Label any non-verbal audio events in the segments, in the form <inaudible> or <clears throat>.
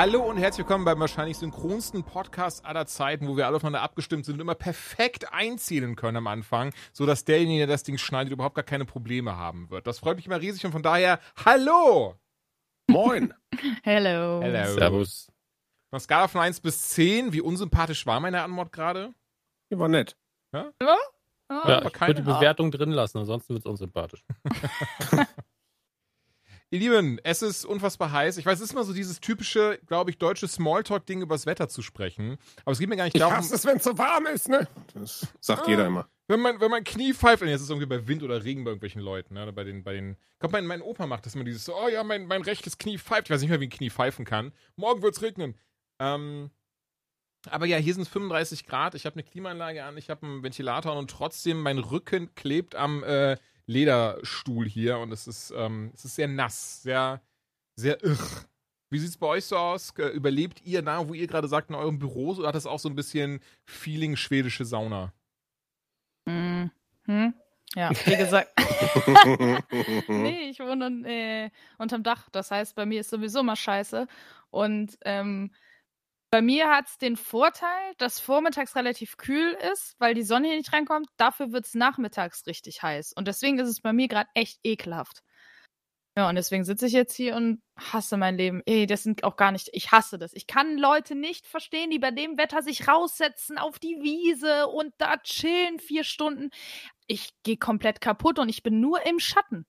Hallo und herzlich willkommen beim wahrscheinlich synchronsten Podcast aller Zeiten, wo wir alle aufeinander abgestimmt sind und immer perfekt einzählen können am Anfang, sodass derjenige, der das Ding schneidet, überhaupt gar keine Probleme haben wird. Das freut mich immer riesig und von daher, hallo! Moin. <laughs> Hello. Hello. Servus. Einer Skala von 1 bis 10, wie unsympathisch war meine Antwort gerade? Die war nett. Ah, Ja, aber ich würde die Bewertung drin lassen, ansonsten wird es unsympathisch. <laughs> Ihr Lieben, es ist unfassbar heiß. Ich weiß, es ist immer so dieses typische, glaube ich, deutsche Smalltalk-Ding übers Wetter zu sprechen. Aber es geht mir gar nicht Ich darum. hasse es, wenn es so warm ist, ne? Das sagt jeder immer. Wenn man, wenn man Knie pfeift, und jetzt ist es irgendwie bei Wind oder Regen bei irgendwelchen Leuten, ne? oder bei den, bei den. Ich glaube, mein, mein Opa macht das immer dieses oh ja, mein, mein rechtes Knie pfeift. Ich weiß nicht mehr, wie ein Knie pfeifen kann. Morgen wird's regnen. Ähm, aber ja, hier sind es 35 Grad. Ich habe eine Klimaanlage an, ich habe einen Ventilator an und trotzdem mein Rücken klebt am äh, Lederstuhl hier und es ist, ähm, es ist sehr nass, sehr, sehr irr. Wie sieht's bei euch so aus? Überlebt ihr da, wo ihr gerade sagt, in eurem Büro oder hat das auch so ein bisschen Feeling schwedische Sauna? Mhm. Hm? Ja, wie gesagt. <laughs> nee, ich wohne äh, unterm Dach. Das heißt, bei mir ist sowieso mal scheiße. Und ähm, bei mir hat es den Vorteil, dass vormittags relativ kühl ist, weil die Sonne hier nicht reinkommt. Dafür wird es nachmittags richtig heiß. Und deswegen ist es bei mir gerade echt ekelhaft. Ja, und deswegen sitze ich jetzt hier und hasse mein Leben. Ey, das sind auch gar nicht. Ich hasse das. Ich kann Leute nicht verstehen, die bei dem Wetter sich raussetzen auf die Wiese und da chillen vier Stunden. Ich gehe komplett kaputt und ich bin nur im Schatten.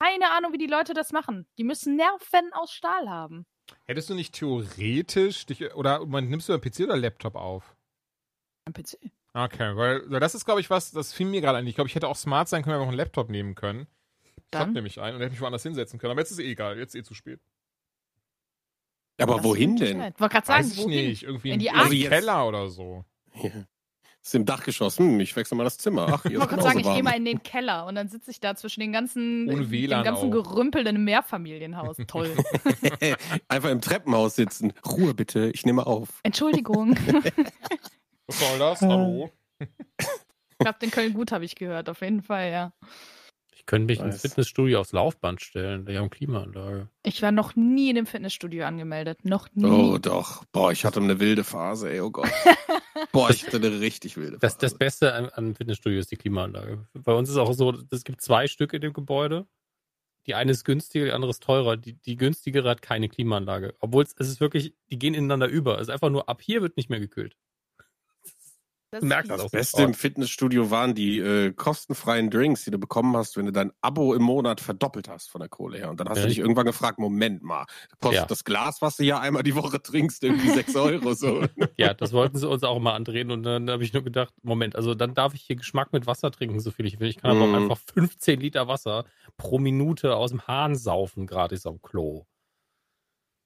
Keine Ahnung, wie die Leute das machen. Die müssen Nerven aus Stahl haben. Hättest du nicht theoretisch dich, oder man nimmst du einen PC oder Laptop auf? Am PC. Okay, weil, weil das ist, glaube ich, was, das fiel mir gerade ein. Ich glaube, ich hätte auch smart sein können, wenn wir auch einen Laptop nehmen können. Ich hab Dann? nämlich einen und hätte mich woanders hinsetzen können. Aber jetzt ist eh egal, jetzt ist eh zu spät. Aber Das wohin denn? Sicherheit. Wollte gerade sagen, Weiß ich wohin? nicht. Irgendwie In in, die in Arche. den Keller oder so. Ja. Ist im Dachgeschoss. Hm, ich wechsle mal das Zimmer. Ach, hier Ich ist wollte gerade genauso sagen, ich gehe mal in den Keller und dann sitze ich da zwischen den ganzen, dem ganzen auch. Gerümpel in einem Mehrfamilienhaus. Toll. <laughs> Einfach im Treppenhaus sitzen. Ruhe bitte, ich nehme auf. Entschuldigung. <laughs> Was soll das? Hallo? Ich hab den Köln gut, habe ich gehört, auf jeden Fall, ja. Ich könnte mich ins Weiß. Fitnessstudio aufs Laufband stellen. Die haben Klimaanlage. Ich war noch nie in dem Fitnessstudio angemeldet. Noch nie. Oh doch. Boah, ich hatte eine wilde Phase, ey, oh Gott. <laughs> Boah, ich hatte eine richtig wilde Das, Phase. das Beste an, an Fitnessstudio ist die Klimaanlage. Bei uns ist auch so, es gibt zwei Stück in dem Gebäude. Die eine ist günstiger, die andere ist teurer. Die, die günstigere hat keine Klimaanlage. Obwohl es, es ist wirklich, die gehen ineinander über. Es ist einfach nur, ab hier wird nicht mehr gekühlt. Das ist das. Das Beste im Fitnessstudio waren die äh, kostenfreien Drinks, die du bekommen hast, wenn du dein Abo im Monat verdoppelt hast von der Kohle her. Und dann hast Ja. du dich irgendwann gefragt, Moment mal, kostet Ja. das Glas, was du hier einmal die Woche trinkst, irgendwie 6 Euro so. <laughs> Ja, das wollten sie uns auch mal andrehen. Und dann habe ich nur gedacht, Moment, also dann darf ich hier Geschmack mit Wasser trinken, so viel ich will. Ich kann aber Mhm. auch einfach 15 Liter Wasser pro Minute aus dem Hahn saufen, gratis am Klo.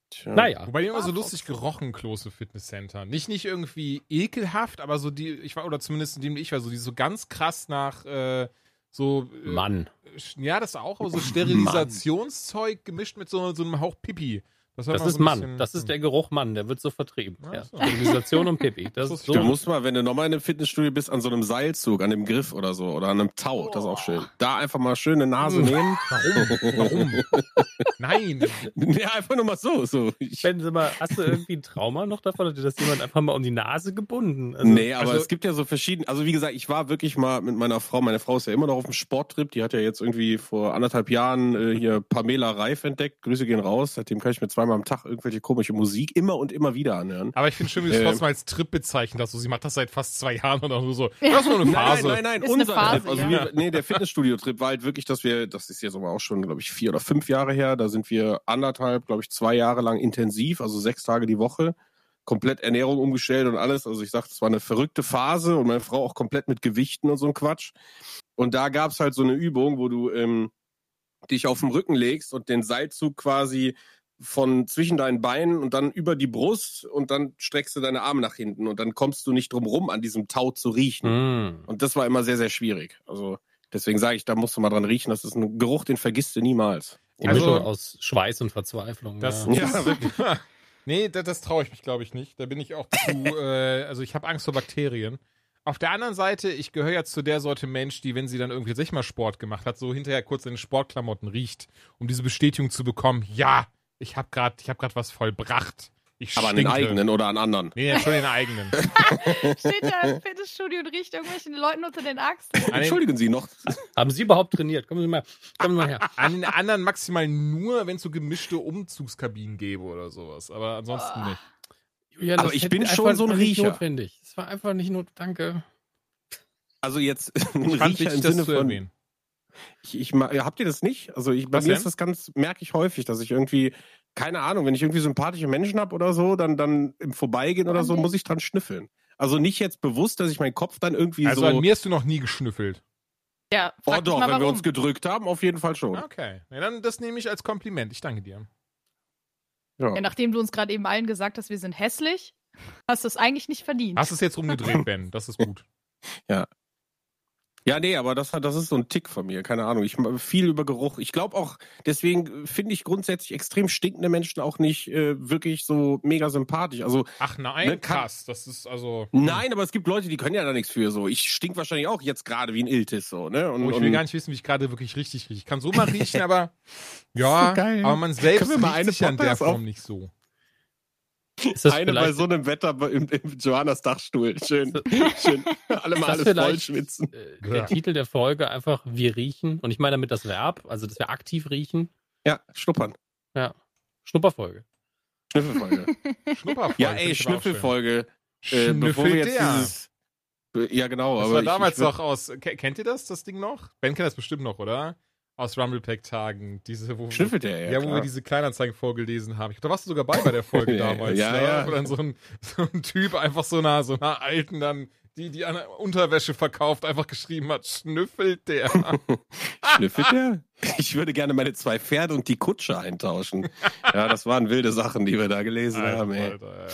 Tja. Naja. Wobei die immer so lustig gerochen, Klos im Fitnesscenter. Nicht, nicht irgendwie ekelhaft, aber so die, ich war, oder zumindest in dem ich war, so die so ganz krass nach äh, so. Äh, Mann. Ja, das auch, aber so Sterilisationszeug gemischt mit so, so einem Hauch Pipi. Das immer ist so Mann. Das ist der Geruch Mann. Der wird so vertrieben. Ja. so. Sterilisation und Pipi. Das ist so. Du musst mal, wenn du nochmal in einem Fitnessstudio bist, an so einem Seilzug, an dem Griff oder so, oder an einem Tau, das ist auch schön. Da einfach mal schön eine Nase nehmen. Warum? Warum? <laughs> Nein. Ja, einfach nur mal so. so. Ich, Wenn sie mal, hast du irgendwie ein Trauma noch davon? Hat dir das jemand einfach mal um die Nase gebunden? Also, nee, aber also- es gibt ja so verschiedene, also wie gesagt, ich war wirklich mal mit meiner Frau, meine Frau ist ja immer noch auf dem Sporttrip, die hat ja jetzt irgendwie vor anderthalb Jahren äh, hier Pamela Reif entdeckt, Grüße gehen raus, seitdem kann ich mir zweimal am Tag irgendwelche komische Musik immer und immer wieder anhören. Aber ich finde schön, wie du es Ähm. trotzdem als Trip bezeichnet hast. So, sie macht das seit fast zwei Jahren nur so. <laughs> Das ist nur eine Phase. Nein, nein, nein, unser Phase, Trip. Also ja. wir, nee, der Fitnessstudio-Trip war halt wirklich, dass wir, das ist jetzt aber auch schon, glaube ich, vier oder fünf Jahre her, da sind wir anderthalb, glaube ich, zwei Jahre lang intensiv, also sechs Tage die Woche, komplett Ernährung umgestellt und alles. Also ich sag, das war eine verrückte Phase und meine Frau auch komplett mit Gewichten und so ein Quatsch. Und da gab's halt so eine Übung, wo du ähm, dich auf den Rücken legst und den Seilzug quasi von zwischen deinen Beinen und dann über die Brust und dann streckst du deine Arme nach hinten und dann kommst du nicht drum rum, an diesem Tau zu riechen. Mm. Und das war immer sehr, sehr schwierig. Also deswegen sage ich, da musst du mal dran riechen. Das ist ein Geruch, den vergisst du niemals. Die Also- Mischung aus Schweiß und Verzweiflung. Das, ja. Ja, <laughs> wirklich. nee, das, das traue ich mich, glaube ich, nicht. Da bin ich auch zu, <laughs> äh, also ich habe Angst vor Bakterien. Auf der anderen Seite, ich gehöre ja zu der Sorte Mensch, die, wenn sie dann irgendwie sich mal Sport gemacht hat, so hinterher kurz in den Sportklamotten riecht, um diese Bestätigung zu bekommen, ja, ich habe gerade ich hab grad was vollbracht. Ich Aber an den eigenen oder an anderen. Nee, ja, schon den eigenen. <laughs> Steht da im Fitnessstudio und riecht irgendwelchen Leuten unter den Achseln. Den, Entschuldigen Sie noch. Haben Sie überhaupt trainiert? Kommen Sie mal, kommen Sie mal her. an den anderen maximal nur, wenn es so gemischte Umzugskabinen gäbe oder sowas. Aber ansonsten nicht. Julian, Aber das ich bin schon einfach so ein nicht Riecher. notwendig. Es war einfach nicht notwendig. Danke. Also jetzt ein <laughs> Riecher im das Sinne von. erwähnen. Ich, ich, habt ihr das nicht? Also ich, bei Was mir denn? ist das ganz, merke ich häufig, dass ich irgendwie, keine Ahnung, wenn ich irgendwie sympathische Menschen habe oder so, dann, dann im Vorbeigehen oder so, muss ich dran schnüffeln. Also nicht jetzt bewusst, dass ich meinen Kopf dann irgendwie Also so. an mir hast du noch nie geschnüffelt. Ja, oh frag dich doch, mal wenn wir warum. uns gedrückt haben, auf jeden Fall schon. Okay. Ja, dann das nehme ich als Kompliment. Ich danke dir. Ja. Ja, nachdem du uns gerade eben allen gesagt hast, wir sind hässlich, hast du es eigentlich nicht verdient. Hast es jetzt rumgedreht, <laughs> Ben. Das ist gut. Ja, nee, aber das, hat- das ist so ein Tick von mir, keine Ahnung. Ich viel über Geruch. Ich glaube auch, deswegen finde ich grundsätzlich extrem stinkende Menschen auch nicht äh, wirklich so mega sympathisch. Also Ach nein, Ne, kann- krass. Das ist also. nein, aber es gibt Leute, die können ja da nichts für. So, ich stink wahrscheinlich auch jetzt gerade wie ein Iltis so, ne? Und, Oh, ich und will gar nicht wissen, wie ich gerade wirklich richtig rieche. Ich kann so mal riechen, <laughs> aber ja, so geil. aber man selbst riecht sich ja in der Form auf- nicht so. Ist das eine bei so einem Wetter im, im Johannas Dachstuhl. Schön, <laughs> schön. Alle mal alles voll schwitzen. äh, der Titel der Folge einfach Wir riechen? Und ich meine damit das Verb, also dass wir aktiv riechen. Ja, schnuppern. Schnupperfolge. Schnüffelfolge. <laughs> Schnupperfolge. ja, ey, ich. Schnüffelfolge. Äh, bevor wir jetzt dieses. Ja, genau. Das aber war ich- damals ich würd- doch aus. Ke- Kennt ihr das, das Ding noch? Ben kennt das bestimmt noch, oder? Aus Rumblepack-Tagen. Diese, wo, Schnüffelt der, ja. Ja, wo wir diese Kleinanzeigen vorgelesen haben. Ich, da warst du sogar bei bei der Folge Ja, <laughs> damals. ja, ne? ja. Wo dann so ein, so ein Typ einfach so einer, so einer alten dann, die, die an Unterwäsche verkauft, einfach geschrieben hat, schnüffelt der. <laughs> Schnüffelt der? Ich würde gerne meine zwei Pferde und die Kutsche eintauschen. <laughs> Ja, das waren wilde Sachen, die wir da gelesen haben, ey. Alter, ey.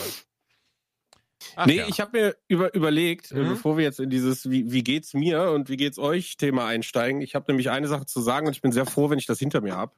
Ach nee, ja. ich habe mir über, überlegt, äh, Mhm. bevor wir jetzt in dieses wie, wie geht's mir und wie geht's euch Thema einsteigen. Ich habe nämlich eine Sache zu sagen und ich bin sehr froh, wenn ich das hinter mir habe.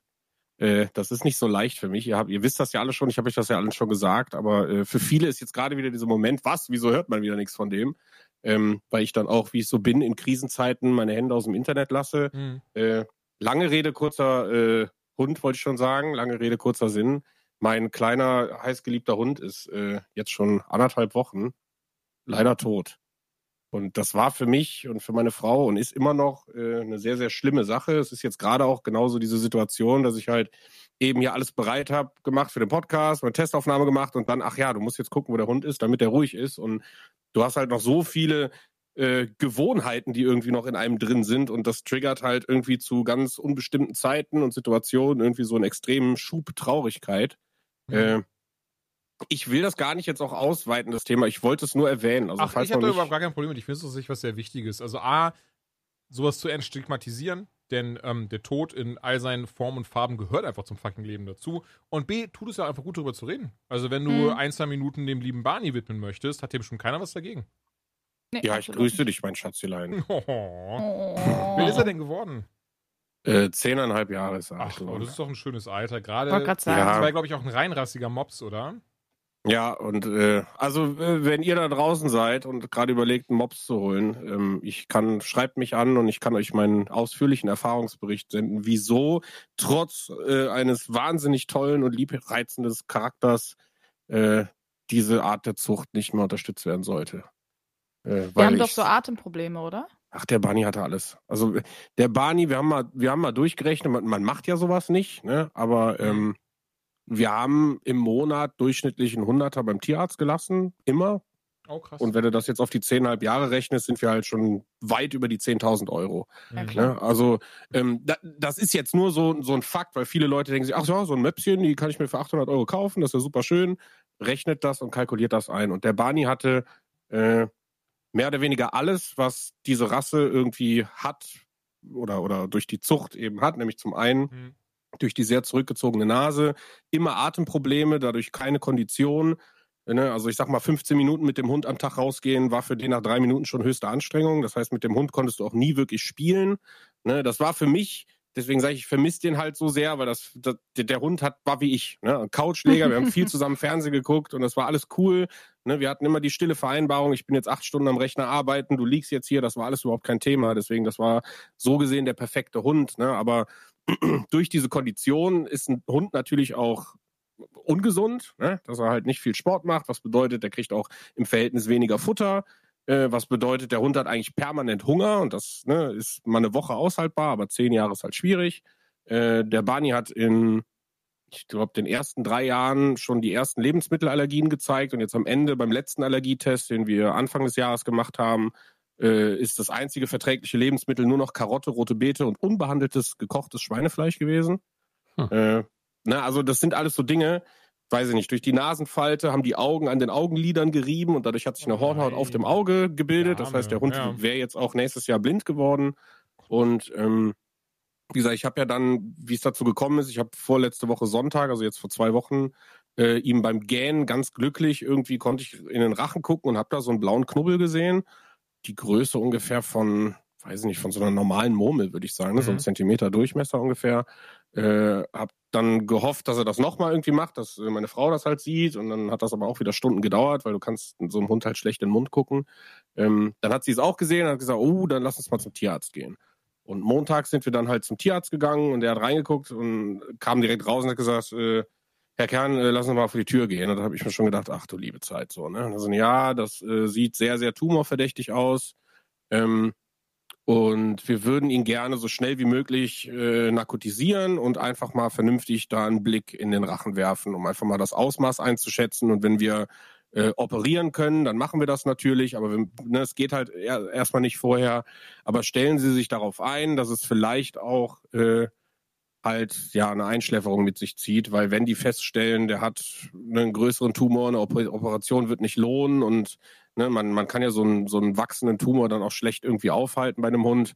Äh, das ist nicht so leicht für mich. Ihr, habt, ihr wisst das ja alle schon, ich habe euch das ja allen schon gesagt, aber äh, für viele ist jetzt gerade wieder dieser Moment, was, wieso hört man wieder nichts von dem? Ähm, weil ich dann auch, wie ich so bin, in Krisenzeiten meine Hände aus dem Internet lasse. Hm. Äh, lange Rede, kurzer äh, Hund, wollte ich schon sagen. Lange Rede, kurzer Sinn. Mein kleiner, heißgeliebter Hund ist äh, jetzt schon anderthalb Wochen leider tot. Und das war für mich und für meine Frau und ist immer noch äh, eine sehr, sehr schlimme Sache. Es ist jetzt gerade auch genauso diese Situation, dass ich halt eben hier alles bereit habe gemacht für den Podcast, meine Testaufnahme gemacht und dann, ach ja, du musst jetzt gucken, wo der Hund ist, damit er ruhig ist. Und du hast halt noch so viele äh, Gewohnheiten, die irgendwie noch in einem drin sind und das triggert halt irgendwie zu ganz unbestimmten Zeiten und Situationen irgendwie so einen extremen Schub Traurigkeit. Mhm. Äh, ich will das gar nicht jetzt auch ausweiten, das Thema. Ich wollte es nur erwähnen. Also, Ach, falls ich habe da nicht, überhaupt gar kein Problem mit. Ich finde es tatsächlich was sehr Wichtiges. Also A, sowas zu entstigmatisieren, denn ähm, der Tod in all seinen Formen und Farben gehört einfach zum fucking Leben dazu. Und B, tut es ja einfach gut darüber zu reden. Also wenn du Mhm. ein, zwei Minuten dem lieben Barney widmen möchtest, hat dem schon keiner was dagegen. Nee, ja, ich grüße dich, mein Schatzelein. <laughs> Oh. Oh. Wer ist er denn geworden? Äh, zehneinhalb Jahre ist er. Ach, oh, das ist doch ein schönes Alter. Gerade, das war, glaube ich, auch ein reinrassiger Mops, oder? Ja, und äh, also äh, wenn ihr da draußen seid und gerade überlegt, einen Mops zu holen, ähm, ich kann, schreibt mich an und ich kann euch meinen ausführlichen Erfahrungsbericht senden, wieso trotz äh, eines wahnsinnig tollen und liebreizenden Charakters äh, diese Art der Zucht nicht mehr unterstützt werden sollte. Äh, Wir weil haben doch so Atemprobleme, oder? Ach, der Barney hatte alles. Also der Barney, wir haben mal, wir haben mal durchgerechnet, man, man macht ja sowas nicht, ne? Aber ähm, wir haben im Monat durchschnittlich einen Hunderter beim Tierarzt gelassen, immer. Oh, krass. Und wenn du das jetzt auf die zehnhalb Jahre rechnest, sind wir halt schon weit über die 10.000 Euro. Klar. Ne? Also ähm, da, das ist jetzt nur so, so ein Fakt, weil viele Leute denken sich, ach ja, so ein Möpschen, die kann ich mir für 800 Euro kaufen, das ist ja super schön. Rechnet das und kalkuliert das ein. Und der Barney hatte äh, mehr oder weniger alles, was diese Rasse irgendwie hat oder, oder durch die Zucht eben hat, nämlich zum einen Mhm. durch die sehr zurückgezogene Nase, immer Atemprobleme, dadurch keine Kondition. Ne? Also ich sag mal, 15 Minuten mit dem Hund am Tag rausgehen war für den nach drei Minuten schon höchste Anstrengung. Das heißt, mit dem Hund konntest du auch nie wirklich spielen. Ne? Das war für mich, deswegen sage ich, ich vermisse den halt so sehr, weil das, das der Hund hat, war wie ich. Ne? Couchleger, wir haben viel zusammen Fernsehen geguckt und das war alles cool. Ne? Wir hatten immer die stille Vereinbarung, ich bin jetzt acht Stunden am Rechner arbeiten, du liegst jetzt hier, das war alles überhaupt kein Thema. Deswegen, das war so gesehen der perfekte Hund. Ne? Aber <clears throat> durch diese Kondition ist ein Hund natürlich auch ungesund, ne? dass er halt nicht viel Sport macht, was bedeutet, er kriegt auch im Verhältnis weniger Futter, äh, was bedeutet, der Hund hat eigentlich permanent Hunger und das ne, ist mal eine Woche aushaltbar, aber zehn Jahre ist halt schwierig. Äh, der Barney hat in, ich glaube, den ersten drei Jahren schon die ersten Lebensmittelallergien gezeigt und jetzt am Ende beim letzten Allergietest, den wir Anfang des Jahres gemacht haben, äh, ist das einzige verträgliche Lebensmittel nur noch Karotte, rote Beete und unbehandeltes gekochtes Schweinefleisch gewesen. Hm. Äh, na, also das sind alles so Dinge, weiß ich nicht, durch die Nasenfalte haben die Augen an den Augenlidern gerieben und dadurch hat sich eine Hornhaut auf dem Auge gebildet. Das heißt, der Hund ja. wäre jetzt auch nächstes Jahr blind geworden. Und ähm, wie gesagt, ich habe ja dann, wie es dazu gekommen ist, ich habe vorletzte Woche Sonntag, also jetzt vor zwei Wochen, äh, ihm beim Gähnen ganz glücklich irgendwie konnte ich in den Rachen gucken und habe da so einen blauen Knubbel gesehen. Die Größe ungefähr von, weiß ich nicht, von so einer normalen Murmel, würde ich sagen, ne? so ein mhm. Zentimeter Durchmesser ungefähr. Äh, hab dann gehofft, dass er das nochmal irgendwie macht, dass äh, meine Frau das halt sieht und dann hat das aber auch wieder Stunden gedauert, weil du kannst so einem Hund halt schlecht in den Mund gucken. Ähm, dann hat sie es auch gesehen und hat gesagt, oh, dann lass uns mal zum Tierarzt gehen. Und montags sind wir dann halt zum Tierarzt gegangen und der hat reingeguckt und kam direkt raus und hat gesagt, äh, Herr Kern, äh, lass uns mal vor die Tür gehen. Und da habe ich mir schon gedacht, ach du liebe Zeit, so, ne? Also ja, das äh, sieht sehr, sehr tumorverdächtig aus. Ähm, und wir würden ihn gerne so schnell wie möglich äh, narkotisieren und einfach mal vernünftig da einen Blick in den Rachen werfen, um einfach mal das Ausmaß einzuschätzen. Und wenn wir äh, operieren können, dann machen wir das natürlich, aber wir, ne, es geht halt er, erstmal nicht vorher. Aber stellen Sie sich darauf ein, dass es vielleicht auch äh, halt ja eine Einschläferung mit sich zieht, weil wenn die feststellen, der hat einen größeren Tumor, eine Operation wird nicht lohnen und Ne, man, man kann ja so einen, so einen wachsenden Tumor dann auch schlecht irgendwie aufhalten bei einem Hund.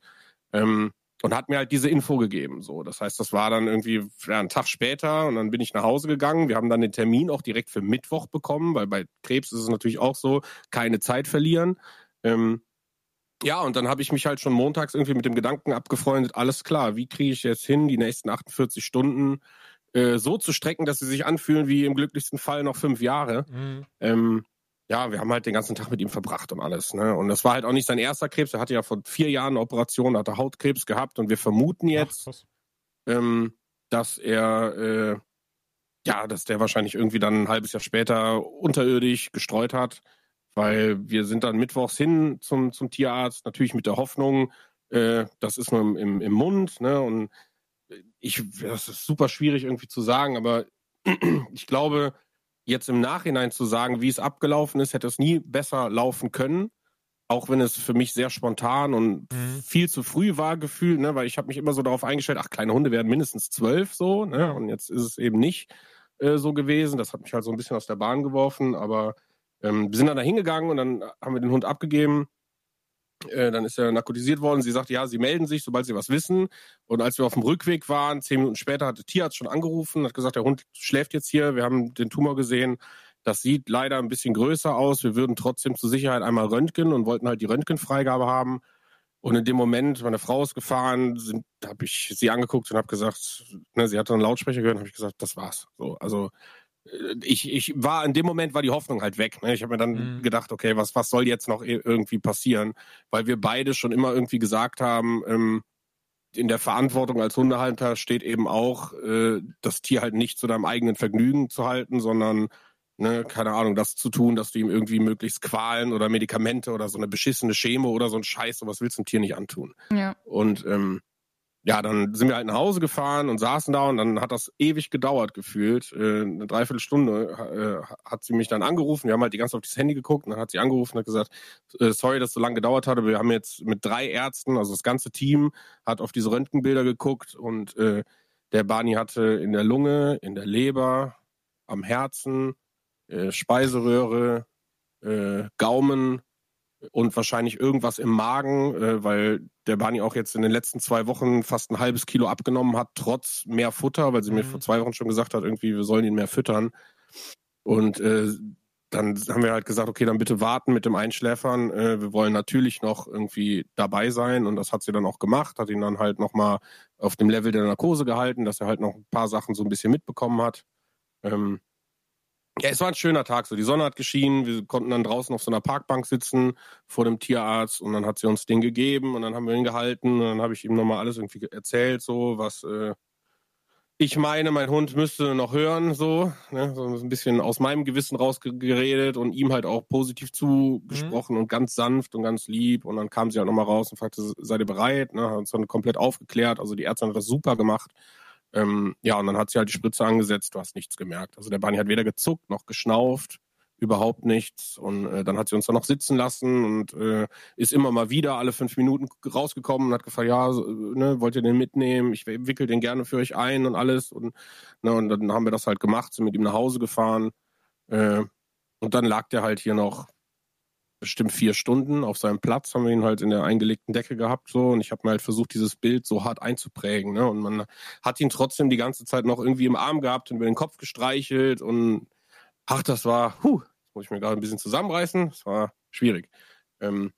Ähm, und hat mir halt diese Info gegeben. So, das heißt, das war dann irgendwie ja, einen Tag später und dann bin ich nach Hause gegangen. Wir haben dann den Termin auch direkt für Mittwoch bekommen, weil bei Krebs ist es natürlich auch so, keine Zeit verlieren. Ähm, ja, und dann habe ich mich halt schon montags irgendwie mit dem Gedanken abgefreundet, alles klar, wie kriege ich jetzt hin, die nächsten 48 Stunden äh, so zu strecken, dass sie sich anfühlen wie im glücklichsten Fall noch fünf Jahre. Mhm. Ähm, ja, wir haben halt den ganzen Tag mit ihm verbracht und alles. Ne? Und das war halt auch nicht sein erster Krebs. Er hatte ja vor vier Jahren eine Operation, hatte Hautkrebs gehabt und wir vermuten jetzt, Ach, ähm, dass er, äh, ja, dass der wahrscheinlich irgendwie dann ein halbes Jahr später unterirdisch gestreut hat, weil wir sind dann mittwochs hin zum, zum Tierarzt, natürlich mit der Hoffnung, äh, das ist nur im, im, im Mund, ne? Und ich, das ist super schwierig irgendwie zu sagen, aber <clears throat> ich glaube, jetzt im Nachhinein zu sagen, wie es abgelaufen ist, hätte es nie besser laufen können. Auch wenn es für mich sehr spontan und mhm. viel zu früh war, gefühlt, ne? weil ich habe mich immer so darauf eingestellt, ach, kleine Hunde werden mindestens zwölf so, ne? Und jetzt ist es eben nicht äh, so gewesen. Das hat mich halt so ein bisschen aus der Bahn geworfen, aber ähm, wir sind dann da hingegangen und dann haben wir den Hund abgegeben äh, dann ist er narkotisiert worden. Sie sagte, ja, sie melden sich, sobald sie was wissen. Und als wir auf dem Rückweg waren, zehn Minuten später, hat der Tierarzt schon angerufen, hat gesagt, der Hund schläft jetzt hier, wir haben den Tumor gesehen. Das sieht leider ein bisschen größer aus. Wir würden trotzdem zur Sicherheit einmal röntgen und wollten halt die Röntgenfreigabe haben. Und in dem Moment, meine Frau ist gefahren, habe ich sie angeguckt und habe gesagt, ne, sie hat dann einen Lautsprecher gehört, habe ich gesagt, das war's. So, also ich, ich war in dem Moment war die Hoffnung halt weg. Ne? Ich habe mir dann mhm. gedacht, okay, was, was soll jetzt noch irgendwie passieren? Weil wir beide schon immer irgendwie gesagt haben, ähm, in der Verantwortung als Hundehalter steht eben auch, äh, das Tier halt nicht zu deinem eigenen Vergnügen zu halten, sondern, ne, keine Ahnung, das zu tun, dass du ihm irgendwie möglichst Qualen oder Medikamente oder so eine beschissene Chemo oder so ein Scheiß, sowas willst du dem Tier nicht antun. Ja. Und ähm, ja, dann sind wir halt nach Hause gefahren und saßen da und dann hat das ewig gedauert gefühlt. Äh, eine Dreiviertelstunde äh, hat sie mich dann angerufen. Wir haben halt die ganze Zeit auf das Handy geguckt und dann hat sie angerufen und hat gesagt, äh, sorry, dass es so lange gedauert hat, aber wir haben jetzt mit drei Ärzten, also das ganze Team, hat auf diese Röntgenbilder geguckt und äh, der Barney hatte in der Lunge, in der Leber, am Herzen, äh, Speiseröhre, äh, Gaumen, und wahrscheinlich irgendwas im Magen, äh, weil der Barney auch jetzt in den letzten zwei Wochen fast ein halbes Kilo abgenommen hat, trotz mehr Futter, weil sie mir Mhm. vor zwei Wochen schon gesagt hat, irgendwie, wir sollen ihn mehr füttern. Und äh, dann haben wir halt gesagt, okay, dann bitte warten mit dem Einschläfern. Äh, wir wollen natürlich noch irgendwie dabei sein und das hat sie dann auch gemacht, hat ihn dann halt nochmal auf dem Level der Narkose gehalten, dass er halt noch ein paar Sachen so ein bisschen mitbekommen hat. Ähm, ja, es war ein schöner Tag. So, die Sonne hat geschienen, wir konnten dann draußen auf so einer Parkbank sitzen vor dem Tierarzt und dann hat sie uns den gegeben und dann haben wir ihn gehalten und dann habe ich ihm nochmal alles irgendwie ge- erzählt, so was äh, ich meine, mein Hund müsste noch hören, so, ne, so ein bisschen aus meinem Gewissen rausgeredet und ihm halt auch positiv zugesprochen und ganz sanft und ganz lieb und dann kam sie halt nochmal raus und fragte, seid ihr bereit? Ne, hat uns dann komplett aufgeklärt, also die Ärztin hat das super gemacht. Ähm, ja, und dann hat sie halt die Spritze angesetzt, du hast nichts gemerkt. Also der Barney hat weder gezuckt noch geschnauft, überhaupt nichts. Und äh, dann hat sie uns dann noch sitzen lassen und äh, ist immer mal wieder alle fünf Minuten rausgekommen und hat gefragt, ja, so, ne, wollt ihr den mitnehmen? Ich wickel den gerne für euch ein und alles. Und, ne, und dann haben wir das halt gemacht, sind mit ihm nach Hause gefahren. Äh, und dann lag der halt hier noch bestimmt vier Stunden auf seinem Platz, haben wir ihn halt in der eingelegten Decke gehabt so und ich habe mir halt versucht, dieses Bild so hart einzuprägen. Ne? Und man hat ihn trotzdem die ganze Zeit noch irgendwie im Arm gehabt und über den Kopf gestreichelt und ach, das war, huh, jetzt muss ich mir gerade ein bisschen zusammenreißen, das war schwierig. Ähm,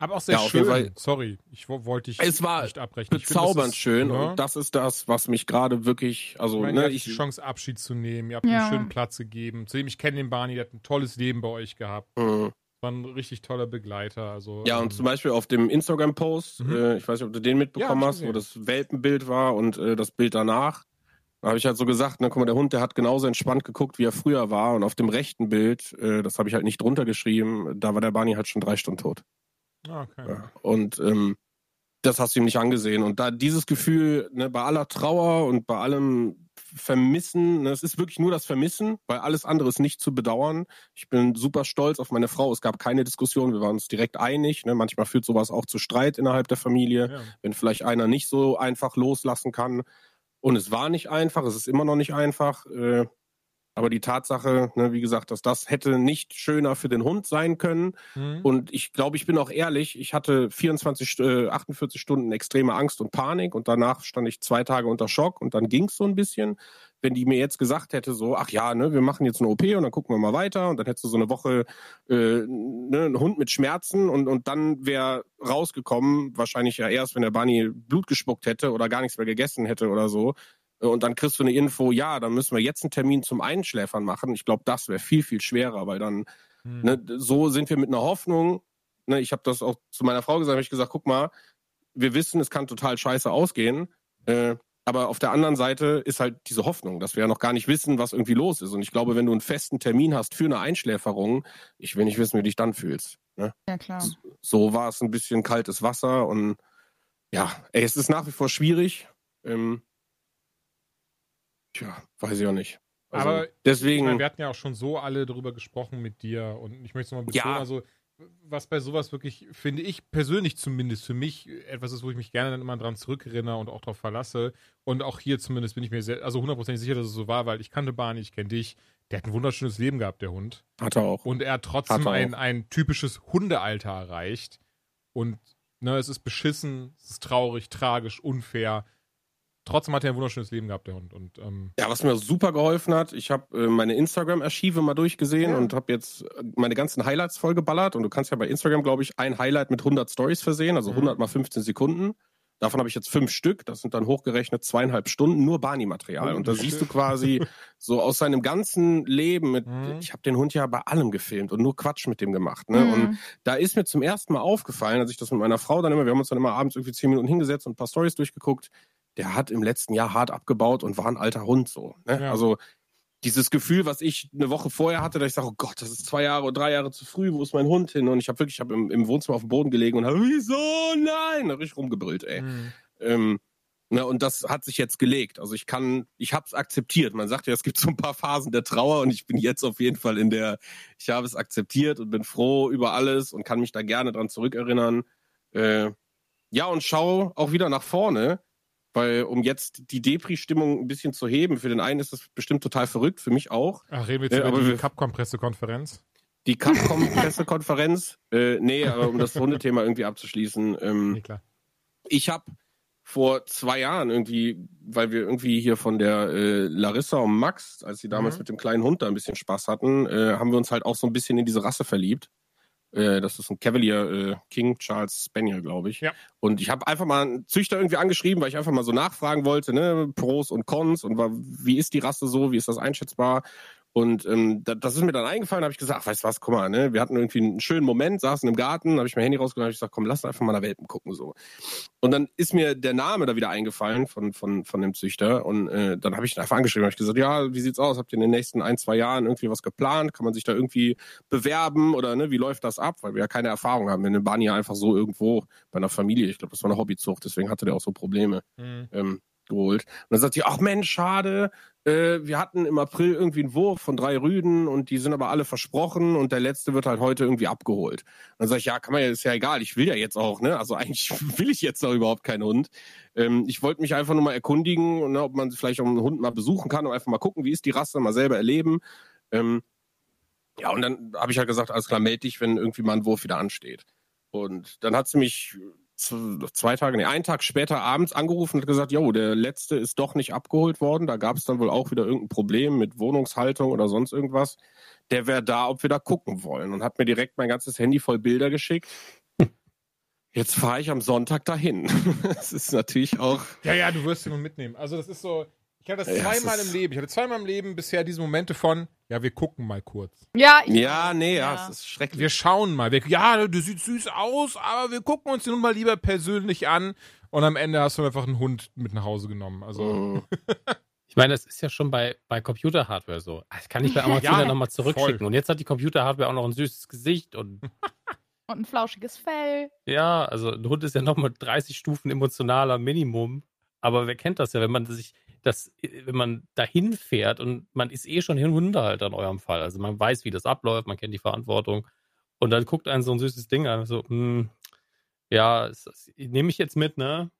Aber auch sehr Ja, schön. Fall. Sorry, ich wo- wollte dich Es war nicht abbrechen. Bezaubernd schön ne? und das ist das, was mich gerade wirklich, also Ich meine, ne, ihr habt ich, die Chance, Abschied zu nehmen. Ihr habt Ja. einen schönen Platz gegeben. Zudem, ich kenne den Barney, der hat ein tolles Leben bei euch gehabt. Mhm. War ein richtig toller Begleiter. Also, Ja, ähm, und zum Beispiel auf dem Instagram-Post, Mhm. äh, ich weiß nicht, ob du den mitbekommen Ja, hast, wo das Welpenbild war und äh, das Bild danach. Da habe ich halt so gesagt, na guck mal, der Hund, der hat genauso entspannt geguckt, wie er früher war. Und auf dem rechten Bild, äh, das habe ich halt nicht drunter geschrieben, da war der Barney halt schon drei Stunden tot. Ah, okay. Ja. Und ähm, das hast du ihm nicht angesehen. Und da dieses Gefühl, ne, bei aller Trauer und bei allem Vermissen, ne, es ist wirklich nur das Vermissen, weil alles andere ist nicht zu bedauern. Ich bin super stolz auf meine Frau. Es gab keine Diskussion, wir waren uns direkt einig. Ne? Manchmal führt sowas auch zu Streit innerhalb der Familie, Ja. wenn vielleicht einer nicht so einfach loslassen kann. Und es war nicht einfach, es ist immer noch nicht einfach. Äh, aber die Tatsache, ne, wie gesagt, dass das hätte nicht schöner für den Hund sein können. Mhm. Und ich glaube, ich bin auch ehrlich, ich hatte 24, St- äh, 48 Stunden extreme Angst und Panik und danach stand ich zwei Tage unter Schock und dann ging's so ein bisschen. Wenn die mir jetzt gesagt hätte, so, ach ja, ne, wir machen jetzt eine OP und dann gucken wir mal weiter und dann hättest du so eine Woche äh, ne, einen Hund mit Schmerzen und, und dann wäre rausgekommen, wahrscheinlich ja erst, wenn der Barney Blut gespuckt hätte oder gar nichts mehr gegessen hätte oder so. Und dann kriegst du eine Info, ja, dann müssen wir jetzt einen Termin zum Einschläfern machen. Ich glaube, das wäre viel, viel schwerer, weil dann Mhm. Ne, so sind wir mit einer Hoffnung. Ne, ich habe das auch zu meiner Frau gesagt, hab ich gesagt, guck mal, wir wissen, es kann total scheiße ausgehen. Äh, aber auf der anderen Seite ist halt diese Hoffnung, dass wir ja noch gar nicht wissen, was irgendwie los ist. Und ich glaube, wenn du einen festen Termin hast für eine Einschläferung, ich will nicht wissen, wie du dich dann fühlst. Ne? Ja, klar. So war es ein bisschen kaltes Wasser und ja, ey, es ist nach wie vor schwierig. Ähm, tja, weiß ich auch nicht. Also, Aber deswegen. Meine, wir hatten ja auch schon so alle darüber gesprochen mit dir und ich möchte es nochmal betonen, Ja. also was bei sowas wirklich, finde ich persönlich zumindest für mich etwas ist, wo ich mich gerne dann immer dran zurückerinnere und auch darauf verlasse. Und auch hier zumindest bin ich mir sehr, also hundertprozentig sicher, dass es so war, weil ich kannte Barney, ich kenne dich. Der hat ein wunderschönes Leben gehabt, der Hund. hat er auch. Und er hat trotzdem er ein, ein typisches Hundealter erreicht. Und ne, es ist beschissen, es ist traurig, tragisch, unfair. Trotzdem hat er ein wunderschönes Leben gehabt, der Hund. Und ähm, Ja, was mir super geholfen hat, ich habe äh, meine Instagram-Archive mal durchgesehen Ja. und habe jetzt äh, meine ganzen Highlights vollgeballert. Und du kannst ja bei Instagram, glaube ich, ein Highlight mit 100 Stories versehen, also Mhm. 100 mal 15 Sekunden. Davon habe ich jetzt fünf Stück. Das sind dann hochgerechnet zweieinhalb Stunden nur Barney-Material. Und da Holy siehst du quasi <laughs> so aus seinem ganzen Leben mit, Mhm. ich habe den Hund ja bei allem gefilmt und nur Quatsch mit dem gemacht. Ne? Mhm. Und da ist mir zum ersten Mal aufgefallen, als ich das mit meiner Frau dann immer, wir haben uns dann immer abends irgendwie zehn Minuten hingesetzt und ein paar Stories durchgeguckt, der hat im letzten Jahr hart abgebaut und war ein alter Hund so. Ne? Ja. Also dieses Gefühl, was ich eine Woche vorher hatte, dass ich sage, oh Gott, das ist zwei Jahre oder drei Jahre zu früh, wo ist mein Hund hin? Und ich habe wirklich, ich habe im, im Wohnzimmer auf dem Boden gelegen und habe, wieso, nein, da hab ich rumgebrüllt, ey. mh. Ähm, na, und das hat sich jetzt gelegt. Also ich kann, ich habe es akzeptiert. Man sagt ja, es gibt so ein paar Phasen der Trauer und ich bin jetzt auf jeden Fall in der, ich habe es akzeptiert und bin froh über alles und kann mich da gerne dran zurückerinnern. Äh, ja, und schau auch wieder nach vorne, weil um jetzt die Depri-Stimmung ein bisschen zu heben, für den einen ist das bestimmt total verrückt, für mich auch. Ach, reden wir jetzt Ja, über die Capcom-Pressekonferenz? die Capcom-Pressekonferenz. <laughs> äh, nee, aber um das Hundethema irgendwie abzuschließen. Ähm, Nee, klar. ich habe vor zwei Jahren irgendwie, weil wir irgendwie hier von der äh, Larissa und Max, als sie damals Mhm. mit dem kleinen Hund da ein bisschen Spaß hatten, äh, haben wir uns halt auch so ein bisschen in diese Rasse verliebt. Äh, das ist ein Cavalier äh, King Charles Spaniel, glaube ich. Ja. Und ich habe einfach mal einen Züchter irgendwie angeschrieben, weil ich einfach mal so nachfragen wollte, ne, Pros und Cons und wie ist die Rasse so, wie ist das einschätzbar? Und ähm, da, das ist mir dann eingefallen, habe ich gesagt, ach, weißt du was, guck mal, ne, wir hatten irgendwie einen schönen Moment, saßen im Garten, habe ich mein Handy rausgenommen, habe ich gesagt, komm, lass einfach mal nach Welpen gucken so. Und dann ist mir der Name da wieder eingefallen von von von dem Züchter und äh, dann habe ich ihn einfach angeschrieben, habe ich gesagt, ja, wie sieht's aus? Habt ihr in den nächsten ein zwei Jahren irgendwie was geplant? Kann man sich da irgendwie bewerben oder ne, wie läuft das ab? Weil wir ja keine Erfahrung haben. Wir waren ja einfach so irgendwo bei einer Familie. Ich glaube, das war eine Hobbyzucht, deswegen hatte der auch so Probleme Mhm. ähm, geholt. Und dann sagt sie, ach Mensch, schade, äh, wir hatten im April irgendwie einen Wurf von drei Rüden und die sind aber alle versprochen und der letzte wird halt heute irgendwie abgeholt. Und dann sage ich, ja, kann man ja, ist ja egal, ich will ja jetzt auch, ne? Also eigentlich <laughs> will ich jetzt auch überhaupt keinen Hund. Ähm, ich wollte mich einfach nur mal erkundigen, ne, ob man vielleicht auch einen Hund mal besuchen kann und einfach mal gucken, wie ist die Rasse, mal selber erleben. Ähm, ja, und dann habe ich halt gesagt, alles klar, melde dich, wenn irgendwie mal ein Wurf wieder ansteht. Und dann hat sie mich zwei Tage, nee, einen Tag später abends angerufen und gesagt, jo, der letzte ist doch nicht abgeholt worden. Da gab es dann wohl auch wieder irgendein Problem mit Wohnungshaltung oder sonst irgendwas. Der wäre da, ob wir da gucken wollen. Und hat mir direkt mein ganzes Handy voll Bilder geschickt. Jetzt fahre ich am Sonntag dahin. <laughs> Das ist natürlich auch. Ja, ja, du wirst ihn mitnehmen. Also das ist so, ich hatte das Ja, zweimal im Leben. Ich hatte zweimal im Leben bisher diese Momente von, ja, wir gucken mal kurz. Ja, ich Ja, nee, ja, Ja. es ist schrecklich. Wir schauen mal. Wir, ja, du siehst süß aus, aber wir gucken uns den nun mal lieber persönlich an. Und am Ende hast du einfach einen Hund mit nach Hause genommen. Also, Mhm. <laughs> Ich meine, das ist ja schon bei, bei Computer-Hardware so. Das kann ich bei <laughs> Amazon Ja, ja, nochmal zurückschicken. voll. Und jetzt hat die Computer-Hardware auch noch ein süßes Gesicht. Und <laughs> und ein flauschiges Fell. ja, also ein Hund ist ja nochmal 30 Stufen emotionaler Minimum. Aber wer kennt das ja, wenn man sich das, wenn man dahin fährt und man ist eh schon Hundehalter in eurem Fall. Also man weiß, wie das abläuft, man kennt die Verantwortung. Und dann guckt einen so ein süßes Ding an, so, hm, ja, nehme ich jetzt mit, ne?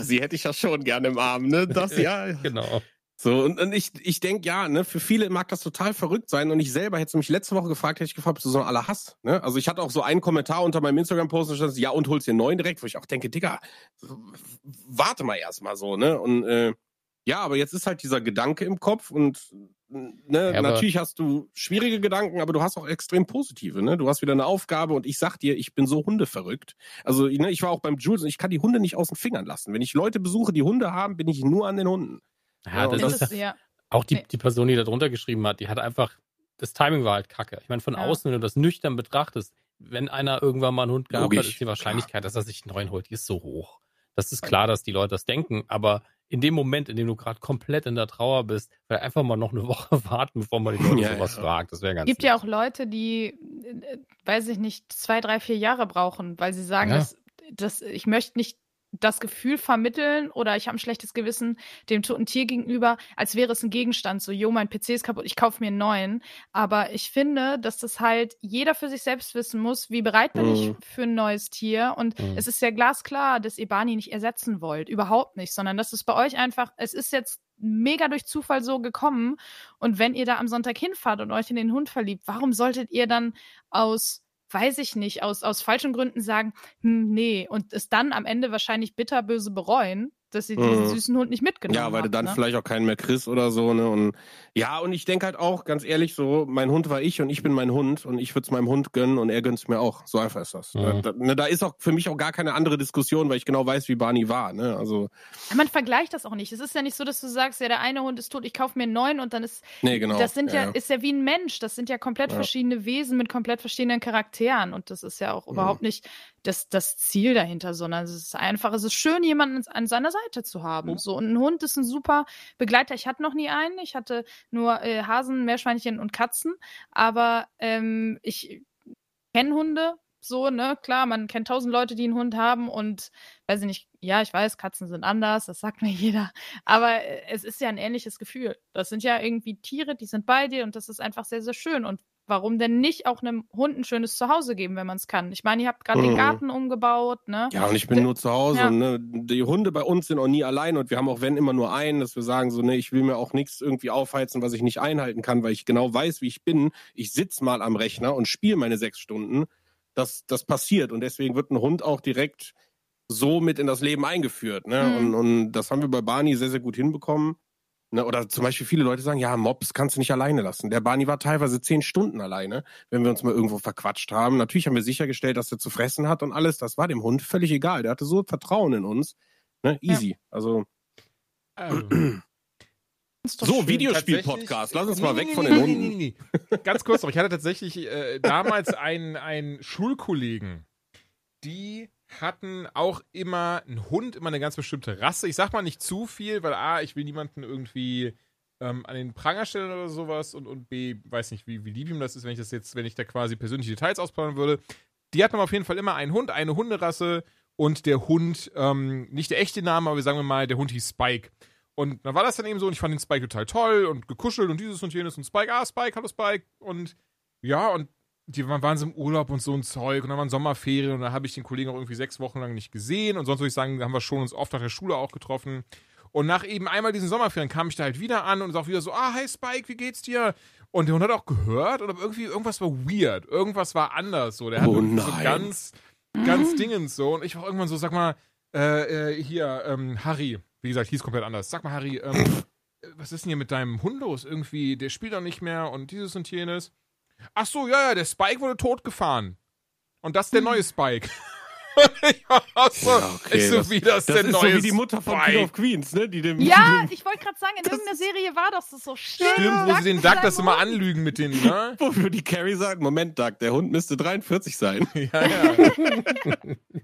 Sie hätte ich ja schon gerne im Arm, ne? Das, <laughs> ja. Genau. So, und, und ich, ich denke, ja, ne, für viele mag das total verrückt sein. Und ich selber hätte mich letzte Woche gefragt, hätte ich gefragt, bist du so ein aller Hass? Ne? Also ich hatte auch so einen Kommentar unter meinem Instagram-Post, da stand, ja, und holst dir einen neuen direkt, wo ich auch denke, Digga, warte mal erstmal so, ne? Und äh, ja, aber jetzt ist halt dieser Gedanke im Kopf und ne, Ja, natürlich hast du schwierige Gedanken, aber du hast auch extrem positive, ne? Du hast wieder eine Aufgabe und ich sag dir, ich bin so hundeverrückt. Also, ne, ich war auch beim Jules und ich kann die Hunde nicht aus den Fingern lassen. Wenn ich Leute besuche, die Hunde haben, bin ich nur an den Hunden. Ja, Ja, das ist ja. Auch die, die Person, die da drunter geschrieben hat, die hat einfach, das Timing war halt kacke. Ich meine, von Ja. außen, wenn du das nüchtern betrachtest, wenn einer irgendwann mal einen Hund gehabt hat, Logisch, ist die Wahrscheinlichkeit, dass er sich einen neuen holt, die ist so hoch. Das ist klar, dass die Leute das denken, aber in dem Moment, in dem du gerade komplett in der Trauer bist, weil einfach mal noch eine Woche <laughs> warten, bevor man die Leute Ja, sowas ja. fragt, das wäre ganz gibt ja nett. auch Leute, die, äh, weiß ich nicht, zwei, drei, vier Jahre brauchen, weil sie sagen, Ja. dass, dass ich möchte nicht das Gefühl vermitteln oder ich habe ein schlechtes Gewissen dem toten Tier gegenüber, als wäre es ein Gegenstand. So, jo, mein PC ist kaputt, ich kaufe mir einen neuen. Aber ich finde, dass das halt jeder für sich selbst wissen muss, wie bereit bin ich Mhm. für ein neues Tier. Und Mhm. es ist ja glasklar, dass ihr Barney nicht ersetzen wollt. Überhaupt nicht, sondern das ist bei euch einfach, es ist jetzt mega durch Zufall so gekommen. Und wenn ihr da am Sonntag hinfahrt und euch in den Hund verliebt, warum solltet ihr dann aus, weiß ich nicht, aus, aus falschen Gründen sagen, hm, nee, und es dann am Ende wahrscheinlich bitterböse bereuen, dass ihr diesen Mhm. süßen Hund nicht mitgenommen Ja, weil du habt, dann ne? vielleicht auch keinen mehr kriegst oder so, ne? Und ja, und ich denke halt auch, ganz ehrlich, so, mein Hund war ich und ich bin mein Hund und ich würde es meinem Hund gönnen und er gönnt es mir auch. So einfach ist das. Mhm. Da, da, ne, da ist auch für mich auch gar keine andere Diskussion, weil ich genau weiß, wie Barney war, ne? Also, Man vergleicht das auch nicht. Es ist ja nicht so, dass du sagst, ja, der eine Hund ist tot, ich kaufe mir einen neuen und dann ist nee, genau. Das sind ja, ja. ist ja wie ein Mensch. Das sind ja komplett Ja. verschiedene Wesen mit komplett verschiedenen Charakteren. Und das ist ja auch überhaupt nicht das, das Ziel dahinter, sondern es ist einfach, es ist schön, jemanden an seiner Seite zu haben. Mhm. So, und ein Hund ist ein super Begleiter. Ich hatte noch nie einen. Ich hatte nur äh, Hasen, Meerschweinchen und Katzen. Aber ähm, ich kenne Hunde. So, ne, klar, man kennt tausend Leute, die einen Hund haben und weiß ich nicht, ja, ich weiß, Katzen sind anders, das sagt mir <laughs> jeder. Aber äh, es ist ja ein ähnliches Gefühl. Das sind ja irgendwie Tiere, die sind bei dir und das ist einfach sehr, sehr schön. Und warum denn nicht auch einem Hund ein schönes Zuhause geben, wenn man es kann? Ich meine, ihr habt gerade den Mhm. Garten umgebaut, ne? Ja, und ich bin nur zu Hause. ja. Ne, die Hunde bei uns sind auch nie allein und wir haben auch, wenn immer nur einen, dass wir sagen, so, ne, ich will mir auch nichts irgendwie aufheizen, was ich nicht einhalten kann, weil ich genau weiß, wie ich bin. Ich sitz mal am Rechner und spiele meine sechs Stunden. Das, das passiert und deswegen wird ein Hund auch direkt so mit in das Leben eingeführt. Ne? Mhm. Und, und das haben wir bei Barney sehr, sehr gut hinbekommen. Ne? Oder zum Beispiel viele Leute sagen, ja, Mops kannst du nicht alleine lassen. Der Barney war teilweise zehn Stunden alleine, wenn wir uns mal irgendwo verquatscht haben. Natürlich haben wir sichergestellt, dass er zu fressen hat und alles. Das war dem Hund völlig egal. Der hatte so Vertrauen in uns. Ne? Easy. Also Ähm, so. Videospiel-Podcast. Lass uns mal Nee, weg nee, von nee, den Hunden. Nee, nee, nee. Ganz kurz noch, ich hatte tatsächlich äh, damals einen, einen Schulkollegen, die hatten auch immer einen Hund, immer eine ganz bestimmte Rasse. Ich sag mal nicht zu viel, weil A, ich will niemanden irgendwie ähm, an den Pranger stellen oder sowas und, und B, weiß nicht, wie, wie lieb ihm das ist, wenn ich das jetzt, wenn ich da quasi persönliche Details ausplaudern würde. Die hatten auf jeden Fall immer einen Hund, eine Hunderasse und der Hund, ähm, nicht der echte Name, aber sagen wir mal, der Hund hieß Spike. Und dann war das dann eben so und ich fand den Spike total toll und gekuschelt und dieses und jenes und Spike, ah, Spike, hallo Spike. Und ja, und die waren, waren so im Urlaub und so ein Zeug und dann waren Sommerferien und da habe ich den Kollegen auch irgendwie sechs Wochen lang nicht gesehen und sonst würde ich sagen, haben wir schon uns oft nach der Schule auch getroffen. Und nach eben einmal diesen Sommerferien kam ich da halt wieder an und ist auch wieder so, ah, hey Spike, wie geht's dir? Und der Hund hat auch gehört und irgendwie irgendwas war weird, irgendwas war anders so. Der hat Oh irgendwie so nein. ganz, ganz Dingens so und ich war auch irgendwann so, sag mal, äh, äh, hier, ähm, Harry, wie gesagt, hieß komplett anders. Sag mal, Harry, ähm, äh, was ist denn hier mit deinem Hund los? Irgendwie, der spielt doch nicht mehr und dieses und jenes. Ach so, ja, ja, der Spike wurde totgefahren. Und das ist der neue Spike. Ich war auch so, Ja, okay, ich so, das- wie das, Das der ist so neue wie die Mutter von Spike. King of Queens, ne? Die dem, Ja, <laughs> ich wollte gerade sagen, in Das irgendeiner ist- Serie war das so. Stimmt, Stimmt, wo sie den Duck das immer anlügen mit den, ne? <laughs> Wofür die Carrie sagt, Moment, Doug, der Hund müsste 43 sein. <laughs> Ja, ja.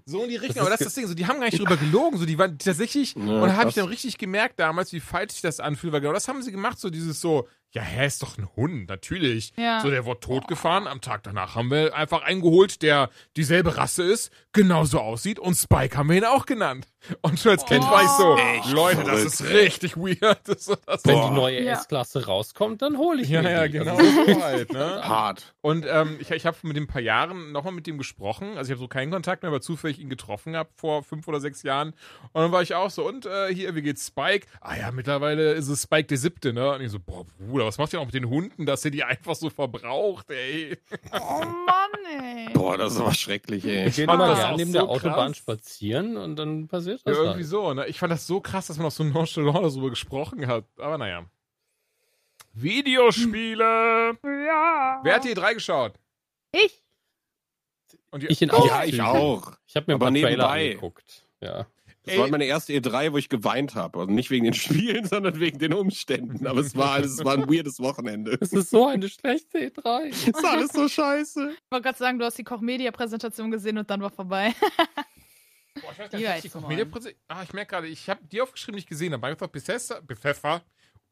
so in die Richtung, aber das ist das Ding, so, die haben gar nicht drüber gelogen, so, die waren tatsächlich, Ja, und da habe ich dann richtig gemerkt damals, wie falsch sich das anfühlt, weil genau das haben sie gemacht, so dieses so, ja, hä, ist doch ein Hund, natürlich. Ja. So, der wurde totgefahren, am Tag danach haben wir einfach einen geholt, der dieselbe Rasse ist, genauso aussieht und Spike haben wir ihn auch genannt. Und schon als Kind war ich so, Echt Leute, das ist richtig weird. <laughs> Das, das, Wenn Boah. die neue Ja. S-Klasse rauskommt, dann hole ich ja, mir ja, die. genau Also, so halt, ne? <laughs> Hart. Und ähm, ich, ich habe mit dem ein paar Jahren nochmal mit dem gesprochen. Also ich habe so keinen Kontakt mehr, aber zufällig ihn getroffen habe vor fünf oder sechs Jahren. Und dann war ich auch so, und äh, hier, wie geht's Spike? Ah ja, mittlerweile ist es Spike der siebte, ne? Und ich so, boah, Bruder, was macht ihr noch mit den Hunden, dass ihr die einfach so verbraucht, ey? Oh Mann, ey. Boah, das ist aber schrecklich, ey. wir gehen fand mal das gerne auch neben so der Autobahn krass. spazieren und dann passiert Ja, das. irgendwie halt. so, ne? Ich fand das so krass, dass man auch so nonchalant darüber gesprochen hat. Aber naja. Videospiele. Ja. Wer hat die drei geschaut? Ich. Und die, Ich in Ja, auch. ich auch. Ich habe mir ein Aber paar Trailer nebenbei. angeguckt. Ja. Das Ey. war meine erste E3, wo ich geweint habe. Also nicht wegen den <laughs> Spielen, sondern wegen den Umständen. Aber es war alles, es war ein weirdes Wochenende. Es ist so eine schlechte E E3. Es ist alles so scheiße. Ich wollte gerade sagen, du hast die Koch-Media-Präsentation gesehen und dann war vorbei. Boah, ich weiß gar nicht, die Media Ah, ich merke gerade, ich habe die aufgeschrieben, die ich gesehen habe. Microsoft, Bethesda, Bethesda,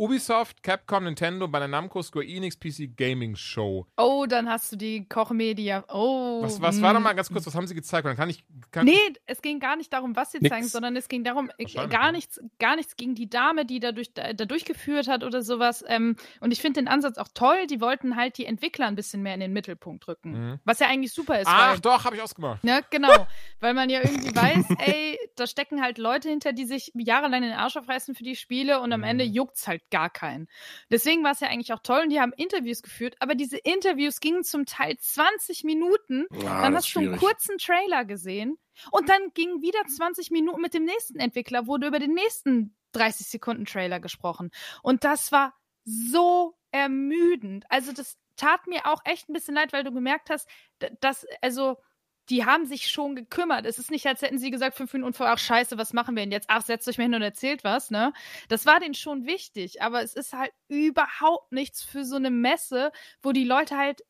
Ubisoft, Capcom, Nintendo, bei der Namco, Square Enix, PC Gaming Show. Oh, dann hast du die Koch-Media. Oh. Was, was war da mal ganz kurz, was haben sie gezeigt? Dann kann ich. Kann, Nee, es ging gar nicht darum, was sie Nix. zeigen, sondern es ging darum, äh, gar nichts, gar nichts gegen die Dame, die dadurch, da, da durchgeführt hat oder sowas. Ähm, und ich finde den Ansatz auch toll. Die wollten halt die Entwickler ein bisschen mehr in den Mittelpunkt rücken. Mhm. Was ja eigentlich super ist. Ach weil, doch, habe ich ausgemacht. Ne, genau. Weil man ja irgendwie <laughs> weiß, ey, da stecken halt Leute hinter, die sich jahrelang den Arsch aufreißen für die Spiele und am Mhm. Ende juckt's halt gar keinen. Deswegen war es ja eigentlich auch toll und die haben Interviews geführt, aber diese Interviews gingen zum Teil 20 Minuten. Ja, dann hast du einen kurzen Trailer gesehen und dann ging wieder 20 Minuten mit dem nächsten Entwickler, wurde über den nächsten 30 Sekunden Trailer gesprochen. Und das war so ermüdend. Also das tat mir auch echt ein bisschen leid, weil du gemerkt hast, dass, also, die haben sich schon gekümmert. Es ist nicht, als hätten sie gesagt, fünf Minuten vorher, ach scheiße, was machen wir denn jetzt? Ach, setzt euch mal hin und erzählt was, ne? Das war denen schon wichtig, aber es ist halt überhaupt nichts für so eine Messe, wo die Leute halt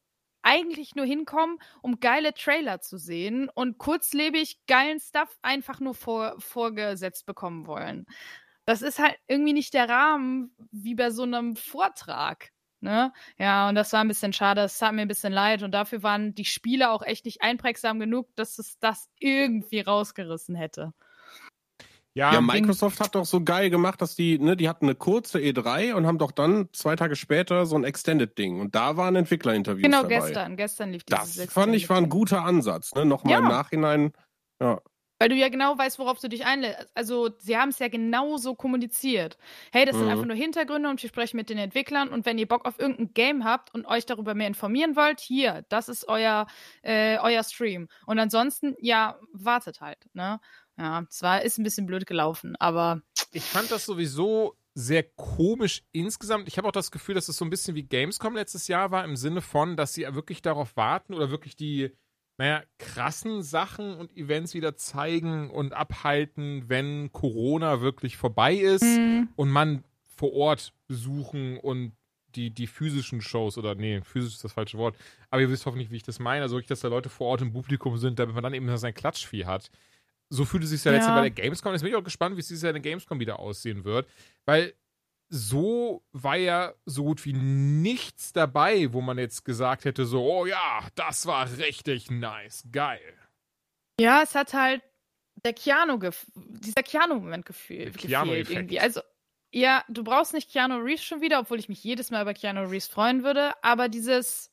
eigentlich nur hinkommen, um geile Trailer zu sehen und kurzlebig geilen Stuff einfach nur vor, vorgesetzt bekommen wollen. Das ist halt irgendwie nicht der Rahmen wie bei so einem Vortrag. Ne? Ja, und das war ein bisschen schade, es tat mir ein bisschen leid und dafür waren die Spiele auch echt nicht einprägsam genug, dass es das irgendwie rausgerissen hätte. Ja, Ja, Microsoft hat doch so geil gemacht, dass die, ne, die hatten eine kurze E3 und haben doch dann zwei Tage später so ein Extended-Ding. Und da waren Entwicklerinterviews Genau, dabei. gestern. Gestern lief dieses Das fand ich war ein guter Ansatz, ne? Nochmal Ja. im Nachhinein. Ja. Weil du ja genau weißt, worauf du dich einlässt. Also, sie haben es ja genauso kommuniziert. Hey, das sind Mhm. einfach nur Hintergründe und wir sprechen mit den Entwicklern. Und wenn ihr Bock auf irgendein Game habt und euch darüber mehr informieren wollt, hier, das ist euer, äh, euer Stream. Und ansonsten, ja, wartet halt, ne? Ja, zwar ist ein bisschen blöd gelaufen, aber ich fand das sowieso sehr komisch insgesamt. Ich habe auch das Gefühl, dass es so ein bisschen wie Gamescom letztes Jahr war, im Sinne von, dass sie wirklich darauf warten oder wirklich die, naja, krassen Sachen und Events wieder zeigen und abhalten, wenn Corona wirklich vorbei ist Mhm. und man vor Ort besuchen und die, die physischen Shows oder nee, physisch ist das falsche Wort, aber ihr wisst hoffentlich, wie ich das meine, also wirklich, dass da Leute vorOrt im Publikum sind, damit man dann eben sein Klatschvieh hat. So fühlte es sich ja letztes Ja. Jahr bei der Gamescom. Jetzt bin ich auch gespannt, wie es dieses Jahr in der Gamescom wieder aussehen wird, weil so war ja so gut wie nichts dabei, wo man jetzt gesagt hätte, so, oh ja, das war richtig nice, geil. Ja, es hat halt der Keanu gef dieser Keanu-Moment gefühl Der Keanu-Effekt. gefehlt irgendwie. Also, ja, du brauchst nicht Keanu Reeves schon wieder, obwohl ich mich jedes Mal über Keanu Reeves freuen würde, aber dieses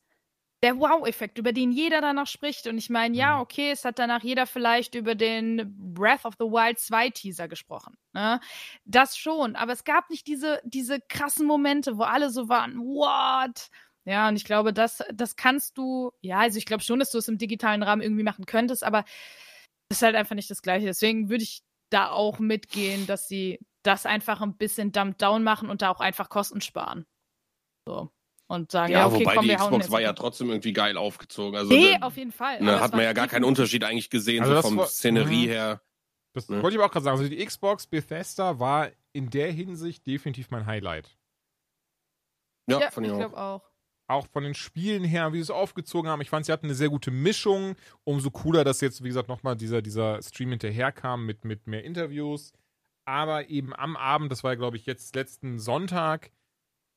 der Wow-Effekt, über den jeder danach spricht. Und ich meine, ja, Mhm. okay, es hat danach jeder vielleicht über den Breath of the Wild 2 Teaser gesprochen. Ne? Das schon, aber es gab nicht diese, diese krassen Momente, wo alle so waren, what? Ja, und ich glaube, das, das kannst du, ja, also ich glaube schon, dass du es im digitalen Rahmen irgendwie machen könntest, aber das ist halt einfach nicht das Gleiche. Deswegen würde ich da auch mitgehen, dass sie das einfach ein bisschen dumped down machen und da auch einfach Kosten sparen. So. Und sagen, ja, Ja, okay, wobei komm, die Xbox war ja trotzdem irgendwie geil aufgezogen. Also Nee, da, auf jeden Fall. ne, aber hat man ja gar keinen Unterschied eigentlich gesehen, Also so vom war- Szenerie Mhm. her. Das Ne? wollte ich aber auch gerade sagen. Also die Xbox Bethesda war in der Hinsicht definitiv mein Highlight. Ja, Ja, fand ich glaube auch. auch von den Spielen her, wie sie es aufgezogen haben. Ich fand, sie hatten eine sehr gute Mischung. Umso cooler, dass jetzt, wie gesagt, nochmal dieser, dieser Stream hinterherkam mit, mit mehr Interviews. Aber eben am Abend, das war ja, glaube ich, jetzt letzten Sonntag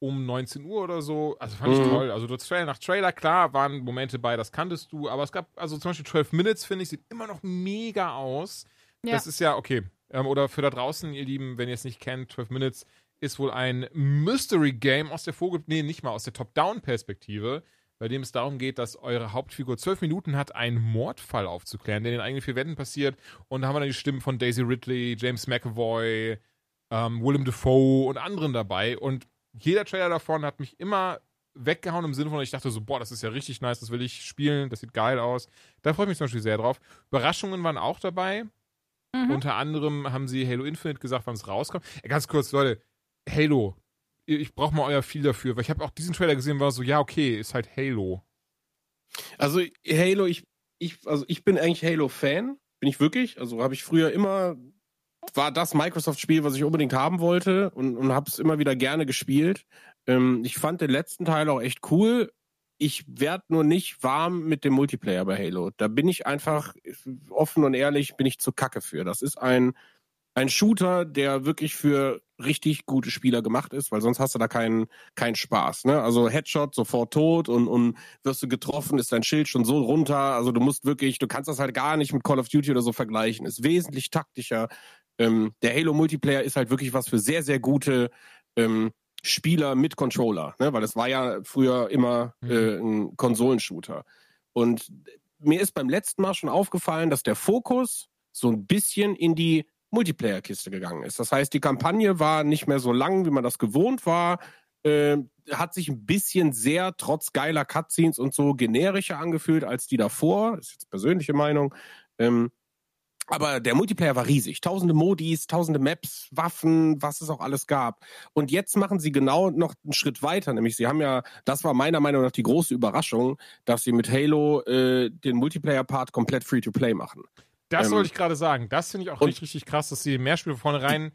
um 19 Uhr oder so. Also fand ich Mhm. toll. Also du Trailer nach Trailer, klar, waren Momente bei, das kanntest du. Aber es gab, also zum Beispiel 12 Minutes, finde ich, sieht immer noch mega aus. Ja. Das ist ja, okay. Ähm, oder für da draußen, ihr Lieben, wenn ihr es nicht kennt, 12 Minutes ist wohl ein Mystery Game aus der Vogel, nee, nicht mal aus der Top-Down-Perspektive, bei dem es darum geht, dass eure Hauptfigur zwölf Minuten hat, einen Mordfall aufzuklären, der in den eigenen vier Wänden passiert. Und da haben wir dann die Stimmen von Daisy Ridley, James McAvoy, ähm, Willem Dafoe und anderen dabei. Und jeder Trailer davon hat mich immer weggehauen im Sinne von, ich dachte so, boah, das ist ja richtig nice, das will ich spielen, das sieht geil aus. Da freue ich mich zum Beispiel sehr drauf. Überraschungen waren auch dabei. Mhm. Unter anderem haben sie Halo Infinite gesagt, wann es rauskommt. Ganz kurz, Leute, Halo. Ich brauche mal euer Feel dafür, weil ich habe auch diesen Trailer gesehen, war so, ja, okay, ist halt Halo. Also Halo, ich, ich, also ich bin eigentlich Halo-Fan, bin ich wirklich. Also habe ich früher immer, war das Microsoft-Spiel, was ich unbedingt haben wollte und, und habe es immer wieder gerne gespielt. Ähm, ich fand den letzten Teil auch echt cool. Ich werde nur nicht warm mit dem Multiplayer bei Halo. Da bin ich einfach offen und ehrlich, bin ich zu kacke für. Das ist ein, ein Shooter, der wirklich für richtig gute Spieler gemacht ist, weil sonst hast du da keinen keinen Spaß. Ne? Also Headshot sofort tot und, und wirst du getroffen, ist dein Schild schon so runter. Also du musst wirklich, du kannst das halt gar nicht mit Call of Duty oder so vergleichen. Ist wesentlich taktischer. Ähm, der Halo Multiplayer ist halt wirklich was für sehr sehr gute ähm, Spieler mit Controller, ne? weil es war ja früher immer Mhm. äh, ein Konsolenshooter. Und mir ist beim letzten Mal schon aufgefallen, dass der Fokus so ein bisschen in die Multiplayer-Kiste gegangen ist. Das heißt, die Kampagne war nicht mehr so lang, wie man das gewohnt war. Äh, hat sich ein bisschen sehr, trotz geiler Cutscenes und so, generischer angefühlt als die davor. Das ist jetzt persönliche Meinung. Ähm, aber der Multiplayer war riesig. Tausende Modis, tausende Maps, Waffen, was es auch alles gab. Und jetzt machen sie genau noch einen Schritt weiter. Nämlich, sie haben ja, das war meiner Meinung nach die große Überraschung, dass sie mit Halo äh, den Multiplayer-Part komplett Free-to-Play machen. Das Ähm, wollte ich gerade sagen. Das finde ich auch richtig, richtig krass, dass sie mehr Spiele vornherein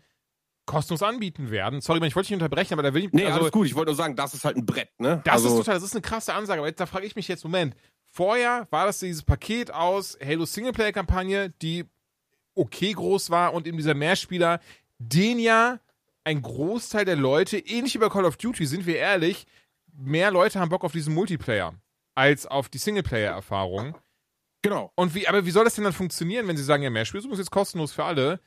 kostenlos anbieten werden. Sorry, ich wollte dich nicht unterbrechen, aber da will ich. Nee, also, alles gut. Ich wollte nur sagen, das ist halt ein Brett, ne? Das also, ist total, das ist eine krasse Ansage, aber jetzt, da frage ich mich jetzt, Moment, vorher war das dieses Paket aus Halo Singleplayer-Kampagne, die okay groß war und eben dieser Mehrspieler, den ja ein Großteil der Leute, ähnlich wie bei Call of Duty, sind wir ehrlich, mehr Leute haben Bock auf diesen Multiplayer als auf die Singleplayer-Erfahrung. genau. Und wie, aber wie soll das denn dann funktionieren, wenn sie sagen, ja, Mehrspiel ist jetzt kostenlos für alle?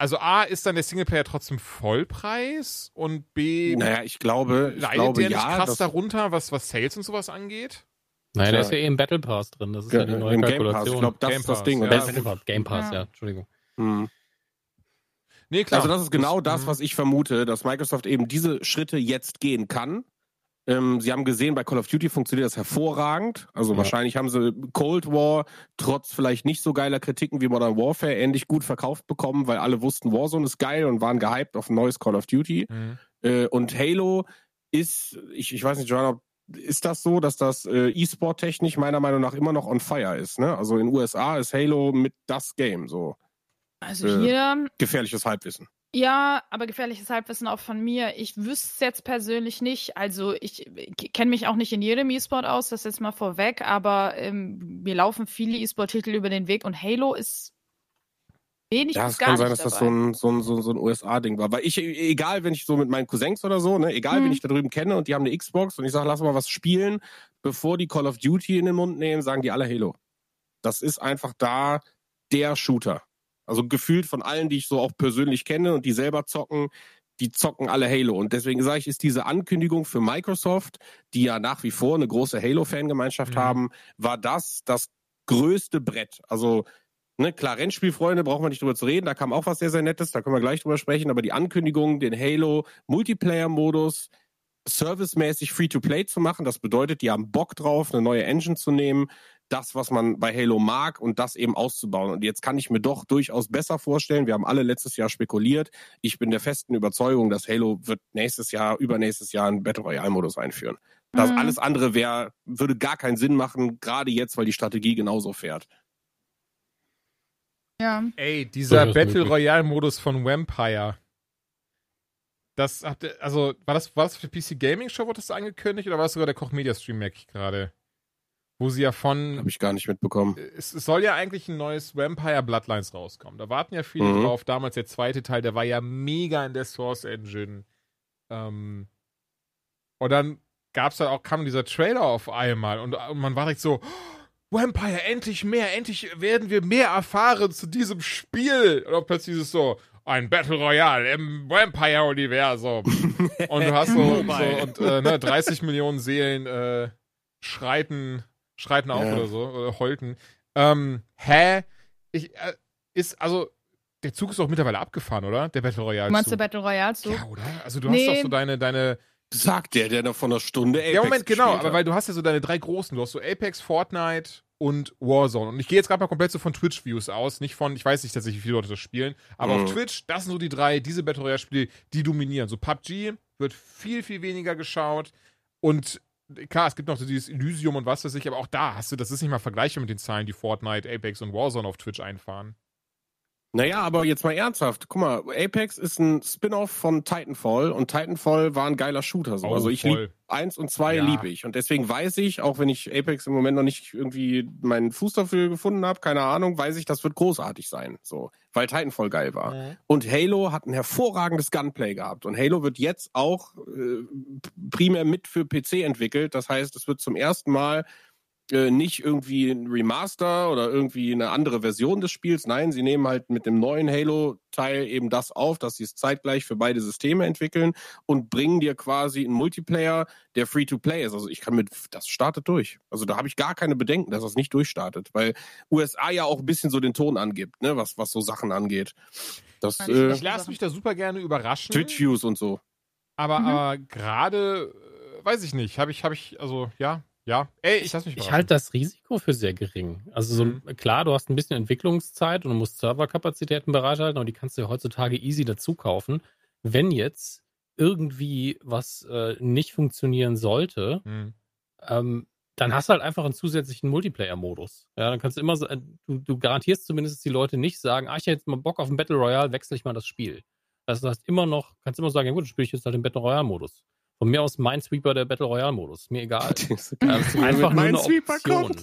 Also A, ist dann der Singleplayer trotzdem Vollpreis und B, Naja, ich glaube, ich leidet glaube der nicht ja. krass das- darunter, was, was Sales und sowas angeht? Naja, der Tja. ist ja eh im Battle Pass drin. Das ist Ja, ja, die neue im Game Pass. Kalkulation. Ich glaube, das Game ist das Pass, Ding. Ja. Battle Pass, Game Pass, Ja. ja. Entschuldigung. Hm. Nee, klar. Also das ist genau das, Mhm. was ich vermute, dass Microsoft eben diese Schritte jetzt gehen kann. Ähm, sie haben gesehen, bei Call of Duty funktioniert das hervorragend. Also Ja. wahrscheinlich haben sie Cold War trotz vielleicht nicht so geiler Kritiken wie Modern Warfare ähnlich gut verkauft bekommen, weil alle wussten, Warzone ist geil und waren gehypt auf ein neues Call of Duty. Mhm. Äh, und Halo ist, ich, ich weiß nicht, John, ob ist das so, dass das äh, E-Sport technisch meiner Meinung nach immer noch on fire ist? Ne? Also in den USA ist Halo mit das Game so Also Äh. hier, gefährliches Halbwissen. ja, aber gefährliches Halbwissen auch von mir. Ich wüsste es jetzt persönlich nicht. Also ich kenne mich auch nicht in jedem E-Sport aus, das jetzt mal vorweg, aber ähm, mir laufen viele E-Sport-Titel über den Weg und Halo ist wenig Ja, es kann sein, dass dabei. das so ein, so ein, so ein, so ein USA-Ding war. Weil ich, egal, wenn ich so mit meinen Cousins oder so, ne, egal, Hm. ich da drüben kenne und die haben eine Xbox und ich sage, lass mal was spielen, bevor die Call of Duty in den Mund nehmen, sagen die alle Halo. Das ist einfach da der Shooter. Also gefühlt von allen, die ich so auch persönlich kenne und die selber zocken, die zocken alle Halo. Und deswegen sage ich, ist diese Ankündigung für Microsoft, die ja nach wie vor eine große Halo-Fangemeinschaft Mhm. haben, war das das größte Brett. Also Ne, klar, Rennspielfreunde, brauchen wir nicht drüber zu reden. Da kam auch was sehr, sehr Nettes, da können wir gleich drüber sprechen. Aber die Ankündigung, den Halo Multiplayer-Modus servicemäßig Free-to-Play zu machen, das bedeutet, die haben Bock drauf, eine neue Engine zu nehmen, das, was man bei Halo mag und das eben auszubauen. Und jetzt kann ich mir doch durchaus besser vorstellen, wir haben alle letztes Jahr spekuliert, ich bin der festen Überzeugung, dass Halo wird nächstes Jahr, übernächstes Jahr einen Battle Royale-Modus einführen. Das Mhm. alles andere wäre, würde gar keinen Sinn machen, gerade jetzt, weil die Strategie genauso fährt. Ja. Ey, dieser Battle. Royale-Modus von Vampire. Das habt ihr, also, war das, war das für PC Gaming Show, wurde das angekündigt, oder war das sogar der Koch Media Stream, merke ich gerade? Wo sie ja von. Habe ich gar nicht mitbekommen. Es, es soll ja eigentlich ein neues Vampire Bloodlines rauskommen. Da warten ja viele Mhm. drauf. Damals der zweite Teil, der war ja mega in der Source Engine. Ähm, und dann gab's da auch, kam dieser Trailer auf einmal und, und man war direkt so, "Oh, Vampire, endlich mehr, endlich werden wir mehr erfahren zu diesem Spiel. Und dann plötzlich ist es so, ein Battle Royale im Vampire-Universum. und du hast so, <laughs> so und, äh, ne, 30 Millionen Seelen äh, schreiten, schreiten auf Ja. oder so, oder heulten. Ähm, hä? Ich, äh, ist, also, der Zug ist doch mittlerweile abgefahren, oder? Der Battle Royale. Du meinst der Zug. Battle Royale Zug? Ja, oder? Also du Nee. hast doch so deine, deine. Sagt der, der noch von einer Stunde Apex ja, Moment, genau, aber weil du hast ja so deine drei großen. Du hast so Apex, Fortnite und Warzone. Und ich gehe jetzt gerade mal komplett so von Twitch-Views aus, nicht von, ich weiß nicht tatsächlich, wie viele Leute das spielen, aber Mhm. auf Twitch, das sind so die drei, diese Battle Royale-Spiele, die dominieren. So PUBG wird viel, viel weniger geschaut und klar, es gibt noch so dieses Elysium und was weiß ich, aber auch da hast du, das ist nicht mal vergleichbar mit den Zahlen, die Fortnite, Apex und Warzone auf Twitch einfahren. Naja, aber jetzt mal ernsthaft. Guck mal, Apex ist ein Spin-off von Titanfall und Titanfall war ein geiler Shooter. So. Oh, also ich voll. lieb eins und zwei Ja. liebe ich. Und deswegen weiß ich, auch wenn ich Apex im Moment noch nicht irgendwie meinen Fuß dafür gefunden habe, keine Ahnung, weiß ich, das wird großartig sein. So, weil Titanfall geil war. Und Halo hat ein hervorragendes Gunplay gehabt. Und Halo wird jetzt auch äh, primär mit für PC entwickelt. Das heißt, es wird zum ersten Mal äh, nicht irgendwie ein Remaster oder irgendwie eine andere Version des Spiels. Nein, sie nehmen halt mit dem neuen Halo-Teil eben das auf, dass sie es zeitgleich für beide Systeme entwickeln und bringen dir quasi einen Multiplayer, der Free-to-Play ist. Also ich kann mit, das startet durch. Also da habe ich gar keine Bedenken, dass das nicht durchstartet, weil USA ja auch ein bisschen so den Ton angibt, ne, was, was so Sachen angeht. Das Ich- äh, Ich lasse mich da super gerne überraschen. Twitch-Views und so. Aber, Mhm. aber gerade, äh, weiß ich nicht, habe ich, habe ich, also ja, ja. Ey, ich lass mich Ich halte das Risiko für sehr gering. Also so, Mhm. klar, du hast ein bisschen Entwicklungszeit und du musst Serverkapazitäten bereithalten, aber die kannst du ja heutzutage easy dazu kaufen. Wenn jetzt irgendwie was äh, nicht funktionieren sollte, Hm. ähm, dann hast du halt einfach einen zusätzlichen Multiplayer-Modus. Ja, dann kannst du immer, so- äh, du, du garantierst zumindest, dass die Leute nicht sagen, ah, ich hätte jetzt mal Bock auf ein Battle Royale, wechsle ich mal das Spiel. Also du hast immer noch, kannst immer sagen, ja gut, dann spiele ich jetzt halt den Battle Royale-Modus. Von mir aus Minesweeper der Battle Royale-Modus. Mir egal. <laughs> Einfach nur eine Option.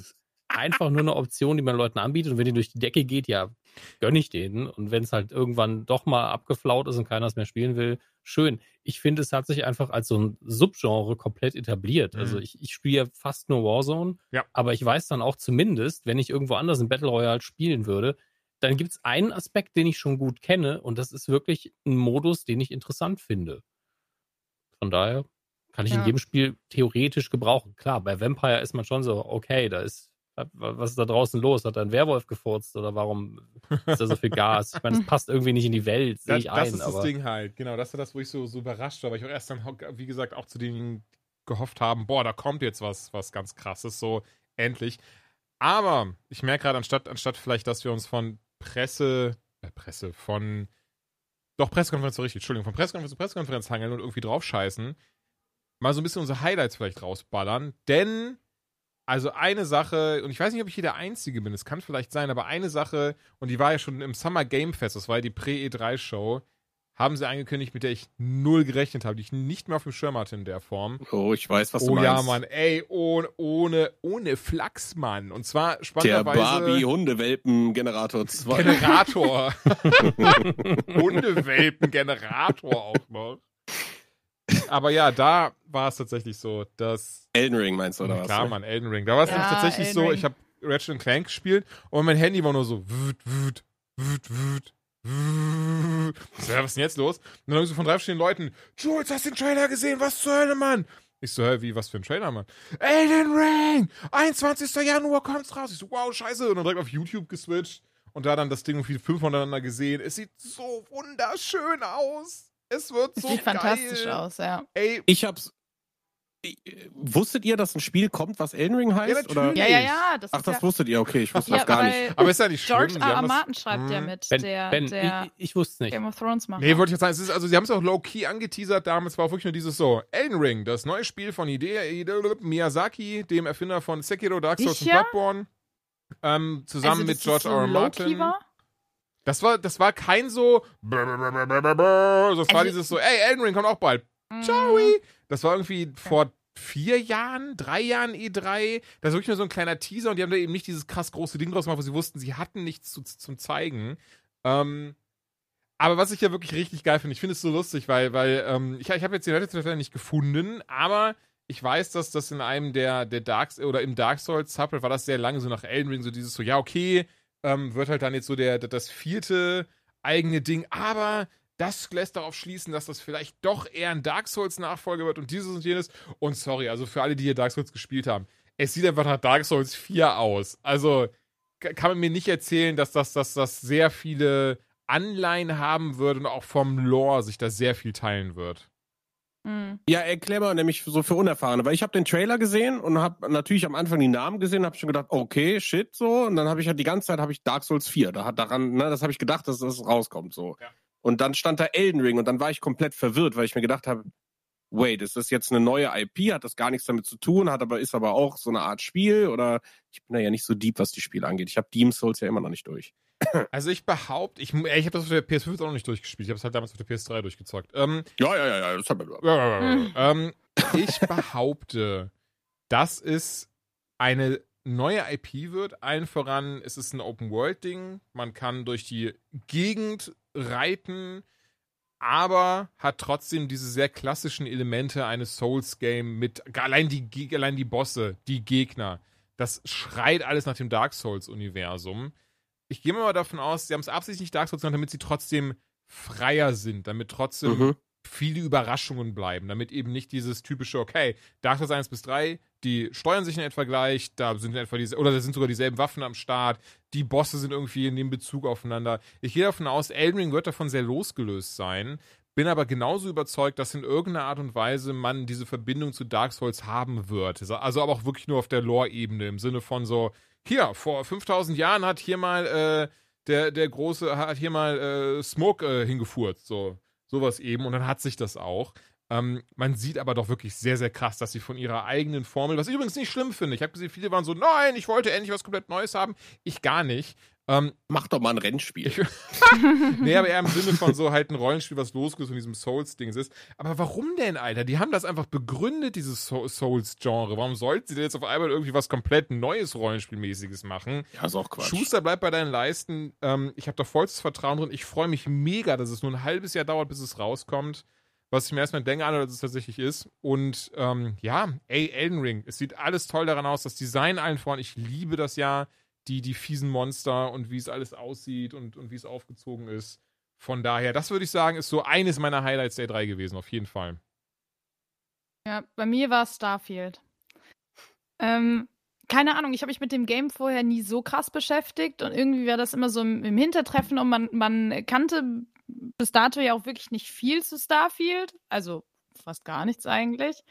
Einfach nur eine Option, die man Leuten anbietet. Und wenn die durch die Decke geht, ja, gönne ich denen. Und wenn es halt irgendwann doch mal abgeflaut ist und keiner es mehr spielen will, schön. Ich finde, es hat sich einfach als so ein Subgenre komplett etabliert. Mhm. Also ich, ich spiele ja fast nur Warzone, Ja. aber ich weiß dann auch zumindest, wenn ich irgendwo anders ein Battle Royale spielen würde, dann gibt es einen Aspekt, den ich schon gut kenne und das ist wirklich ein Modus, den ich interessant finde. Von daher kann ich Ja. in jedem Spiel theoretisch gebrauchen. Klar, bei Vampire ist man schon so, okay, da ist, was ist da draußen los? Hat da ein Werwolf gefurzt oder warum ist da so viel Gas? Ich meine, das <laughs> passt irgendwie nicht in die Welt, sehe Das, ich das ein, ist das aber Ding halt. Genau, das ist das, wo ich so, so überrascht war, weil ich auch erst dann, wie gesagt, auch zu denen gehofft haben, boah, da kommt jetzt was, was ganz krasses, so endlich. Aber ich merke gerade, anstatt, anstatt vielleicht, dass wir uns von Presse, äh, Presse, von doch, Pressekonferenz war richtig, Entschuldigung, von Pressekonferenz zu Pressekonferenz hangeln und irgendwie draufscheißen, mal so ein bisschen unsere Highlights vielleicht rausballern, denn also eine Sache, und ich weiß nicht, ob ich hier der Einzige bin, es kann vielleicht sein, aber eine Sache, und die war ja schon im Summer Game Fest, das war ja die Pre-E3-Show, haben sie angekündigt, mit der ich null gerechnet habe, die ich nicht mehr auf dem Schirm hatte in der Form. Oh, ich weiß, was du oh meinst. ja, Mann, ey, ohne, ohne, ohne Flachs, Mann. Und zwar Der spannenderweise. Barbie-Hundewelpen-Generator 2. Generator. <laughs> Hundewelpen-Generator auch noch. Aber ja, da war es tatsächlich so, dass. Elden Ring meinst du, oder was? Klar, ne? Mann, Elden Ring. Da war es Ja, nämlich tatsächlich Elden so, Ring. ich habe Ratchet Clank gespielt und mein Handy war nur so wüt, wüt, wüt, wüt. So, ja, was ist denn jetzt los? Und dann irgendwie so von drei verschiedenen Leuten, Jules, hast du den Trailer gesehen? Was zur Hölle, Mann? Ich so, hä, wie, was für ein Trailer, Mann? Elden Ring! 21. Januar kommt's raus. Ich so, wow, scheiße. Und dann direkt auf YouTube geswitcht und da dann das Ding irgendwie fünf voneinander gesehen. Es sieht so wunderschön aus. Es wird Es so sieht geil. fantastisch aus, ja. Ey, Ich hab's. Wusstet ihr, dass ein Spiel kommt, was Elden Ring heißt? Ja, oder? Ja, ja, ja. Das Ach, ist das ja, wusstet ihr, okay, ich wusste ja, das gar nicht. aber ist ja nicht schlimm. George R. R. Martin schreibt ja Mhm. mit, Ben, der, ben der ich, ich wusste es nicht. Game of Thrones macht. Nee, wollte ich jetzt sagen, es ist, also sie haben es auch low-key angeteasert damals, war auch wirklich nur dieses so, Elden Ring, das neue Spiel von Hideo Miyazaki, dem Erfinder von Sekiro, Dark Souls und Sicher? Bloodborne, ähm, zusammen also, mit George so R. R. Martin. War? Das war, das war kein so, das war Also- dieses so, ey, Elden Ring kommt auch bald. Ciao. Das war irgendwie vor vier Jahren, drei Jahren E3. Das ist wirklich nur so ein kleiner Teaser und die haben da eben nicht dieses krass große Ding draus gemacht, wo sie wussten, sie hatten nichts zu, zum Zeigen. Ähm, aber was ich ja wirklich richtig geil finde, ich finde es so lustig, weil, weil ähm, ich, ich habe jetzt die Leute Trailer nicht gefunden, aber ich weiß, dass das in einem der, der Dark oder im Dark Souls Subreddit war das sehr lange so nach Elden Ring, so dieses so, ja, okay, ähm, wird halt dann jetzt so der, das vierte eigene Ding, aber das lässt darauf schließen, dass das vielleicht doch eher ein Dark Souls Nachfolger wird und dieses und jenes. Und sorry, also für alle, die hier Dark Souls gespielt haben, es sieht einfach nach Dark Souls 4 aus. Also kann man mir nicht erzählen, dass das, dass das sehr viele Anleihen haben wird und auch vom Lore sich da sehr viel teilen wird. Mhm. Ja, erklär mal nämlich so für Unerfahrene, weil ich habe den Trailer gesehen und habe natürlich am Anfang die Namen gesehen, habe schon gedacht, okay, shit, so. Und dann habe ich halt die ganze Zeit habe ich Dark Souls 4. Da hat daran, ne, das habe ich gedacht, dass das rauskommt, so. Ja. Und dann stand da Elden Ring und dann war ich komplett verwirrt, weil ich mir gedacht habe, wait, ist das jetzt eine neue IP? Hat das gar nichts damit zu tun? Hat aber ist aber auch so eine Art Spiel oder ich bin da ja nicht so deep, was die Spiele angeht. Ich habe Demon Souls ja immer noch nicht durch. <coughs> Also ich behaupte, ich, ich habe das auf der PS5 auch noch nicht durchgespielt. Ich habe es halt damals auf der PS3 durchgezockt. Ähm, Ja, ja, ja, ja, das hat mir ähm, ich behaupte, dass es eine neue IP wird. Allen voran, es ist ein Open-World-Ding. Man kann durch die Gegend reiten, aber hat trotzdem diese sehr klassischen Elemente eines Souls-Game mit allein die, allein die Bosse, die Gegner. Das schreit alles nach dem Dark Souls-Universum. Ich gehe mal davon aus, sie haben es absichtlich nicht Dark Souls genannt, damit sie trotzdem freier sind, damit trotzdem Mhm. Viele Überraschungen bleiben, damit eben nicht dieses typische, okay, Dark Souls 1 bis 3, die steuern sich in etwa gleich, da sind in etwa diese, oder da sind sogar dieselben Waffen am Start, die Bosse sind irgendwie in dem Bezug aufeinander. Ich gehe davon aus, Elden Ring wird davon sehr losgelöst sein, bin aber genauso überzeugt, dass in irgendeiner Art und Weise man diese Verbindung zu Dark Souls haben wird. Also aber auch wirklich nur auf der Lore-Ebene, im Sinne von so, hier, vor 5000 Jahren hat hier mal äh, der, der große, hat hier mal äh, Smoke äh, hingefurzt, so sowas eben und dann hat sich das auch. Ähm, man sieht aber doch wirklich sehr, sehr krass, dass sie von ihrer eigenen Formel, was ich übrigens nicht schlimm finde, ich habe gesehen, viele waren so, nein, ich wollte endlich was komplett Neues haben. Ich gar nicht. Ähm, Mach doch mal ein Rennspiel. Ich- <laughs> nee, aber eher im Sinne von so halt ein Rollenspiel, was losgelöst von diesem Souls-Dings ist. Aber warum denn, Alter? Die haben das einfach begründet, dieses so Souls-Genre. Warum sollten sie denn jetzt auf einmal irgendwie was komplett Neues Rollenspielmäßiges machen? ja, ist auch Quatsch. Schuster, bleib bei deinen Leisten. Ähm, ich habe da vollstes Vertrauen drin. Ich freue mich mega, dass es nur ein halbes Jahr dauert, bis es rauskommt. Was ich mir erstmal denke, an, dass es tatsächlich ist. Und ähm, ja, ey, Elden Ring. Es sieht alles toll daran aus. Das Design allen voran. Ich liebe das ja. Die, die fiesen Monster und wie es alles aussieht und, und wie es aufgezogen ist. Von daher, das würde ich sagen, ist so eines meiner Highlights der drei gewesen, auf jeden Fall. Ja, bei mir war es Starfield. Ähm, keine Ahnung, ich habe mich mit dem Game vorher nie so krass beschäftigt und irgendwie war das immer so im, im Hintertreffen und man, man kannte bis dato ja auch wirklich nicht viel zu Starfield, also fast gar nichts eigentlich.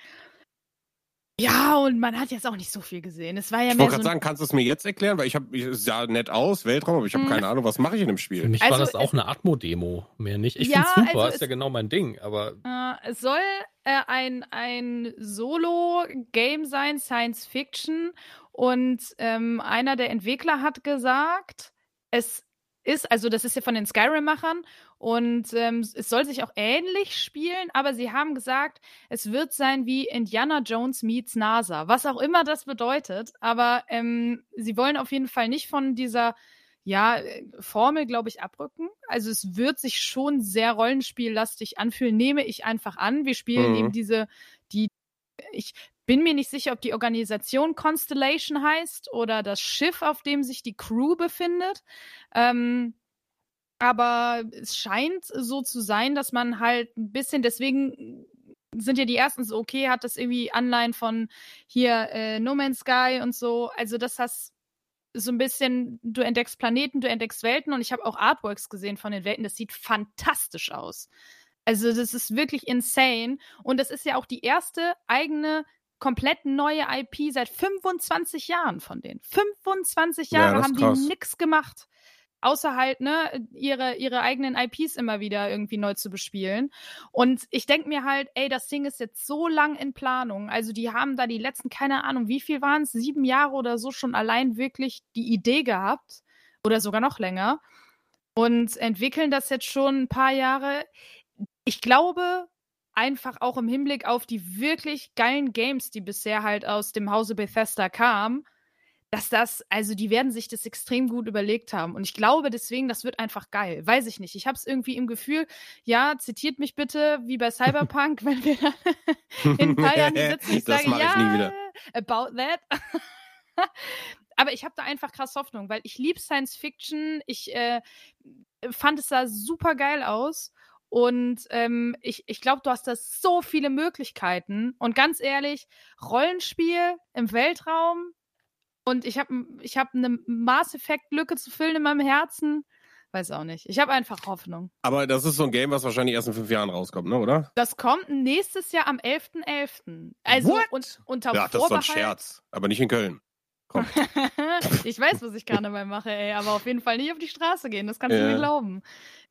Ja, und man hat jetzt auch nicht so viel gesehen. Es war ja Ich wollte so gerade sagen, kannst du es mir jetzt erklären? Weil ich habe, es sah nett aus, Weltraum, aber ich habe Mhm. keine Ahnung, was mache ich in dem Für Spiel? mich Also, war das auch eine Atmo-Demo, mehr nicht. Ich Ja, find's super, also ist es- ja genau mein Ding, aber Äh, es soll äh, ein, ein Solo-Game sein, Science Fiction. Und ähm, einer der Entwickler hat gesagt, es ist, also das ist ja von den Skyrim-Machern und ähm, es soll sich auch ähnlich spielen, aber sie haben gesagt, es wird sein wie Indiana Jones meets NASA, was auch immer das bedeutet. Aber ähm, sie wollen auf jeden Fall nicht von dieser ja, äh, Formel, glaube ich, abrücken. Also es wird sich schon sehr rollenspiellastig anfühlen, nehme ich einfach an. Wir spielen Mhm. eben diese, die, ich bin mir nicht sicher, ob die Organisation Constellation heißt oder das Schiff, auf dem sich die Crew befindet. Ähm, aber es scheint so zu sein, dass man halt ein bisschen, deswegen sind ja die ersten so, okay, hat das irgendwie Anleihen von hier äh, No Man's Sky und so. Also, das so ein bisschen, du entdeckst Planeten, du entdeckst Welten und ich habe auch Artworks gesehen von den Welten. Das sieht fantastisch aus. Also, das ist wirklich insane. Und das ist ja auch die erste eigene, komplett neue IP seit 25 Jahren von denen. 25 Ja, Jahre das haben krass. die nix gemacht. Außer halt, ne, ihre, ihre eigenen IPs immer wieder irgendwie neu zu bespielen. Und ich denke mir halt, ey, das Ding ist jetzt so lang in Planung. Also die haben da die letzten, keine Ahnung, wie viel waren es, sieben Jahre oder so schon allein wirklich die Idee gehabt. Oder sogar noch länger. Und entwickeln das jetzt schon ein paar Jahre. Ich glaube, einfach auch im Hinblick auf die wirklich geilen Games, die bisher halt aus dem Hause Bethesda kamen, dass das, also die werden sich das extrem gut überlegt haben. Und ich glaube deswegen, das wird einfach geil. Weiß ich nicht. Ich habe es irgendwie im Gefühl, ja, zitiert mich bitte wie bei Cyberpunk, <laughs> wenn wir <laughs> in ein paar Jahren sitzen ich das sage, mache ich ja, nie wieder. about that. <laughs> Aber ich habe da einfach krass Hoffnung, weil ich liebe Science Fiction. Ich äh, fand es sah super geil aus. Und ähm, ich, ich glaube, du hast da so viele Möglichkeiten. Und ganz ehrlich, Rollenspiel im Weltraum. Und ich habe ich hab eine Mass Effect-Lücke zu füllen in meinem Herzen. Weiß auch nicht. Ich habe einfach Hoffnung. Aber das ist so ein Game, was wahrscheinlich erst in fünf Jahren rauskommt, ne, oder? Das kommt nächstes Jahr am 11.11. Also What? und, unter Ja, das ist doch ein. Scherz. Aber nicht in Köln. Komm. <laughs> ich weiß, was ich Karneval mache, ey, aber auf jeden Fall nicht auf die Straße gehen, das kannst du Ja. mir glauben.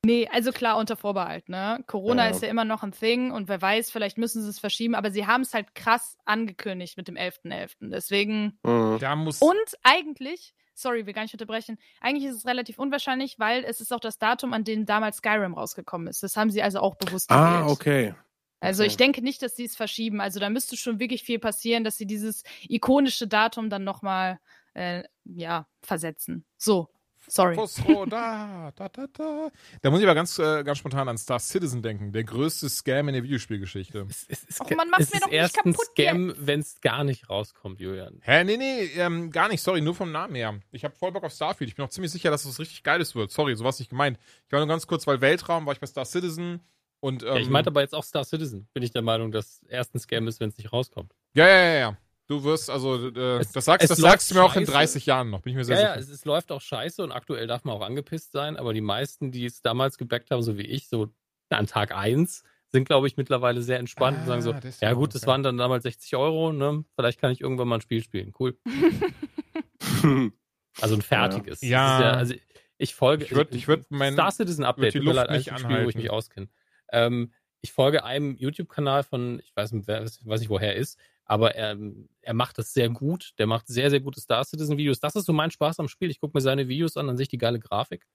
Nee, also klar, unter Vorbehalt, ne? Corona Ja. ist ja immer noch ein Thing und wer weiß, vielleicht müssen sie es verschieben, aber sie haben es halt krass angekündigt mit dem 11.11. Deswegen. Mhm. Da muss. Und eigentlich, sorry, will gar nicht unterbrechen, eigentlich ist es relativ unwahrscheinlich, weil es ist auch das Datum, an dem damals Skyrim rausgekommen ist. Das haben sie also auch bewusst Ah, gewählt. okay. Also Okay. ich denke nicht, dass sie es verschieben. Also da müsste schon wirklich viel passieren, dass sie dieses ikonische Datum dann nochmal äh, ja, versetzen. So, sorry. Khosrow, <laughs> da, da, da, da. Da muss ich aber ganz, äh, ganz spontan an Star Citizen denken. Der größte Scam in der Videospielgeschichte. es, es, es, Och, man macht's es mir ist doch nicht erst ein kaputt Scam, wenn es gar nicht rauskommt, Julian. Hä, nee, nee, ähm, gar nicht, sorry, nur vom Namen her. Ich habe voll Bock auf Starfield. Ich bin auch ziemlich sicher, dass es was richtig Geiles wird. Sorry, sowas nicht gemeint. Ich war nur ganz kurz, weil Weltraum war ich bei Star Citizen und ähm, Ja, ich meinte aber jetzt auch Star Citizen. Bin ich der Meinung, dass erst ein Scam ist, wenn es nicht rauskommt. ja, ja, ja, ja. Du wirst, also, äh, Es- das sagst, das sagst du mir auch in scheiße. 30 Jahren noch, bin ich mir sehr Ja, ja, sicher. es, es läuft auch scheiße und aktuell darf man auch angepisst sein, aber die meisten, die es damals gebackt haben, so wie ich, so an Tag 1, sind, glaube ich, mittlerweile sehr entspannt und sagen so, Ah, ja gut, das waren dann damals 60 Euro, ne? Vielleicht kann ich irgendwann mal ein Spiel spielen. Cool. <laughs> Also ein fertiges. Ja. ist also ich folge. Ich würd- ich würd mein- Star Citizen Update. die tut mir Luft leid, nicht ein Spiel, wo ich anhalten. mich auskenne. Ähm, ich folge einem YouTube-Kanal von, ich weiß nicht, wer, weiß nicht, woher er ist, aber er, er macht das sehr gut. Der macht sehr, sehr gute Star Citizen-Videos. Das ist so mein Spaß am Spiel. Ich gucke mir seine Videos an, an sich die geile Grafik.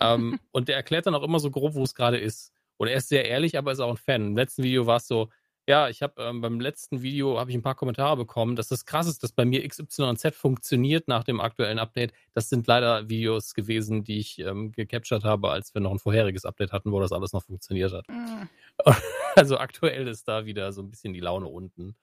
Ähm, <laughs> und der erklärt dann auch immer so grob, wo es gerade ist. Und er ist sehr ehrlich, aber ist auch ein Fan. Im letzten Video war es so, ja, ich habe ähm, beim letzten Video habe ich ein paar Kommentare bekommen, dass das krass ist, dass bei mir XYZ funktioniert nach dem aktuellen Update. Das sind leider Videos gewesen, die ich ähm, gecaptured habe, als wir noch ein vorheriges Update hatten, wo das alles noch funktioniert hat. Mm. <laughs> Also aktuell ist da wieder so ein bisschen die Laune unten.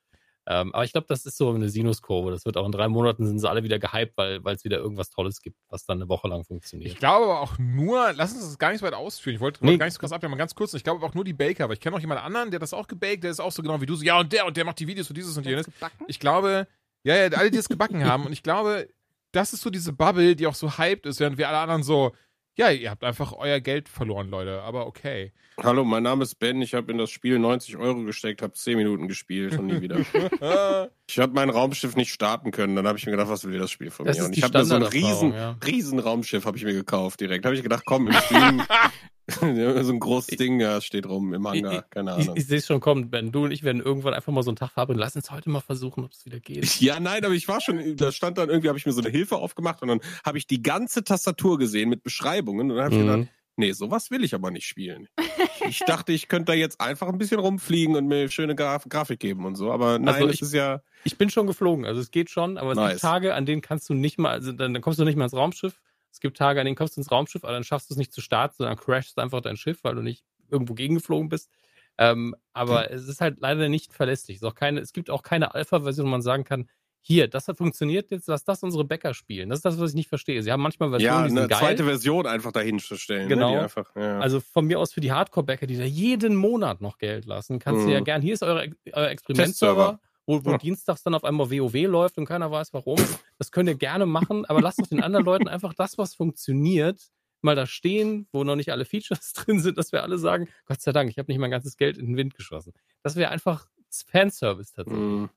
Ähm, aber ich glaube, das ist so eine Sinuskurve. Das wird auch in drei Monaten sind sie alle wieder gehypt, weil es wieder irgendwas Tolles gibt, was dann eine Woche lang funktioniert. Ich glaube aber auch nur, lass uns das gar nicht so weit ausführen. Ich wollte Nee. gar nicht so krass abnehmen, mal ganz kurz. Ich glaube aber auch nur die Baker, aber ich kenne auch jemand anderen, der das auch gebaked, der ist auch so genau wie du, so, ja, und der und der macht die Videos und dieses und jenes. Ich glaube, ja, ja, alle, die es gebacken haben. Und ich glaube, das ist so diese Bubble, die auch so hyped ist, während wir alle anderen so, ja, ihr habt einfach euer Geld verloren, Leute, aber okay. Hallo, mein Name ist Ben. Ich habe in das Spiel 90 Euro gesteckt, habe 10 Minuten gespielt und nie wieder. <laughs> Ich habe mein Raumschiff nicht starten können. Dann habe ich mir gedacht, was will das Spiel von Das mir? Und ich habe mir so ein riesen, ja. riesen Raumschiff habe ich mir gekauft direkt. Habe ich gedacht, komm, im Stream. <laughs> so ein großes Ding, ja, steht rum im Hangar. Keine Ich, Ahnung. ich sehe es schon kommen, Ben. Du und ich werden irgendwann einfach mal so einen Tag verabreden. Lass uns heute mal versuchen, ob es wieder geht. Ja, nein, aber ich war schon, da stand dann irgendwie, habe ich mir so eine Hilfe aufgemacht und dann habe ich die ganze Tastatur gesehen mit Beschreibungen und dann habe ich Mhm. gedacht, nee, sowas will ich aber nicht spielen. <laughs> Ich dachte, ich könnte da jetzt einfach ein bisschen rumfliegen und mir schöne Graf Grafik geben und so, aber nein, Also es ich- ist ja, Ich bin schon geflogen, also es geht schon, aber es Nice. gibt Tage, an denen kannst du nicht mal, also dann, dann kommst du nicht mal ins Raumschiff. Es gibt Tage, an denen kommst du ins Raumschiff, aber dann schaffst du es nicht zu starten, sondern crashst einfach dein Schiff, weil du nicht irgendwo gegengeflogen bist. Ähm, aber es ist halt leider nicht verlässlich. Es, keine, es gibt auch keine Alpha-Version, wo man sagen kann, hier, das hat funktioniert, jetzt lass das unsere Bäcker spielen. Das ist das, was ich nicht verstehe. Sie haben manchmal Versionen, ja, die sind eine geil. zweite Version einfach dahin zu stellen. Genau. Ne, einfach, ja. Also von mir aus für die Hardcore-Bäcker, die da jeden Monat noch Geld lassen, kannst du Mhm. ja gern, hier ist euer, euer Experimentserver. Wo, wo Ja. dienstags dann auf einmal WoW läuft und keiner weiß warum. Das könnt ihr gerne machen, aber lasst doch den anderen Leuten einfach das, was funktioniert, mal da stehen, wo noch nicht alle Features <laughs> drin sind, dass wir alle sagen, Gott sei Dank, ich habe nicht mein ganzes Geld in den Wind geschossen. Das wäre einfach Fanservice tatsächlich. Mhm.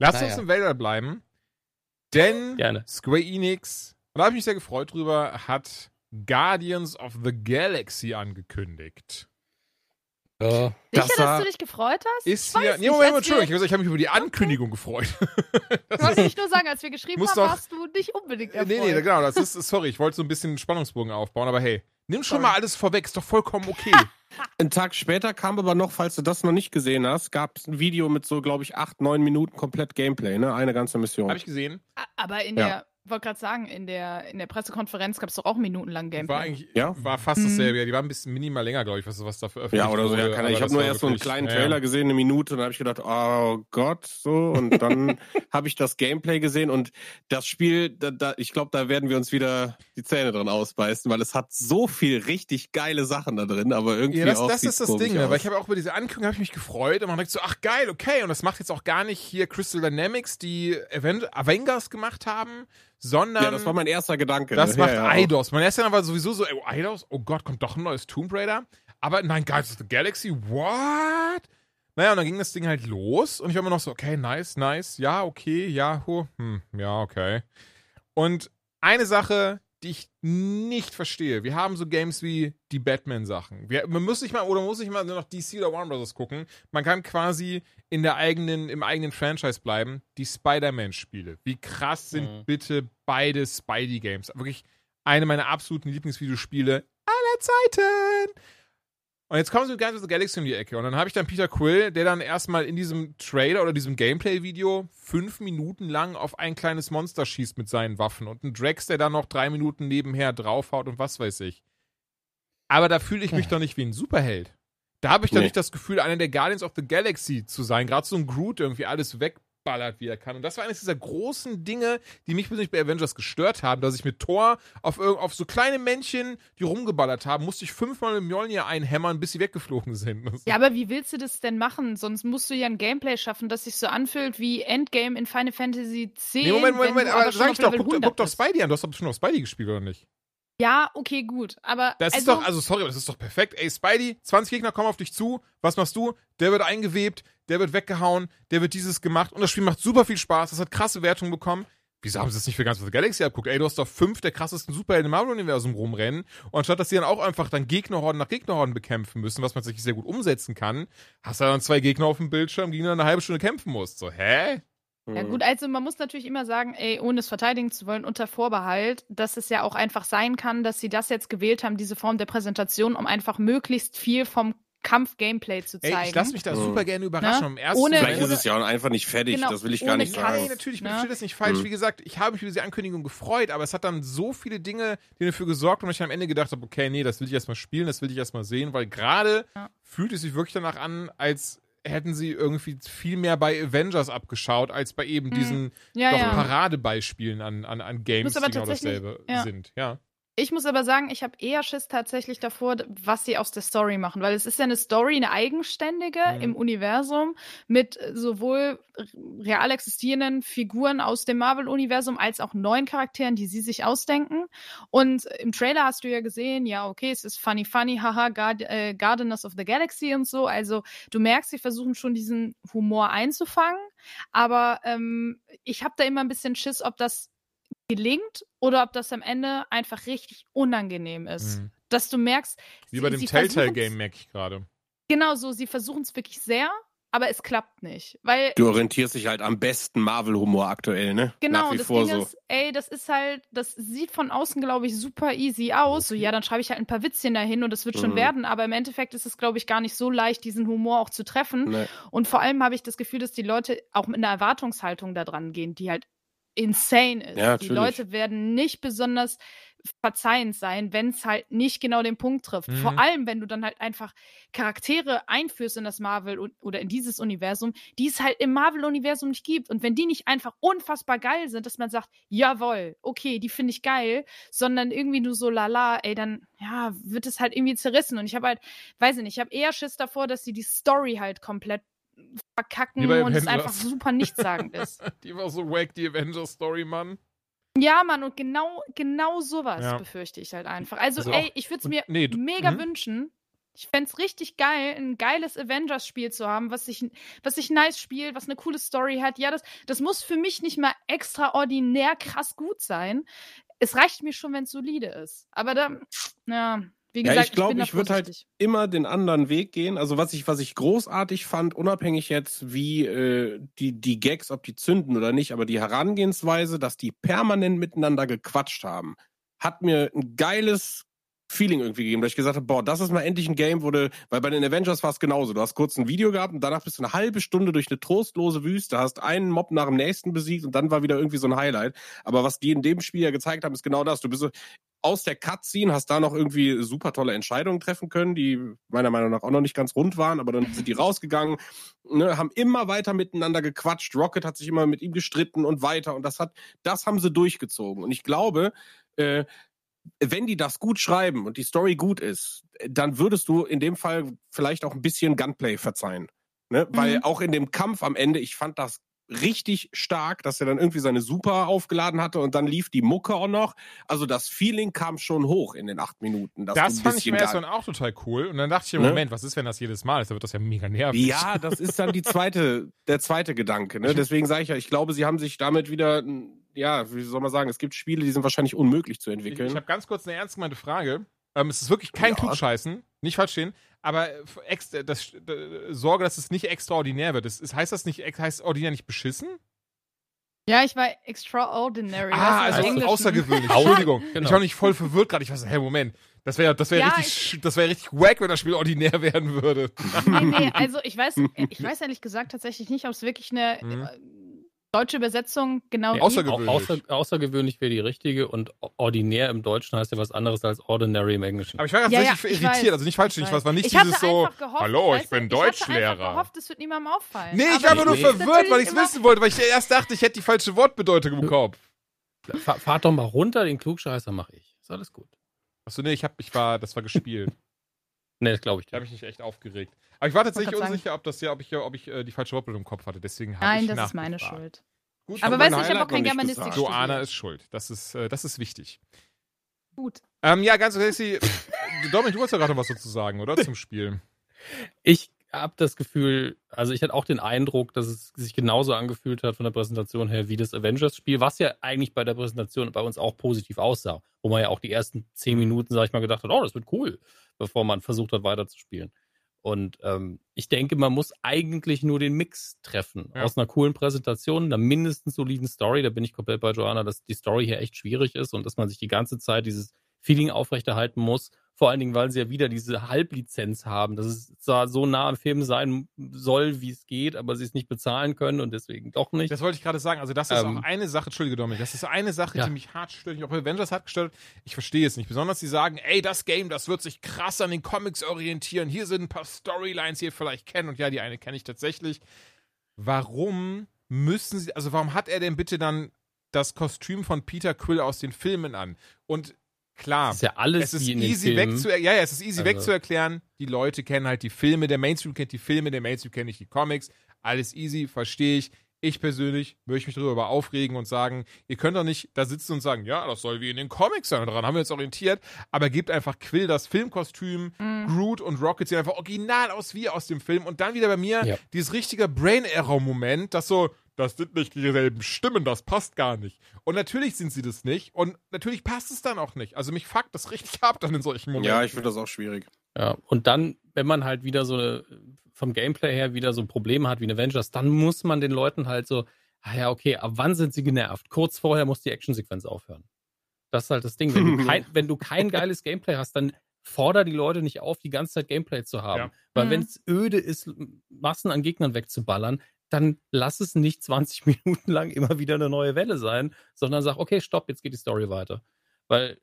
Lass Naja. uns im Weltall bleiben, denn Gerne. Square Enix, und da habe ich mich sehr gefreut drüber, hat Guardians of the Galaxy angekündigt. Ja. Sicher, Das dass du dich gefreut hast? Ist Ich weiß hier. nicht, Nee, Moment, als Entschuldigung, ich wir- ich habe mich über die Ankündigung gefreut. <laughs> Ich wollte nicht nur sagen, als wir geschrieben haben, doch- warst du nicht unbedingt Äh, erfreut. nee, nee, genau, das ist, sorry, ich wollte so ein bisschen einen Spannungsbogen aufbauen, aber hey, nimm schon Sorry. mal alles vorweg, ist doch vollkommen okay. <laughs> Einen Tag später kam aber noch, falls du das noch nicht gesehen hast, gab es ein Video mit so, glaube ich, acht, neun Minuten komplett Gameplay, ne? Eine ganze Mission. habe ich gesehen. Aber in Ja. der, wollte gerade sagen, in der, in der Pressekonferenz gab es doch auch minutenlang Gameplay. War eigentlich, Ja? war fast Mhm. dasselbe. Ja, die war ein bisschen minimal länger, glaube ich, was, was da veröffentlicht Ja, oder so, ja, keine, ich habe nur erst so einen kleinen ja, Trailer ja. gesehen, eine Minute, und dann habe ich gedacht, oh Gott, so, und dann <laughs> habe ich das Gameplay gesehen und das Spiel, da, da, ich glaube, da werden wir uns wieder die Zähne drin ausbeißen, weil es hat so viel richtig geile Sachen da drin, aber irgendwie Ja, das, auch das ist das Ding, ne? aus. weil ich habe auch über diese Ankündigung ich mich gefreut und man denkt so, ach geil, okay, und das macht jetzt auch gar nicht hier Crystal Dynamics, die Aven Avengers gemacht haben, sondern ja, das war mein erster Gedanke. das ne? macht ja, ja. Eidos. Mein erster war sowieso so, ey, Eidos, oh Gott, kommt doch ein neues Tomb Raider. Aber nein, Guardians of the Galaxy, what? Naja, und dann ging das Ding halt los und ich war immer noch so, okay, nice, nice, ja, okay, ja, hu, hm, ja, okay. Und eine Sache, die ich nicht verstehe, wir haben so Games wie die Batman-Sachen. Man muss nicht mal, oder muss nicht mal nur noch DC oder Warner Bros. gucken. Man kann quasi in der eigenen, im eigenen Franchise bleiben. Die Spider-Man-Spiele. Wie krass sind Mhm. bitte beide Spidey-Games? Wirklich eine meiner absoluten Lieblingsvideospiele aller Zeiten. Und jetzt kommen sie mit Guardians of the Galaxy um die Ecke. Und dann habe ich dann Peter Quill, der dann erstmal in diesem Trailer oder diesem Gameplay-Video fünf Minuten lang auf ein kleines Monster schießt mit seinen Waffen. Und ein Drax, der dann noch drei Minuten nebenher draufhaut und was weiß ich. Aber da fühle ich mich doch nicht wie ein Superheld. Da habe ich doch Nee. nicht das Gefühl, einer der Guardians of the Galaxy zu sein. Gerade so ein Groot, irgendwie alles wegballert, wie er kann. Und das war eines dieser großen Dinge, die mich persönlich bei Avengers gestört haben, dass ich mit Thor auf, auf so kleine Männchen, die rumgeballert haben, musste ich fünfmal mit Mjolnir einhämmern, bis sie weggeflogen sind. Ja, aber wie willst du das denn machen? Sonst musst du ja ein Gameplay schaffen, das sich so anfühlt wie Endgame in Final Fantasy X. Nee, Moment, Moment, Moment, aber schon sag ich doch, guck, 100 guck doch. Spidey an. Du hast doch schon auf Spidey gespielt, oder nicht? Ja, okay, gut. Aber Das ist also, doch, also sorry, aber das ist doch perfekt. Ey, Spidey, 20 Gegner kommen auf dich zu. Was machst du? Der wird eingewebt, der wird weggehauen, der wird dieses gemacht. Und das Spiel macht super viel Spaß. Das hat krasse Wertungen bekommen. Wieso haben sie es nicht für ganz the Galaxy abguckt? Ey, du hast doch fünf der krassesten Superhelden im Marvel-Universum rumrennen. Und anstatt, dass sie dann auch einfach dann Gegnerhorden nach Gegnerhorden bekämpfen müssen, was man sich sehr gut umsetzen kann, hast du dann zwei Gegner auf dem Bildschirm, gegen die du eine halbe Stunde kämpfen musst. So, hä? Ja gut, also man muss natürlich immer sagen, ey, ohne es verteidigen zu wollen, unter Vorbehalt, dass es ja auch einfach sein kann, dass sie das jetzt gewählt haben, diese Form der Präsentation, um einfach möglichst viel vom Kampf-Gameplay zu zeigen. Ey, ich lasse mich da Mhm. super gerne überraschen. Ne? Ohne- Vielleicht ist es ja auch einfach nicht fertig, Genau, das will ich gar nicht sagen. Nein, natürlich, ich Ne? verstehe das nicht falsch. Mhm. Wie gesagt, ich habe mich über diese Ankündigung gefreut, aber es hat dann so viele Dinge, die dafür gesorgt haben, dass ich am Ende gedacht habe, okay, nee, das will ich erstmal spielen, das will ich erstmal sehen, weil gerade Ja. fühlt es sich wirklich danach an, als hätten sie irgendwie viel mehr bei Avengers abgeschaut, als bei eben Hm. diesen Ja, ja. Paradebeispielen an, an, an Games, die genau dasselbe ja. sind. Ja. Ich muss aber sagen, ich habe eher Schiss tatsächlich davor, was sie aus der Story machen, weil es ist ja eine Story, eine eigenständige Mhm. im Universum mit äh, sowohl real existierenden Figuren aus dem Marvel-Universum als auch neuen Charakteren, die sie sich ausdenken. Und im Trailer hast du ja gesehen, ja, okay, es ist funny, funny, haha, Guard äh, Gardeners of the Galaxy und so. Also du merkst, sie versuchen schon diesen Humor einzufangen, aber ähm, ich habe da immer ein bisschen Schiss, ob das gelingt oder ob das am Ende einfach richtig unangenehm ist. Mhm. Dass du merkst, Wie sie- bei dem Telltale-Game merke ich gerade. Genau so, sie versuchen es wirklich sehr, aber es klappt nicht. Weil, Du orientierst dich halt am besten Marvel-Humor aktuell, ne? genau, Nach wie das vor Ding so. ist, ey, das ist halt, das sieht von außen, glaube ich, super easy aus. So, ja, dann schreibe ich halt ein paar Witzchen dahin und das wird schon Mhm. werden, aber im Endeffekt ist es, glaube ich, gar nicht so leicht, diesen Humor auch zu treffen. Ne. Und vor allem habe ich das Gefühl, dass die Leute auch mit einer Erwartungshaltung da dran gehen, die halt insane ist. Ja, die. Leute werden nicht besonders verzeihend sein, wenn es halt nicht genau den Punkt trifft. Mhm. Vor allem, wenn du dann halt einfach Charaktere einführst in das Marvel und- oder in dieses Universum, die es halt im Marvel-Universum nicht gibt. Und wenn die nicht einfach unfassbar geil sind, dass man sagt, jawohl, okay, die finde ich geil, sondern irgendwie nur so lala, ey, dann ja, wird es halt irgendwie zerrissen. Und ich habe halt, weiß ich nicht, ich habe eher Schiss davor, dass sie die Story halt komplett verkacken und es einfach Avengers. super nichtssagend ist. <laughs> Die war so wack, die Avengers-Story, Mann. Ja, Mann, und genau, genau sowas Ja. befürchte ich halt einfach. Also, Also ey, ich würde es mir nee, mega mhm. wünschen. Ich fände es richtig geil, ein geiles Avengers-Spiel zu haben, was sich, was sich nice spielt, was eine coole Story hat. Ja, das, das muss für mich nicht mal extraordinär krass gut sein. Es reicht mir schon, wenn es solide ist. Aber da, ja, wie Ja, gesagt, ich glaube, da ich würde halt immer den anderen Weg gehen. Also was ich, was ich großartig fand, unabhängig jetzt, wie äh, die, die Gags, ob die zünden oder nicht, aber die Herangehensweise, dass die permanent miteinander gequatscht haben, hat mir ein geiles Feeling irgendwie gegeben, dass ich gesagt habe, boah, das ist mal endlich ein Game, wo du, weil bei den Avengers war es genauso. Du hast kurz ein Video gehabt und danach bist du eine halbe Stunde durch eine trostlose Wüste, hast einen Mob nach dem nächsten besiegt und dann war wieder irgendwie so ein Highlight. Aber was die in dem Spiel ja gezeigt haben, ist genau das. Du bist aus der Cutscene, hast da noch irgendwie super tolle Entscheidungen treffen können, die meiner Meinung nach auch noch nicht ganz rund waren, aber dann sind die rausgegangen, ne, haben immer weiter miteinander gequatscht. Rocket hat sich immer mit ihm gestritten und weiter und das hat, das haben sie durchgezogen. Und ich glaube, äh, wenn die das gut schreiben und die Story gut ist, dann würdest du in dem Fall vielleicht auch ein bisschen Gunplay verzeihen. Ne? Weil Mhm. auch in dem Kampf am Ende, ich fand das richtig stark, dass er dann irgendwie seine Super aufgeladen hatte und dann lief die Mucke auch noch. Also das Feeling kam schon hoch in den acht Minuten. Das fand ich ersten gar- Mal auch total cool. Und dann dachte ich im Ne? Moment, was ist, wenn das jedes Mal ist? Da wird das ja mega nervig. Ja, das ist dann die zweite, der zweite Gedanke. Ne? Deswegen sage ich ja, ich glaube, sie haben sich damit wieder, ja, wie soll man sagen, es gibt Spiele, die sind wahrscheinlich unmöglich zu Ich, entwickeln. ich habe ganz kurz eine ernst gemeinte Frage. Ähm, es ist wirklich kein Ja. Klugscheißen, nicht falsch stehen, aber äh, ex, das, äh, Sorge, dass es nicht extraordinär wird. Das, ist, heißt das nicht, heißt ordinär nicht beschissen? Ja, ich war extraordinary. Ah, also außergewöhnlich. Au- <laughs> Entschuldigung. Genau. Ich war nicht voll verwirrt gerade. Ich war so, hey, Moment. Das wäre das wär Ja, richtig, das wäre richtig wack, wenn das Spiel ordinär werden würde. Nee, nee, <laughs> also ich weiß, ich weiß ehrlich gesagt tatsächlich nicht, ob es wirklich eine Mhm. Deutsche Übersetzung genau Nee, außergewöhnlich. Au- Außer, außergewöhnlich wäre die richtige und ordinär im Deutschen heißt ja was anderes als ordinary im Englischen. Aber ich war ganz Ja, ja, richtig ich irritiert. weiß, also nicht falsch ich. Ich weiß. war nicht ich dieses so, gehofft, hallo, ich bin Ich Deutschlehrer. einfach gehofft, es wird niemandem auffallen. Nee, ich Aber war nur ist verwirrt, weil ich es wissen wollte, weil ich erst dachte, ich hätte die falsche Wortbedeutung im Kopf. Fahr, fahrt doch mal runter, den Klugscheißer mache ich. Ist alles gut. Achso, nee, ich hab, ich war, das war gespielt. Nee, das glaube ich Da dir. habe ich mich echt aufgeregt. Aber ich war tatsächlich Wollte grad sagen. unsicher, ob das ja, ob ich, ob ich äh, die falsche Wortbildung im Kopf hatte. Deswegen habe Nein, ich das ist meine. Schuld. Gut, Aber weißt du, ich habe auch kein nicht Germanistik studiert. ist schuld. Das ist, äh, das ist wichtig. Gut. Ähm, ja, ganz ehrlich, Sie- Dominik, du wolltest ja gerade noch was dazu sagen, oder? Zum Spiel. Ich habe das Gefühl, also ich hatte auch den Eindruck, dass es sich genauso angefühlt hat von der Präsentation her wie das Avengers-Spiel, was ja eigentlich bei der Präsentation bei uns auch positiv aussah, wo man ja auch die ersten zehn Minuten, sag ich mal, gedacht hat, oh, das wird cool, bevor man versucht hat, weiterzuspielen. Und ähm, ich denke, man muss eigentlich nur den Mix treffen. Ja. Aus einer coolen Präsentation, einer mindestens soliden Story. Da bin ich komplett bei Joanna, dass die Story hier echt schwierig ist und dass man sich die ganze Zeit dieses Feeling aufrechterhalten muss. Vor allen Dingen, weil sie ja wieder diese Halblizenz haben, dass es zwar so nah am Film sein soll, wie es geht, aber sie es nicht bezahlen können und deswegen doch nicht. Das wollte ich gerade sagen. Also, das ist Ähm, auch eine Sache, Entschuldige Dominik, das ist eine Sache, Ja. die mich hart stört. Auch bei Avengers hat gestört. Ich verstehe es nicht. Besonders die sagen, ey, das Game, das wird sich krass an den Comics orientieren. Hier sind ein paar Storylines, die ihr vielleicht kennt. Und ja, die eine kenne ich tatsächlich. Warum müssen sie, also warum hat er denn bitte dann das Kostüm von Peter Quill aus den Filmen an? Und klar, Das ist ja alles es ist wie in den easy Filmen. wegzuer ja, ja, es ist easy Also- wegzuerklären. Die Leute kennen halt die Filme, der Mainstream kennt die Filme, der Mainstream kennt nicht die Comics. Alles easy, verstehe ich. Ich persönlich möchte mich darüber aufregen und sagen, ihr könnt doch nicht da sitzen und sagen, ja, das soll wie in den Comics sein. Und daran haben wir uns orientiert. Aber gebt einfach Quill das Filmkostüm, Groot und Rocket sehen einfach original aus wie aus dem Film. Und dann wieder bei mir Ja. dieses richtige Brain-Error-Moment, das so, das sind nicht dieselben Stimmen, das passt gar nicht. Und natürlich sind sie das nicht. Und natürlich passt es dann auch nicht. Also mich fuckt das <laughs> richtig ab dann in solchen Momenten. Ja, ich finde das auch schwierig. Ja, und dann, wenn man halt wieder so eine, vom Gameplay her wieder so Probleme hat wie in Avengers, dann muss man den Leuten halt so, ah ja, okay, ab wann sind sie genervt? Kurz vorher muss die Actionsequenz aufhören. Das ist halt das Ding. Wenn du <laughs> kein, wenn du kein geiles Gameplay hast, dann forder die Leute nicht auf, die ganze Zeit Gameplay zu haben. Ja. Weil Mhm. wenn es öde ist, Massen an Gegnern wegzuballern, dann lass es nicht 20 <laughs> Minuten lang immer wieder eine neue Welle sein, sondern sag, okay, stopp, jetzt geht die Story weiter. Weil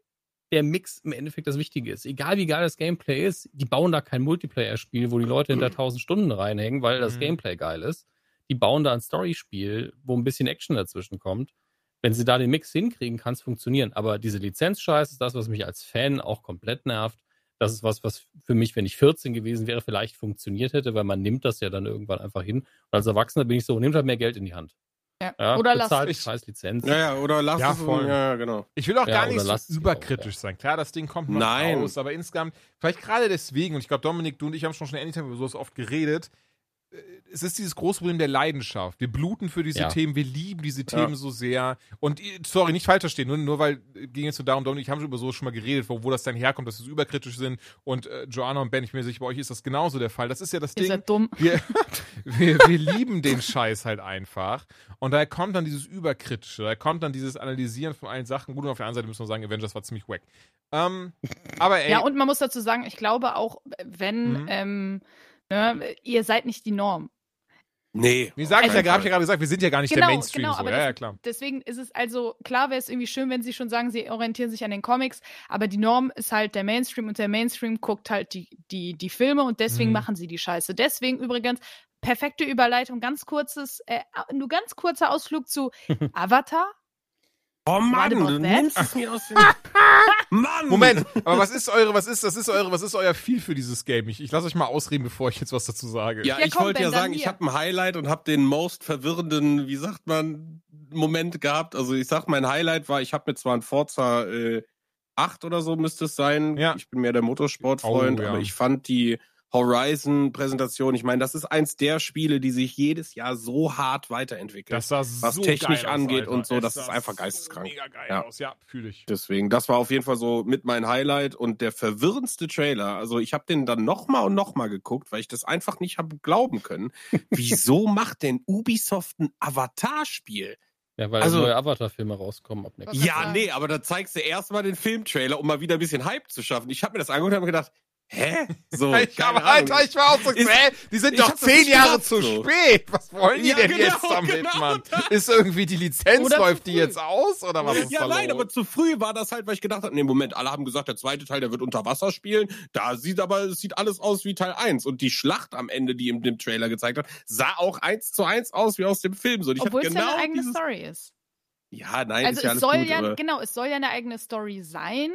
der Mix im Endeffekt das Wichtige ist. Egal wie geil das Gameplay ist, die bauen da kein Multiplayer-Spiel, wo die Leute hinter 1000 Stunden reinhängen, weil das Mhm. Gameplay geil ist. Die bauen da ein Story-Spiel, wo ein bisschen Action dazwischen kommt. Wenn sie da den Mix hinkriegen, kann es funktionieren. Aber diese Lizenzscheiß ist das, was mich als Fan auch komplett nervt. Das ist was, was für mich, wenn ich 14 gewesen wäre, vielleicht funktioniert hätte, weil man nimmt das ja dann irgendwann einfach hin. Und als Erwachsener bin ich so, nimmt halt mehr Geld in die Hand. Ja. Oder lass ich- scheiß Lizenz. Ja, ja, oder lass Ja, es. voll. Ja, genau. Ich will auch Ja, gar nicht so überkritisch auch, sein. Klar, das Ding kommt noch Nein. raus, aber insgesamt, vielleicht gerade deswegen, und ich glaube, Dominik, du und ich haben schon schon Anytime über sowas oft geredet, es ist dieses große Problem der Leidenschaft. Wir bluten für diese Ja. Themen, wir lieben diese Ja. Themen so sehr. Und äh, sorry, nicht falsch verstehen, nur, nur weil äh, ging jetzt so darum, Dominik, ich haben schon über sowas schon mal geredet, wo, wo das dann herkommt, dass wir so überkritisch sind. Und äh, Joanna und Ben, ich bin mir sicher, bei euch ist das genauso der Fall. Das ist ja das Ihr Ding seid dumm. wir, <laughs> wir, wir lieben den Scheiß halt einfach. Und daher kommt dann dieses Überkritische, da kommt dann dieses Analysieren von allen Sachen. Gut, und auf der anderen Seite müssen wir sagen, Avengers war ziemlich wack. Ähm, aber ey, Ja, und man muss dazu sagen, ich glaube auch, wenn Mhm. ähm, ne, ihr seid nicht die Norm. Nee. wie sage ich Also- ja, habe ich ja gerade gesagt, wir sind ja gar nicht Genau, der Mainstream. genau, so. aber Ja, das- ja, klar. Deswegen ist es also, klar wäre es irgendwie schön, wenn sie schon sagen, sie orientieren sich an den Comics, aber die Norm ist halt der Mainstream und der Mainstream guckt halt die, die, die Filme und deswegen Mhm. machen sie die Scheiße. Deswegen übrigens, perfekte Überleitung, ganz kurzes, äh, nur ganz kurzer Ausflug zu <laughs> Avatar. Oh Mann, du nimmst es mir aus dem. <laughs> Mann! Moment, aber was ist eure, was ist, das ist eure, was ist euer Feel für dieses Game? Ich, ich lasse euch mal ausreden, bevor ich jetzt was dazu sage. Ja, Ja, ich komm, wollte Ben, ja sagen, ich habe ein Highlight und habe den most verwirrenden, wie sagt man, Moment gehabt. Also ich sag, mein Highlight war, ich habe mir zwar ein Forza äh, 8 oder so müsste es sein. Ja. Ich bin mehr der Motorsportfreund, Oh, ja. aber ich fand die Horizon-Präsentation, ich meine, das ist eins der Spiele, die sich jedes Jahr so hart weiterentwickeln. Das sah was so technisch geil aus, angeht Alter. und so, Es das ist einfach geisteskrank. Mega geil Ja. aus, ja, fühle ich. Deswegen, das war auf jeden Fall so mit mein Highlight und der verwirrendste Trailer. Also ich habe den dann nochmal und nochmal geguckt, weil ich das einfach nicht habe glauben können. <laughs> Wieso macht denn Ubisoft ein Avatar-Spiel? Ja, weil Also- neue Avatar-Filme rauskommen ab nächstes Ja, nee, aber da zeigst du erstmal den Filmtrailer, um mal wieder ein bisschen Hype zu schaffen. Ich habe mir das angeguckt und habe gedacht, hä? So, <laughs> Ich, aber Alter, Ahnung. ich war auch so, Ist- hä, die sind doch das zehn Jahre gedacht, zu so. spät. Was wollen die Ja, denn genau, jetzt damit, genau Mann? Ist irgendwie die Lizenz Oder läuft die jetzt aus oder was ist ja, da nein, los? aber zu früh war das halt, weil ich gedacht habe, nee, Moment, alle haben gesagt, der zweite Teil, der wird unter Wasser spielen. Da sieht aber, es sieht alles aus wie Teil 1. Und die Schlacht am Ende, die im dem Trailer gezeigt hat, sah auch eins zu eins aus wie aus dem Film. So, Obwohl es genau ja eine eigene dieses, Story ist. Ja, nein, Also ist ja es alles soll gut, ja, aber genau, es soll ja eine eigene Story sein,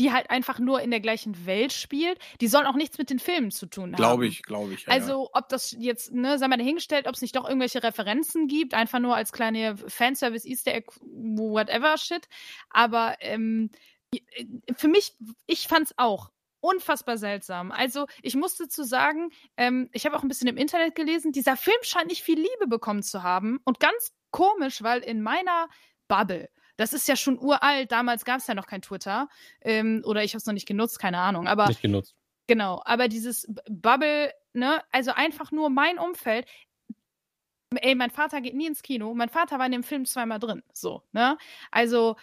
die halt einfach nur in der gleichen Welt spielt. Die soll auch nichts mit den Filmen zu tun haben. glaube ich, glaube ich. Ja. Also, ob das jetzt, ne, sei mal dahingestellt, ob es nicht doch irgendwelche Referenzen gibt, einfach nur als kleine Fanservice, Easter Egg, whatever Shit. Aber ähm, für mich, ich fand's auch unfassbar seltsam. Also, ich muss dazu sagen, ähm, ich habe auch ein bisschen im Internet gelesen, dieser Film scheint nicht viel Liebe bekommen zu haben. Und ganz komisch, weil in meiner Bubble, das ist ja schon uralt, damals gab es ja noch kein Twitter, ähm, oder ich habe es noch nicht genutzt, keine Ahnung. Aber nicht genutzt. Genau, aber dieses Bubble, ne, also einfach nur mein Umfeld. Ey, mein Vater geht nie ins Kino. Mein Vater war in dem Film zweimal drin. So, ne? Also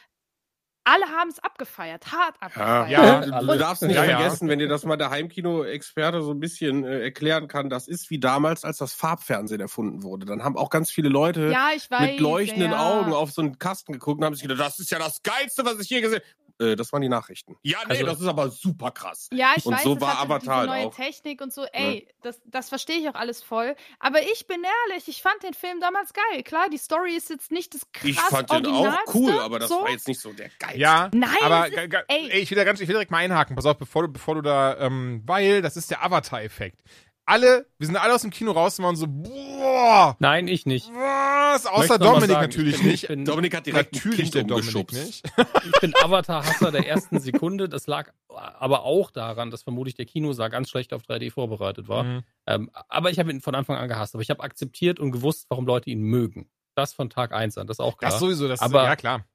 alle haben es abgefeiert, hart Ja, abgefeiert. Ja. du, du Und- darfst nicht Ja, ja. vergessen, wenn dir das mal der Heimkino-Experte so ein bisschen äh, erklären kann, das ist wie damals, als das Farbfernsehen erfunden wurde. Dann haben auch ganz viele Leute Ja, ich weiß. mit leuchtenden ja. Augen auf so einen Kasten geguckt und haben sich gedacht, das ist ja das Geilste, was ich je gesehen habe. Äh, das waren die Nachrichten. Ja, nee, Also- das ist aber super krass. Ja, ich Und weiß, so war Avatar diese neue auch. Technik und so. Ey, das, das verstehe ich auch alles voll. Aber ich bin ehrlich, ich fand den Film damals geil. Klar, die Story ist jetzt nicht das krass Ich fand den auch cool, aber das so. war jetzt nicht so der Geilste. Ja, Nein, aber ist- ey, ich will da ganz, ich will direkt mal einhaken. Pass auf, bevor du, bevor du da, ähm, weil das ist der Avatar-Effekt. Alle, wir sind alle aus dem Kino raus und waren so, boah, Nein, ich nicht. was? Außer Dominik sagen, natürlich ich bin, nicht. Ich bin, Dominik hat direkt Natürlich der kind Dominik umgeschubst. nicht. <laughs> ich bin Avatar-Hasser der ersten Sekunde. Das lag aber auch daran, dass vermutlich der Kinosaal ganz schlecht auf 3D vorbereitet war. Mhm. Ähm, aber ich habe ihn von Anfang an gehasst. Aber ich habe akzeptiert und gewusst, warum Leute ihn mögen. Das von Tag 1 an, das ist auch klar. Das sowieso, das Aber- ja klar.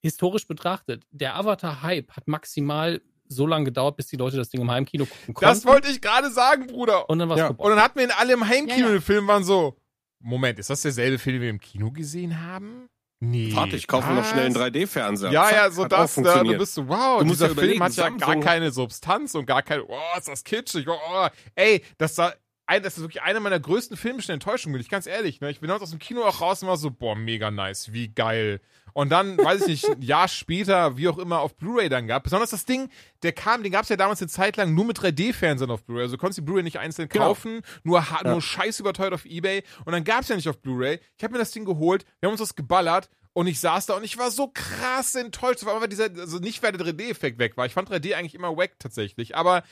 Historisch betrachtet, der Avatar-Hype hat maximal so lange gedauert, bis die Leute das Ding im Heimkino gucken konnten. Das wollte ich gerade sagen, Bruder. und dann war es Ja. Und dann hatten wir ihn alle im Heimkino Ja, ja. Film waren so, Moment, ist das derselbe Film, den wir im Kino gesehen haben? Nee. Warte, ich kaufe noch was? schnell einen 3D-Fernseher. Ja, Zack, ja, so das, da, du bist so, wow, Du musst dieser ja Film überlegen, hat ja gar keine Substanz und gar keine, oh, ist das kitschig, oh, oh. ey, das war, ein, das ist wirklich eine meiner größten filmischen Enttäuschungen, bin ich ganz ehrlich, ne? Ich bin aus dem Kino auch raus und war so, boah, mega nice, wie geil. Und dann, weiß ich nicht, ein Jahr später, wie auch immer, auf Blu-ray dann gab. Besonders das Ding, der kam, den gab es ja damals eine Zeit lang nur mit 3D-Fernsehern auf Blu-ray. Also du konntest die Blu-ray nicht einzeln Genau. kaufen, nur, Ja. nur scheiß überteuert auf Ebay. Und dann gab es ja nicht auf Blu-ray. Ich habe mir das Ding geholt, wir haben uns das geballert und ich saß da und ich war so krass enttäuscht, weil einfach dieser, also nicht weil der 3D-Effekt weg war. Ich fand 3D eigentlich immer wack tatsächlich, aber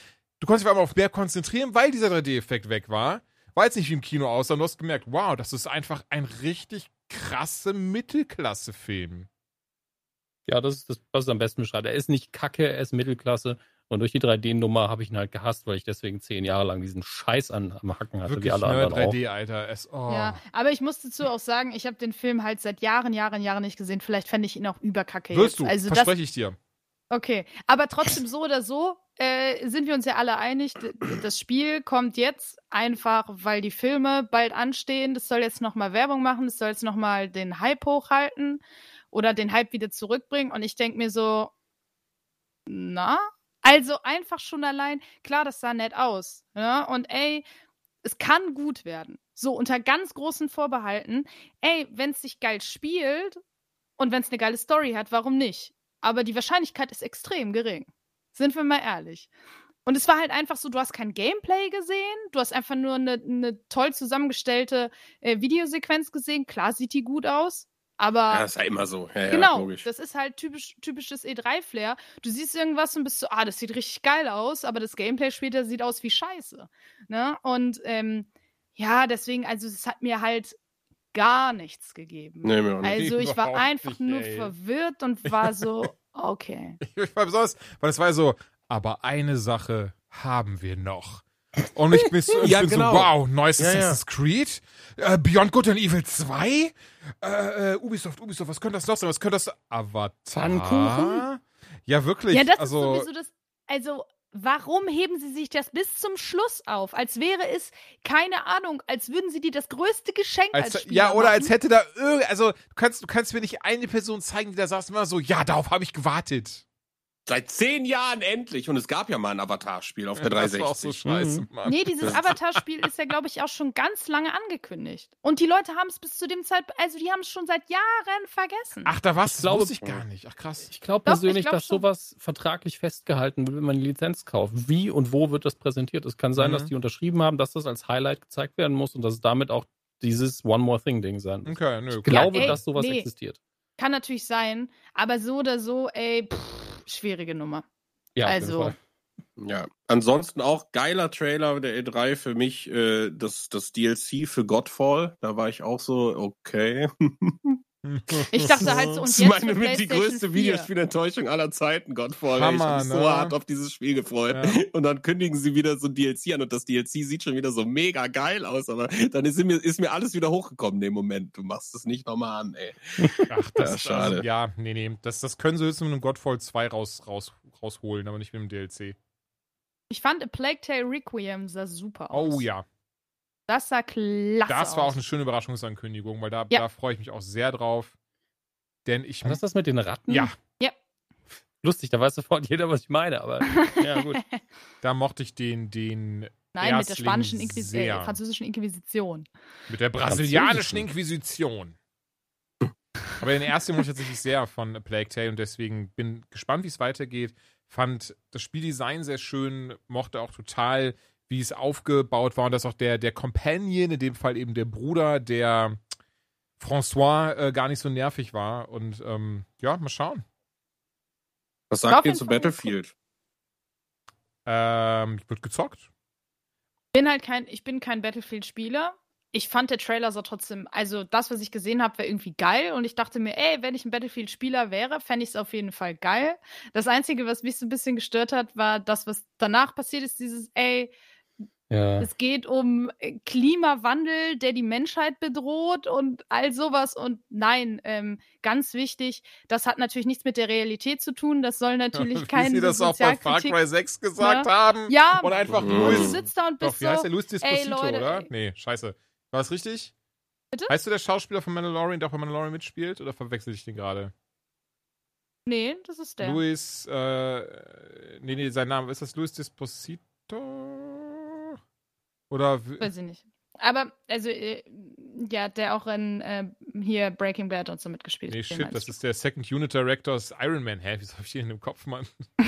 du konntest dich einfach auf mehr konzentrieren, weil dieser 3D-Effekt weg war. War jetzt nicht wie im Kino aussah und du hast gemerkt, wow, das ist einfach ein richtig krasse Mittelklasse-Film. Ja, das ist, das, ist am besten beschreibt. Er ist nicht kacke, er ist Mittelklasse. Und durch die 3D-Nummer habe ich ihn halt gehasst, weil ich deswegen zehn Jahre lang diesen Scheiß an, am Hacken hatte, Wirklich, wie alle ne, anderen auch. 3D, Alter. Es, oh. Ja, aber ich muss dazu auch sagen, ich habe den Film halt seit Jahren, Jahren, Jahren nicht gesehen. Vielleicht fände ich ihn auch überkacke Wirst jetzt. du, Also das, verspreche ich dir. Okay. Aber trotzdem so oder so äh, sind wir uns ja alle einig. Das Spiel kommt jetzt einfach, weil die Filme bald anstehen. Das soll jetzt nochmal Werbung machen. Das soll jetzt nochmal den Hype hochhalten oder den Hype wieder zurückbringen. Und ich denke mir so, na? Also einfach schon allein, klar, das sah nett aus. Ja? Und ey, es kann gut werden. So, unter ganz großen Vorbehalten. Ey, wenn es sich geil spielt und wenn es eine geile Story hat, warum nicht? Aber die Wahrscheinlichkeit ist extrem gering. Sind wir mal ehrlich. Und es war halt einfach so, du hast kein Gameplay gesehen, du hast einfach nur eine, eine toll zusammengestellte äh, Videosequenz gesehen. Klar sieht die gut aus, aber Ja, das ist ja immer so. Ja, ja, Genau, logisch. das ist halt typisch, typisches E3-Flair. Du siehst irgendwas und bist so, ah, das sieht richtig geil aus, aber das Gameplay später sieht aus wie Scheiße. Ne? Und ähm, ja, deswegen, also es hat mir halt gar nichts gegeben. Nee, mir auch nicht. also <laughs> ich war einfach nicht, nur ey. verwirrt und war so, <laughs> okay. Ich war besonders, weil es war so, aber eine Sache haben wir noch. Und ich bin, so- ich <laughs> Ja, bin genau. so, wow, neues Ja, ja. Assassin's Creed, äh, Beyond Good and Evil 2, äh, äh, Ubisoft, Ubisoft, was könnte das noch sein? Was könnte das Avatar? Pfannkuchen? Ja, wirklich. ja, das also, ist sowieso das, also warum heben sie sich das bis zum Schluss auf? Als wäre es, keine Ahnung, als würden sie dir das größte Geschenk als, als, Spieler ja, oder machen. als hätte da irgend, also, du kannst, du kannst mir nicht eine Person zeigen, die da saß war so, ja, darauf habe ich gewartet. Seit zehn Jahren endlich. Und es gab ja mal ein Avatar-Spiel auf der das war auch so 360. scheiße. Mann. Nee, dieses Avatar-Spiel ist ja, glaube ich, auch schon ganz lange angekündigt. Und die Leute haben es bis zu dem Zeitpunkt, also die haben es schon seit Jahren vergessen. Ach, da war's, das glaube- wusste ich gar nicht. Ach, krass. Ich glaube Doch, ich persönlich, glaub dass schon. sowas vertraglich festgehalten wird, wenn man die Lizenz kauft. Wie und wo wird das präsentiert? Es kann sein, Mhm. dass die unterschrieben haben, dass das als Highlight gezeigt werden muss und dass es damit auch dieses One More Thing Ding sein muss. Okay, nö. Ich glaube, ey, dass sowas nee. existiert. Kann natürlich sein, aber so oder so, ey, pff, schwierige Nummer. Ja, Also-. Ja. Ansonsten auch geiler Trailer der E3 für mich, äh, das, das DLC für Godfall. Da war ich auch so, okay. <laughs> Ich dachte halt so, <laughs> und jetzt ist meine mit die größte 4. Videospielenttäuschung aller Zeiten, Godfall. Hammer, ich habe mich ne? so hart auf dieses Spiel gefreut. Ja. Und dann kündigen sie wieder so ein DLC an und das DLC sieht schon wieder so mega geil aus, aber dann ist mir, ist mir alles wieder hochgekommen in dem Moment. Du machst es nicht nochmal an, ey. Ach, das Ja, ist schade. Also, ja, nee, nee. Das, das können sie jetzt mit einem Godfall 2 raus, raus, rausholen, aber nicht mit dem DLC. Ich fand A Plague Tale Requiem sah super aus. Oh ja. Das sah klasse Das war aus. auch eine schöne Überraschungsankündigung, weil da, Ja. da freue ich mich auch sehr drauf. Denn ich. War das das mit den Ratten? ja. Ja. lustig, da weiß sofort jeder, was ich meine, aber <laughs> ja, gut. Da mochte ich den, den Nein, mit der Erstling spanischen Inquis äh, französischen Inquisition. Mit der brasilianischen. Inquisition. Aber den ersten mochte ich tatsächlich sehr von A Plague Tale und deswegen bin gespannt, wie es weitergeht. Fand das Spieldesign sehr schön, mochte auch total, wie es aufgebaut war und dass auch der, der Companion, in dem Fall eben der Bruder, der François, äh, gar nicht so nervig war. Und ähm, ja, mal schauen. Was sagt ihr zu Battlefield? Ähm, wird gezockt. bin halt kein, ich bin kein Battlefield-Spieler. Ich fand der Trailer so trotzdem, also das, was ich gesehen habe, war irgendwie geil und ich dachte mir, ey, wenn ich ein Battlefield-Spieler wäre, fände ich es auf jeden Fall geil. Das Einzige, was mich so ein bisschen gestört hat, war das, was danach passiert ist, dieses, ey, Ja. es geht um äh, Klimawandel, der die Menschheit bedroht und all sowas. Und nein, ähm, ganz wichtig, das hat natürlich nichts mit der Realität zu tun. Das soll natürlich <laughs> wie keine sie das auch bei Far Cry 6 gesagt Ja. haben. Ja, Und einfach Luis. du sitzt da und Doch, bist wie heißt so, der? Luis Disposito, Leute, oder? ey. Nee, scheiße. War es richtig? Bitte? Heißt du der Schauspieler von Mandalorian, der auch bei Mandalorian mitspielt? Oder verwechsel ich den gerade? nee, das ist der. Luis, äh, nee, nee, sein Name, ist das Luis Disposito? Oder, Weiß ich nicht. Aber, also, äh, ja, der auch in äh, hier Breaking Bad und so mitgespielt nee, hat. den shit, das ist der Second Unit Director aus Iron Man. Hä, wieso hab ich den in dem Kopf, Mann? <laughs>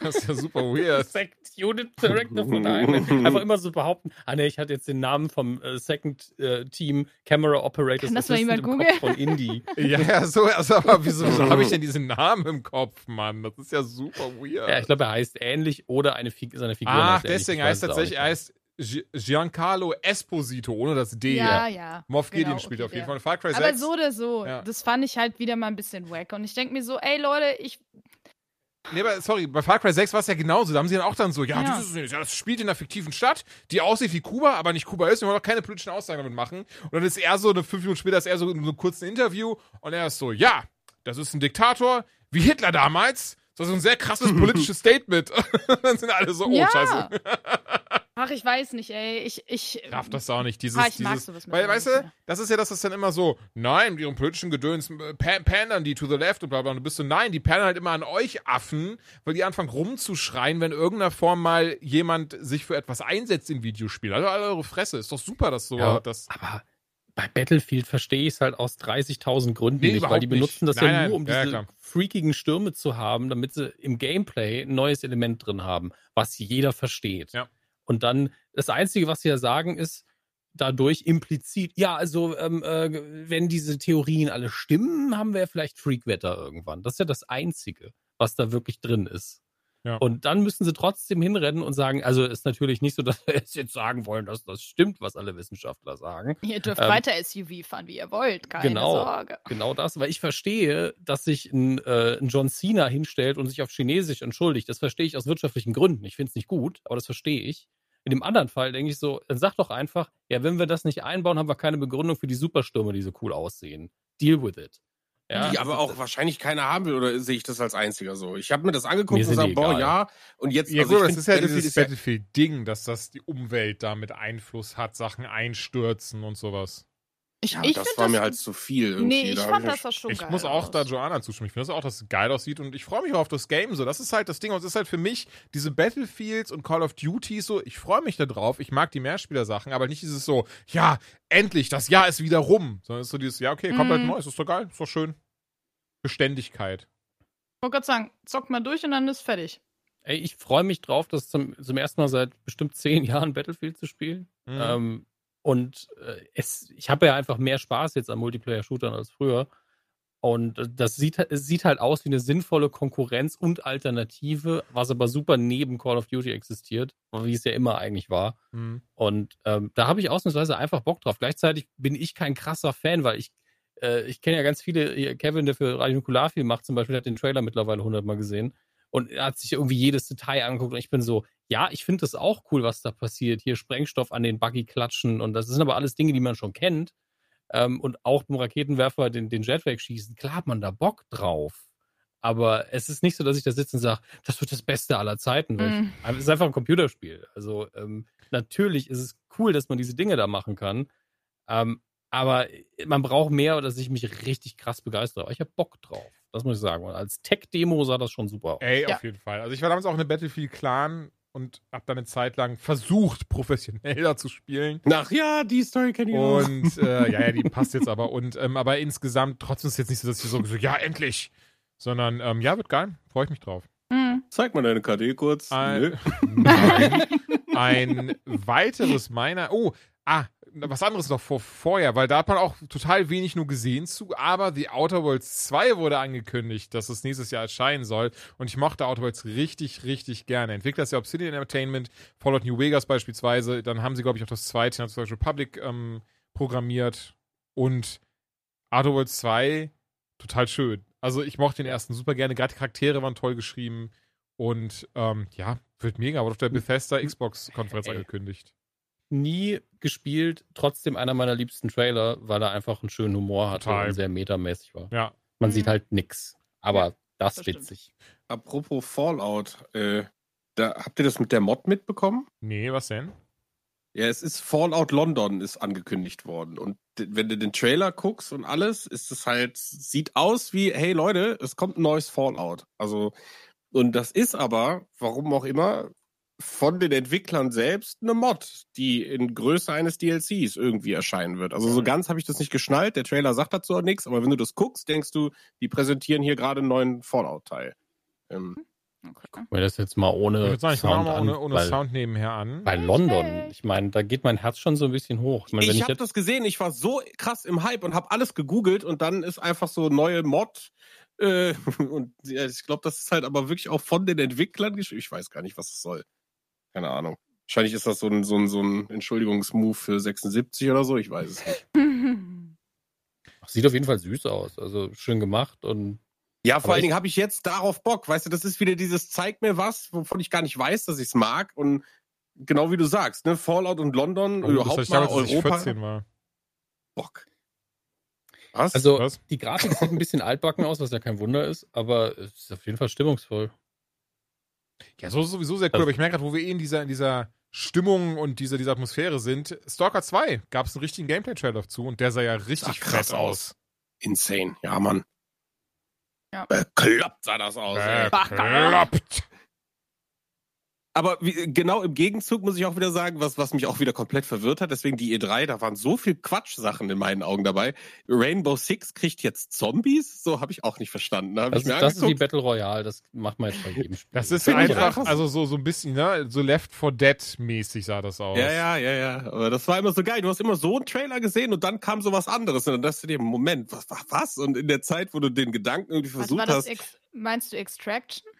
das ist ja super weird. Second Unit Director von Iron Man. Einfach immer so behaupten, ah ne, ich hatte jetzt den Namen vom äh, Second äh, Team Camera Operators Kann das mal jemand im Kopf von Indie. Ja, <laughs> ja, so, also, aber wieso, wieso habe ich denn diesen Namen im Kopf, Mann? Das ist ja super weird. Ja, ich glaube, er heißt ähnlich oder eine Fig seine Figur Ach, heißt deswegen heißt auch tatsächlich, er heißt Giancarlo Esposito, ohne das D. Ja, ja. Moff Gideon genau, spielt okay, auf jeden. Fall. Far Cry 6. Aber so oder so, Ja. das fand ich halt wieder mal ein bisschen wack. Und ich denke mir so, ey Leute, ich. Nee, aber sorry, bei Far Cry 6 war es ja genauso. Da haben sie dann auch dann so, ja, Ja. Dieses, das spielt in einer fiktiven Stadt, die aussieht wie Kuba, aber nicht Kuba ist. Wir wollen auch keine politischen Aussagen damit machen. Und dann ist er so, eine fünf Minuten später ist er so in einem kurzen Interview und er ist so, ja, das ist ein Diktator, wie Hitler damals. Das ist ein sehr krasses <laughs> politisches Statement. <laughs> Dann sind alle so, oh, ja. scheiße. Ach, ich weiß nicht, ey. Ich. ich darf das auch nicht. Dieses, Ah, ich mag dieses, sowas weil, weißt du, das ist ja das, was dann immer so, nein, mit ihrem politischen Gedöns äh, pan pandern die to the left und bla bla. Und du bist so, nein, die pandern halt immer an euch Affen, weil die anfangen rumzuschreien, wenn in irgendeiner Form mal jemand sich für etwas einsetzt in Videospielen. Also alle eure Fresse. Ist doch super, dass so Ja, das. Aber bei Battlefield verstehe ich es halt aus 30.000 Gründen Nee, nicht, weil die benutzen nicht. das ja Nein, nur, nein, um ja, diese klar. freakigen Stürme zu haben, damit sie im Gameplay ein neues Element drin haben, was jeder versteht. Ja. Und dann, das Einzige, was sie ja sagen, ist dadurch implizit, ja, also ähm, äh, wenn diese Theorien alle stimmen, haben wir ja vielleicht Freakwetter irgendwann. Das ist ja das Einzige, was da wirklich drin ist. Ja. Und dann müssen sie trotzdem hinrennen und sagen, also ist natürlich nicht so, <laughs> dass wir jetzt jetzt sagen wollen, dass das stimmt, was alle Wissenschaftler sagen. Ihr dürft Ähm, weiter SUV fahren, wie ihr wollt. Keine Genau. Sorge. Genau das, weil ich verstehe, dass sich ein, äh, ein John Cena hinstellt und sich auf Chinesisch entschuldigt. Das verstehe ich aus wirtschaftlichen Gründen. Ich finde es nicht gut, aber das verstehe ich. In dem anderen Fall denke ich so, dann sag doch einfach, ja, wenn wir das nicht einbauen, haben wir keine Begründung für die Superstürme, die so cool aussehen. Deal with it. Ja, die aber auch wahrscheinlich keiner haben will, oder sehe ich das als einziger so? Ich habe mir das angeguckt Mir und gesagt, boah, ja, und jetzt, Ja, also gut, das ist ja dieses Battlefield-Ding, dass das die Umwelt da mit Einfluss hat, Sachen einstürzen und sowas. Ich, ja, ich das war mir halt zu viel irgendwie. Nee, ich Da fand das doch schon Ich geil muss auch aus. da Joanna zustimmen. Ich finde das auch, dass es geil aussieht und ich freue mich auch auf das Game so. Das ist halt das Ding und es ist halt für mich diese Battlefields und Call of Duty so, ich freue mich da drauf. Ich mag die Mehrspieler-Sachen, aber nicht dieses so, ja, endlich, das Jahr ist wieder rum. Sondern es ist so dieses, ja, okay, kommt halt Mhm. neu, ist doch geil, ist doch schön. Beständigkeit. Ich wollte gerade sagen, zockt mal durch und dann ist fertig. Ey, ich freue mich drauf, das zum, zum ersten Mal seit bestimmt zehn <laughs> Jahren Battlefield zu spielen. Mhm. Ähm, und äh, es, ich habe ja einfach mehr Spaß jetzt an Multiplayer-Shootern als früher. Und äh, das sieht, es sieht halt aus wie eine sinnvolle Konkurrenz und Alternative, was aber super neben Call of Duty existiert, wie es ja immer eigentlich war. Mhm. Und ähm, da habe ich ausnahmsweise einfach Bock drauf. Gleichzeitig bin ich kein krasser Fan, weil ich, äh, ich kenne ja ganz viele, Kevin, der für Radio Nukular viel macht, zum Beispiel, hat den Trailer mittlerweile hundertmal gesehen. Und er hat sich irgendwie jedes Detail angeguckt und ich bin so, ja, ich finde das auch cool, was da passiert. Hier Sprengstoff an den Buggy klatschen und das sind aber alles Dinge, die man schon kennt. Ähm, und auch dem Raketenwerfer den, den Jet wegschießen. Klar hat man da Bock drauf. Aber es ist nicht so, dass ich da sitze und sage, das wird das Beste aller Zeiten. Ich, es ist einfach ein Computerspiel. Also ähm, natürlich ist es cool, dass man diese Dinge da machen kann. Ähm, Aber man braucht mehr, dass ich mich richtig krass begeistere. Aber ich habe Bock drauf. Das muss ich sagen. Und als Tech-Demo sah das schon super aus. Ey, Ja. auf jeden Fall. Also ich war damals auch eine Battlefield Clan und habe dann eine Zeit lang versucht, <laughs> professioneller zu spielen. Ach ja, die Story kenne ich auch. Und äh, ja, ja, die passt jetzt aber. Und ähm, aber insgesamt trotzdem ist es jetzt nicht so, dass ich so, so ja, endlich. Sondern ähm, ja, wird geil. Freue ich mich drauf. Hm. Zeig mal deine KD kurz. Ein, Nö. Nein. Ein weiteres meiner. Oh, ah, was anderes noch vor, vorher, weil da hat man auch total wenig nur gesehen zu, aber The Outer Worlds 2 wurde angekündigt, dass es nächstes Jahr erscheinen soll. Und ich mochte Outer Worlds richtig, richtig gerne. Entwickler ist ja Obsidian Entertainment, Fallout New Vegas beispielsweise. Dann haben sie, glaube ich, auch das zweite of the Republic ähm, programmiert. Und Outer Worlds 2, total schön. Also ich mochte den ersten super gerne. Gerade die Charaktere waren toll geschrieben. Und ähm, ja, wird mega. Wurde auf der Bethesda Xbox-Konferenz Ey. angekündigt. Nie gespielt, trotzdem einer meiner liebsten Trailer, weil er einfach einen schönen Humor hatte Total. und sehr metamäßig war. Ja. Man Mhm. sieht halt nix. Aber das, das ist stimmt. witzig. Apropos Fallout, äh, da, habt ihr das mit der Mod mitbekommen? Nee, was denn? Ja, es ist Fallout London ist angekündigt worden. Und wenn du den Trailer guckst und alles, ist es halt, sieht aus wie, hey Leute, es kommt ein neues Fallout. Also, und das ist aber, warum auch immer, von den Entwicklern selbst eine Mod, die in Größe eines DLCs irgendwie erscheinen wird. Also so ganz habe ich das nicht geschnallt. Der Trailer sagt dazu auch nichts, aber wenn du das guckst, denkst du, die präsentieren hier gerade einen neuen Fallout-Teil. Ähm, Okay. Guck mir das jetzt mal ohne sagen, Sound mal an. ohne, ohne weil Sound nebenher an. Bei London, ich meine, da geht mein Herz schon so ein bisschen hoch. Ich wenn ich ich habe das gesehen, ich war so krass im Hype und habe alles gegoogelt und dann ist einfach so neue Mod. Äh, <laughs> und ja, ich glaube, das ist halt aber wirklich auch von den Entwicklern geschrieben. Ich weiß gar nicht, was es soll. Keine Ahnung. Wahrscheinlich ist das so ein, so ein, so ein Entschuldigungsmove für 76 oder so. Ich weiß es nicht. <laughs> sieht auf jeden Fall süß aus. Also schön gemacht und Ja, vor allen Dingen habe ich jetzt darauf Bock. Weißt du, das ist wieder dieses Zeig mir was, wovon ich gar nicht weiß, dass ich es mag. Und genau wie du sagst, ne, Fallout und London, Oh, das überhaupt hatte ich mal damals, als ich Europa. 14 war. Bock. Was? also Was? die Grafik sieht ein bisschen altbacken aus, was ja kein Wunder ist, aber es ist auf jeden Fall stimmungsvoll. Ja, so ist sowieso sehr cool, Also- aber ich merke gerade, wo wir eh in dieser, in dieser Stimmung und dieser, dieser Atmosphäre sind. Stalker 2 gab es einen richtigen Gameplay-Trailer zu und der sah ja richtig Sah krass fett aus. Insane. Ja, Mann. Ja. Bekloppt sah das aus. ey. Bekloppt. Aber wie, genau im Gegenzug muss ich auch wieder sagen, was, was mich auch wieder komplett verwirrt hat. Deswegen die E3, da waren so viel Quatschsachen in meinen Augen dabei. Rainbow Six kriegt jetzt Zombies? So habe ich auch nicht verstanden. Da hab Das, ich mir das ist wie. Battle Royale, das macht man jetzt bei jedem Spiel. Das ist einfach, einfach so- also so, so ein bisschen, ne, so Left 4 Dead mäßig sah das aus. ja, ja, ja, ja. Aber das war immer so geil. Du hast immer so einen Trailer gesehen und dann kam so was anderes. Und dann dachte du dir, Moment, was, was? Und in der Zeit, wo du den Gedanken irgendwie Was versucht war das? hast, meinst du Extraction?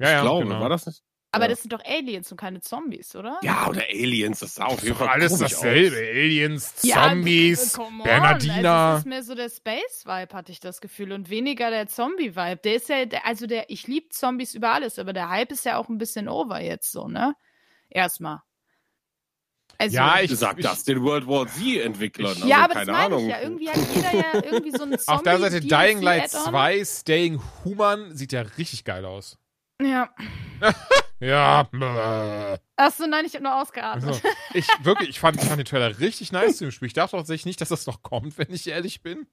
Ja, ja, ich glaube, genau. war das nicht? Aber Ja. das sind doch Aliens und keine Zombies, oder? Ja, oder Aliens, das sah auf jeden Doch Fall alles dasselbe. aus. Aliens, Ja, Zombies, come on. Bernardiner. Also es ist mehr so der Space-Vibe, hatte ich das Gefühl, und weniger der Zombie-Vibe. Der ist ja, der, also der, ich liebe Zombies über alles, aber der Hype ist ja auch ein bisschen over jetzt so, ne? Erstmal. Also, Ja, ich- Sag das den World War Z-Entwicklern. Also, ja, aber keine das meine Ahnung. ich ja. Irgendwie hat jeder ja irgendwie so einen Zombie. Auf der Seite Dying Light Add-on. 2 Staying Human sieht ja richtig geil aus. Ja. <laughs> Ja. Achso, nein, ich habe nur ausgeatmet. Also, ich wirklich, ich fand, ich fand den Trailer richtig nice zu dem Spiel. Ich dachte tatsächlich nicht, dass das noch kommt, wenn ich ehrlich bin.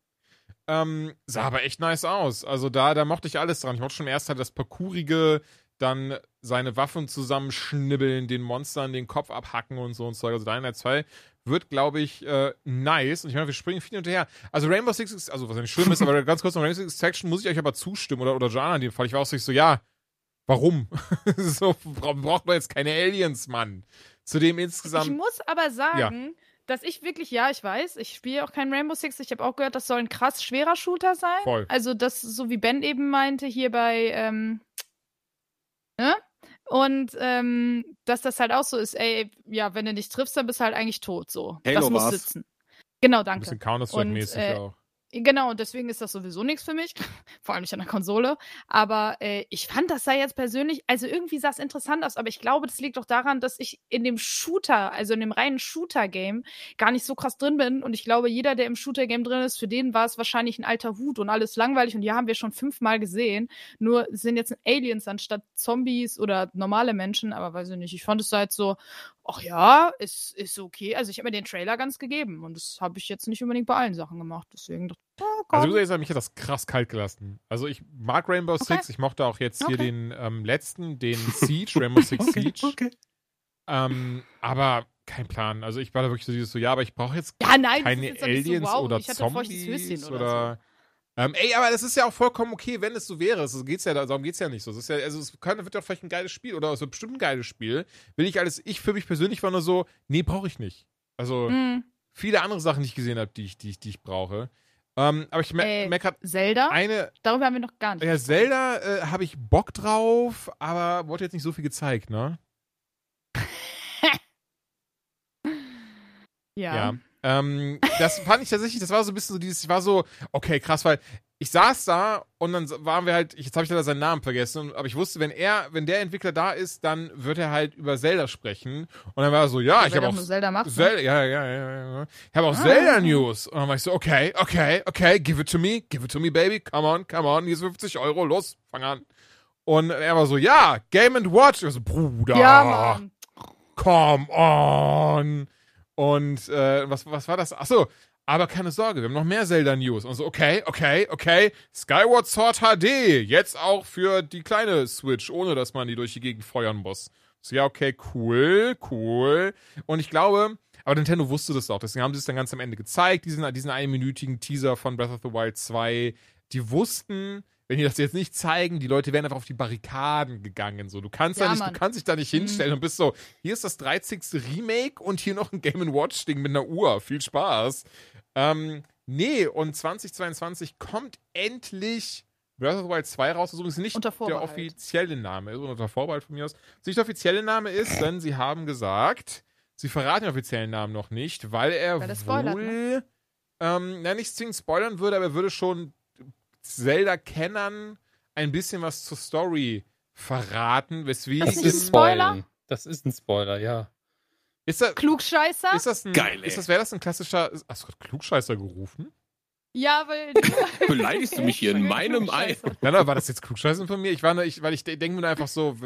Ähm, sah aber echt nice aus. Also da, da mochte ich alles dran. Ich mochte schon im ersten Teil das Parkourige, dann seine Waffen zusammenschnibbeln, den Monstern den Kopf abhacken und so und so. Also Dying Light 2 wird, glaube ich, äh, nice. Und ich meine, wir springen viel hinterher. Also Rainbow Six ist, also was nicht schlimm ist, aber ganz kurz noch Rainbow Six Extraction muss ich euch aber zustimmen oder, oder Jana in dem Fall. Ich war auch so ja, warum? <laughs> so, bra- braucht man jetzt keine Aliens, Mann. Zudem Ich insgesamt. muss aber sagen, dass ich wirklich, ja, ich weiß, ich spiele auch kein Rainbow Six. Ich habe auch gehört, das soll ein krass schwerer Shooter sein. Voll. Also das, so wie Ben eben meinte, hier bei, ähm, ne? Und ähm, dass das halt auch so ist, ey, ja, wenn du nicht triffst, dann bist du halt eigentlich tot, so. Halo das muss war's. sitzen. Genau, Ein danke. bisschen Counter-Strike-mäßig äh, auch. Genau, und deswegen ist das sowieso nichts für mich, <laughs> vor allem nicht an der Konsole. Aber äh, ich fand das sei jetzt persönlich, also irgendwie sah es interessant aus, aber ich glaube, das liegt doch daran, dass ich in dem Shooter, also in dem reinen Shooter-Game, gar nicht so krass drin bin. Und ich glaube, jeder, der im Shooter-Game drin ist, für den war es wahrscheinlich ein alter Hut und alles langweilig. Und die haben wir schon fünfmal gesehen. Nur sind jetzt Aliens anstatt Zombies oder normale Menschen, aber weiß ich nicht. Ich fand es halt so, ach ja, ist, ist okay. Also ich habe mir den Trailer ganz gegeben und das habe ich jetzt nicht unbedingt bei allen Sachen gemacht. Deswegen dachte ich, Also ich komm. muss ehrlich sagen, mich hat das krass kalt gelassen. Also ich mag Rainbow Okay. Six, ich mochte auch jetzt hier Okay. den ähm, letzten, den Siege, Rainbow Six Siege. okay. Ähm, aber kein Plan. Also ich war da wirklich so dieses so, ja, aber ich brauche jetzt ja, nein, keine jetzt Aliens so, wow, oder ich Zombies oder, oder, Ähm, ey, aber das ist ja auch vollkommen okay, wenn es so wäre. Das geht's ja, darum geht's ja nicht so. Das ist ja, also es kann, wird doch vielleicht ein geiles Spiel oder so bestimmt ein geiles Spiel. Will ich alles, ich für mich persönlich war nur so, nee, brauche ich nicht. Also so. Mm, viele andere Sachen, die ich gesehen habe, die ich, die ich, die ich brauche. Ähm, aber ich mer merke gerade Zelda? eine, Darüber haben wir noch gar nicht. ja. Zelda äh, habe ich Bock drauf, aber wurde jetzt nicht so viel gezeigt, ne? <laughs> Ja. Ja. Ähm, das fand ich tatsächlich, das war so ein bisschen so dieses, ich war so, okay, krass, weil ich saß da und dann waren wir halt, jetzt habe ich leider seinen Namen vergessen, aber ich wusste, wenn er, wenn der Entwickler da ist, dann wird er halt über Zelda sprechen. Und dann war er so, ja, ich habe auch nur Zelda macht. Zelda, ja, ja, ja, ja, ja. Ich habe auch Ah. Zelda News. Und dann war ich so, okay, okay, okay, give it to me, give it to me, baby, come on, come on, hier ist 50 Euro, los, fang an. Und er war so, ja, Game and Watch. Ich war so, Bruder, Ja, Mann. come on. Und äh, was, was war das? Achso, aber keine Sorge, wir haben noch mehr Zelda-News. Und so, okay, okay, okay. Skyward Sword HD, jetzt auch für die kleine Switch, ohne dass man die durch die Gegend feuern muss. So, ja, okay, cool, cool. Und ich glaube, aber Nintendo wusste das auch, deswegen haben sie es dann ganz am Ende gezeigt, diesen, diesen einminütigen Teaser von Breath of the Wild 2. Die wussten, wenn die das jetzt nicht zeigen, die Leute wären einfach auf die Barrikaden gegangen. So, du kannst Ja, da nicht, Mann. du kannst dich da nicht hinstellen und bist so, hier ist das 13. Remake und hier noch ein Game Watch Ding mit einer Uhr. Viel Spaß. Ähm, nee, und 2022 kommt endlich Breath of the Wild 2 raus, was übrigens nicht der offizielle Name ist, unter Vorbehalt von mir aus, was nicht der offizielle Name ist, denn sie haben gesagt, sie verraten den offiziellen Namen noch nicht, weil er Weil er spoilert, ne? wohl, ähm, na, nicht zwingend spoilern würde, aber er würde schon Zelda-Kennern ein bisschen was zur Story verraten, weswegen. Das Das ist ein Spoiler? Das ist ein Spoiler, ja. Ist das, Klugscheißer? ist das ein, Geil, ey. ist das, wäre das ein klassischer, hast du gerade Klugscheißer gerufen? ja, weil. <laughs> Beleidigst du mich hier in meinem Ei? Nein, nein, war das jetzt Klugscheißer von mir? Ich war nur, ich, weil ich de- denke mir nur einfach so,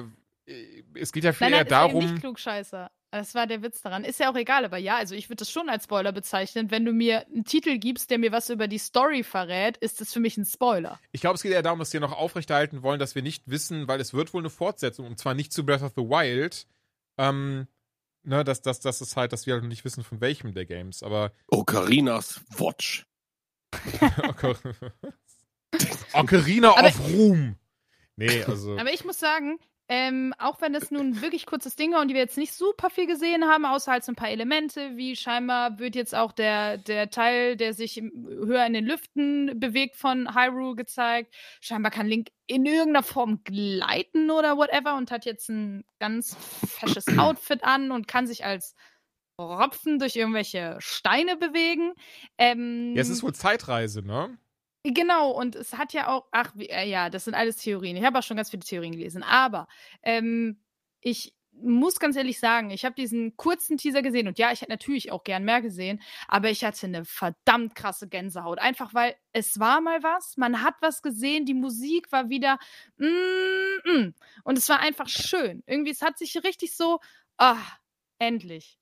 es geht ja viel Nein, eher nein, eben darum. nicht Klugscheißer. Das war der Witz daran. Ist ja auch egal, aber ja, also ich würde das schon als Spoiler bezeichnen. Wenn du mir einen Titel gibst, der mir was über die Story verrät, ist das für mich ein Spoiler. Ich glaube, es geht eher darum, dass wir noch aufrechterhalten wollen, dass wir nicht wissen, weil es wird wohl eine Fortsetzung, und zwar nicht zu Breath of the Wild. Ähm, ne, dass das, das ist halt, dass wir halt nicht wissen, von welchem der Games, aber <laughs> Ocarinas Watch. <laughs> Ocarina of Ruhm. Nee, <laughs> also. Aber ich muss sagen, ähm, auch wenn das nun wirklich kurzes Ding war und die wir jetzt nicht super viel gesehen haben, außer halt so ein paar Elemente, wie scheinbar wird jetzt auch der, der Teil, der sich höher in den Lüften bewegt von Hyrule gezeigt. Scheinbar kann Link in irgendeiner Form gleiten oder whatever und hat jetzt ein ganz fesches <clears throat> Outfit an und kann sich als Ropfen durch irgendwelche Steine bewegen. Ähm, ja, es ist wohl Zeitreise, ne? Genau, und es hat ja auch, ach, äh, ja, das sind alles Theorien. Ich habe auch schon ganz viele Theorien gelesen. Aber ähm, ich muss ganz ehrlich sagen, ich habe diesen kurzen Teaser gesehen und ja, ich hätte natürlich auch gern mehr gesehen, aber ich hatte eine verdammt krasse Gänsehaut. Einfach weil es war mal was, man hat was gesehen, die Musik war wieder mm, mm, und es war einfach schön. Irgendwie, es hat sich richtig so, ah, endlich.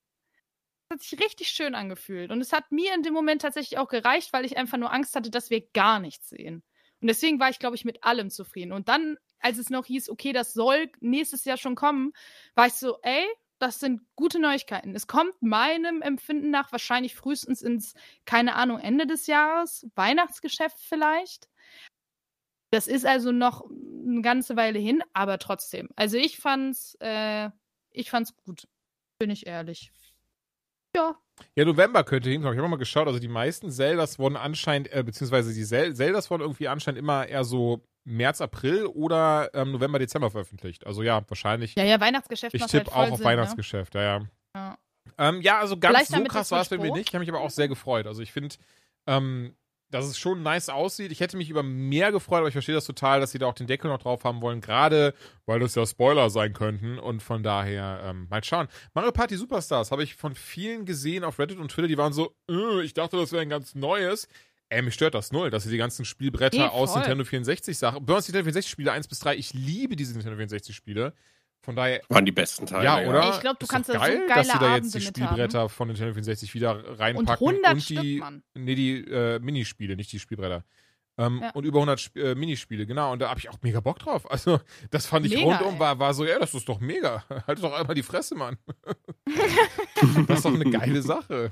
Hat sich richtig schön angefühlt. Und es hat mir in dem Moment tatsächlich auch gereicht, weil ich einfach nur Angst hatte, dass wir gar nichts sehen. Und deswegen war ich, glaube ich, mit allem zufrieden. Und dann, als es noch hieß, okay, das soll nächstes Jahr schon kommen, war ich so, ey, das sind gute Neuigkeiten. Es kommt meinem Empfinden nach wahrscheinlich frühestens ins, keine Ahnung, Ende des Jahres, Weihnachtsgeschäft vielleicht. Das ist also noch eine ganze Weile hin, aber trotzdem. Also ich fand's, äh, ich fand's gut. Bin ich ehrlich. Ja. Ja, November könnte hinkommen. Ich habe mal geschaut, also die meisten Zeldas wurden anscheinend, äh, beziehungsweise die Zel Zeldas wurden irgendwie anscheinend immer eher so März, April oder ähm, November, Dezember veröffentlicht. Also ja, wahrscheinlich. Ja, ja, Weihnachtsgeschäft ich tippe halt auch auf Sinn, Weihnachtsgeschäft, ja, ja. Ne? Ja. Ähm, ja, also ganz Vielleicht so krass war es bei mir nicht. Ich habe mich aber auch sehr gefreut. Also ich finde, ähm, dass es schon nice aussieht. Ich hätte mich über mehr gefreut, aber ich verstehe das total, dass sie da auch den Deckel noch drauf haben wollen, gerade weil das ja Spoiler sein könnten. Und von daher, ähm, mal schauen. Mario Party Superstars habe ich von vielen gesehen auf Reddit und Twitter, die waren so, äh, ich dachte, das wäre ein ganz neues. Ey, mich stört das null, dass sie die ganzen Spielbretter Nee, aus. Nintendo 64 Sachen, besonders die Nintendo 64 Spiele 1 bis 3, ich liebe diese Nintendo 64 Spiele. Von daher, Waren die besten Teile. ja, oder? Ich glaub, du Ist kannst da so geil, geile dass sie da jetzt Abende die Spielbretter von Nintendo 64 wieder Und reinpacken 100 und die, Stück, Mann. nee, die äh, Minispiele, nicht die Spielbretter. Ähm, Ja. Und über 100 Sp äh, Minispiele, genau. Und da habe ich auch mega Bock drauf. <laughs> Also, das fand ich Mega, rundum, ey. war, war so, ja, das ist doch mega. <laughs> Halt doch einmal die Fresse, Mann. <laughs> das ist doch eine geile Sache.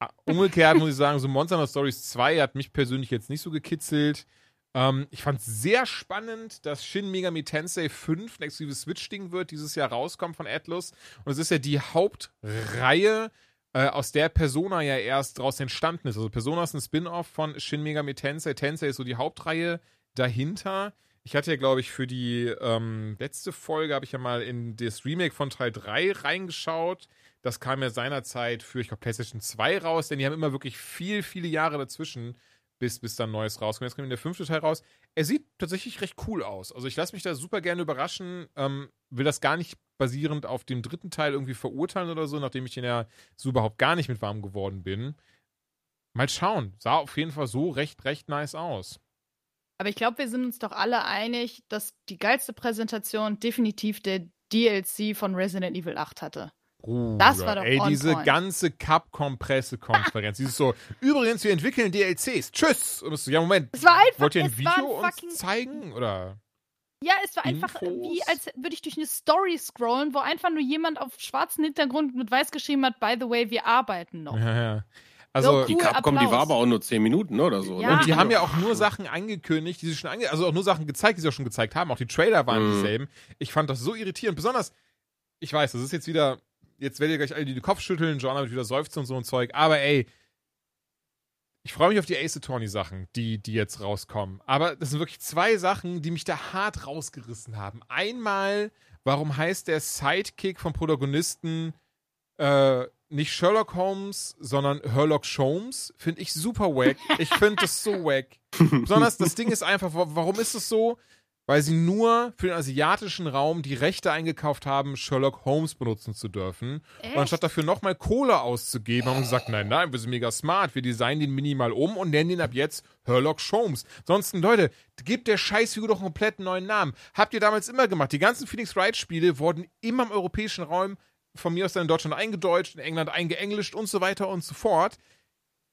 Ah, Umgekehrt muss ich sagen, so Monster Hunter Stories 2 hat mich persönlich jetzt nicht so gekitzelt. Ähm, ich fand es sehr spannend, dass Shin Megami Tensei 5 ein exklusives Switch-Ding wird, dieses Jahr rauskommt von Atlus. Und es ist ja die Hauptreihe, äh, aus der Persona ja erst draus entstanden ist. Also Persona ist ein Spin-off von Shin Megami Tensei. Tensei ist so die Hauptreihe dahinter. Ich hatte ja, glaube ich, für die ähm, letzte Folge habe ich ja mal in das Remake von Teil 3 reingeschaut. Das kam ja seinerzeit für, ich glaube, PlayStation 2 raus, denn die haben immer wirklich viel, viele Jahre dazwischen, bis, bis dann Neues rauskommt. Jetzt kommt der fünfte Teil raus. Er sieht tatsächlich recht cool aus. Also ich lasse mich da super gerne überraschen. Ähm, will das gar nicht basierend auf dem dritten Teil irgendwie verurteilen oder so, nachdem ich den ja so überhaupt gar nicht mit warm geworden bin. Mal schauen. Sah auf jeden Fall so recht, recht nice aus. Aber ich glaube, wir sind uns doch alle einig, dass die geilste Präsentation definitiv der DLC von Resident Evil 8 hatte. Das war doch Ey, on diese point. ganze Capcom-Pressekonferenz. dieses so, <laughs> übrigens, wir entwickeln DLCs. Tschüss. Und bist du, ja, Moment. Es war einfach, Wollt ihr ein es war Video ein fucking, uns zeigen? Oder? ja, es war einfach Infos? wie, als würde ich durch eine Story scrollen, wo einfach nur jemand auf schwarzen Hintergrund mit weiß geschrieben hat, by the way, wir arbeiten noch. <laughs> Ja, ja. Also, So Die Cool, Capcom, die war aber auch nur 10 Minuten oder so. Ja. ne? Und die haben ja auch nur Sachen angekündigt, die sie schon ange also auch nur Sachen gezeigt, die sie auch schon gezeigt haben. Auch die Trailer waren Mhm. dieselben. Ich fand das so irritierend. Besonders, ich weiß, das ist jetzt wieder, jetzt werdet ihr gleich alle die den Kopf schütteln, Genre wird wieder seufzen und so ein Zeug. Aber ey, ich freue mich auf die Ace Attorney Sachen, die, die jetzt rauskommen. Aber das sind wirklich zwei Sachen, die mich da hart rausgerissen haben. Einmal, warum heißt der Sidekick vom Protagonisten äh, nicht Sherlock Holmes, sondern Herlock Sholmes? Finde ich super wack. Ich finde das so wack. <laughs> Besonders das Ding ist einfach, wa- warum ist es so? Weil sie nur für den asiatischen Raum die Rechte eingekauft haben, Sherlock Holmes benutzen zu dürfen. Und anstatt dafür nochmal Kohle auszugeben, haben sie gesagt, nein, nein, wir sind mega smart, wir designen den minimal um und nennen ihn ab jetzt Herlock Sholmes. Sonst, Leute, gebt der Scheißfigur doch einen komplett neuen Namen. Habt ihr damals immer gemacht. Die ganzen Phoenix Wright Spiele wurden immer im europäischen Raum von mir aus dann in Deutschland eingedeutscht, in England eingeenglischt und so weiter und so fort.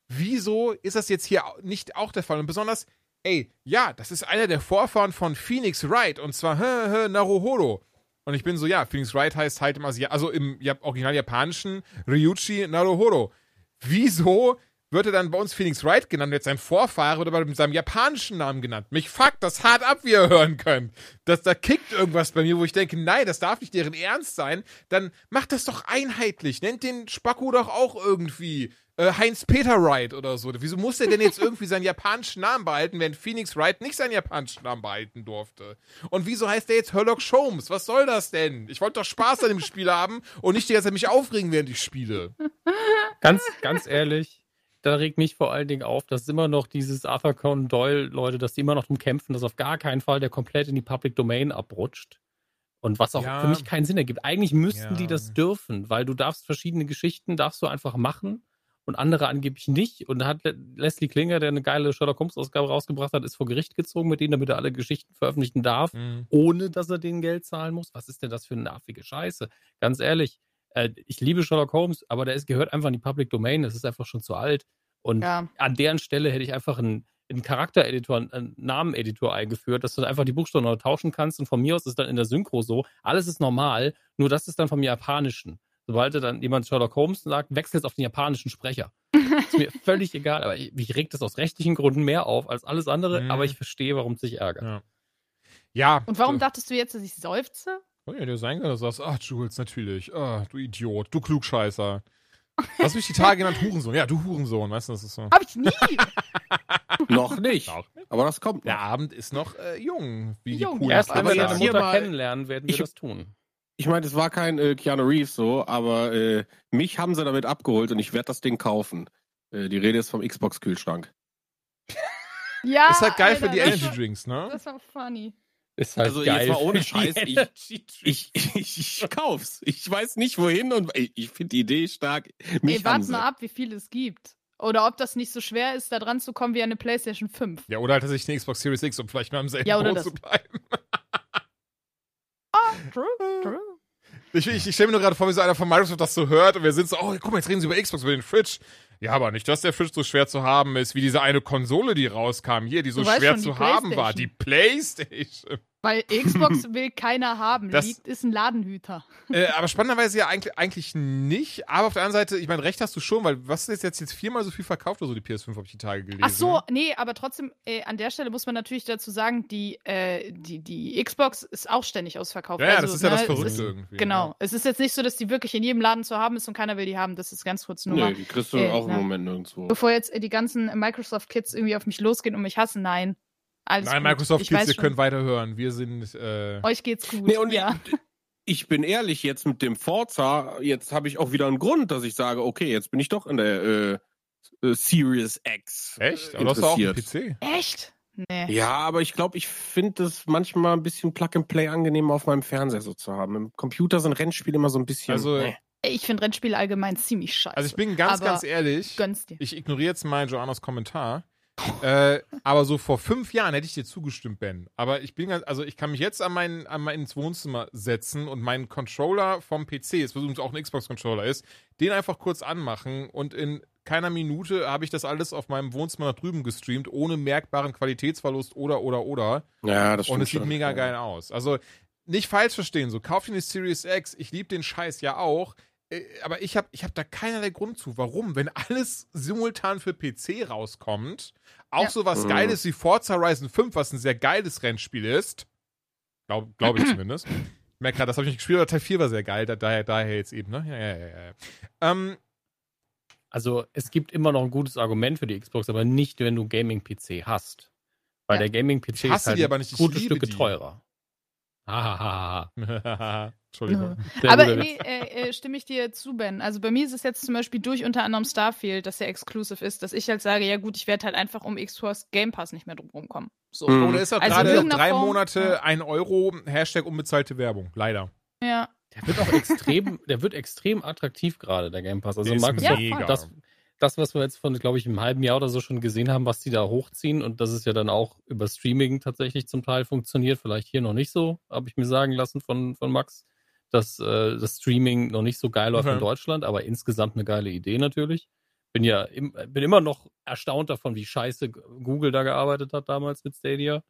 Wieso ist das jetzt hier nicht auch der Fall? Und besonders, ey, ja, das ist einer der Vorfahren von Phoenix Wright und zwar hä, hä, Naruhodo. Und ich bin so, ja, Phoenix Wright heißt halt im Asia also im ja, original japanischen Ryuichi Naruhodo. Wieso wird er dann bei uns Phoenix Wright genannt, jetzt sein Vorfahre oder mit seinem japanischen Namen genannt? Mich fuckt das hart ab, wie ihr hören könnt. Das, da kickt irgendwas bei mir, wo ich denke, nein, das darf nicht deren Ernst sein. Dann macht das doch einheitlich. Nennt den Spacko doch auch irgendwie äh, Heinz-Peter Wright oder so. Wieso muss er denn jetzt irgendwie seinen japanischen Namen behalten, wenn Phoenix Wright nicht seinen japanischen Namen behalten durfte? Und wieso heißt der jetzt Herlock Sholmes? Was soll das denn? Ich wollte doch Spaß an dem Spiel haben und nicht die ganze Zeit mich aufregen, während ich spiele. Ganz, ganz ehrlich, da regt mich vor allen Dingen auf, dass immer noch dieses Arthur Conan Doyle, Leute, dass die immer noch drum kämpfen, dass auf gar keinen Fall der komplett in die Public Domain abrutscht. Und was auch Ja. für mich keinen Sinn ergibt. Eigentlich müssten Ja. die das dürfen, weil du darfst verschiedene Geschichten, darfst du einfach machen und andere angeblich nicht. Und da hat Le- Leslie Klinger, der eine geile Sherlock Holmes-Ausgabe rausgebracht hat, ist vor Gericht gezogen mit denen, damit er alle Geschichten veröffentlichen darf Mhm. ohne dass er denen Geld zahlen muss. Was ist denn das für eine nervige Scheiße? Ganz ehrlich, äh, ich liebe Sherlock Holmes, aber der ist, gehört einfach in die Public Domain. Das ist einfach schon zu alt. Und Ja. an deren Stelle hätte ich einfach einen, einen Charaktereditor, einen Nameneditor eingeführt, dass du einfach die Buchstaben neu tauschen kannst. Und von mir aus ist es dann in der Synchro so. Alles ist normal, nur das ist dann vom Japanischen. Sobald dann jemand Sherlock Holmes sagt, wechselt jetzt auf den japanischen Sprecher. ist mir <laughs> völlig egal, aber ich, mich regt das aus rechtlichen Gründen mehr auf als alles andere, Mhm. aber ich verstehe, warum es sich ärgert. Ja. Ja. Und warum äh, dachtest du jetzt, dass ich seufze? Oh ja, dir sein kann, dass du sagst, ach Jules, natürlich. Ah, du Idiot, du Klugscheißer. <laughs> Hast mich die Tage genannt Hurensohn. Ja, du Hurensohn, weißt du, das ist so. Hab ich nie. <laughs> Noch nicht. Aber das kommt. Der noch. Abend ist noch äh, jung, wie Jung, die Erst wenn wir deine hier Mutter mal- kennenlernen, werden wir ich- das tun. Ich meine, es war kein äh, Keanu Reeves so, aber äh, mich haben sie damit abgeholt und ich werde das Ding kaufen. Äh, die Rede ist vom Xbox-Kühlschrank. <laughs> Ja. Ist halt geil für Alter, die das Energy Drinks, ne? Das war funny. Ist halt Also, geil. jetzt mal ohne für die Scheiß, ich- Ich, ich, ich kauf's. Ich weiß nicht wohin und ich, ich finde die Idee stark. Mich Ey, warte mal ab, wie viel es gibt. Oder ob das nicht so schwer ist, da dran zu kommen wie eine PlayStation 5. Ja, oder halt tatsächlich eine Xbox Series X, um vielleicht mal im selben Ja, oder Boot das. zu bleiben. True, true. Ich, ich, ich stelle mir nur gerade vor, wie so einer von Microsoft das so hört und wir sind so, oh, guck mal, jetzt reden sie über Xbox, über den Fridge. Ja, aber nicht, dass der Fridge so schwer zu haben ist, wie diese eine Konsole, die rauskam hier, die so schwer schon, zu haben war. Die Playstation. Weil Xbox <laughs> will keiner haben. Das- Liegt ist ein Ladenhüter. äh, aber spannenderweise ja eigentlich, eigentlich nicht. Aber auf der anderen Seite, ich meine, recht hast du schon, weil was ist jetzt, jetzt viermal so viel verkauft oder so die PS5, habe ich die Tage gelesen. Ach so, nee, aber trotzdem, äh, an der Stelle muss man natürlich dazu sagen, die, äh, die, die Xbox ist auch ständig ausverkauft. Ja, ja, Also, das ist ja das ne, es Verrückte ist- irgendwie. Genau. Ja. Es ist jetzt nicht so, dass die wirklich in jedem Laden zu haben ist und keiner will die haben. Das ist ganz kurz nur Nee, mal. die kriegst du Äh, auch im na. Moment nirgendwo. Bevor jetzt äh, die ganzen Microsoft-Kids irgendwie auf mich losgehen und mich hassen, nein. Alles Nein, gut. Microsoft ich Kids, ihr schon, könnt weiterhören. Wir sind, äh, Euch geht's gut. Nee, und ja. <laughs> ich bin ehrlich, jetzt mit dem Forza, jetzt habe ich auch wieder einen Grund, dass ich sage, okay, jetzt bin ich doch in der äh, äh, Series X. echt? Aber du hast doch auch einen interessiert. PC. Echt? Nee. Ja, aber ich glaube, ich finde es manchmal ein bisschen Plug-and-Play angenehm auf meinem Fernseher so zu haben. Im Computer sind Rennspiele immer so ein bisschen. Also, äh. Ich finde Rennspiele allgemein ziemlich scheiße. Also ich bin ganz, Aber ganz ehrlich. Gönn's dir. Ich ignoriere jetzt mal Joannas Kommentar. Äh, aber so vor fünf Jahren hätte ich dir zugestimmt, Ben. Aber ich bin ganz, also ich kann mich jetzt an mein, an mein ins Wohnzimmer setzen und meinen Controller vom PC, das übrigens auch ein Xbox-Controller ist, den einfach kurz anmachen und in keiner Minute habe ich das alles auf meinem Wohnzimmer nach drüben gestreamt, ohne merkbaren Qualitätsverlust oder, oder, oder. Ja, das stimmt. Und es sieht schon. mega geil aus. Also nicht falsch verstehen, so kauft ihr eine Series X, ich liebe den Scheiß ja auch, aber ich habe ich hab da keinerlei Grund zu. Warum? Wenn alles simultan für PC rauskommt, auch Ja. so was Mhm. Geiles wie Forza Horizon 5, was ein sehr geiles Rennspiel ist, glaube glaub ich zumindest. Ich merke gerade, das habe ich nicht gespielt, aber Teil 4 war sehr geil, da, daher, daher jetzt eben, ne? Ja, ja, ja, ja. Ähm, Also es gibt immer noch ein gutes Argument für die Xbox, aber nicht, wenn du Gaming-PC hast. Weil Ja. der Gaming-PC ist halt die aber nicht, ich gute liebe Stücke die. teurer. Hahaha. <laughs> Entschuldigung. Sehr Aber nee, äh, äh, stimme ich dir zu, Ben. Also bei mir ist es jetzt zum Beispiel durch unter anderem Starfield, dass der exclusive ist, dass ich halt sage, ja gut, ich werde halt einfach um Xbox Game Pass nicht mehr drum rumkommen. So. Mhm. Oder ist auch Also gerade drei Form, Monate, ja. ein Euro, Hashtag unbezahlte Werbung. Leider. Ja. Der wird auch extrem, der wird extrem attraktiv gerade, der Game Pass. Also Der ist Microsoft, mega. das, das, was wir jetzt von, glaube ich, einem halben Jahr oder so schon gesehen haben, was die da hochziehen und das ist ja dann auch über Streaming tatsächlich zum Teil funktioniert, vielleicht hier noch nicht so, habe ich mir sagen lassen von, von Max, dass äh, das Streaming noch nicht so geil läuft Okay. in Deutschland, aber insgesamt eine geile Idee natürlich. Bin ja im, bin immer noch erstaunt davon, wie scheiße Google da gearbeitet hat damals mit Stadia.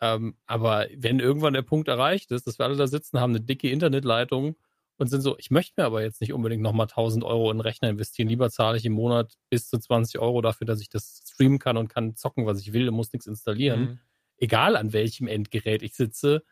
Ähm, aber wenn irgendwann der Punkt erreicht ist, dass wir alle da sitzen, haben eine dicke Internetleitung und sind so, ich möchte mir aber jetzt nicht unbedingt nochmal 1000 Euro in einen Rechner investieren. Lieber zahle ich im Monat bis zu 20 Euro dafür, dass ich das streamen kann und kann zocken, was ich will und muss nichts installieren. Mhm. Egal an welchem Endgerät ich sitze.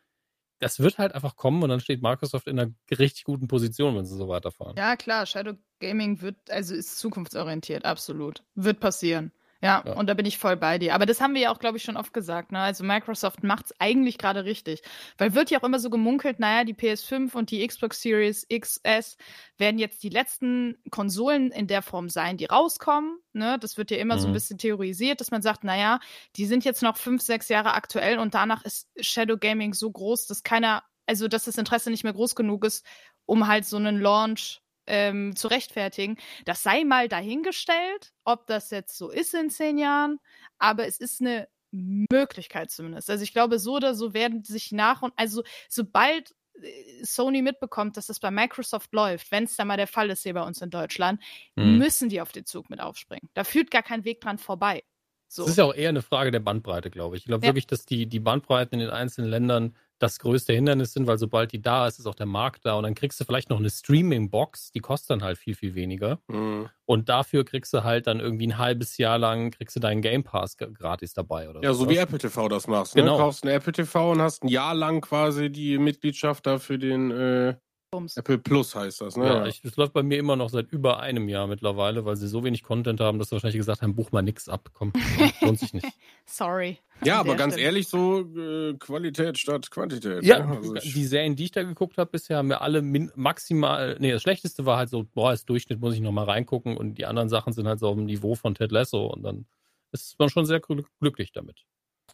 Das wird halt einfach kommen und dann steht Microsoft in einer richtig guten Position, wenn sie so weiterfahren. ja, klar, Shadow Gaming wird, also ist zukunftsorientiert, absolut. Wird passieren. Ja, Ja. und da bin ich voll bei dir. Aber das haben wir ja auch, glaube ich, schon oft gesagt. Ne? Also Microsoft macht's eigentlich gerade richtig. Weil wird ja auch immer so gemunkelt, naja, die PS5 und die Xbox Series XS werden jetzt die letzten Konsolen in der Form sein, die rauskommen. Ne? Das wird ja immer so ein Mhm. bisschen theorisiert, dass man sagt, naja, die sind jetzt noch fünf, sechs Jahre aktuell und danach ist Shadow Gaming so groß, dass keiner, also dass das Interesse nicht mehr groß genug ist, um halt so einen Launch ähm, zu rechtfertigen. Das sei mal dahingestellt, ob das jetzt so ist in zehn Jahren, aber es ist eine Möglichkeit zumindest. Also ich glaube, so oder so werden sich nach und also sobald äh, Sony mitbekommt, dass das bei Microsoft läuft, wenn es da mal der Fall ist hier bei uns in Deutschland, Mhm. müssen die auf den Zug mit aufspringen. Da führt gar kein Weg dran vorbei. So. Es ist ja auch eher eine Frage der Bandbreite, glaube ich. Ich glaube Ja. wirklich, dass die, die Bandbreiten in den einzelnen Ländern das größte Hindernis sind, weil sobald die da ist, ist auch der Markt da und dann kriegst du vielleicht noch eine Streaming-Box, die kostet dann halt viel, viel weniger. Mhm. Und dafür kriegst du halt dann irgendwie ein halbes Jahr lang, kriegst du deinen Game Pass gratis dabei oder Ja, so wie Apple TV das machst. Ne? Genau. Du kaufst ein Apple TV und hast ein Jahr lang quasi die Mitgliedschaft da für den äh, Bums. Apple Plus heißt das. Ne? Ja, ich, das läuft bei mir immer noch seit über einem Jahr mittlerweile, weil sie so wenig Content haben, dass sie wahrscheinlich gesagt haben, buch mal nix ab, komm, <laughs> lohnt sich nicht. Sorry. ja aber ganz Stelle. ehrlich, so äh, Qualität statt Quantität. Ja, ne? also die Serien, die ich da geguckt habe bisher, haben mir alle min maximal, nee, das Schlechteste war halt so, boah, als Durchschnitt muss ich nochmal reingucken und die anderen Sachen sind halt so auf dem Niveau von Ted Lasso und dann ist man schon sehr glü- glücklich damit.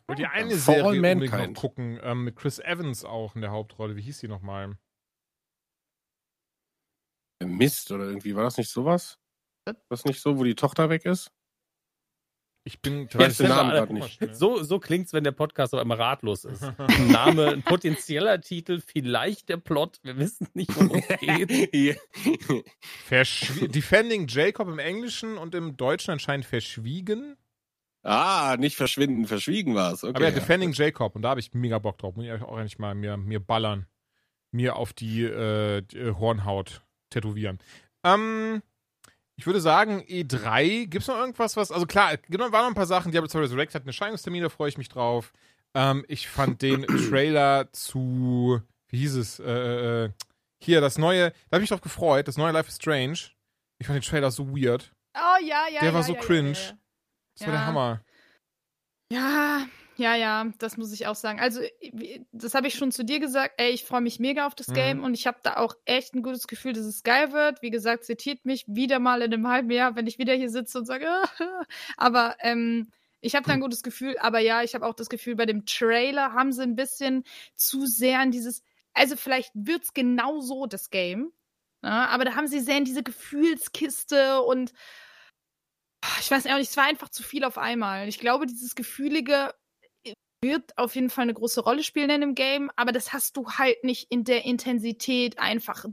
Und die eine For Serie unbedingt noch gucken, ähm, mit Chris Evans auch in der Hauptrolle. Wie hieß die nochmal? Mist oder irgendwie, war das nicht sowas? Das nicht so, wo die Tochter weg ist? Ich bin Ich weiß den Namen <laughs> gerade nicht. <laughs> So, so klingt's, wenn der Podcast auf einmal ratlos ist. Ein Name, ein potenzieller Titel, vielleicht der Plot, wir wissen nicht, worum es <laughs> geht. Verschwie Defending Jacob im Englischen und im Deutschen anscheinend verschwiegen. ah, nicht verschwinden, verschwiegen war es. Okay, Aber ja, ja. Defending Jacob und da habe ich mega Bock drauf. Muss ich auch eigentlich mal mir, mir ballern. Mir auf die, äh, die äh, Hornhaut tätowieren. Ähm, ich würde sagen, E3, gibt's noch irgendwas, was, also klar, genau, waren noch ein paar Sachen, Diablo 2 Resurrect hat einen Erscheinungstermin, da freue ich mich drauf. Ähm, ich fand den <clears throat> Trailer zu, wie hieß es, äh, äh, hier, das neue, da habe ich mich drauf gefreut, das neue Life is Strange. Ich fand den Trailer so weird. Oh ja, ja. Der ja, war so ja, cringe. Ja, ja. Das war der. Hammer. Ja, ja, ja, das muss ich auch sagen. Also, das habe ich schon zu dir gesagt. Ey, ich freue mich mega auf das Mhm. Game und ich habe da auch echt ein gutes Gefühl, dass es geil wird. Wie gesagt, zitiert mich wieder mal in einem halben Jahr, wenn ich wieder hier sitze und sage, <laughs> aber ähm, ich habe da ein gutes Gefühl. Aber ja, ich habe auch das Gefühl, bei dem Trailer haben sie ein bisschen zu sehr an dieses, also vielleicht wird's genau so das Game. Ja, aber da haben sie sehr in diese Gefühlskiste und ich weiß auch nicht, es war einfach zu viel auf einmal. Ich glaube, dieses Gefühlige wird auf jeden Fall eine große Rolle spielen in dem Game, aber das hast du halt nicht in der Intensität einfach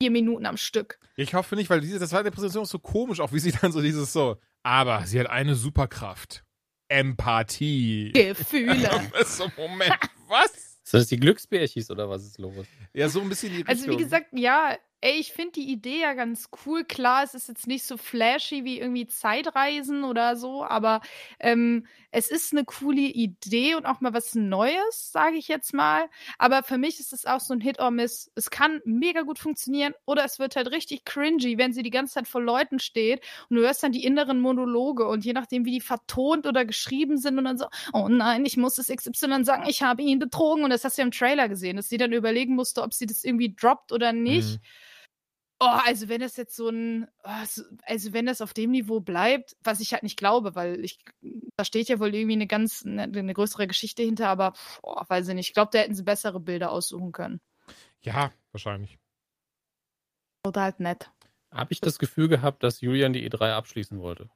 vier Minuten am Stück. Ich hoffe nicht, weil diese, das war in der Präsentation auch so komisch, auch wie sie <laughs> dann so dieses so, aber sie hat eine Superkraft. Empathie. Gefühle. <laughs> so, Moment, <laughs> was? Sind das die Glücksbärchis oder was ist los? Ja, so ein bisschen die Also wie Richtung. gesagt, ja, ey, ich finde die Idee ja ganz cool. Klar, es ist jetzt nicht so flashy wie irgendwie Zeitreisen oder so, aber ähm, es ist eine coole Idee und auch mal was Neues, sage ich jetzt mal. Aber für mich ist es auch so ein Hit or Miss. Es kann mega gut funktionieren oder es wird halt richtig cringy, wenn sie die ganze Zeit vor Leuten steht und du hörst dann die inneren Monologe und je nachdem, wie die vertont oder geschrieben sind und dann so, oh nein, ich muss das XY sagen, ich habe ihn betrogen und das hast du ja im Trailer gesehen, dass sie dann überlegen musste, ob sie das irgendwie droppt oder nicht. Mhm. Oh, also wenn das jetzt so ein, oh, so- also wenn das auf dem Niveau bleibt, was ich halt nicht glaube, weil ich, da steht ja wohl irgendwie eine ganz, eine, eine größere Geschichte hinter, aber oh, weiß ich nicht. Ich glaube, da hätten sie bessere Bilder aussuchen können. Ja, wahrscheinlich. Oder halt nett. Habe ich das Gefühl gehabt, dass Julian die E3 abschließen wollte.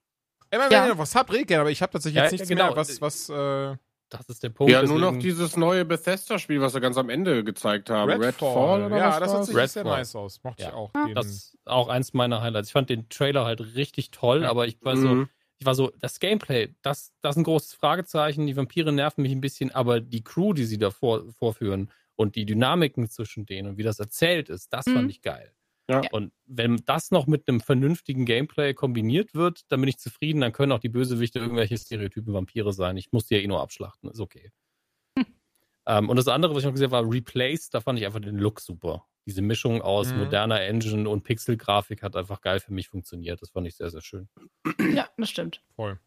Immer wenn Ja. ihr noch was habt, redet gerne, aber ich habe tatsächlich Ja, jetzt ja, nichts genau. mehr, was, was, äh, Das ist der Punkt. Ja, nur noch dieses neue Bethesda-Spiel, was wir ganz am Ende gezeigt haben. Redfall, oder ja, was das hat war's? sich Redfall. sehr nice aus. Mochte Ja. ich auch. Ja. Den, Das ist auch eins meiner Highlights. Ich fand den Trailer halt richtig toll, Ja. aber ich war so, Mhm. ich war so, das Gameplay, das, das ist ein großes Fragezeichen. Die Vampire nerven mich ein bisschen, aber die Crew, die sie da vor, vorführen und die Dynamiken zwischen denen und wie das erzählt ist, das Mhm. fand ich geil. Ja. Und wenn das noch mit einem vernünftigen Gameplay kombiniert wird, dann bin ich zufrieden. Dann können auch die Bösewichte irgendwelche Stereotypen Vampire sein. Ich muss die ja eh nur abschlachten. Ist okay. Ähm, und das andere, was ich noch gesehen habe, war Replaced. Da fand ich einfach den Look super. Diese Mischung aus Mhm. moderner Engine und Pixelgrafik hat einfach geil für mich funktioniert. Das fand ich sehr, sehr schön. Ja, das stimmt. voll.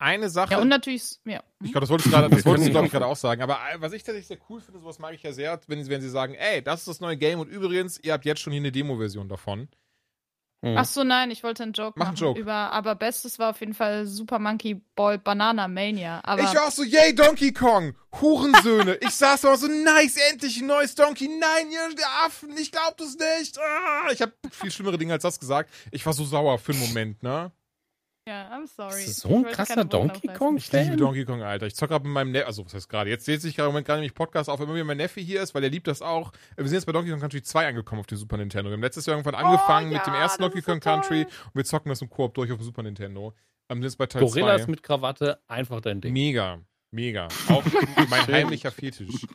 Eine Sache. Ja, und natürlich, ja. Ich glaube, das wolltest du gerade, das wolltest du, glaube ich, auch- gerade auch sagen. Aber äh, was ich tatsächlich sehr cool finde, sowas mag ich ja sehr, wenn, wenn sie sagen, ey, das ist das neue Game und übrigens, ihr habt jetzt schon hier eine Demo-Version davon. Mhm. Ach so, nein, ich wollte einen Joke Mach einen machen Joke. über, aber Bestes war auf jeden Fall Super Monkey Ball Banana Mania. Aber ich auch so, yay, Donkey Kong, Hurensöhne. <laughs> ich saß da so, nice, endlich ein neues Donkey. Nein, ihr der Affen, ich glaub das nicht. Ah, ich habe viel schlimmere Dinge als das gesagt. Ich war so sauer für einen Moment, ne? Ja, I'm sorry. Ist das so Ich ein krasser Donkey. Kong? Ich liebe? Donkey Kong, Alter. Ich zocke gerade mit meinem Neffe, also was heißt gerade, jetzt zählt sich gerade im Moment gerade nämlich Podcast auf, immer wieder mein Neffe hier ist, weil der liebt das auch. Wir sind jetzt bei Donkey Kong Country 2 angekommen auf dem Super Nintendo. Wir haben letztes Jahr irgendwann angefangen Oh, ja, mit dem ersten Donkey ist so Kong Country und wir zocken das im Koop durch auf dem Super Nintendo. Ähm, sind jetzt bei Teil Gorillas 2. mit Krawatte, einfach dein Ding. Mega, mega. Auch <laughs> mein heimlicher Fetisch.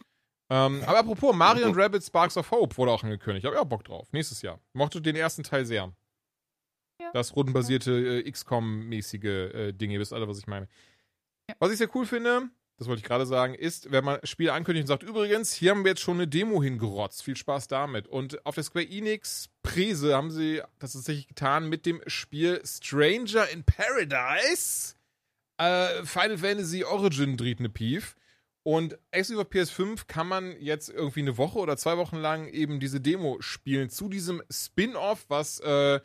Ähm, aber apropos, Mario <laughs> und Rabbit Sparks of Hope wurde auch angekündigt. Ich habe auch Bock drauf. Nächstes Jahr. Mochte den ersten Teil sehr. Ja. Das rundenbasierte äh, XCOM-mäßige äh, Dinge, ihr wisst alle, was ich meine. Was ich sehr cool finde, das wollte ich gerade sagen, ist, wenn man Spiele ankündigt und sagt, übrigens, hier haben wir jetzt schon eine Demo hingerotzt. Viel Spaß damit. Und auf der Square Enix Präse haben sie das tatsächlich getan mit dem Spiel Stranger in Paradise. Äh, Final Fantasy Origin dreht eine Pief. Und exklusiv auf PS5 kann man jetzt irgendwie eine Woche oder zwei Wochen lang eben diese Demo spielen zu diesem Spin-off, was äh,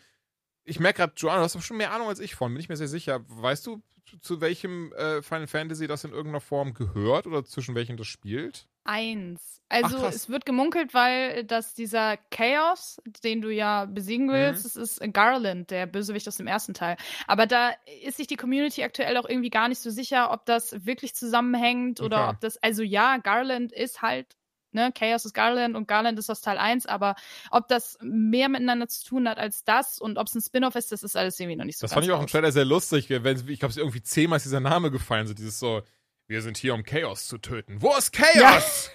ich merke gerade, Joanna, du hast doch schon mehr Ahnung als ich von, bin ich mir sehr sicher. Weißt du, zu welchem äh, Final Fantasy das in irgendeiner Form gehört oder zwischen welchen das spielt? Eins. Also Ach, es wird gemunkelt, weil das dieser Chaos, den du ja besiegen Mhm. willst, das ist Garland, der Bösewicht aus dem ersten Teil. Aber da ist sich die Community aktuell auch irgendwie gar nicht so sicher, ob das wirklich zusammenhängt oder Okay. ob das, also ja, Garland ist halt, ne, Chaos ist Garland und Garland ist aus Teil 1, aber ob das mehr miteinander zu tun hat als das und ob es ein Spin-off ist, das ist alles irgendwie noch nicht so Das fand ich auch im. Trailer sehr lustig. Wenn, ich glaube, irgendwie zehnmal ist dieser Name gefallen. So dieses so, wir sind hier, um Chaos zu töten. Wo ist Chaos?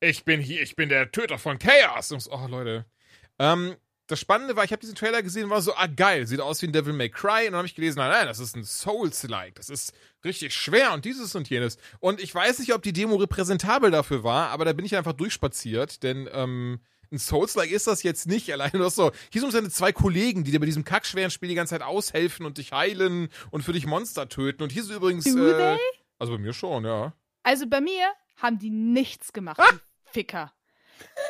Ich bin hier, ich bin der Töter von Chaos. Und so, oh, Leute. Ähm, das Spannende war, ich habe diesen Trailer gesehen und war so, ah, geil, sieht aus wie ein Devil May Cry. Und dann habe ich gelesen, nein, nein, das ist ein Souls-like. Das ist richtig schwer und dieses und jenes. Und ich weiß nicht, ob die Demo repräsentabel dafür war, aber da bin ich einfach durchspaziert, denn, ähm, ein Souls-like ist das jetzt nicht. <laughs> Alleine nur so, hier sind seine zwei Kollegen, die dir bei diesem kackschweren Spiel die ganze Zeit aushelfen und dich heilen und für dich Monster töten. Und hier sind übrigens. Äh, also bei mir schon, ja. Also bei mir haben die nichts gemacht, die <laughs> Ficker.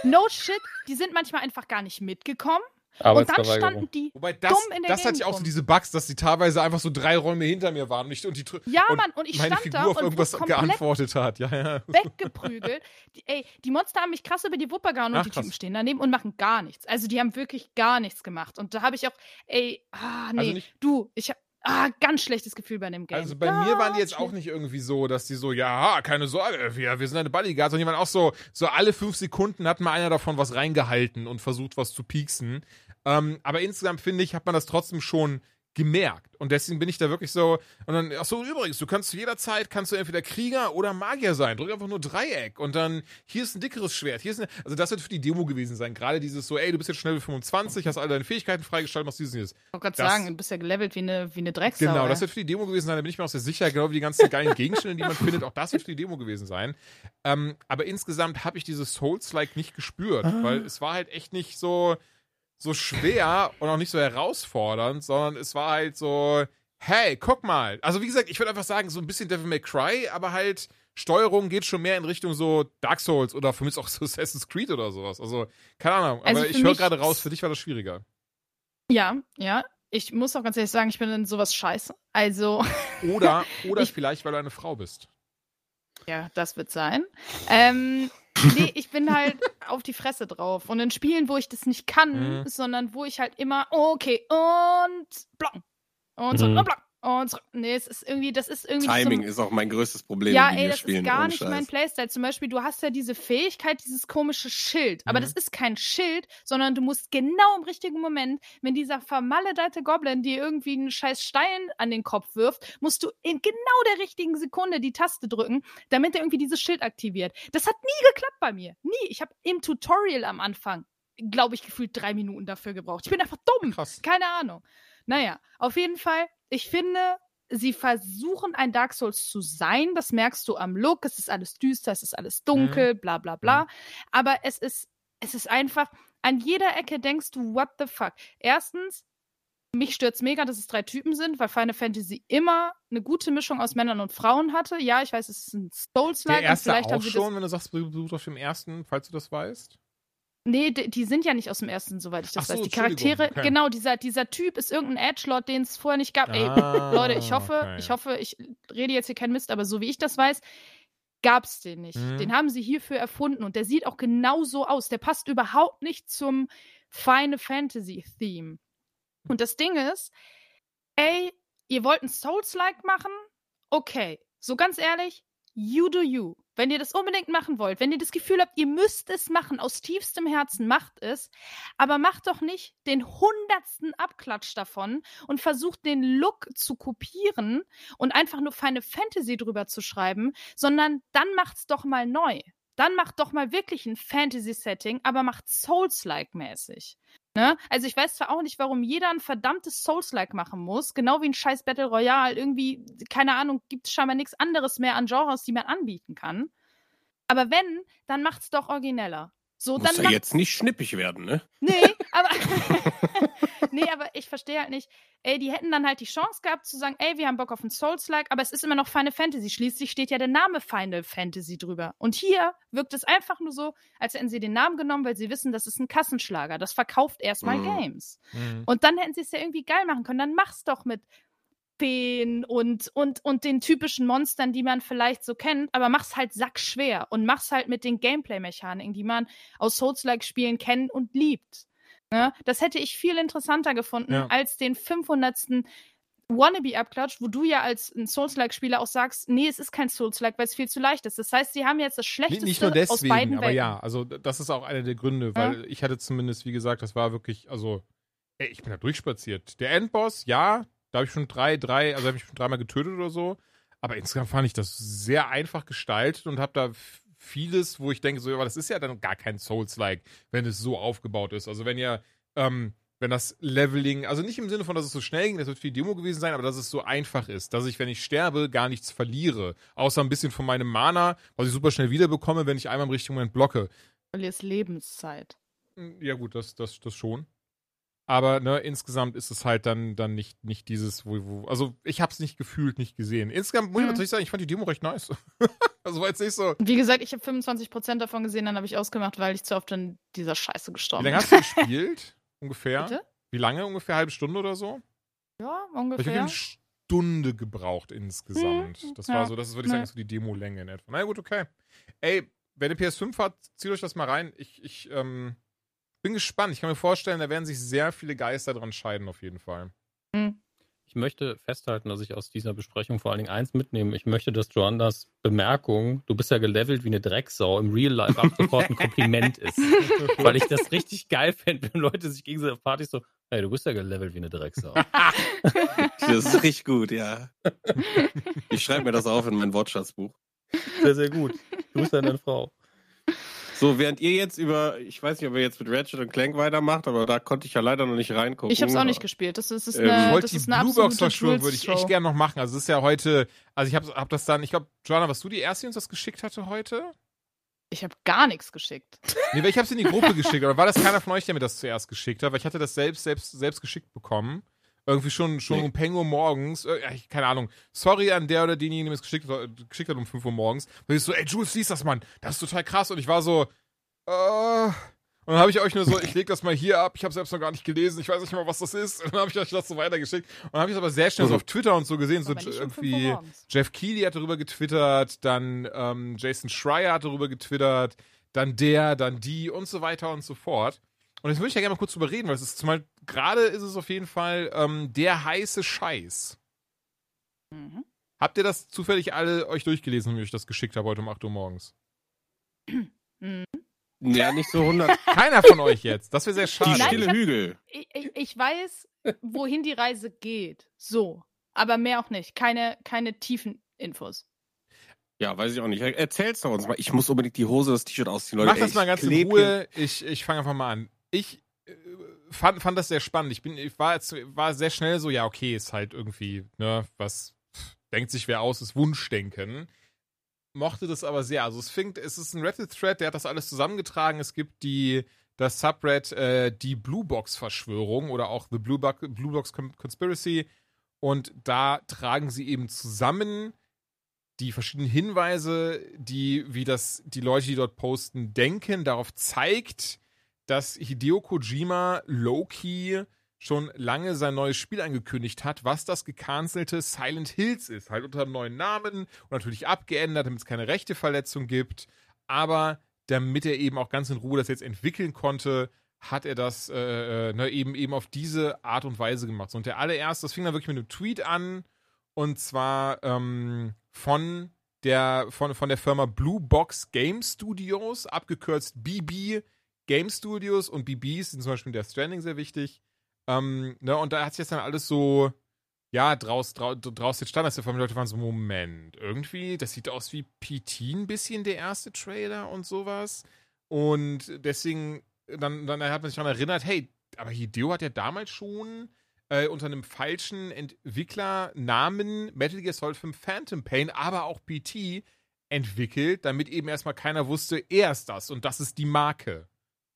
No shit, die sind manchmal einfach gar nicht mitgekommen. Und dann standen die. Wobei das, Dumm in der das hatte ich Gegend auch so diese Bugs, dass die teilweise einfach so drei Räume hinter mir waren und ich, und die Ja, und Mann, und ich meine stand Figur da auf und irgendwas wurde komplett geantwortet hat. Ja, ja. weggeprügelt. Die, ey, die Monster haben mich krass über die Wupper gehauen und Ach, die krass. Typen stehen daneben und machen gar nichts. Also die haben wirklich gar nichts gemacht. Und da habe ich auch, ey, ah, nee, Also nicht- du, ich habe ah, ganz schlechtes Gefühl bei dem Game. Also bei mir waren die jetzt Ganz auch nicht irgendwie so, dass die so, ja, keine Sorge, wir, wir sind eine Bodyguards, sondern die waren auch so, so alle fünf Sekunden hat mal einer davon was reingehalten und versucht, was zu pieksen. Ähm, aber insgesamt finde ich, hat man das trotzdem schon gemerkt. Und deswegen bin ich da wirklich so, und dann, ach so, übrigens, du kannst zu jeder Zeit, kannst du entweder Krieger oder Magier sein. Drück einfach nur Dreieck. Und dann, hier ist ein dickeres Schwert. Hier ist ein, also das wird für die Demo gewesen sein. Gerade dieses so, ey, du bist jetzt schnell 25, hast all deine Fähigkeiten freigeschaltet, machst dieses und jenes. Ich wollte gerade sagen, du bist ja gelevelt wie eine, wie eine Drecksau. Genau, das wird für die Demo gewesen sein, da bin ich mir auch sehr sicher, genau wie die ganzen geilen Gegenstände, die man findet, auch das wird für die Demo gewesen sein. Ähm, aber insgesamt habe ich dieses Souls-like nicht gespürt, weil es war halt echt nicht so, so schwer und auch nicht so herausfordernd, sondern es war halt so, hey, guck mal. Also wie gesagt, ich würde einfach sagen, so ein bisschen Devil May Cry, aber halt Steuerung geht schon mehr in Richtung so Dark Souls oder für mich auch so <laughs> Assassin's Creed oder sowas. Also, keine Ahnung, Also aber ich höre gerade raus, für dich war das schwieriger. Ja, ja. Ich muss auch ganz ehrlich sagen, ich bin in sowas scheiße. Also, <laughs> Oder, oder Ich- vielleicht, weil du eine Frau bist. ja, das wird sein. Ähm, nee, ich bin halt auf die Fresse drauf. Und in Spielen, wo ich das nicht kann, Mhm. sondern wo ich halt immer, okay, und blocken. Und so, Mhm. und blocken. Und. Nee, es ist irgendwie, das ist irgendwie Timing so, ist auch mein größtes Problem Ja, ey, das Videospielen. ist gar nicht Scheiß. mein Playstyle. Zum Beispiel, du hast ja diese Fähigkeit, dieses komische Schild. Aber Mhm. das ist kein Schild, sondern du musst genau im richtigen Moment, wenn dieser vermaledeite Goblin dir irgendwie einen scheiß Stein an den Kopf wirft, musst du in genau der richtigen Sekunde die Taste drücken, damit er irgendwie dieses Schild aktiviert. Das hat nie geklappt bei mir. Nie. Ich habe im Tutorial am Anfang, glaube ich, gefühlt drei Minuten dafür gebraucht. Ich bin einfach dumm. Krass. Keine Ahnung. Naja, auf jeden Fall, ich finde, sie versuchen ein Dark Souls zu sein. Das merkst du am Look. Es ist alles düster, es ist alles dunkel, bla bla bla. Aber es ist, es ist einfach, an jeder Ecke denkst du, what the fuck? Erstens, mich stört's mega, dass es drei Typen sind, weil Final Fantasy immer eine gute Mischung aus Männern und Frauen hatte. Ja, ich weiß, es ist ein Souls-like. Der erste vielleicht auch schon, wenn du sagst, besucht auf dem ersten, falls du das weißt. Nee, die, die sind ja nicht aus dem ersten, soweit ich das so, weiß. Die Charaktere, okay. genau, dieser, dieser Typ ist irgendein Edgelord, den es vorher nicht gab. Ey, Ah, Leute, ich hoffe, okay. ich hoffe, ich rede jetzt hier keinen Mist, aber so wie ich das weiß, gab's den nicht. Mhm. Den haben sie hierfür erfunden und der sieht auch genau so aus. Der passt überhaupt nicht zum Final Fantasy Theme. Und das Ding ist, ey, ihr wollt ein Souls-like machen? Okay. So ganz ehrlich, you do you. Wenn ihr das unbedingt machen wollt, wenn ihr das Gefühl habt, ihr müsst es machen, aus tiefstem Herzen macht es, aber macht doch nicht den hundertsten Abklatsch davon und versucht den Look zu kopieren und einfach nur Final Fantasy drüber zu schreiben, sondern dann macht's doch mal neu. Dann macht doch mal wirklich ein Fantasy-Setting, aber macht Souls-like mäßig. Ne? Also ich weiß zwar auch nicht, warum jeder ein verdammtes Souls-like machen muss, genau wie ein scheiß Battle Royale. Irgendwie, keine Ahnung, gibt es scheinbar nichts anderes mehr an Genres, die man anbieten kann. Aber wenn, dann macht's doch origineller. So, Muss dann ja jetzt nicht schnippig werden, ne? Nee, aber <laughs> nee, aber ich verstehe halt nicht. Ey, die hätten dann halt die Chance gehabt zu sagen, ey, wir haben Bock auf ein Souls-like, aber es ist immer noch Final Fantasy. Schließlich steht ja der Name Final Fantasy drüber. Und hier wirkt es einfach nur so, als hätten sie den Namen genommen, weil sie wissen, das ist ein Kassenschlager. Das verkauft erstmal Mhm. Games. Mhm. Und dann hätten sie es ja irgendwie geil machen können. Dann mach's doch mit Feen und, und, und den typischen Monstern, die man vielleicht so kennt, aber mach's halt sackschwer und mach's halt mit den Gameplay-Mechaniken, die man aus Souls-like-Spielen kennt und liebt. Ne? Das hätte ich viel interessanter gefunden Ja. als den 500. Wannabe-Abklatsch, wo du ja als ein Souls-like-Spieler auch sagst, nee, es ist kein Souls-like, weil es viel zu leicht ist. Das heißt, sie haben jetzt das Schlechteste nicht nur aus deswegen, beiden aber Welten. ja, also das ist auch einer der Gründe, weil ich hatte zumindest, wie gesagt, das war wirklich, also, ey, ich bin da durchspaziert. Der Endboss, ja, da habe ich schon drei, drei, also habe ich schon dreimal getötet oder so, aber insgesamt fand ich das sehr einfach gestaltet und habe da vieles, wo ich denke, so, aber das ist ja dann gar kein Souls-like, wenn es so aufgebaut ist. Also wenn ihr, ähm, wenn das Leveling, also nicht im Sinne von, dass es so schnell ging, das wird für die Demo gewesen sein, aber dass es so einfach ist, dass ich, wenn ich sterbe, gar nichts verliere. Außer ein bisschen von meinem Mana, was ich super schnell wiederbekomme, wenn ich einmal im richtigen Moment blocke. Verlierst Lebenszeit. Hm, Ja, gut, das, das, das schon. Aber ne, insgesamt ist es halt dann, dann nicht, nicht dieses, wo, wo. Also ich habe es nicht gefühlt, nicht gesehen. Insgesamt muss ich Mhm. natürlich sagen, ich fand die Demo recht nice. <laughs> also war jetzt nicht so. Wie gesagt, ich habe 25% davon gesehen, dann habe ich ausgemacht, weil ich zu oft in dieser Scheiße Wie gestorben lange bin. hast du gespielt? <laughs> Ungefähr? Bitte? Wie lange? Ungefähr halbe Stunde oder so? Ja, Ich habe ungefähr. eine Stunde gebraucht insgesamt. Hm, Das ja. war so, das ist, würde ich sagen, so die Demo-Länge in etwa. Na gut, okay. Ey, wenn ihr PS5 habt, zieht euch das mal rein. Ich, ich ähm, bin gespannt. Ich kann mir vorstellen, da werden sich sehr viele Geister dran scheiden, auf jeden Fall. Ich möchte festhalten, dass ich aus dieser Besprechung vor allen Dingen eins mitnehme. Ich möchte, dass Joannas Bemerkung, du bist ja gelevelt wie eine Drecksau, im Real Life ab sofort ein Kompliment ist. <laughs> Weil ich das richtig geil fände, wenn Leute sich gegenseitig auf Partys so, hey, du bist ja gelevelt wie eine Drecksau. <laughs> Das ist richtig gut, ja. Ich schreibe mir das auf in mein Wortschatzbuch. Sehr, sehr gut. Grüße an deine Frau. So, während ihr jetzt über, ich weiß nicht, ob ihr jetzt mit Ratchet und Clank weitermacht, aber da konnte ich ja leider noch nicht reingucken. Ich habe es auch nicht gespielt. Das ist, das ist Ähm, eine, Wollte das die ist eine Blue Box absolute Verschwörung würde ich echt gerne noch machen. Also es ist ja heute, also ich habe hab das dann, ich glaube, Joanna, warst du die erste, die uns das geschickt hatte heute? Ich habe gar nichts geschickt. Nee, weil ich habe es in die Gruppe geschickt, oder war das keiner von euch, der mir das zuerst geschickt hat? Weil ich hatte das selbst, selbst, selbst geschickt bekommen. Irgendwie schon, schon Nee. um Peng Uhr morgens. Äh, keine Ahnung. Sorry an der oder denjenigen, der mir das geschickt hat, geschickt hat um 5 Uhr morgens. Weil ich so, ey, Jules, lies das, Mann. Das ist total krass. Und ich war so, äh. Und dann habe ich euch nur so, ich leg das mal hier ab, ich habe selbst noch gar nicht gelesen, ich weiß nicht mal, was das ist. Und dann habe ich euch das so weitergeschickt. Und dann habe ich es aber sehr schnell so auf Twitter und so gesehen, so irgendwie. Jeff Keighley hat darüber getwittert, dann ähm, Jason Schreier hat darüber getwittert, dann der, dann die und so weiter und so fort. Und jetzt würde ich ja gerne mal kurz drüber reden, weil es ist zumal, gerade ist es auf jeden Fall ähm, der heiße Scheiß. Mhm. Habt ihr das zufällig alle euch durchgelesen, wie ich das geschickt habe heute um 8 Uhr morgens? Mhm. Ja, nicht so 100. <laughs> Keiner von euch jetzt. Das wäre sehr Die schade. Ich stille Hügel. Ich, ich, ich weiß, wohin die Reise geht. So. Aber mehr auch nicht. Keine, keine tiefen Infos. Ja, weiß ich auch nicht. Erzähl's doch uns mal. Ich muss unbedingt die Hose, das T-Shirt ausziehen, Leute. Mach das Ey, mal ich ganz in Ruhe. Ich, ich fange einfach mal an. Ich äh, fand, fand das sehr spannend. Ich bin, ich war, war sehr schnell so, ja, okay, ist halt irgendwie, ne, was denkt sich wer aus, ist Wunschdenken. Mochte das aber sehr. Also es fängt, es ist ein Reddit-Thread, der hat das alles zusammengetragen. Es gibt die, das Subred, äh, die Blue Box-Verschwörung oder auch The Blue, Bo Blue Box Con- Conspiracy. Und da tragen sie eben zusammen die verschiedenen Hinweise, die, wie das die Leute, die dort posten, denken, darauf zeigt, dass Hideo Kojima Loki schon lange sein neues Spiel angekündigt hat, was das gecancelte Silent Hills ist. Halt unter einem neuen Namen und natürlich abgeändert, damit es keine Rechteverletzung gibt. Aber damit er eben auch ganz in Ruhe das jetzt entwickeln konnte, hat er das äh, äh, ne, eben, eben auf diese Art und Weise gemacht. Und der allererste, das fing dann wirklich mit einem Tweet an, und zwar ähm, von der, von, von der Firma Blue Box Game Studios, abgekürzt BB Game Studios und BBs sind zum Beispiel der Stranding sehr wichtig. Ähm, ne, und da hat sich jetzt dann alles so, ja, draus, draus, draus jetzt stand, dass die Leute waren so, Moment, irgendwie, das sieht aus wie PT ein bisschen, der erste Trailer und sowas. Und deswegen, dann, dann hat man sich daran erinnert, hey, aber Hideo hat ja damals schon äh, unter einem falschen Entwicklernamen Metal Gear Solid 5 Phantom Pain, aber auch PT entwickelt, damit eben erstmal keiner wusste, er ist das und das ist die Marke.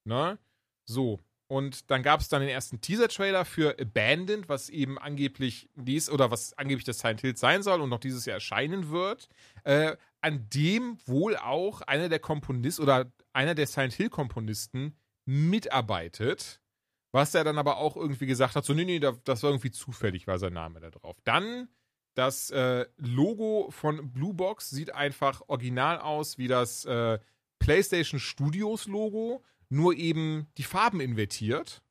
Ne? So. Und dann gab es dann den ersten Teaser-Trailer für Abandoned, was eben angeblich dies oder was angeblich das Silent Hill sein soll und noch dieses Jahr erscheinen wird, äh, an dem wohl auch einer der Komponisten oder einer der Silent Hill-Komponisten mitarbeitet, Was er dann aber auch irgendwie gesagt hat, so, nee, nee, da- das war irgendwie zufällig, war sein Name da drauf. Dann das äh, Logo von Blue Box sieht einfach original aus wie das äh, PlayStation Studios Logo, nur eben die Farben invertiert.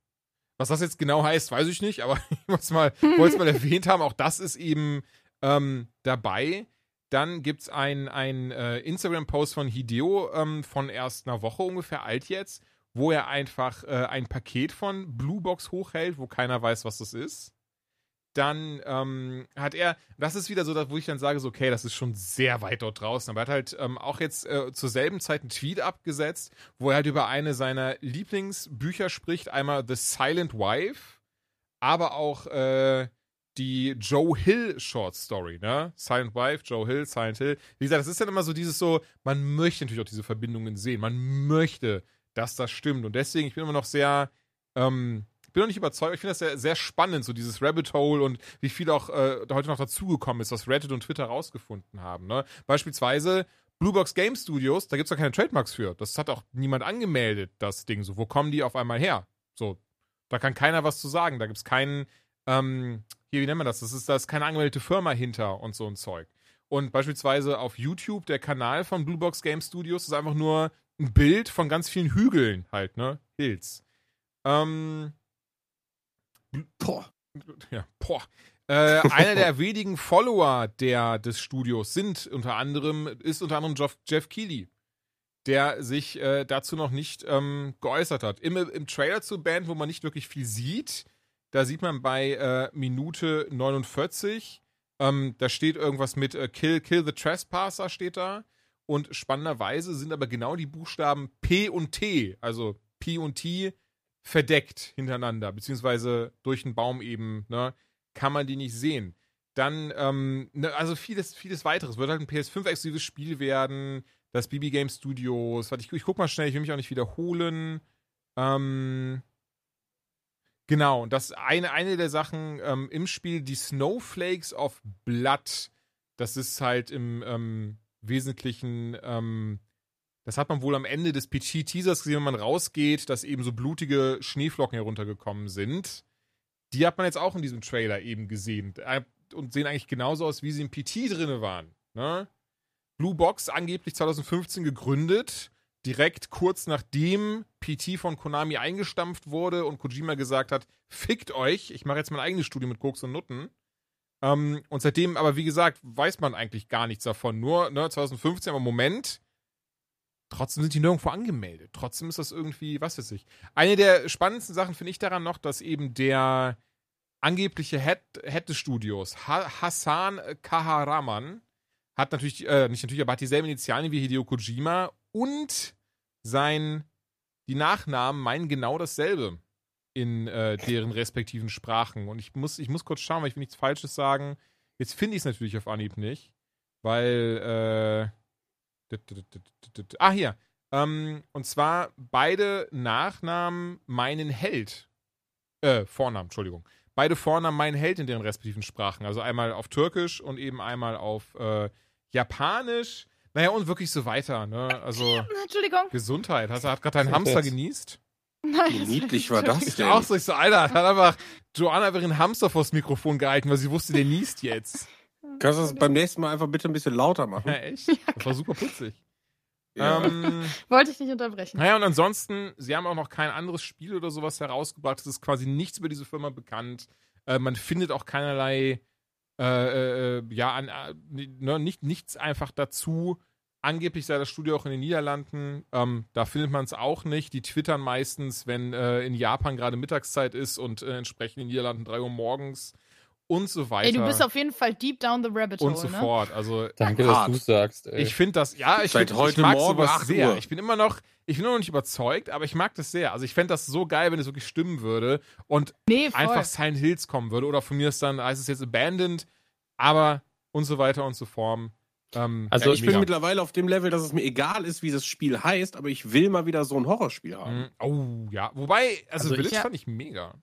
Was das jetzt genau heißt, weiß ich nicht, aber <laughs> ich wollte es mal, wollte es mal erwähnt haben. Auch das ist eben ähm, dabei. Dann gibt es einen äh, Instagram-Post von Hideo ähm, von erst einer Woche ungefähr alt jetzt, wo er einfach äh, ein Paket von Blue Box hochhält, wo keiner weiß, was das ist. Dann ähm, hat er, das ist wieder so, wo ich dann sage, so, okay, das ist schon sehr weit dort draußen, aber er hat halt ähm, auch jetzt äh, zur selben Zeit einen Tweet abgesetzt, wo er halt über eine seiner Lieblingsbücher spricht, einmal The Silent Wife, aber auch äh, die Joe Hill Short Story, ne? Silent Wife, Joe Hill, Silent Hill. Wie gesagt, das ist dann immer so dieses so, man möchte natürlich auch diese Verbindungen sehen. Man möchte, dass das stimmt. Und deswegen, ich bin immer noch sehr, ähm, bin noch nicht überzeugt. Ich finde das sehr, sehr spannend, so dieses Rabbit Hole und wie viel auch äh, heute noch dazugekommen ist, was Reddit und Twitter rausgefunden haben. Ne? Beispielsweise Blue Box Game Studios, da gibt es doch keine Trademarks für. Das hat auch niemand angemeldet, das Ding. So, wo kommen die auf einmal her? So, da kann keiner was zu sagen. Da gibt es keinen, ähm, hier, wie nennt man das? Das ist, da ist keine angemeldete Firma hinter und so ein Zeug. Und beispielsweise auf YouTube, der Kanal von Blue Box Game Studios ist einfach nur ein Bild von ganz vielen Hügeln halt, ne? Hills. Ähm, Boah. ja, boah. Äh, einer der wenigen Follower der, des Studios sind unter anderem, ist unter anderem Jeff, Jeff Keighley, der sich äh, dazu noch nicht ähm, geäußert hat. Im, Im Trailer zur Band, wo man nicht wirklich viel sieht, da sieht man bei äh, Minute 49, ähm, da steht irgendwas mit äh, Kill, Kill the Trespasser steht da. Und spannenderweise sind aber genau die Buchstaben P und T, also P und T, verdeckt hintereinander, beziehungsweise durch einen Baum eben, ne, kann man die nicht sehen. Dann, ähm, ne, also vieles, vieles weiteres. Wird halt ein PS5-exklusives Spiel werden, das BB Game Studios. Warte, ich, ich guck mal schnell, ich will mich auch nicht wiederholen. Ähm, genau, und das eine, eine der Sachen ähm, im Spiel, die Snowflakes of Blood, das ist halt im ähm, Wesentlichen, ähm, das hat man wohl am Ende des PT-Teasers gesehen, wenn man rausgeht, dass eben so blutige Schneeflocken heruntergekommen sind. Die hat man jetzt auch in diesem Trailer eben gesehen Äh, und sehen eigentlich genauso aus, wie sie im PT drinne waren. Ne? Blue Box angeblich 2015 gegründet, direkt kurz nachdem PT von Konami eingestampft wurde und Kojima gesagt hat, fickt euch, ich mache jetzt mein eigenes Studio mit Koks und Nutten. Ähm, und seitdem, aber wie gesagt, weiß man eigentlich gar nichts davon. Nur ne, 2015, aber Moment, trotzdem sind die nirgendwo angemeldet. Trotzdem ist das irgendwie, was weiß ich. Eine der spannendsten Sachen finde ich daran noch, dass eben der angebliche Head, Head des Studios, ha Hassan Kaharaman, hat natürlich, äh, nicht natürlich, aber hat dieselben Initialien wie Hideo Kojima und sein, die Nachnamen meinen genau dasselbe in äh, deren respektiven Sprachen. Und ich muss, ich muss kurz schauen, weil ich will nichts Falsches sagen. Jetzt finde ich es natürlich auf Anhieb nicht, weil, äh, ah, hier. Ähm, und zwar beide Nachnamen meinen Held. Äh, Vornamen, Entschuldigung. Beide Vornamen meinen Held in deren respektiven Sprachen. Also einmal auf Türkisch und eben einmal auf äh, Japanisch. Naja, und wirklich so weiter, ne? Also, <laughs> Entschuldigung. Gesundheit. Hast du hat gerade deinen Hamster genießt? Nein, Wie niedlich war das Ich denn? auch so, ich so, Alter, hat einfach Joanna einfach einen Hamster vors Mikrofon gehalten, weil sie wusste, der niest jetzt. Kannst du das beim nächsten Mal einfach bitte ein bisschen lauter machen? Ja, echt? Das war super putzig. Ja. Ähm, <laughs> Wollte ich nicht unterbrechen. naja, und ansonsten, sie haben auch noch kein anderes Spiel oder sowas herausgebracht. Es ist quasi nichts über diese Firma bekannt. Äh, man findet auch keinerlei, äh, äh, ja, an, äh, ne, nicht, nichts einfach dazu. Angeblich sei das Studio auch in den Niederlanden. Ähm, da findet man es auch nicht. Die twittern meistens, wenn äh, in Japan gerade Mittagszeit ist und äh, entsprechend in den Niederlanden 3 Uhr morgens und so weiter. Ey, du bist auf jeden Fall deep down the rabbit hole, und so ne? fort. Also Danke, dass du sagst. Ey. ich finde das, ja, ich, Seit find, heute ich mag Morgen sowas 8 sehr. Uhr. Ich bin immer noch, ich bin immer noch nicht überzeugt, aber ich mag das sehr. Also ich fände das so geil, wenn es wirklich stimmen würde und Nee, einfach Silent Hills kommen würde. Oder von mir ist dann, heißt es jetzt Abandoned, aber und so weiter und so fort. Ähm, Also ich bin mega. mittlerweile auf dem Level, dass es mir egal ist, wie das Spiel heißt, aber ich will mal wieder so ein Horrorspiel haben. Mhm. Oh, ja. Wobei, also, Also ich- Village ja. fand ich mega.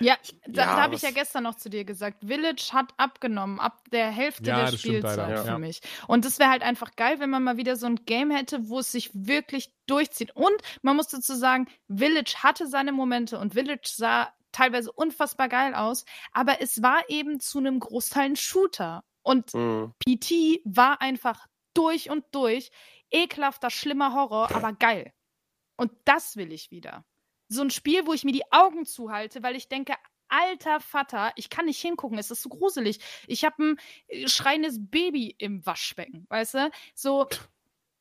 Ja, da, Ja, da habe ich ja gestern noch zu dir gesagt. Village hat abgenommen ab der Hälfte Ja, der Spielzeit für ja. mich. Und das wäre halt einfach geil, wenn man mal wieder so ein Game hätte, wo es sich wirklich durchzieht. Und man muss dazu sagen, Village hatte seine Momente und Village sah teilweise unfassbar geil aus, aber es war eben zu einem Großteil ein Shooter. Und Mhm. PT war einfach durch und durch ekelhafter, schlimmer Horror, aber geil. Und das will ich wieder. So ein Spiel, wo ich mir die Augen zuhalte, weil ich denke, alter Vater, ich kann nicht hingucken, es ist so gruselig. Ich habe ein äh, schreiendes Baby im Waschbecken, weißt du? So,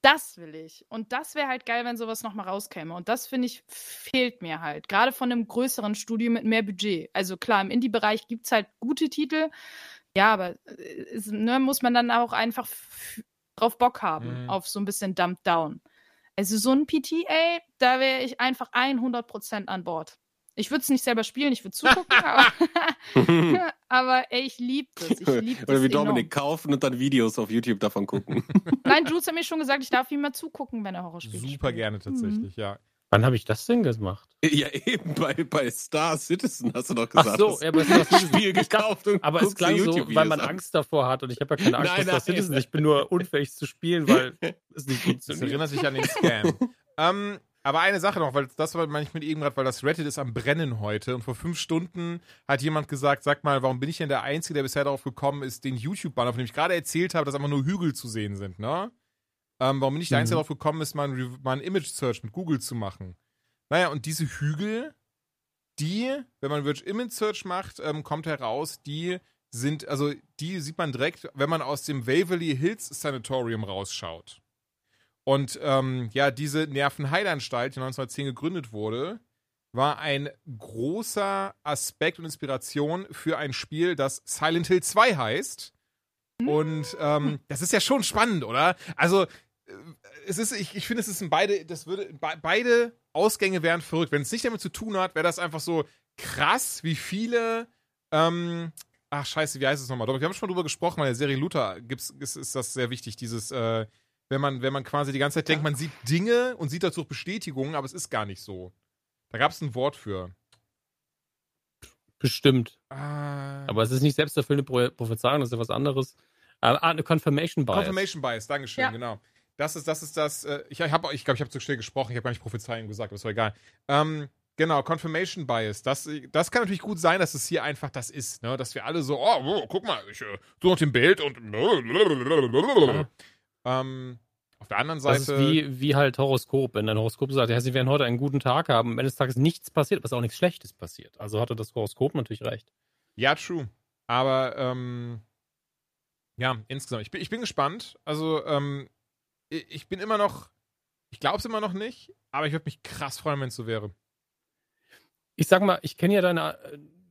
das will ich. Und das wäre halt geil, wenn sowas nochmal rauskäme. Und das, finde ich, fehlt mir halt. Gerade von einem größeren Studio mit mehr Budget. Also klar, im Indie-Bereich gibt es halt gute Titel. Ja, aber äh, ne, muss man dann auch einfach drauf Bock haben, Mhm. auf so ein bisschen Dump Down. Also so ein PTA, da wäre ich einfach 100% an Bord. Ich würde es nicht selber spielen, ich würde zugucken, <laughs> aber, <laughs> aber ey, ich liebe das. Ich liebe das Oder wie enorm. Dominik kaufen und dann Videos auf YouTube davon gucken. Nein, Jules hat mir schon gesagt, ich darf ihm mal zugucken, wenn er Horrorspiele spielt. Super gerne tatsächlich, ja. Wann habe ich das denn gemacht? ja, eben bei, bei Star Citizen hast du doch gesagt. Ach so, das ja, aber es ist das Spiel gekauft und Aber es klang so, weil man an. Angst davor hat und ich habe ja keine Angst Nein, vor Star. Citizen. Ich bin nur unfähig zu spielen, weil <laughs> es nicht Das funktioniert. erinnert sich an den Scam. <laughs> ähm, aber eine Sache noch, weil das war manchmal eben gerade, weil das Reddit ist am Brennen heute und vor fünf Stunden hat jemand gesagt, sag mal, warum bin ich denn der Einzige, der bisher darauf gekommen ist, den YouTube-Banner, von dem ich gerade erzählt habe, dass einfach nur Hügel zu sehen sind, ne? Ähm, warum bin ich der Mhm. Einzige, darauf gekommen ist, mal ein, mal ein Image-Search mit Google zu machen? Naja, und diese Hügel, die, wenn man Virtual Image Search macht, ähm, kommt heraus, die sind, also die sieht man direkt, wenn man aus dem Waverly Hills Sanatorium rausschaut. Und ähm, ja, diese Nervenheilanstalt, die 1910 gegründet wurde, war ein großer Aspekt und Inspiration für ein Spiel, das Silent Hill 2 heißt. Und ähm, das ist ja schon spannend, oder? Also, es ist, ich, ich finde, es ist ein beide, das würde, be beide Ausgänge wären verrückt. Wenn es nicht damit zu tun hat, wäre das einfach so krass, wie viele, ähm, ach scheiße, wie heißt es nochmal? Wir haben schon mal drüber gesprochen, bei der Serie Luther gibt's, ist, ist das sehr wichtig, dieses, äh, wenn man, wenn man quasi die ganze Zeit denkt, man sieht Dinge und sieht dazu auch Bestätigungen, aber es ist gar nicht so. Da gab es ein Wort für. Bestimmt. Ah, Aber es ist nicht selbsterfüllende Pro Prophezeiung, das ist ja was anderes. Ah, ah, eine Confirmation Bias. Confirmation Bias, Dankeschön, Ja. genau. Das ist, das ist das, äh, ich habe, ich glaube, ich habe zu schnell gesprochen, ich habe gar nicht Prophezeiung gesagt, aber ist doch egal. Ähm, genau, Confirmation Bias, das, das kann natürlich gut sein, dass es hier einfach das ist, ne? dass wir alle so, oh, oh guck mal, ich äh, tu noch dem Bild und ähm, auf der anderen Das Seite, ist wie, wie halt Horoskop. Wenn dein Horoskop sagt, ja, sie werden heute einen guten Tag haben, am Ende des Tages nichts passiert, aber es ist auch nichts Schlechtes passiert. Also hatte das Horoskop natürlich recht. ja, true, aber ähm, ja, insgesamt, ich bin, ich bin gespannt, also ähm, ich, ich bin immer noch, ich glaube es immer noch nicht, aber ich würde mich krass freuen, wenn es so wäre. Ich sag mal, ich kenne ja deine,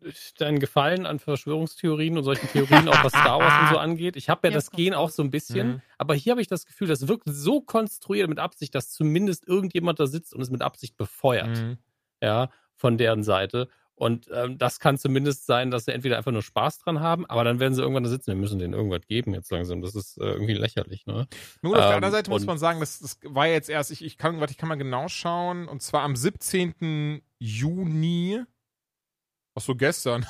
äh, deinen Gefallen an Verschwörungstheorien und solchen Theorien, auch was Star Wars und so <laughs> angeht. Ich habe ja Jetzt das Gen auch so ein bisschen, Mhm. aber hier habe ich das Gefühl, das wirkt so konstruiert mit Absicht, dass zumindest irgendjemand da sitzt und es mit Absicht befeuert. Mhm. ja, von deren Seite. Und ähm, das kann zumindest sein, dass sie entweder einfach nur Spaß dran haben, aber dann werden sie irgendwann da sitzen, wir müssen denen irgendwas geben jetzt langsam. Das ist äh, irgendwie lächerlich, ne? Nur auf der Ähm, anderen Seite muss man sagen, das, das war jetzt erst, ich, ich kann, warte, ich kann mal genau schauen, und zwar am 17. Juni. Ach so, gestern.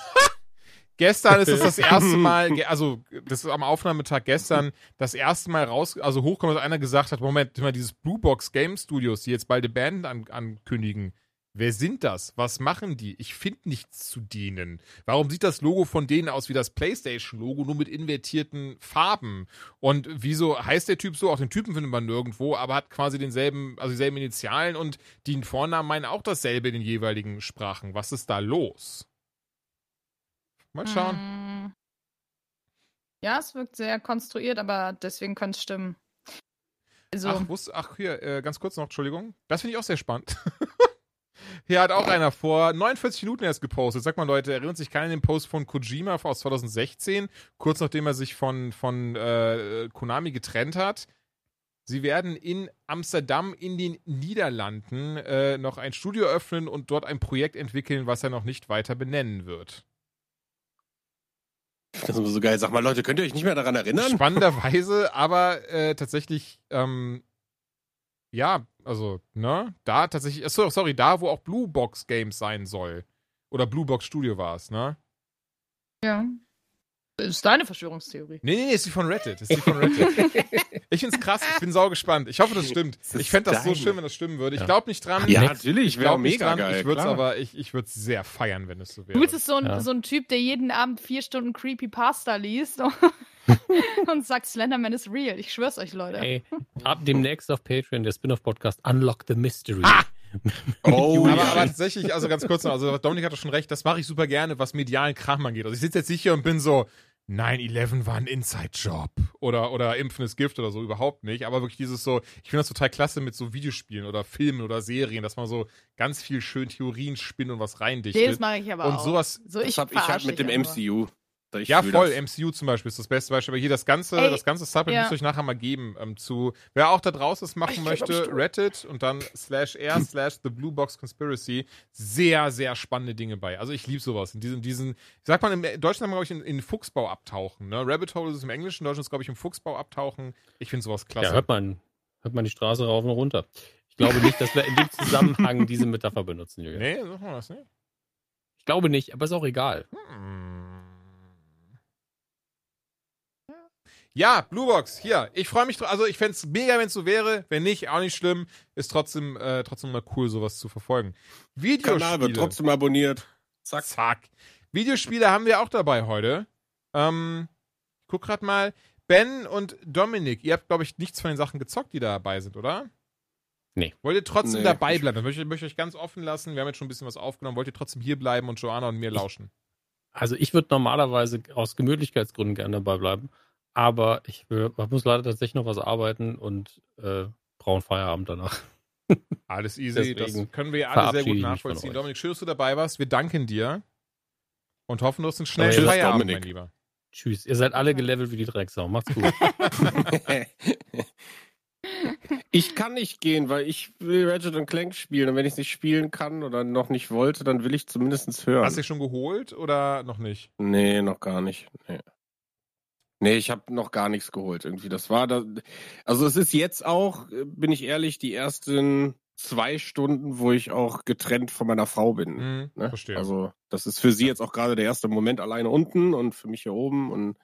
<laughs> gestern ist es das <laughs> erste Mal, also das ist am Aufnahmetag gestern das erste Mal raus, also hochkommt, dass einer gesagt hat, Moment, mal dieses Blue Box Game Studios, die jetzt bald eine Band an, ankündigen. Wer sind das? Was machen die? Ich finde nichts zu denen. Warum sieht das Logo von denen aus wie das PlayStation-Logo, nur mit invertierten Farben? Und wieso heißt der Typ so? Auch den Typen findet man nirgendwo, aber hat quasi denselben, also dieselben Initialen und die Vornamen meinen auch dasselbe in den jeweiligen Sprachen. Was ist da los? Mal schauen. Mm. Ja, es wirkt sehr konstruiert, aber deswegen könnte es stimmen. Also, Ach, wusst, ach, hier, äh, ganz kurz noch, Entschuldigung. Das finde ich auch sehr spannend. <laughs> Hier hat auch einer vor 49 Minuten erst gepostet. Sag mal, Leute, erinnert sich keiner an den Post von Kojima aus 2016, kurz nachdem er sich von, von äh, Konami getrennt hat? Sie werden in Amsterdam in den Niederlanden äh, noch ein Studio öffnen und dort ein Projekt entwickeln, was er noch nicht weiter benennen wird. Das ist so geil. Sag mal, Leute, könnt ihr euch nicht mehr daran erinnern? Spannenderweise, aber äh, tatsächlich, ähm, ja, also, ne, da tatsächlich, so, sorry, da, wo auch Blue Box Games sein soll. Oder Blue Box Studio war es, ne? Ja. Das ist deine Verschwörungstheorie. Nee, nee, nee, ist die von Reddit. Ist die von Reddit. <laughs> ich find's krass, ich bin sau gespannt. Ich hoffe, das stimmt. Das Ich fände das so schön, wenn das stimmen würde. Ich glaube nicht dran. Ja, natürlich, ich wäre glaube nicht mega dran. geil. ich würde es aber, ich, ich würde es sehr feiern, wenn es so wäre. Du bist so ein, Ja. so ein Typ, der jeden Abend vier Stunden Creepypasta liest <laughs> und sagt, Slenderman ist real. Ich schwör's euch, Leute. Ey, ab demnächst auf Patreon der Spin-off-Podcast Unlock the Mystery. Ah! <laughs> Oh, aber, ja. aber tatsächlich, also ganz kurz noch, also Dominik hatte schon recht, das mache ich super gerne, was medialen Kram angeht. Also ich sitze jetzt nicht hier und bin so, 9-11 war ein Inside-Job oder, oder Impfen ist Gift oder so, überhaupt nicht. Aber wirklich dieses so, ich finde das total klasse mit so Videospielen oder Filmen oder Serien, dass man so ganz viel schön Theorien spinnt und was reindichtet. Nee, das mache ich aber und auch. sowas, so, das hab ich halt verarsche mit dem. MCU. Ich ja, voll. das. MCU zum Beispiel ist das beste Beispiel. Aber hier das ganze, Ey, das ganze Supplement ja. müsst ihr euch nachher mal geben ähm, zu, wer auch da draußen es machen Ich möchte, Reddit und dann slash r slash the Blue Box Conspiracy. Sehr, sehr spannende Dinge bei. Also ich liebe sowas. In diesen, diesen, sagt man im Deutschen glaube ich, in, in Fuchsbau abtauchen. Ne? Rabbit Hole ist es im Englischen, in Deutschland ist es, glaube ich, im Fuchsbau abtauchen. Ich finde sowas klasse. Ja, hört man, hört man die Straße rauf und runter. Ich glaube nicht, dass wir in dem Zusammenhang diese Metapher benutzen, Julian. nee, sag mal das nicht. Ich glaube nicht, aber ist auch egal. Hm. Ja, Bluebox, hier. Ich freue mich, dr- also ich fände es mega, wenn es so wäre. Wenn nicht, auch nicht schlimm. Ist trotzdem, äh, trotzdem mal cool, sowas zu verfolgen. Videospiele. Kanal wird trotzdem abonniert. Zack. Zack. Videospiele haben wir auch dabei heute. Ähm, ich guck grad mal. Ben und Dominik, ihr habt, glaube ich, nichts von den Sachen gezockt, die da dabei sind, oder? Nee. Wollt ihr trotzdem Nee, dabei bleiben? Dann möchte ich, möchte ich euch ganz offen lassen. Wir haben jetzt schon ein bisschen was aufgenommen. Wollt ihr trotzdem hier bleiben und Joanna und mir lauschen? Also ich würde normalerweise aus Gemütlichkeitsgründen gerne dabei bleiben, aber ich, will, ich muss leider tatsächlich noch was arbeiten und äh, brauchen Feierabend danach. Alles <laughs> easy, Deswegen das können wir alle sehr gut nachvollziehen. Dominik, schön, dass du dabei warst. Wir danken dir und hoffen, du hast einen schnellen Tschüss, Feierabend, Dominik. mein Lieber. Tschüss. Ihr seid alle gelevelt wie die Drecksau. Macht's gut. <laughs> ich kann nicht gehen, weil ich will Ratchet Clank spielen und wenn ich es nicht spielen kann oder noch nicht wollte, dann will ich zumindest hören. Hast du dich schon geholt oder noch nicht? Nee, noch gar nicht. Nee, nee ich habe noch gar nichts geholt irgendwie. Das war da. Also es ist jetzt auch, äh, bin ich ehrlich, die ersten zwei Stunden, wo ich auch getrennt von meiner Frau bin. Hm, Ne? Verstehe. Also das ist für sie jetzt auch gerade der erste Moment alleine unten und für mich hier oben und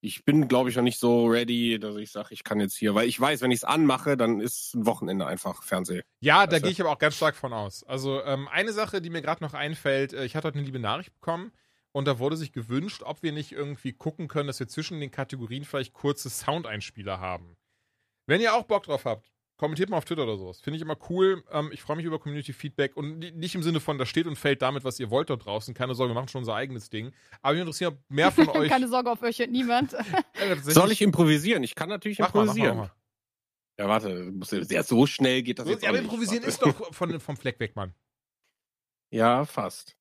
ich bin, glaube ich, noch nicht so ready, dass ich sage, ich kann jetzt hier, weil ich weiß, wenn ich es anmache, dann ist ein Wochenende einfach Fernseh. Ja, da gehe ich aber auch ganz stark von aus. Also ähm, eine Sache, die mir gerade noch einfällt, äh, ich hatte heute eine liebe Nachricht bekommen und da wurde sich gewünscht, ob wir nicht irgendwie gucken können, dass wir zwischen den Kategorien vielleicht kurze Soundeinspieler haben. Wenn ihr auch Bock drauf habt, kommentiert mal auf Twitter oder sowas. Finde ich immer cool. Ähm, ich freue mich über Community-Feedback und ni- nicht im Sinne von, das steht und fällt damit, was ihr wollt dort draußen. Keine Sorge, wir machen schon unser eigenes Ding. Aber mich interessiert, ob mehr von <laughs> euch. Keine Sorge, auf euch hört niemand. <laughs> Soll ich improvisieren? Ich kann natürlich Mach mal, mach mal, improvisieren. mach mal. Ja, warte, muss- ja, so schnell geht das So, jetzt ja, aber improvisieren ist doch <laughs> von, vom Fleck weg, Mann. Ja, fast.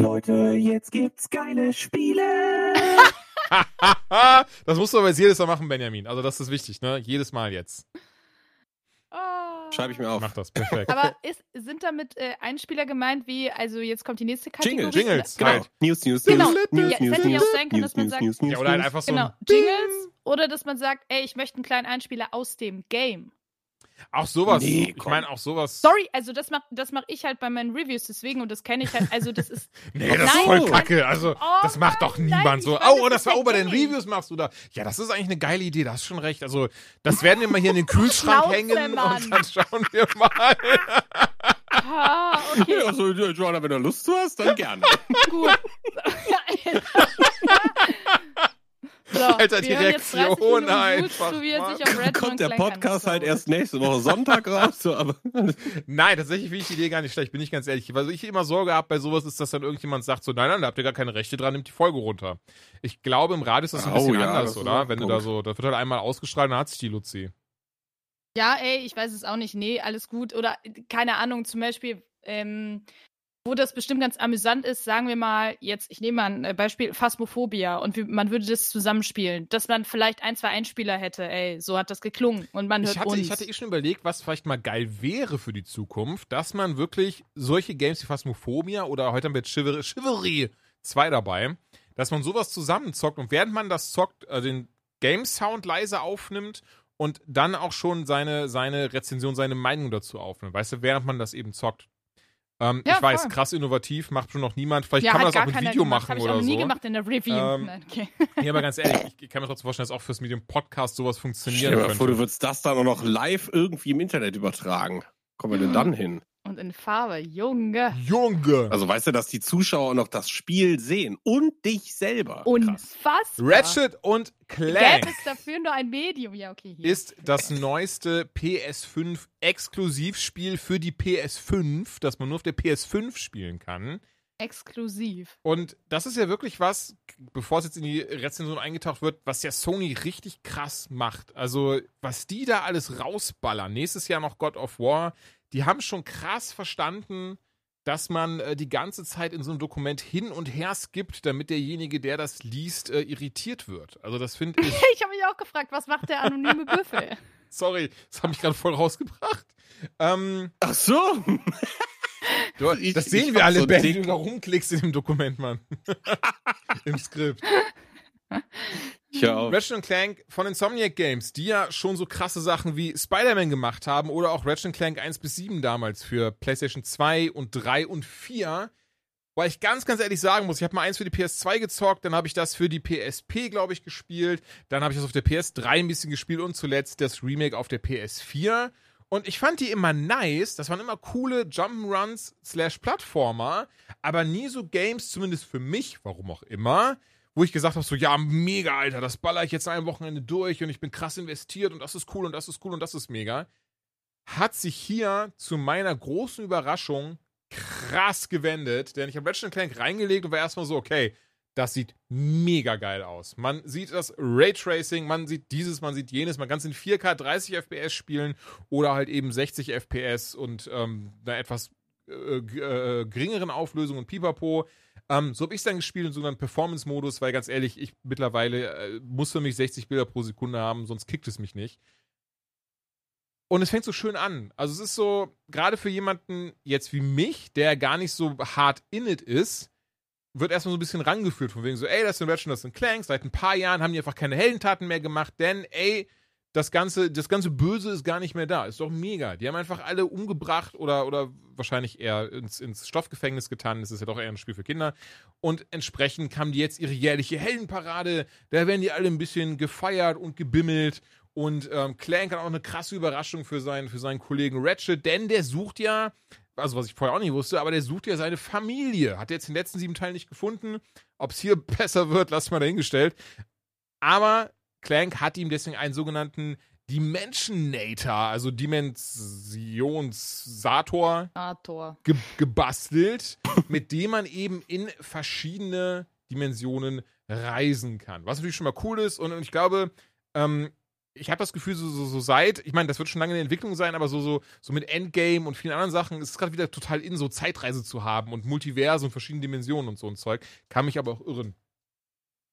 Leute, jetzt gibt's geile Spiele. <laughs> das musst du aber jetzt jedes Mal machen, Benjamin. Also das ist wichtig, ne? Jedes Mal jetzt. Oh. Schreibe ich mir auf. Mach das, perfekt. Aber ist, sind damit äh, Einspieler gemeint, wie, also jetzt kommt die nächste Kategorie? Jingles, Jingles, Genau. halt. News, News, Genau. News, News, Ja, es News, hätte ja News, auch sein können, News, dass man News, sagt- News, News, Ja, oder halt einfach so Genau, Jingles. Oder dass man sagt, ey, ich möchte einen kleinen Einspieler aus dem Game. Auch sowas. Nee, ich meine auch sowas. Sorry, also das mache das mach ich halt bei meinen Reviews, deswegen, und das kenne ich halt, also das ist, <laughs> Nee, das ist voll kacke. Also, Oh das macht doch niemand nein, so. meine, Oh, das das war oh, bei den. Reviews machst du da. Ja, das ist eigentlich eine geile Idee, da hast schon recht. Also, das werden wir mal hier in den <laughs> Kühlschrank Schnauze, hängen Mann. und dann schauen wir mal. ah, okay, Ja, also, Joanna, wenn du Lust zu hast, dann gerne. <laughs> gut. So, <laughs> Alter, die wir hören jetzt 30 Reaktion einfach Gut, Kommt der Podcast halt erst nächste Woche Sonntag raus, so, aber <laughs> Nein, tatsächlich finde ich die Idee gar nicht schlecht, bin ich ganz ehrlich. Was ich immer Sorge habe bei sowas, ist, dass dann irgendjemand sagt so, nein, nein, da habt ihr gar keine Rechte dran, nimmt die Folge runter. Ich glaube, im Radio ist das ein Oh, bisschen ja, anders, oder? Wenn du gut. da so, das wird halt einmal ausgestrahlt, dann hat sich die Luzi. Ja, ey, ich weiß es auch nicht. Nee, alles gut. Oder keine Ahnung, zum Beispiel, ähm, wo das bestimmt ganz amüsant ist, sagen wir mal, jetzt, ich nehme mal ein äh, Beispiel, Phasmophobia und wie, man würde das zusammenspielen, dass man vielleicht ein, zwei Einspieler hätte, ey, so hat das geklungen und man hört Ich hatte, uns. ich hatte eh schon überlegt, was vielleicht mal geil wäre für die Zukunft, dass man wirklich solche Games wie Phasmophobia oder heute haben wir jetzt Chivalry, Chivalry 2 dabei, dass man sowas zusammenzockt und während man das zockt, äh, den Game-Sound leise aufnimmt und dann auch schon seine, seine Rezension, seine Meinung dazu aufnimmt. Weißt du, während man das eben zockt. Ähm, Ja, ich weiß, voll. krass innovativ, macht schon noch niemand. Vielleicht ja, kann man das auch mit Video gemacht. machen Hab ich oder auch nie so. gemacht in der Review. Ähm, Nein, <laughs> okay. Ja, aber ganz ehrlich, ich, ich kann mir trotzdem vorstellen, dass auch fürs Medium Podcast sowas Stell funktionieren dir mal könnte. vor, du würdest das dann auch noch live irgendwie im Internet übertragen. Kommen wir denn dann hin? Und in Farbe, Junge. Junge! Also weißt du, dass die Zuschauer noch das Spiel sehen und dich selber. Unfassbar. Ratchet und Gäbe Clank es dafür nur ein Medium? Ja, okay. Hier. ist das neueste PS5 Exklusivspiel für die PS5, das man nur auf der PS5 spielen kann. Exklusiv. Und das ist ja wirklich was, bevor es jetzt in die Rezension eingetaucht wird, was ja Sony richtig krass macht. Also, was die da alles rausballern. Nächstes Jahr noch God of War. Die haben schon krass verstanden, dass man äh, die ganze Zeit in so einem Dokument hin und her skippt, damit derjenige, der das liest, äh, irritiert wird. Also, das finde <laughs> ich. Ich habe mich auch gefragt, was macht der anonyme Büffel? <laughs> Sorry, das habe ich gerade voll rausgebracht. Ähm, Ach so. du, <laughs> Ich- das ich sehen wir alle, so Ben, wie du da rumklickst in dem Dokument, Mann. Im Skript. Ich hör auf. Ratchet Clank von Insomniac Games, die ja schon so krasse Sachen wie Spider-Man gemacht haben oder auch Ratchet Clank 1 bis 7 damals für PlayStation 2 und 3 und 4. Weil ich ganz, ganz ehrlich sagen muss, ich habe mal eins für die PS2 gezockt, dann habe ich das für die PSP, glaube ich, gespielt, dann habe ich das auf der PS3 ein bisschen gespielt und zuletzt das Remake auf der PS4. Und ich fand die immer nice, das waren immer coole Jump'n'Runs slash Plattformer, aber nie so Games, zumindest für mich, warum auch immer, wo ich gesagt habe, so, ja, mega, Alter, das baller ich jetzt ein Wochenende durch und ich bin krass investiert und das ist cool und das ist cool und das ist mega, hat sich hier zu meiner großen Überraschung krass gewendet, denn ich habe Ratchet Clank reingelegt und war erstmal so, okay, das sieht mega geil aus. Man sieht das Raytracing, man sieht dieses, man sieht jenes, man kann es in 4K 30 FPS spielen oder halt eben 60 FPS und ähm, einer etwas äh, äh, geringeren Auflösung und Pipapo. Ähm, so habe ich es dann gespielt in sogenannten Performance-Modus, weil ganz ehrlich, ich mittlerweile äh, muss für mich 60 Bilder pro Sekunde haben, sonst kickt es mich nicht. Und es fängt so schön an. Also es ist so, gerade für jemanden jetzt wie mich, der gar nicht so hart in it ist, wird erstmal so ein bisschen rangeführt, von wegen so, ey, das sind Ratchet, das sind Clank, seit ein paar Jahren haben die einfach keine Heldentaten mehr gemacht, denn, ey, das ganze, das ganze Böse ist gar nicht mehr da. Ist doch mega. Die haben einfach alle umgebracht oder, oder wahrscheinlich eher ins, ins Stoffgefängnis getan. Das ist ja doch eher ein Spiel für Kinder. Und entsprechend haben die jetzt ihre jährliche Heldenparade. Da werden die alle ein bisschen gefeiert und gebimmelt. Und ähm, Clank hat auch eine krasse Überraschung für seinen, für seinen Kollegen Ratchet, denn der sucht ja, also was ich vorher auch nicht wusste, aber der sucht ja seine Familie. Hat er jetzt den letzten sieben Teilen nicht gefunden. Ob es hier <laughs> besser wird, lass mal dahingestellt. Aber Clank hat ihm deswegen einen sogenannten Dimensionator, also Dimensionssator, Arthur. ge gebastelt, <laughs> mit dem man eben in verschiedene Dimensionen reisen kann. Was natürlich schon mal cool ist und, und ich glaube, ähm, ich habe das Gefühl, so, so, so seit, ich meine, das wird schon lange in der Entwicklung sein, aber so, so, so mit Endgame und vielen anderen Sachen ist es gerade wieder total in, so Zeitreise zu haben und Multiverse und verschiedene Dimensionen und so ein Zeug. Kann mich aber auch irren.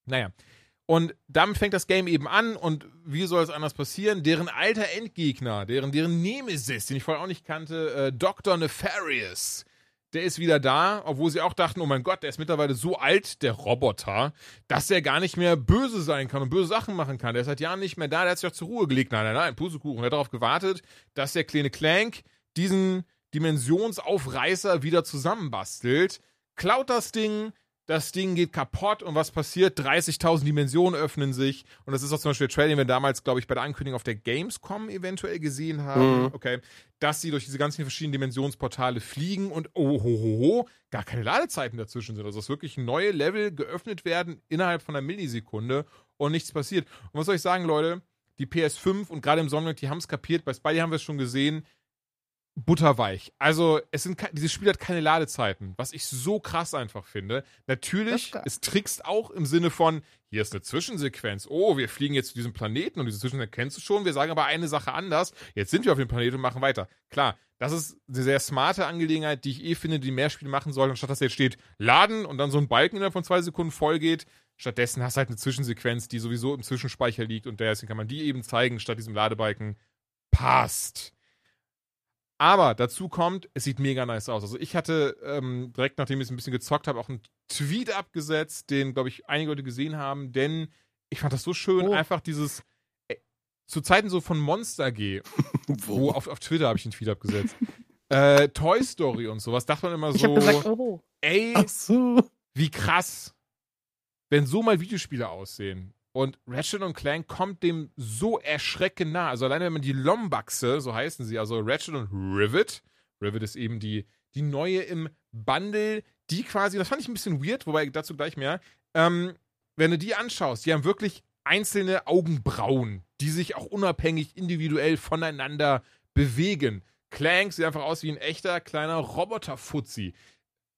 Naja. Und damit fängt das Game eben an und wie soll es anders passieren? Deren alter Endgegner, deren, deren Nemesis, den ich vorher auch nicht kannte, äh, Dr. Nefarious, der ist wieder da, obwohl sie auch dachten, oh mein Gott, der ist mittlerweile so alt, der Roboter, dass er gar nicht mehr böse sein kann und böse Sachen machen kann. Der ist seit Jahren nicht mehr da, der hat sich auch zur Ruhe gelegt. Nein, nein, nein, Pusekuchen. Er hat darauf gewartet, dass der kleine Clank diesen Dimensionsaufreißer wieder zusammenbastelt, klaut das Ding, das Ding geht kaputt und was passiert? 30.000 Dimensionen öffnen sich. Und das ist auch zum Beispiel der Trailer, den wir damals, glaube ich, bei der Ankündigung auf der Gamescom eventuell gesehen haben. Mhm. Okay. Dass sie durch diese ganzen verschiedenen Dimensionsportale fliegen und oh, ho, ho, ho, gar keine Ladezeiten dazwischen sind. Also dass wirklich neue Level geöffnet werden innerhalb von einer Millisekunde und nichts passiert. Und was soll ich sagen, Leute? Die PS5 und gerade im Sonnenlicht, die haben es kapiert. Bei Spidey haben wir es schon gesehen butterweich. Also, es sind dieses Spiel hat keine Ladezeiten, was ich so krass einfach finde. Natürlich, es trickst auch im Sinne von, hier ist eine Zwischensequenz. Oh, wir fliegen jetzt zu diesem Planeten und diese Zwischensequenz kennst du schon. Wir sagen aber eine Sache anders. Jetzt sind wir auf dem Planeten und machen weiter. Klar, das ist eine sehr smarte Angelegenheit, die ich eh finde, die mehr Spiele machen sollen, anstatt dass jetzt steht, laden und dann so ein Balken innerhalb von zwei Sekunden voll geht. Stattdessen hast du halt eine Zwischensequenz, die sowieso im Zwischenspeicher liegt und deswegen kann man die eben zeigen, statt diesem Ladebalken. Passt. Aber dazu kommt, es sieht mega nice aus. Also ich hatte ähm, direkt nachdem ich es ein bisschen gezockt habe, auch einen Tweet abgesetzt, den, glaube ich, einige Leute gesehen haben, denn ich fand das so schön, Oh. einfach dieses äh, zu Zeiten so von Monster G, <laughs> wo auf, auf Twitter habe ich einen Tweet abgesetzt. <laughs> Äh, Toy Story und sowas, dachte man immer Ich habe so, gesagt, oh. ey, Ach so. wie krass, wenn so mal Videospiele aussehen. Und Ratchet und Clank kommt dem so erschreckend nah. Also alleine wenn man die Lombaxe, so heißen sie, also Ratchet und Rivet, Rivet ist eben die, die neue im Bundle, die quasi, das fand ich ein bisschen weird, wobei dazu gleich mehr, ähm, wenn du die anschaust, die haben wirklich einzelne Augenbrauen, die sich auch unabhängig individuell voneinander bewegen. Clank sieht einfach aus wie ein echter kleiner Roboter-Fuzzi.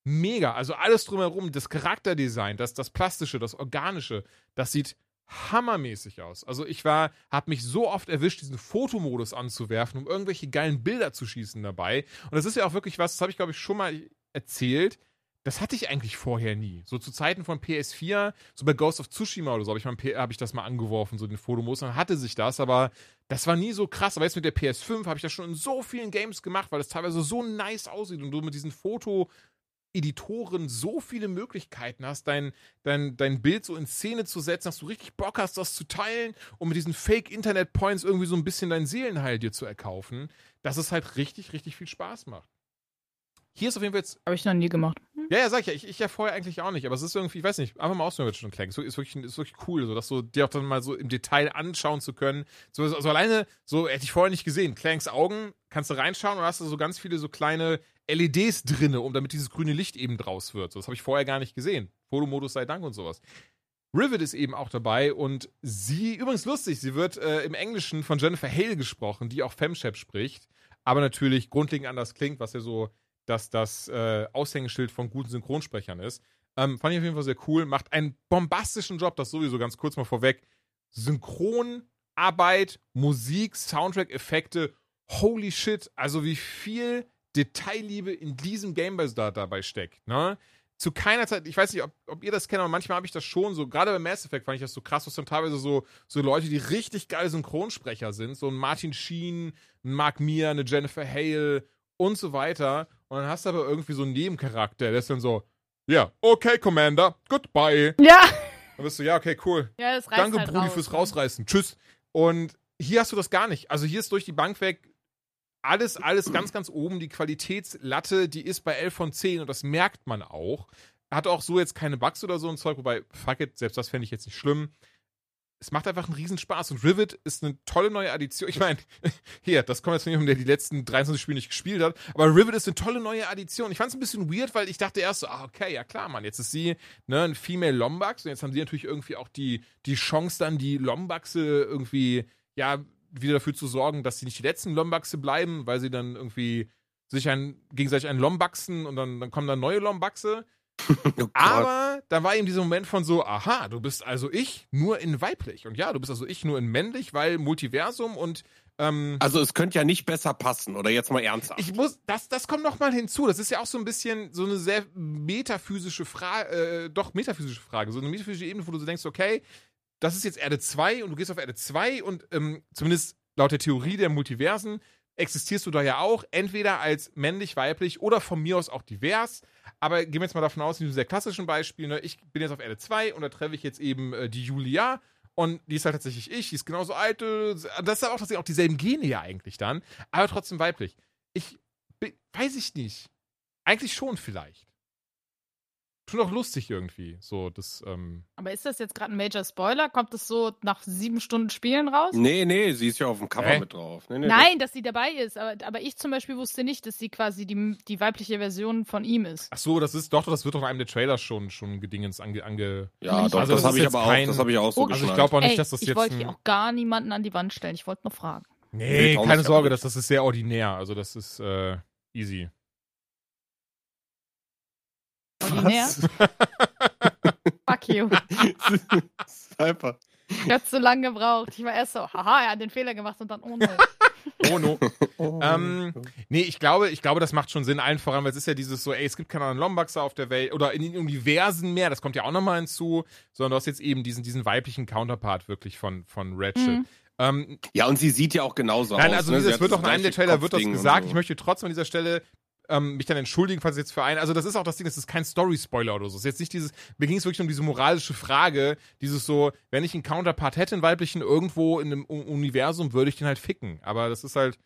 Mega, also alles drumherum, das Charakterdesign, das, das Plastische, das Organische, das sieht hammermäßig aus. Also ich war, habe mich so oft erwischt, diesen Fotomodus anzuwerfen, um irgendwelche geilen Bilder zu schießen dabei. Und das ist ja auch wirklich was, das habe ich glaube ich schon mal erzählt. Das hatte ich eigentlich vorher nie. So zu Zeiten von PS4, so bei Ghost of Tsushima oder so, habe ich, hab ich das mal angeworfen, so den Fotomodus. Dann hatte sich das, aber das war nie so krass. Aber jetzt mit der PS5 habe ich das schon in so vielen Games gemacht, weil es teilweise so nice aussieht und du mit diesen Foto, Editoren so viele Möglichkeiten hast, dein, dein, dein Bild so in Szene zu setzen, dass du richtig Bock hast, das zu teilen und mit diesen Fake-Internet-Points irgendwie so ein bisschen dein Seelenheil dir zu erkaufen, dass es halt richtig, richtig viel Spaß macht. Hier ist auf jeden Fall jetzt. Habe ich noch nie gemacht. Ja, ja, sag ich ja. Ich, ich ja vorher eigentlich auch nicht, aber es ist irgendwie, ich weiß nicht, einfach mal ausprobieren schon Clank. So ist wirklich, ist wirklich cool, so dass so dir auch dann mal so im Detail anschauen zu können. So, so, so alleine, so hätte ich vorher nicht gesehen. Clanks Augen, kannst du reinschauen und hast du so ganz viele so kleine LEDs drinne, um damit dieses grüne Licht eben draus wird. So, das habe ich vorher gar nicht gesehen. Fotomodus sei Dank und sowas. Rivet ist eben auch dabei und sie, übrigens lustig, sie wird äh, im Englischen von Jennifer Hale gesprochen, die auch Femshep spricht, aber natürlich grundlegend anders klingt, was ja so dass das äh, Aushängeschild von guten Synchronsprechern ist. Ähm, fand ich auf jeden Fall sehr cool. Macht einen bombastischen Job, das sowieso ganz kurz mal vorweg. Synchronarbeit, Musik, Soundtrack, Effekte. Holy shit, also wie viel Detailliebe in diesem Gameboy da dabei steckt. Ne? Zu keiner Zeit, ich weiß nicht, ob, ob ihr das kennt, aber manchmal habe ich das schon so, gerade bei Mass Effect fand ich das so krass, was dann teilweise so, so Leute, die richtig geile Synchronsprecher sind, so ein Martin Sheen, ein Mark Mir, eine Jennifer Hale und so weiter. Und dann hast du aber irgendwie so einen Nebencharakter, der ist dann so, ja, okay, Commander, goodbye. Ja. Dann bist du, ja, okay, cool. Ja, das reißt Danke, halt Brudi, raus, fürs ne? Rausreißen. Tschüss. Und hier hast du das gar nicht. Also hier ist durch die Bank weg alles, alles ganz, ganz oben. Die Qualitätslatte, die ist bei 11 von 10 und das merkt man auch. Hat auch so jetzt keine Bugs oder so ein Zeug, wobei, fuck it, selbst das fände ich jetzt nicht schlimm. Es macht einfach einen Riesenspaß und Rivet ist eine tolle neue Addition. Ich meine, <laughs> hier, das kommt jetzt von jemandem, der die letzten 23 Spiele nicht gespielt hat, aber Rivet ist eine tolle neue Addition. Ich fand es ein bisschen weird, weil ich dachte erst so, ah, okay, ja klar, Mann, jetzt ist sie ne, ein Female Lombax und jetzt haben sie natürlich irgendwie auch die, die Chance dann, die Lombaxe irgendwie, ja, wieder dafür zu sorgen, dass sie nicht die letzten Lombaxe bleiben, weil sie dann irgendwie sich ein, gegenseitig einen Lombaxen und dann, dann kommen dann neue Lombaxe. <laughs> Oh. Aber da war eben dieser Moment von so, aha, du bist also ich nur in weiblich. Und ja, du bist also ich nur in männlich, weil Multiversum und ähm, Also es könnte ja nicht besser passen, oder jetzt mal ernsthaft. ich muss, das, das kommt noch mal hinzu. Das ist ja auch so ein bisschen so eine sehr metaphysische Frage, äh, doch metaphysische Frage, so eine metaphysische Ebene, wo du so denkst, okay, das ist jetzt Erde 2 und du gehst auf Erde 2 und ähm, zumindest laut der Theorie der Multiversen existierst du da ja auch, entweder als männlich, weiblich oder von mir aus auch divers. Aber gehen wir jetzt mal davon aus, in diesem sehr klassischen Beispiel, ne, ich bin jetzt auf Erde 2 und da treffe ich jetzt eben äh, die Julia und die ist halt tatsächlich ich, die ist genauso alt, äh, das ist aber auch auch dieselben Gene ja eigentlich dann, aber trotzdem weiblich. Ich weiß ich nicht. Eigentlich schon vielleicht. Schon auch lustig irgendwie, so das, ähm, Aber ist das jetzt gerade ein Major Spoiler? Kommt das so nach sieben Stunden Spielen raus? Nee, nee, sie ist ja auf dem Cover Hä? mit drauf. Nee, nee, Nein, dass sie dabei ist. Aber, aber ich zum Beispiel wusste nicht, dass sie quasi die, die weibliche Version von ihm ist. ach so, das ist doch, das wird doch in einem der Trailers schon, schon gedingens ange, ange Das, ja, doch, Also das das habe ich aber kein- auch, das habe ich auch so Oh, Also ich glaube auch nicht, Ey, dass das ich jetzt. wollte ein- hier auch gar niemanden an die Wand stellen. Ich wollte nur fragen. Nee, trauen keine Sorge, das, das ist sehr ordinär. Also das ist äh, easy. Ordinär. <laughs> Fuck you. <laughs> Einfach. Ich hab's so lange gebraucht. Ich war erst so, haha, er hat den Fehler gemacht und dann <laughs> oh no. Oh no. ähm, nee, ich glaube, ich glaube, das macht schon Sinn, allen voran, weil es ist ja dieses so, ey, es gibt keine anderen Lombaxer auf der Welt oder in den Universen mehr, das kommt ja auch nochmal hinzu, sondern du hast jetzt eben diesen, diesen weiblichen Counterpart wirklich von, von Ratchet. Mhm. Ähm, Ja, und sie sieht ja auch genauso Nein, aus. also ne? hat wird das auch in einem der Trailer wird das gesagt. so. Ich möchte trotzdem an dieser Stelle ähm, mich dann entschuldigen, falls es jetzt für einen. Also das ist auch das Ding, das ist kein Story-Spoiler oder so. Es ist jetzt nicht dieses, mir ging es wirklich um diese moralische Frage, dieses so, wenn ich einen Counterpart hätte, einen weiblichen, irgendwo in einem Universum, würde ich den halt ficken. Aber das ist halt.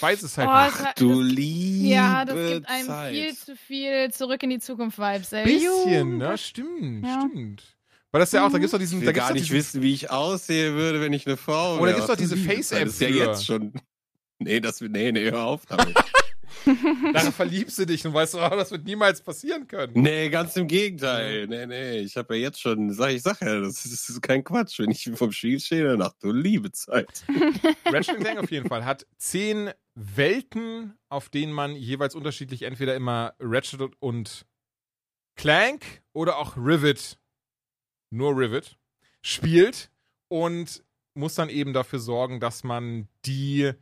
weiß es halt Oh, nicht. hat- Du das- liebe Ja, das gibt einem Zeit. viel zu viel Zurück in die Zukunft-Vibes, ey. Bisschen, ne? Stimmt, Ja. stimmt. Weil das ja auch, da gibt's doch diesen, Ich da will gibt's gar doch nicht diesen, wissen, wie ich aussehe würde, wenn ich eine Frau da wäre. gibt's doch Ach, diese Face-App Das ist ja jetzt schon. <laughs> Nee, das, nee, nee, hör auf damit. <laughs> daran verliebst du dich und weißt, oh, das wird niemals passieren können. nee, ganz im Gegenteil. Nee, nee, ich habe ja jetzt schon, sag ich, sag ja, das ist, das ist kein Quatsch. Wenn ich vom Spiel stehe, dann ach du liebe Zeit. <laughs> Ratchet Clank auf jeden Fall hat zehn Welten, auf denen man jeweils unterschiedlich entweder immer Ratchet und Clank oder auch Rivet, nur Rivet, spielt und muss dann eben dafür sorgen, dass man die.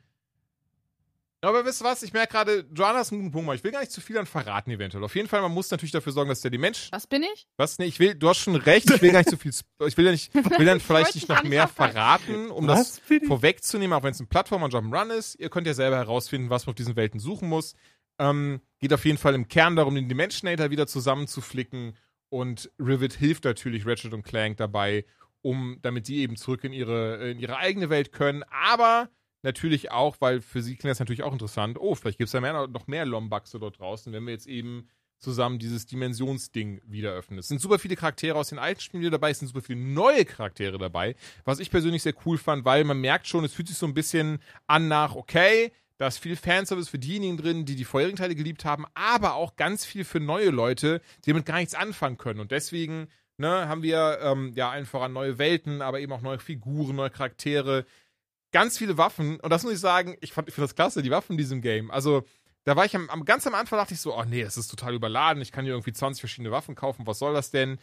Aber wisst ihr was? Ich merke gerade, Joanna ist ein guten Punkt. Ich will gar nicht zu viel dann verraten, eventuell. Auf jeden Fall, man muss natürlich dafür sorgen, dass der die Mensch. Was bin ich? Was? Nee, ich will, du hast schon recht, ich will gar nicht zu viel. Ich will ja nicht, <laughs> will dann vielleicht nicht noch mehr verraten, um das bin vorwegzunehmen, auch wenn es ein Plattformer Jump'n'Run ist. Ihr könnt ja selber herausfinden, was man auf diesen Welten suchen muss. Ähm, geht auf jeden Fall im Kern darum, den Dimensionator wieder zusammenzuflicken. Und Rivet hilft natürlich Ratchet und Clank dabei, um, damit sie eben zurück in ihre, in ihre eigene Welt können. Aber natürlich auch, weil für sie klingt das natürlich auch interessant. Oh, vielleicht gibt es ja mehr, noch mehr Lombaxe dort draußen, wenn wir jetzt eben zusammen dieses Dimensionsding wieder öffnen. Es sind super viele Charaktere aus den alten Spielen wieder dabei, es sind super viele neue Charaktere dabei, was ich persönlich sehr cool fand, weil man merkt schon, es fühlt sich so ein bisschen an nach, okay, da ist viel Fanservice für diejenigen drin, die die vorherigen Teile geliebt haben, aber auch ganz viel für neue Leute, die damit gar nichts anfangen können. Und deswegen ne, haben wir ähm, ja allen voran neue Welten, aber eben auch neue Figuren, neue Charaktere, ganz viele Waffen. Und das muss ich sagen, ich, fand- ich finde das klasse, die Waffen in diesem Game. Also da war ich am, am ganz am Anfang dachte ich so, oh nee, das ist total überladen. Ich kann hier irgendwie 20 verschiedene Waffen kaufen. Was soll das denn?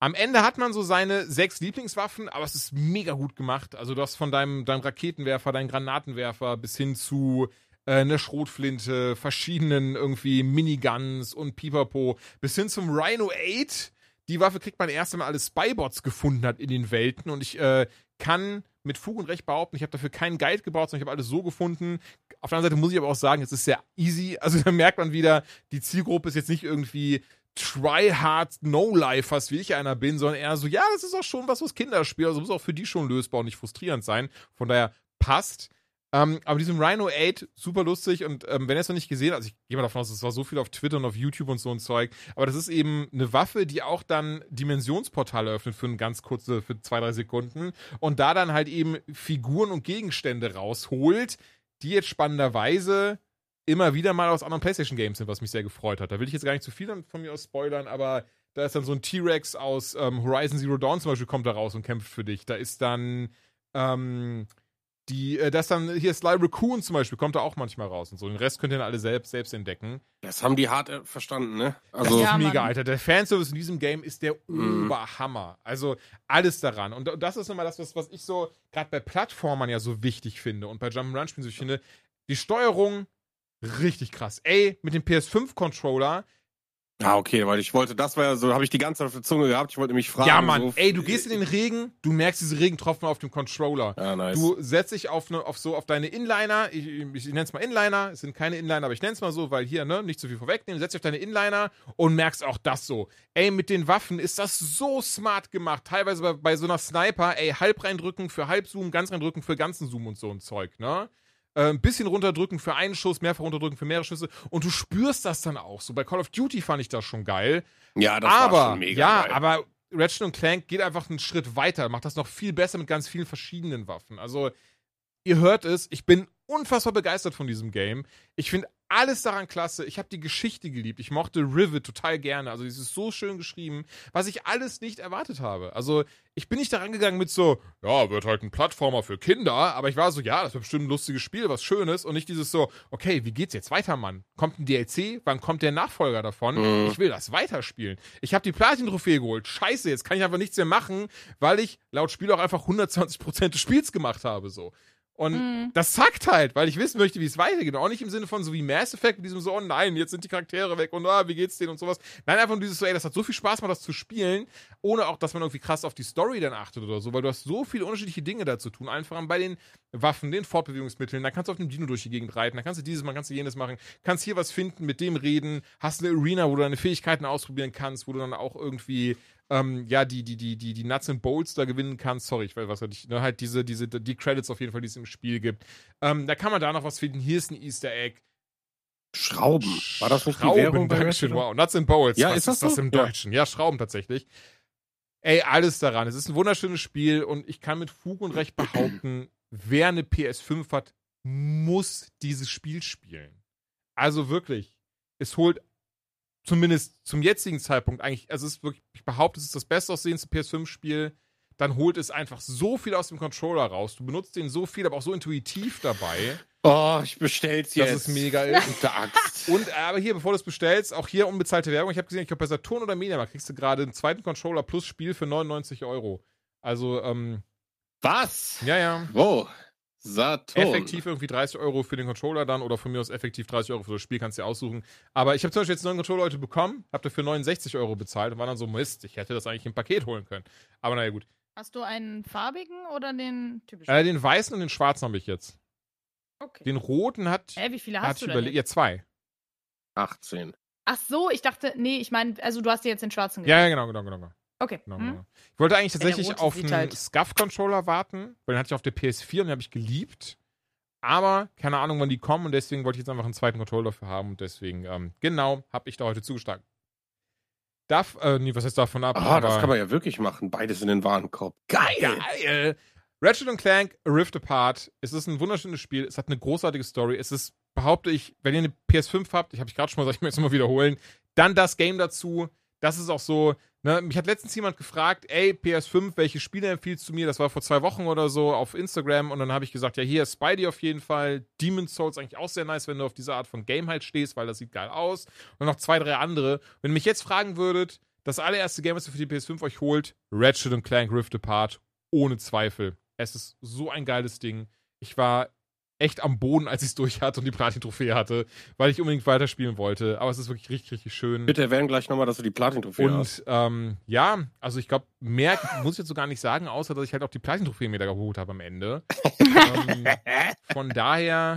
Am Ende hat man so seine sechs Lieblingswaffen, aber es ist mega gut gemacht. Also du hast von deinem, deinem Raketenwerfer, deinem Granatenwerfer bis hin zu äh, einer Schrotflinte, verschiedenen irgendwie Miniguns und Pipapo, bis hin zum Rhino 8. Die Waffe kriegt man erst, wenn man alle Spybots gefunden hat in den Welten. Und ich äh, kann mit Fug und Recht behaupten, ich habe dafür keinen Guide gebaut, sondern ich habe alles so gefunden. Auf der anderen Seite muss ich aber auch sagen, es ist sehr easy. <laughs> Also da merkt man wieder, die Zielgruppe ist jetzt nicht irgendwie try-hard No-Lifers, wie ich einer bin, sondern eher so, ja, das ist auch schon was, was Kinder spielen. Also muss auch für die schon lösbar und nicht frustrierend sein. Von daher passt. Ähm, aber diesem Rhino 8, super lustig und ähm, wenn ihr es noch nicht gesehen habt, also ich gehe mal davon aus, es war so viel auf Twitter und auf YouTube und so ein Zeug, aber das ist eben eine Waffe, die auch dann Dimensionsportale öffnet für eine ganz kurze, für zwei, drei Sekunden und da dann halt eben Figuren und Gegenstände rausholt, die jetzt spannenderweise immer wieder mal aus anderen PlayStation-Games sind, was mich sehr gefreut hat. Da will ich jetzt gar nicht zu viel von mir aus spoilern, aber da ist dann so ein T-Rex aus ähm, Horizon Zero Dawn zum Beispiel, kommt da raus und kämpft für dich. Da ist dann ähm, die, äh, das dann, hier Sly Raccoon zum Beispiel, kommt da auch manchmal raus und so. Den Rest könnt ihr dann alle selbst, selbst entdecken. Das haben die hart äh, verstanden, ne? Das Also, ist Ja, mega, Mann. Alter. Der Fanservice in diesem Game ist der Mhm. Oberhammer. Also alles daran. Und das ist nochmal das, was, was ich so gerade bei Plattformern ja so wichtig finde und bei Jump'n'Run-Spielen so ich finde. Die Steuerung richtig krass. Ey, mit dem PS5-Controller. Ah, okay, weil ich wollte, das war ja so, habe ich die ganze Zeit auf der Zunge gehabt. Ich wollte nämlich fragen. ja, Mann. So, ey, du gehst in den Regen, du merkst diese Regentropfen auf dem Controller. Ja, nice. Du setzt dich auf, ne, auf so auf deine Inliner, ich, ich, nenne es mal Inliner, es sind keine Inliner, aber ich nenne es mal so, weil hier, ne, nicht zu viel vorwegnehmen, setzt dich auf deine Inliner und merkst auch das so. Ey, mit den Waffen ist das so smart gemacht. Teilweise bei, bei so einer Sniper, ey, halb reindrücken für Halbzoom, ganz reindrücken für ganzen Zoom und so ein Zeug, ne? Äh, ein bisschen runterdrücken für einen Schuss, mehrfach runterdrücken für mehrere Schüsse und du spürst das dann auch so. Bei Call of Duty fand ich das schon geil ja, das aber, war schon mega ja, geil. aber Ratchet und Clank geht einfach einen Schritt weiter, macht das noch viel besser mit ganz vielen verschiedenen Waffen. Also, ihr hört es, ich bin unfassbar begeistert von diesem Game. Ich finde alles daran klasse. Ich habe die Geschichte geliebt. Ich mochte Rivet total gerne. Also, es ist so schön geschrieben, was ich alles nicht erwartet habe. Also, ich bin nicht daran gegangen mit so, ja, wird halt ein Plattformer für Kinder, aber ich war so, ja, das wird bestimmt ein lustiges Spiel, was Schönes und nicht dieses so, okay, wie geht's jetzt weiter, Mann? Kommt ein DLC? Wann kommt der Nachfolger davon? Mhm. Ich will das weiterspielen. Ich habe die Platin-Trophäe geholt. Scheiße, jetzt kann ich einfach nichts mehr machen, weil ich laut Spiel auch einfach 120% des Spiels gemacht habe, so. Und Mhm. das zackt halt, weil ich wissen möchte, wie es weitergeht. Und auch nicht im Sinne von so wie Mass Effect, mit diesem so, oh nein, jetzt sind die Charaktere weg und ah, wie geht's denen und sowas. Nein, einfach nur dieses so, ey, das hat so viel Spaß gemacht, das zu spielen, ohne auch, dass man irgendwie krass auf die Story dann achtet oder so, weil du hast so viele unterschiedliche Dinge da zu tun. Einfach bei den Waffen, den Fortbewegungsmitteln, da kannst du auf dem Dino durch die Gegend reiten, da kannst du dieses machen, kannst du jenes machen, kannst hier was finden, mit dem reden, hast eine Arena, wo du deine Fähigkeiten ausprobieren kannst, wo du dann auch irgendwie ähm, ja, die, die, die, die, die Nuts and Bolts da gewinnen kannst. Sorry, ich weiß was ich, ne, halt diese, diese, die Credits auf jeden Fall, die es im Spiel gibt. Ähm, da kann man da noch was finden. Hier ist ein Easter Egg. Schrauben. War das nicht Schrauben, die Währung bei Ratchet? wow. Nuts and Bolts. Ja, was ist das das so? im Ja. Deutschen? Ja, Schrauben tatsächlich. Ey, alles daran. Es ist ein wunderschönes Spiel und ich kann mit Fug und Recht behaupten, <clears throat> wer eine PS5 hat, muss dieses Spiel spielen. Also wirklich, es holt zumindest zum jetzigen Zeitpunkt eigentlich, also es ist wirklich, ich behaupte, es ist das beste aussehendste PS5-Spiel. Dann holt es einfach so viel aus dem Controller raus. Du benutzt den so viel, aber auch so intuitiv dabei. Oh, ich bestell's Dass jetzt. es mega ist. <laughs> Gute Axt. Und aber hier, bevor du es bestellst, auch hier unbezahlte Werbung. Ich habe gesehen, ich glaube bei Saturn oder Mediamarkt kriegst du gerade einen zweiten Controller plus Spiel für 99 Euro. Also, ähm, Was? ja, ja. Wo? Saturn. Effektiv irgendwie 30 Euro für den Controller dann oder von mir aus effektiv 30 Euro für das Spiel, kannst du dir aussuchen. Aber ich habe zum Beispiel jetzt einen neuen Controller heute bekommen, habe dafür 69 Euro bezahlt und war dann so, Mist, ich hätte das eigentlich im Paket holen können. Aber naja, gut. Hast du einen farbigen oder den typischen? Äh, den weißen und den schwarzen habe ich jetzt. okay. Den roten hat, Hä, wie viele hat hast ich du denn? Ja, zwei. 18. Ach so, ich dachte, nee, ich meine, also du hast dir jetzt den schwarzen Ja, ja, genau, genau, genau. Okay. Genau, hm? genau. Ich wollte eigentlich tatsächlich auf einen halt- Scuff-Controller warten, weil den hatte ich auf der PS4 und den habe ich geliebt. Aber keine Ahnung, wann die kommen und deswegen wollte ich jetzt einfach einen zweiten Controller dafür haben und deswegen, ähm, genau, habe ich da heute zugeschlagen. Darf, äh, nee, was heißt davon ab? Ah, das kann man ja wirklich machen. Beides in den Warenkorb. Geil! Geil! Ratchet Clank A Rift Apart. Es ist ein wunderschönes Spiel. Es hat eine großartige Story. Es ist, behaupte ich, wenn ihr eine PS5 habt, ich habe ich gerade schon mal gesagt, ich möchte es mal wiederholen, dann das Game dazu. Das ist auch so, ne, mich hat letztens jemand gefragt, ey, PS5, welche Spiele empfiehlst du mir? Das war vor zwei Wochen oder so auf Instagram und dann habe ich gesagt, ja, hier ist Spidey auf jeden Fall. Demon's Souls eigentlich auch sehr nice, wenn du auf diese Art von Game halt stehst, weil das sieht geil aus. Und noch zwei, drei andere. Wenn ihr mich jetzt fragen würdet, das allererste Game, was ihr für die PS5 euch holt, Ratchet Clank Rift Apart, ohne Zweifel. Es ist so ein geiles Ding. Ich war echt am Boden, als ich es durch hatte und die Platin-Trophäe hatte, weil ich unbedingt weiterspielen wollte. Aber es ist wirklich richtig, richtig schön. Bitte erwähnen gleich nochmal, dass du die Platin-Trophäe hast. Und ähm, ja, also ich glaube, mehr muss ich jetzt so gar nicht sagen, außer dass ich halt auch die Platin-Trophäe mir da geholt habe am Ende. <laughs> ähm, von daher,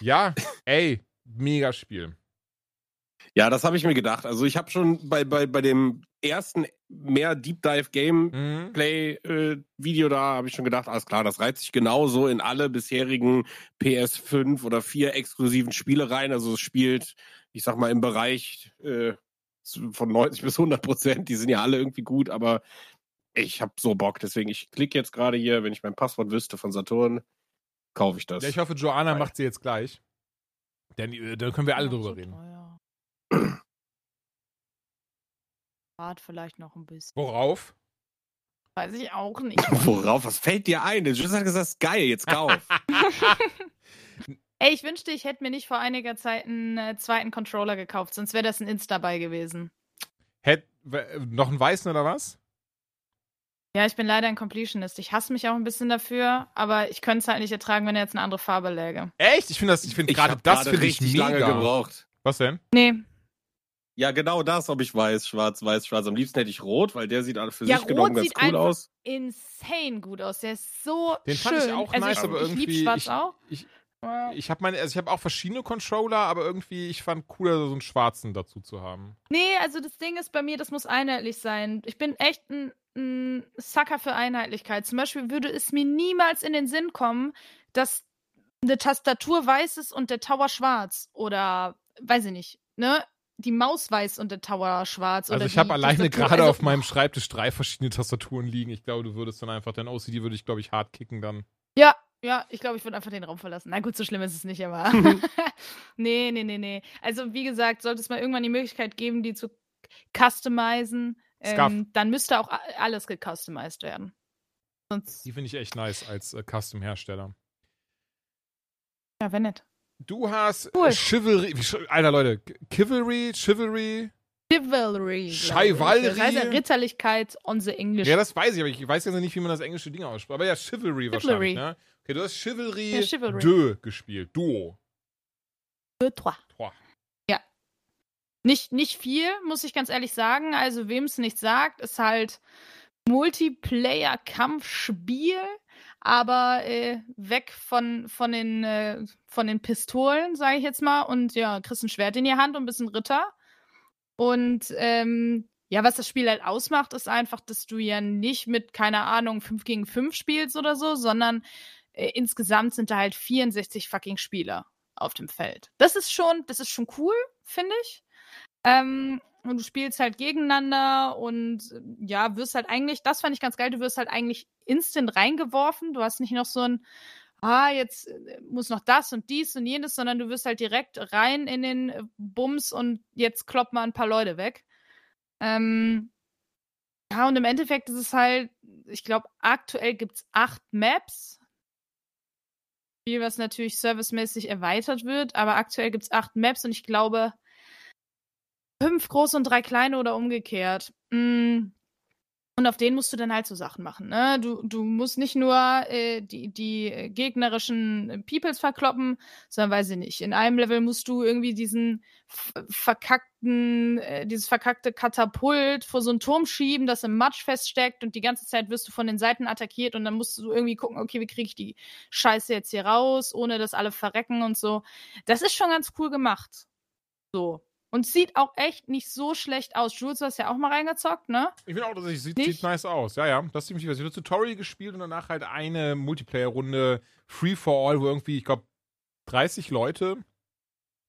ja, ey, mega Spiel. Ja, das habe ich mir gedacht. Also ich habe schon bei, bei, bei dem ersten mehr Deep Dive Game Mhm. Play äh, Video da habe ich schon gedacht, alles klar, das reizt sich genauso in alle bisherigen PS5 oder 4 exklusiven Spiele rein. Also es spielt, ich sag mal, im Bereich äh, von 90 bis 100 Prozent. Die sind ja alle irgendwie gut, aber ich habe so Bock. Deswegen, ich klicke jetzt gerade hier, wenn ich mein Passwort wüsste von Saturn, kaufe ich das. Ja, ich hoffe, Joanna Geil. macht sie jetzt gleich. Denn äh, da können wir alle drüber reden. <clears throat> Wart vielleicht noch ein bisschen. Worauf? Weiß ich auch <laughs> nicht. Worauf? Was fällt dir ein? Du hast gesagt, geil, jetzt kauf. <laughs> Ey, ich wünschte, ich hätte mir nicht vor einiger Zeit einen äh, zweiten Controller gekauft, sonst wäre das ein Insta-Buy gewesen. Hätt, w- noch einen weißen oder was? Ja, ich bin leider ein Completionist. Ich hasse mich auch ein bisschen dafür, aber ich könnte es halt nicht ertragen, wenn er jetzt eine andere Farbe läge. Echt? Ich finde das, ich finde gerade das gerade finde ich richtig mega. lange gebraucht. Was denn? Nee. Ja, genau das, ob ich weiß, schwarz, weiß, schwarz. Am liebsten hätte ich rot, weil der sieht für Ja, sich genommen rot ganz sieht cool aus. Insane gut aus. Der ist so Den schön. fand ich auch also nice, ich, aber ich lieb irgendwie- schwarz ich- auch. ich- Ich habe meine, also ich habe auch verschiedene Controller, aber irgendwie ich fand cooler so einen schwarzen dazu zu haben. Nee, also das Ding ist bei mir, das muss einheitlich sein. Ich bin echt ein, ein Sucker für Einheitlichkeit. Zum Beispiel würde es mir niemals in den Sinn kommen, dass eine Tastatur weiß ist und der Tower schwarz. Oder, weiß ich nicht, ne? Die Maus weiß und der Tower schwarz. Also oder ich habe alleine gerade also, auf meinem Schreibtisch drei verschiedene Tastaturen liegen. Ich glaube, du würdest dann einfach dein OCD würde ich glaube ich hart kicken dann. Ja, ja, ich glaube, ich würde einfach den Raum verlassen. Na gut, so schlimm ist es nicht, aber. <laughs> <laughs> nee, nee, nee, nee. Also, wie gesagt, sollte es mal irgendwann die Möglichkeit geben, die zu customizen, ähm, dann müsste auch alles gecustomized werden. Sonst, Die finde ich echt nice als äh, Custom-Hersteller. ja, wenn nicht. Du hast Cool. Chivalry, Alter Leute, Chivalry, Chivalry. Chivalry. Chivalry. Das heißt ja Ritterlichkeit on the English. Ja, das weiß ich, aber ich weiß jetzt nicht, wie man das englische Ding ausspricht. Aber ja, Chivalry, wahrscheinlich, ne? Okay, du hast Chivalry, Ja, Chivalry. 2 gespielt. Duo. Deux, trois. Trois. Ja. Nicht, nicht viel, muss ich ganz ehrlich sagen. Also, wem es nicht sagt, ist halt Multiplayer-Kampfspiel, aber äh, weg von, von, den, äh, von den Pistolen, sage ich jetzt mal. Und ja, kriegst ein Schwert in die Hand und bist ein Ritter. Und ähm, ja, was das Spiel halt ausmacht, ist einfach, dass du ja nicht mit, keine Ahnung, 5 gegen 5 spielst oder so, sondern äh, insgesamt sind da halt 64 fucking Spieler auf dem Feld. Das ist schon, das ist schon cool, finde ich. Ähm, und du spielst halt gegeneinander und äh, ja, wirst halt eigentlich, das fand ich ganz geil, du wirst halt eigentlich instant reingeworfen. Du hast nicht noch so ein, ah, jetzt äh, muss noch das und dies und jenes, sondern du wirst halt direkt rein in den äh, Bums und jetzt kloppt mal ein paar Leute weg. Ähm, ja, und im Endeffekt ist es halt, ich glaube, aktuell gibt es acht Maps. Spiel, was natürlich servicemäßig erweitert wird, aber aktuell gibt es acht Maps und ich glaube, fünf große und drei kleine oder umgekehrt. Mm. Und auf denen musst du dann halt so Sachen machen. Ne? Du, du musst nicht nur äh, die, die gegnerischen Peoples verkloppen, sondern weiß ich nicht. In einem Level musst du irgendwie diesen verkackten, äh, dieses verkackte Katapult vor so einen Turm schieben, das im Matsch feststeckt und die ganze Zeit wirst du von den Seiten attackiert und dann musst du irgendwie gucken, okay, wie kriege ich die Scheiße jetzt hier raus, ohne dass alle verrecken und so. Das ist schon ganz cool gemacht. So. Und sieht auch echt nicht so schlecht aus. Jules, du hast ja auch mal reingezockt, ne? Ich finde auch, dass es sieht, sieht nice aus. Ja, ja. Das ist ziemlich was. Ich habe Tutorial gespielt und danach halt eine Multiplayer-Runde Free for All, wo irgendwie, ich glaube, 30 Leute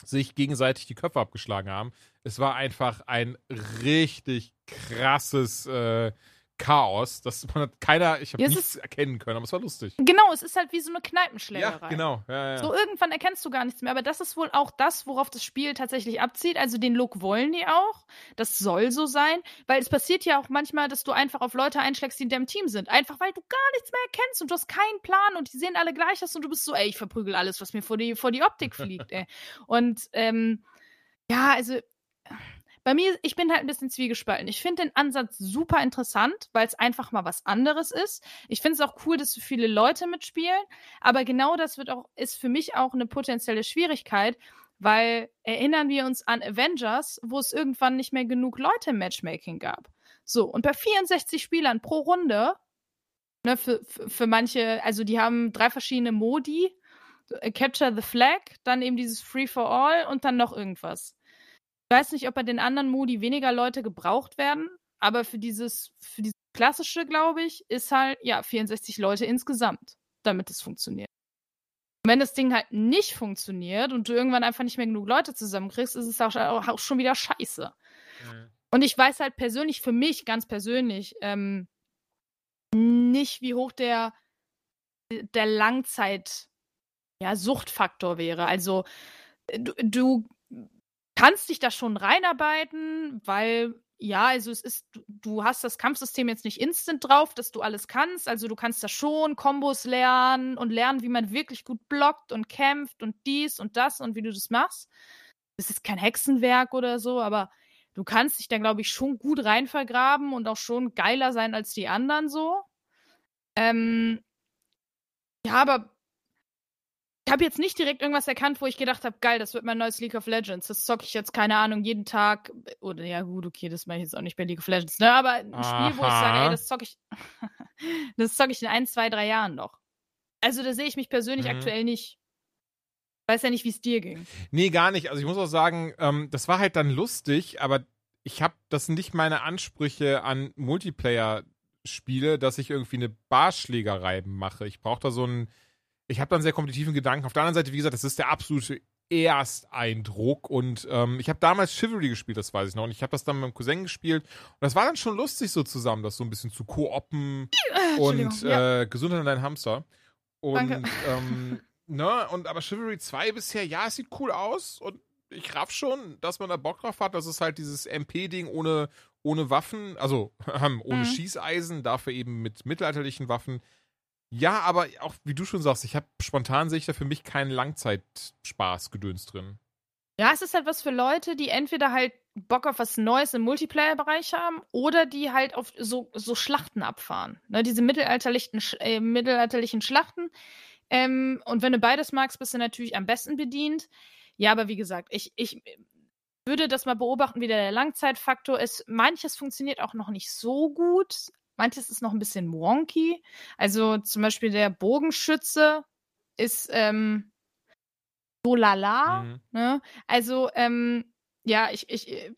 sich gegenseitig die Köpfe abgeschlagen haben. Es war einfach ein richtig krasses äh, Chaos. Das man hat keiner, ich habe Ja, nichts erkennen können, aber es war lustig. Genau, es ist halt wie so eine Kneipenschlägerei. Ja, genau. Ja, ja. So irgendwann erkennst du gar nichts mehr. Aber das ist wohl auch das, worauf das Spiel tatsächlich abzieht. Also den Look wollen die auch. Das soll so sein. Weil es passiert ja auch manchmal, dass du einfach auf Leute einschlägst, die in deinem Team sind. Einfach weil du gar nichts mehr erkennst und du hast keinen Plan und die sehen alle gleich aus und du bist so, ey, ich verprügel alles, was mir vor die, vor die Optik fliegt, ey. Und ähm, ja, also bei mir, ich bin halt ein bisschen zwiegespalten. Ich finde den Ansatz super interessant, weil es einfach mal was anderes ist. Ich finde es auch cool, dass so viele Leute mitspielen, aber genau das wird auch, ist für mich auch eine potenzielle Schwierigkeit, weil erinnern wir uns an Avengers, wo es irgendwann nicht mehr genug Leute im Matchmaking gab. So, und bei 64 Spielern pro Runde, ne, für, für, für manche, also die haben drei verschiedene Modi, äh, Capture the Flag, dann eben dieses Free for All und dann noch irgendwas. Ich weiß nicht, ob bei den anderen Modi weniger Leute gebraucht werden, aber für dieses, für dieses klassische, glaube ich, ist halt, ja, 64 Leute insgesamt, damit es funktioniert. Und wenn das Ding halt nicht funktioniert und du irgendwann einfach nicht mehr genug Leute zusammenkriegst, ist es auch, auch schon wieder scheiße. Mhm. Und ich weiß halt persönlich, für mich ganz persönlich, ähm, nicht, wie hoch der, der Langzeit, ja, Suchtfaktor wäre. Also, du, du kannst dich da schon reinarbeiten, weil ja, also es ist, du, hast das Kampfsystem jetzt nicht instant drauf, dass du alles kannst. Also du kannst da schon Kombos lernen und lernen, wie man wirklich gut blockt und kämpft und dies und das und wie du das machst. Das ist kein Hexenwerk oder so, aber du kannst dich da, glaube ich, schon gut reinvergraben und auch schon geiler sein als die anderen so. Ähm, ja, aber habe jetzt nicht direkt irgendwas erkannt, wo ich gedacht habe, geil, das wird mein neues League of Legends. Das zocke ich jetzt, keine Ahnung, jeden Tag. Oder ja, gut, okay, das mache ich jetzt auch nicht bei League of Legends, ne? Aber ein Spiel, wo ich sage, Aha. ey, das zocke ich. <laughs> das zocke ich in ein, zwei, drei Jahren noch. Also da sehe ich mich persönlich Mhm. aktuell nicht. Ich weiß ja nicht, wie es dir ging. Nee, gar nicht. Also ich muss auch sagen, ähm, das war halt dann lustig, aber ich habe das sind nicht meine Ansprüche an Multiplayer-Spiele, dass ich irgendwie eine Barschlägerei mache. Ich brauche da so einen, ich habe da einen sehr kompetitiven Gedanken. Auf der anderen Seite, wie gesagt, das ist der absolute Ersteindruck und ähm, ich habe damals Chivalry gespielt, das weiß ich noch. Und ich habe das dann mit meinem Cousin gespielt und das war dann schon lustig so zusammen, das so ein bisschen zu kooppen und Entschuldigung, ja. äh, Gesundheit an deinen Hamster. Und Danke. <laughs> ähm, ne, und aber Chivalry 2 bisher, ja, es sieht cool aus und ich raff schon, dass man da Bock drauf hat. Das ist halt dieses MP-Ding ohne, ohne Waffen, also <laughs> ähm, ohne Mhm. Schießeisen, dafür eben mit mittelalterlichen Waffen. Ja, aber auch wie du schon sagst, ich habe spontan sehe ich da für mich keinen Langzeitspaß-Gedöns drin. Ja, es ist halt was für Leute, die entweder halt Bock auf was Neues im Multiplayer-Bereich haben oder die halt auf so, so Schlachten abfahren. Ne, diese mittelalterlichen, äh, mittelalterlichen Schlachten. Ähm, und wenn du beides magst, bist du natürlich am besten bedient. Ja, aber wie gesagt, ich, ich würde das mal beobachten, wie der Langzeitfaktor ist. Manches funktioniert auch noch nicht so gut. Manches ist noch ein bisschen wonky. Also zum Beispiel der Bogenschütze ist ähm, so lala. Mhm. Ne? Also, ähm, ja, ich, ich, äh,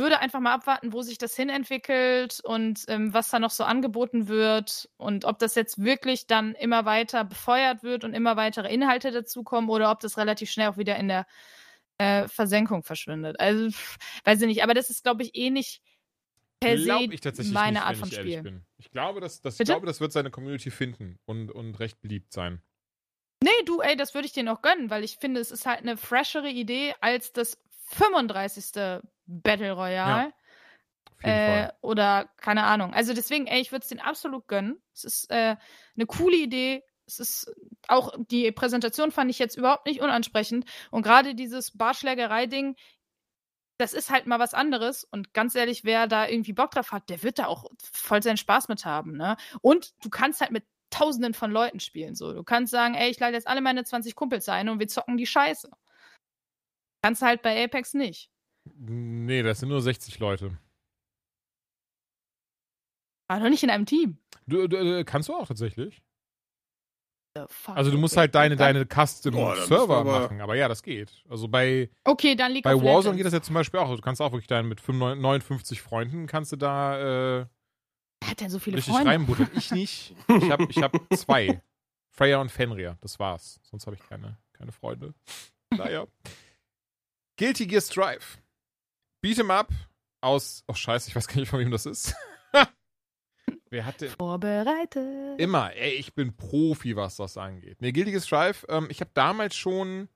würde einfach mal abwarten, wo sich das hinentwickelt und ähm, was da noch so angeboten wird und ob das jetzt wirklich dann immer weiter befeuert wird und immer weitere Inhalte dazukommen oder ob das relativ schnell auch wieder in der äh, Versenkung verschwindet. Also, pff, weiß ich nicht, aber das ist, glaube ich, eh nicht per Glaube se ich tatsächlich meine nicht, Art von ich Spiel. bin. Ich glaube, das, das, ich glaube, das wird seine Community finden und, und recht beliebt sein. Nee, du, ey, das würde ich dir noch gönnen, weil ich finde, es ist halt eine freshere Idee als das 35. Battle Royale. Jeden Äh, oder keine Ahnung. Also deswegen, ey, ich würde es den absolut gönnen. Es ist äh, eine coole Idee. Es ist auch die Präsentation fand ich jetzt überhaupt nicht unansprechend. Und gerade dieses Barschlägerei-Ding, das ist halt mal was anderes. Und ganz ehrlich, wer da irgendwie Bock drauf hat, der wird da auch voll seinen Spaß mit haben. Ne? Und du kannst halt mit Tausenden von Leuten spielen. So, du kannst sagen, ey, ich lade jetzt alle meine 20 Kumpels ein und wir zocken die Scheiße. Kannst du halt bei Apex nicht. Nee, das sind nur 60 Leute. Aber doch nicht in einem Team. Du, du, du, kannst du auch tatsächlich. Also du musst halt deine, deine Custom Boah, Server aber- machen. Aber ja, das geht. Also bei, Okay, dann League bei Warzone Legends. geht das ja zum Beispiel auch. Du kannst auch wirklich dann mit 55, 59 Freunden kannst du da äh, Wer hat denn so viele richtig Freunde? Ich nicht. Ich habe ich hab <laughs> zwei. Freya und Fenrir. Das war's. Sonst habe ich keine, keine Freunde. Naja. Guilty Gear Strive. Beat'em Up aus. Oh scheiße, ich weiß gar nicht, von wem das ist. <laughs> Wer hat den? Vorbereitet. Immer, ey, ich bin Profi, was das angeht. Ne, Guilty Gear Strive, ähm, ich habe damals schon,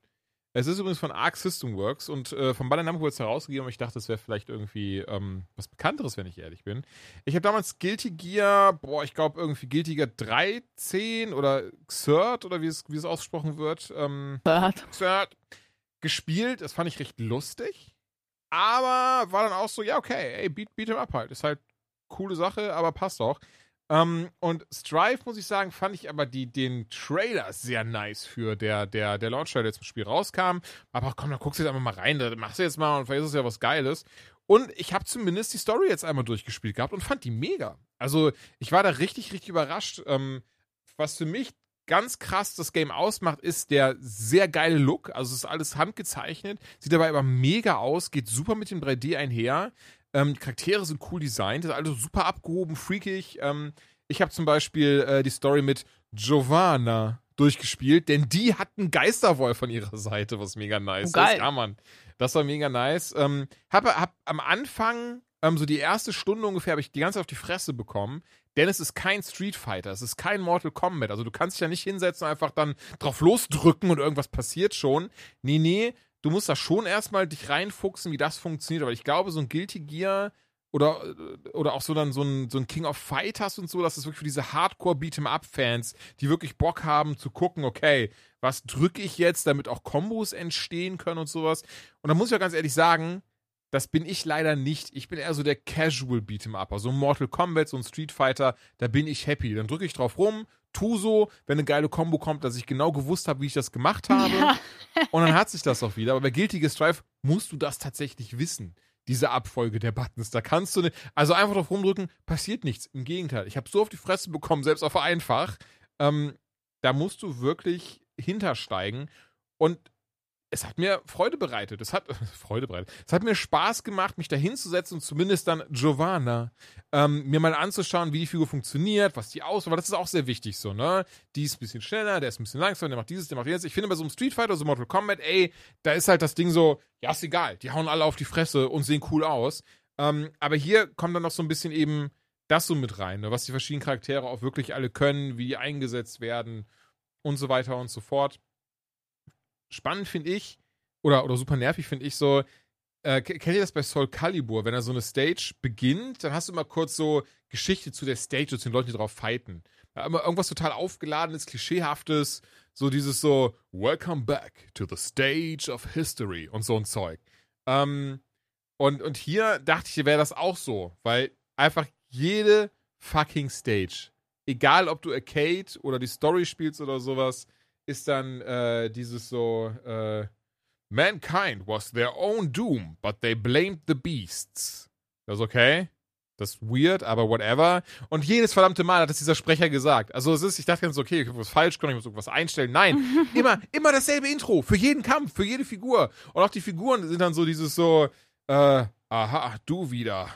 es ist übrigens von Arc System Works und äh, von Bandai Namco es herausgegeben, aber ich dachte, es wäre vielleicht irgendwie ähm, was Bekannteres, wenn ich ehrlich bin. Ich habe damals Guilty Gear, boah, ich glaube irgendwie Guilty Gear 13 oder Xrd oder wie es, wie es ausgesprochen wird, ähm, Xrd, gespielt. Das fand ich recht lustig, aber war dann auch so, ja, okay, ey, beat, beat 'em up halt. Ist halt coole Sache, aber passt auch. Ähm, und Strive, muss ich sagen, fand ich aber die, den Trailer sehr nice für der, der, der Launch-Trailer, der jetzt im Spiel rauskam. Aber komm, dann guckst du jetzt einfach mal rein, da machst du jetzt mal und vielleicht ist es ja was Geiles. Und ich habe zumindest die Story jetzt einmal durchgespielt gehabt und fand die mega. Also ich war da richtig, richtig überrascht. Ähm, was für mich ganz krass das Game ausmacht, ist der sehr geile Look. Also es ist alles handgezeichnet, sieht dabei aber mega aus, geht super mit dem 3D einher. Ähm, die Charaktere sind cool designt, das ist alles super abgehoben, freakig. Ähm, ich habe zum Beispiel äh, die Story mit Giovanna durchgespielt, denn die hat einen Geisterwolf an ihrer Seite, was mega nice Oh, geil. ist. Ja, Mann. Das war mega nice. Ähm, hab, hab am Anfang, ähm, so die erste Stunde ungefähr, habe ich die ganze Zeit auf die Fresse bekommen, denn es ist kein Street Fighter, es ist kein Mortal Kombat. Also du kannst dich ja nicht hinsetzen und einfach dann drauf losdrücken und irgendwas passiert schon. Nee, nee, du musst da schon erstmal dich reinfuchsen, wie das funktioniert. Aber ich glaube, so ein Guilty Gear oder, oder auch so dann so ein, so ein King of Fighters und so, das ist wirklich für diese Hardcore Beat'em Up Fans, die wirklich Bock haben zu gucken, okay, was drücke ich jetzt, damit auch Kombos entstehen können und sowas. Und da muss ich auch ganz ehrlich sagen, das bin ich leider nicht. Ich bin eher so der Casual Beat'em Upper. So ein Mortal Kombat, so ein Street Fighter, da bin ich happy. Dann drücke ich drauf rum, tu so, wenn eine geile Kombo kommt, dass ich genau gewusst habe, wie ich das gemacht habe. Ja. Und dann hat sich das auch wieder. Aber bei Guilty Gear Strive musst du das tatsächlich wissen. Diese Abfolge der Buttons. Da kannst du nicht. Also einfach drauf rumdrücken, passiert nichts. Im Gegenteil. Ich habe so auf die Fresse bekommen, selbst auf einfach. Ähm, da musst du wirklich hintersteigen. Und es hat mir Freude bereitet. Es hat <laughs> Freude bereitet. Es hat mir Spaß gemacht, mich da hinzusetzen und zumindest dann Giovanna ähm, mir mal anzuschauen, wie die Figur funktioniert, was die aus, weil das ist auch sehr wichtig so, ne? Die ist ein bisschen schneller, der ist ein bisschen langsamer, der macht dieses, der macht jenes. Ich finde bei so einem Street Fighter, so Mortal Kombat, ey, da ist halt das Ding so, ja, ist egal, die hauen alle auf die Fresse und sehen cool aus. Ähm, aber hier kommt dann noch so ein bisschen eben das so mit rein, ne? was die verschiedenen Charaktere auch wirklich alle können, wie die eingesetzt werden und so weiter und so fort spannend finde ich, oder, oder super nervig finde ich so, äh, ke- kennt ihr das bei Soul Calibur, wenn er so eine Stage beginnt, dann hast du immer kurz so Geschichte zu der Stage zu den Leuten, die drauf fighten. Immer irgendwas total aufgeladenes, klischeehaftes, so dieses so, Welcome back to the stage of history und so ein Zeug. Ähm, und, und hier dachte ich, wäre das auch so, weil einfach jede fucking Stage, egal ob du Arcade oder die Story spielst oder sowas, ist dann äh, dieses so, äh, Mankind was their own doom, but they blamed the beasts. Das ist okay. Das ist weird, aber whatever. Und jedes verdammte Mal hat das dieser Sprecher gesagt. Also es ist, ich dachte ganz, okay, ich habe was falsch gemacht, ich muss irgendwas einstellen. Nein, <laughs> immer, immer dasselbe Intro. Für jeden Kampf, für jede Figur. Und auch die Figuren sind dann so dieses so, äh, aha, du wieder.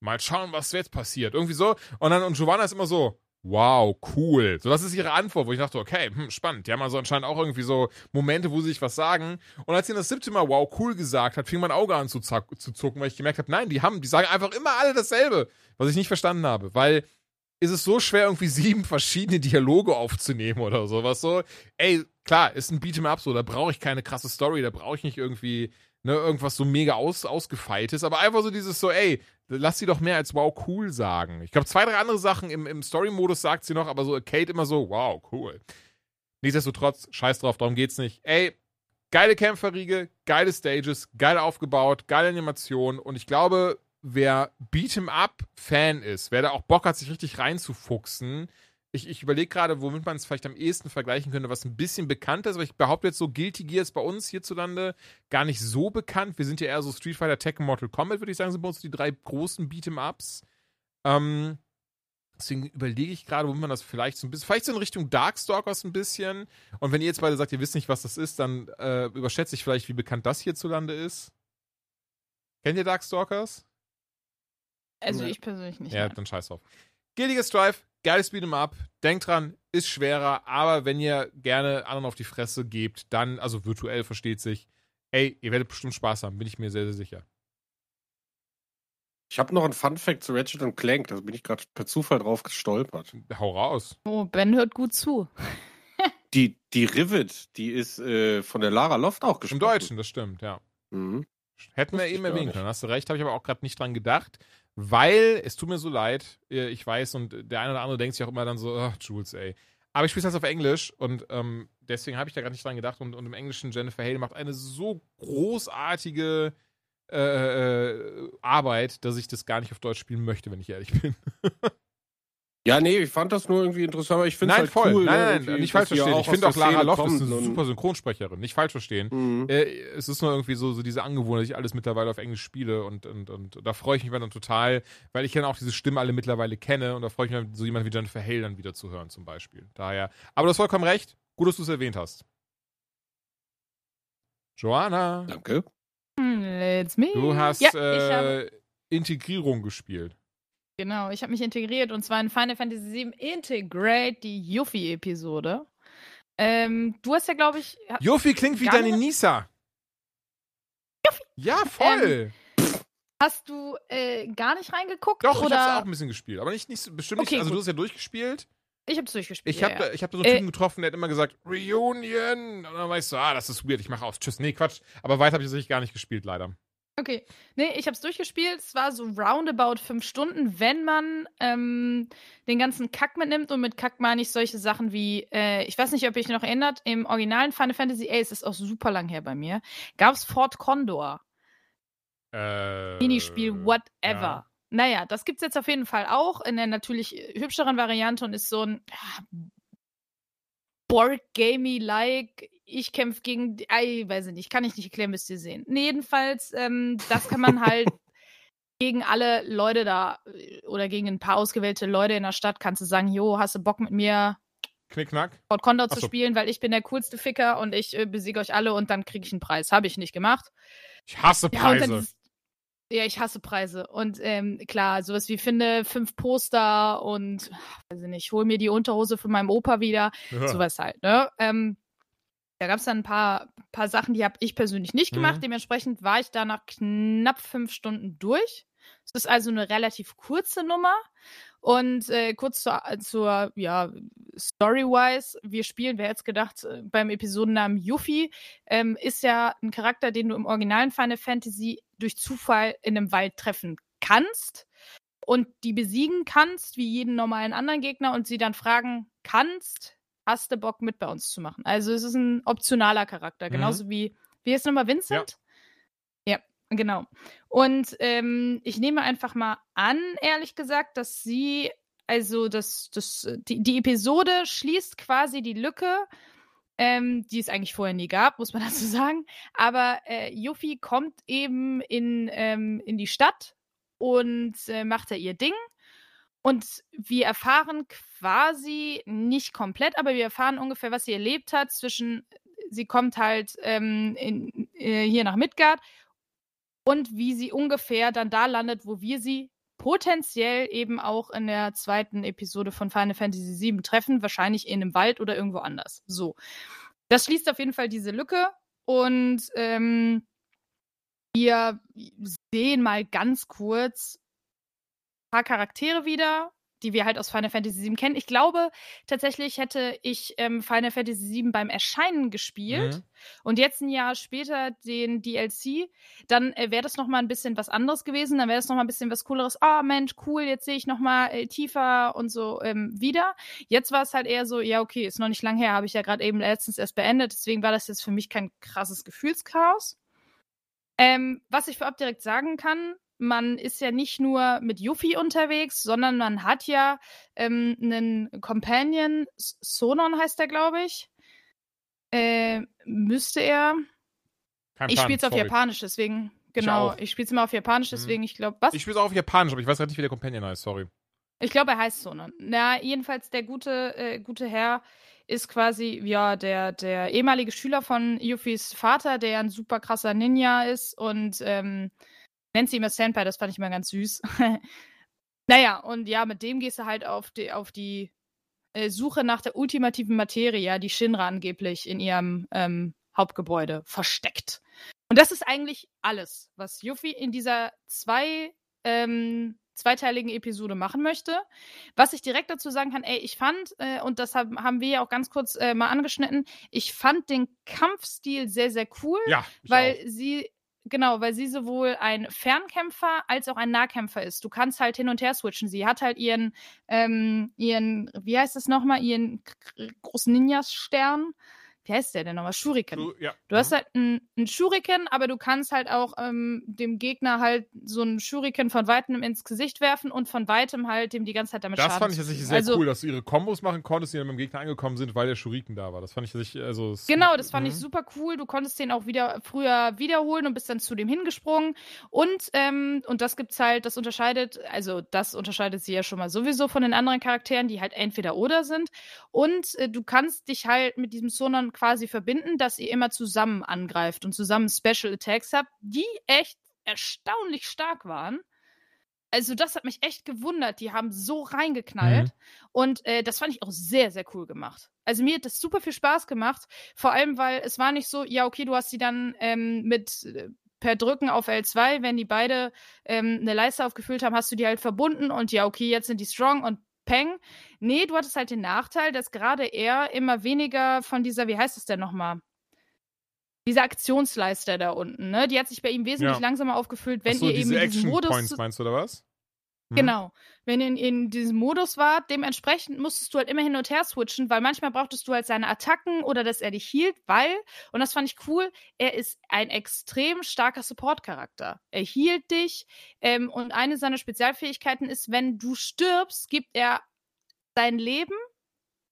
Mal schauen, was jetzt passiert. Irgendwie so. Und dann, und Giovanna ist immer so, wow, cool. So, das ist ihre Antwort, wo ich dachte, okay, hm, spannend. Die haben also anscheinend auch irgendwie so Momente, wo sie sich was sagen. Und als sie das siebte Mal wow, cool gesagt hat, fing mein Auge an zu, zu zucken, weil ich gemerkt habe, nein, die haben, die sagen einfach immer alle dasselbe. Was ich nicht verstanden habe, weil ist es so schwer, irgendwie <laughs> sieben verschiedene Dialoge aufzunehmen oder sowas so. Ey, klar, ist ein Beat'em Up so, da brauche ich keine krasse Story, da brauche ich nicht irgendwie ne, irgendwas so mega aus, ausgefeiltes, aber einfach so dieses so, ey, lass sie doch mehr als wow, cool sagen. Ich glaube, zwei, drei andere Sachen im, im Story-Modus sagt sie noch, aber so Kate immer so, wow, cool. Nichtsdestotrotz, scheiß drauf, darum geht's nicht. Ey, geile Kämpferriege, geile Stages, geil aufgebaut, geile Animation und ich glaube, wer Beat'em Up-Fan ist, wer da auch Bock hat, sich richtig reinzufuchsen, ich, ich überlege gerade, womit man es vielleicht am ehesten vergleichen könnte, was ein bisschen bekannter ist, aber ich behaupte jetzt so, Guilty Gear ist bei uns hierzulande gar nicht so bekannt. Wir sind ja eher so Street Fighter, Tekken, Mortal Kombat, würde ich sagen, sind bei uns die drei großen Beat'em-Ups. Ähm, deswegen überlege ich gerade, womit man das vielleicht so ein bisschen, vielleicht so in Richtung Darkstalkers ein bisschen. Und wenn ihr jetzt beide sagt, ihr wisst nicht, was das ist, dann äh, überschätze ich vielleicht, wie bekannt das hierzulande ist. Kennt ihr Darkstalkers? Also ich persönlich nicht. Ja, nein. dann scheiß drauf. Guilty Gear Strive, geiles Beat'em Up. Denkt dran, ist schwerer, aber wenn ihr gerne anderen auf die Fresse gebt, dann, also virtuell versteht sich, ey, ihr werdet bestimmt Spaß haben, bin ich mir sehr, sehr sicher. Ich habe noch einen Fun-Fact zu Ratchet Clank, da bin ich gerade per Zufall drauf gestolpert. Hau raus. Oh, Ben hört gut zu. <laughs> Die, die Rivet, die ist äh, von der Lara Loft auch Im gesprochen. Deutschen, das stimmt, ja. Mhm. Hätten wir eben gar erwähnen können, hast du recht, habe ich aber auch gerade nicht dran gedacht, weil es tut mir so leid, äh, ich weiß, und der eine oder andere denkt sich auch immer dann so, ach, Jules, ey. Aber ich spiele das auf Englisch und ähm, deswegen habe ich da gerade nicht dran gedacht und, und im Englischen Jennifer Hale macht eine so großartige äh, äh, Arbeit, dass ich das gar nicht auf Deutsch spielen möchte, wenn ich ehrlich bin. <laughs> Ja, nee, ich fand das nur irgendwie interessant, aber ich finde es Nein, halt voll. cool. nein, ne, nein, nicht falsch ja verstehen. Ich finde auch Lara Loft ist eine super Synchronsprecherin. Nicht falsch verstehen. Mhm. Äh, es ist nur irgendwie so, so diese Angewohnheit, dass ich alles mittlerweile auf Englisch spiele und, und, und da freue ich mich dann total, weil ich dann auch diese Stimmen alle mittlerweile kenne und da freue ich mich, so jemand wie Jennifer Hale dann wieder zu hören, zum Beispiel. Daher. Aber du hast vollkommen recht. Gut, dass du es erwähnt hast. Joanna, Danke. Hm, Let's me. du hast ja, äh, Integrierung gespielt. Genau, ich habe mich integriert und zwar in Final Fantasy VII Integrate, die Yuffie-Episode. Ähm, du hast ja, glaube ich, Jofi klingt wie deine Nisa. Ja, voll. hast du äh, gar nicht reingeguckt? Doch, ich oder? hab's auch ein bisschen gespielt. Aber nicht, nicht bestimmt Okay, nicht. Also, gut. du hast ja durchgespielt. Ich habe es durchgespielt. Ich ja, habe ja. ich hab da so einen Äh, Typen getroffen, der hat immer gesagt, Reunion. Und dann war ich so, ah, das ist weird, ich mache aus. Tschüss. Nee, Quatsch. Aber weiter habe ich tatsächlich gar nicht gespielt, leider. Okay. Nee, ich habe es durchgespielt. Es war so roundabout fünf Stunden, wenn man ähm, den ganzen Kack mitnimmt. Und mit Kack meine ich solche Sachen wie, äh, ich weiß nicht, ob ihr euch noch erinnert, im originalen Final Fantasy es ist auch super lang her bei mir, gab es Fort Condor. Äh, Minispiel, whatever. ja. Naja, das gibt's jetzt auf jeden Fall auch in der natürlich äh, hübscheren Variante und ist so ein ja, Board-Gamey-like. Ich kämpfe gegen, die- ei, weiß ich nicht, kann ich nicht erklären, müsst ihr sehen. Nee, jedenfalls, ähm, das kann man halt <laughs> gegen alle Leute da äh, oder gegen ein paar ausgewählte Leute in der Stadt kannst du sagen, jo, hast du Bock mit mir Knickknack. Fort Condor Ach zu spielen, weil ich bin der coolste Ficker und ich äh, besiege euch alle und dann kriege ich einen Preis. Habe ich nicht gemacht. Ich hasse Ja, Preise. ist- ja, ich hasse Preise. Und ähm, klar, sowas wie finde fünf Poster und weiß ich nicht, hol mir die Unterhose von meinem Opa wieder. Ja. Sowas halt, ne? Ähm, da gab es dann ein paar, paar Sachen, die habe ich persönlich nicht gemacht. Mhm. Dementsprechend war ich da nach knapp fünf Stunden durch. Es ist also eine relativ kurze Nummer. Und äh, kurz zur, zur ja, Story-wise, wir spielen, wer jetzt gedacht, äh, beim Episodennamen Yuffie, ähm, ist ja ein Charakter, den du im originalen Final Fantasy durch Zufall in einem Wald treffen kannst und die besiegen kannst, wie jeden normalen anderen Gegner, und sie dann fragen kannst, hast du Bock mit bei uns zu machen? Also es ist ein optionaler Charakter, Mhm. genauso wie, wie ist nochmal Vincent? Ja. genau. Und ähm, ich nehme einfach mal an, ehrlich gesagt, dass sie, also das, das, die, die Episode schließt quasi die Lücke, ähm, die es eigentlich vorher nie gab, muss man <laughs> dazu sagen. Aber äh, Yuffie kommt eben in, ähm, in die Stadt und äh, macht da ihr Ding. Und wir erfahren quasi nicht komplett, aber wir erfahren ungefähr, was sie erlebt hat. Zwischen, sie kommt halt ähm, in, äh, hier nach Midgard und wie sie ungefähr dann da landet, wo wir sie potenziell eben auch in der zweiten Episode von Final Fantasy VII treffen, wahrscheinlich in einem Wald oder irgendwo anders. So. Das schließt auf jeden Fall diese Lücke und ähm, wir sehen mal ganz kurz paar Charaktere wieder, die wir halt aus Final Fantasy VII kennen. Ich glaube, tatsächlich hätte ich ähm, Final Fantasy VII beim Erscheinen gespielt Mhm. und jetzt ein Jahr später den DLC, dann äh, wäre das noch mal ein bisschen was anderes gewesen. Dann wäre das noch mal ein bisschen was Cooleres. Ah, Mensch, cool, jetzt sehe ich noch mal äh, tiefer und so ähm, wieder. Jetzt war es halt eher so, ja, okay, ist noch nicht lang her, habe ich ja gerade eben letztens erst beendet. Deswegen war das jetzt für mich kein krasses Gefühlschaos. Ähm, was ich vorab direkt sagen kann, man ist ja nicht nur mit Yuffie unterwegs, sondern man hat ja ähm, einen Companion, Sonon heißt der, glaube ich. Äh, müsste er. Kein Ich spiele es auf sorry. Japanisch, deswegen. Genau, auch. ich spiele es immer auf Japanisch, Mhm. deswegen, ich glaube, was? Ich spiele es auch auf Japanisch, aber ich weiß gerade nicht, wie der Companion heißt, sorry. Ich glaube, er heißt Sonon. Na, jedenfalls der gute, äh, gute Herr ist quasi, ja, der, der ehemalige Schüler von Yufis Vater, der ein super krasser Ninja ist und ähm, nennt sie immer Senpai, das fand ich immer ganz süß. <laughs> naja, und ja, mit dem gehst du halt auf die, auf die äh, Suche nach der ultimativen Materie, die Shinra angeblich in ihrem ähm, Hauptgebäude versteckt. Und das ist eigentlich alles, was Yuffie in dieser zwei, ähm, zweiteiligen Episode machen möchte. Was ich direkt dazu sagen kann, ey, ich fand, äh, und das haben, haben wir ja auch ganz kurz äh, mal angeschnitten, ich fand den Kampfstil sehr, sehr cool, Ja, weil auch. sie, genau, weil sie sowohl ein Fernkämpfer als auch ein Nahkämpfer ist. Du kannst halt hin und her switchen. Sie hat halt ihren, ähm, ihren, wie heißt das nochmal, ihren großen Ninja-Stern. Wie heißt der denn nochmal? Shuriken. Du, ja. Du hast halt einen, Shuriken, aber du kannst halt auch ähm, dem Gegner halt so einen Shuriken von weitem ins Gesicht werfen und von weitem halt dem die ganze Zeit damit Das Schaden fand ich tatsächlich sehr also, cool, dass du ihre Kombos machen konntest, die dann beim Gegner angekommen sind, weil der Shuriken da war. Das fand ich tatsächlich, also. Genau, das fand ich Mhm. super cool. Du konntest den auch wieder früher wiederholen und bist dann zu dem hingesprungen. Und, ähm, und das gibt's halt, das unterscheidet, also das unterscheidet sie ja schon mal sowieso von den anderen Charakteren, die halt entweder oder sind. Und äh, du kannst dich halt mit diesem Sonon quasi verbinden, dass ihr immer zusammen angreift und zusammen Special Attacks habt, die echt erstaunlich stark waren. Also das hat mich echt gewundert. Die haben so reingeknallt. Und äh, das fand ich auch sehr, sehr cool gemacht. Also mir hat das super viel Spaß gemacht. Vor allem, weil es war nicht so, ja, okay, du hast sie dann ähm, mit äh, per Drücken auf L2, wenn die beide ähm, eine Leiste aufgefüllt haben, hast du die halt verbunden und ja, okay, jetzt sind die strong und peng. Nee, du hattest halt den Nachteil, dass gerade er immer weniger von dieser, wie heißt es denn nochmal? Diese Aktionsleiste da unten, ne? Die hat sich bei ihm wesentlich Ja. langsamer aufgefüllt, wenn so, ihr eben diese in diesem Action Modus Points meinst du, oder was? Mhm. Genau. Wenn ihr in, in diesem Modus war, dementsprechend musstest du halt immer hin und her switchen, weil manchmal brauchtest du halt seine Attacken oder dass er dich hielt, weil, und das fand ich cool, er ist ein extrem starker Support-Charakter. Er hielt dich ähm, und eine seiner Spezialfähigkeiten ist, wenn du stirbst, gibt er sein Leben,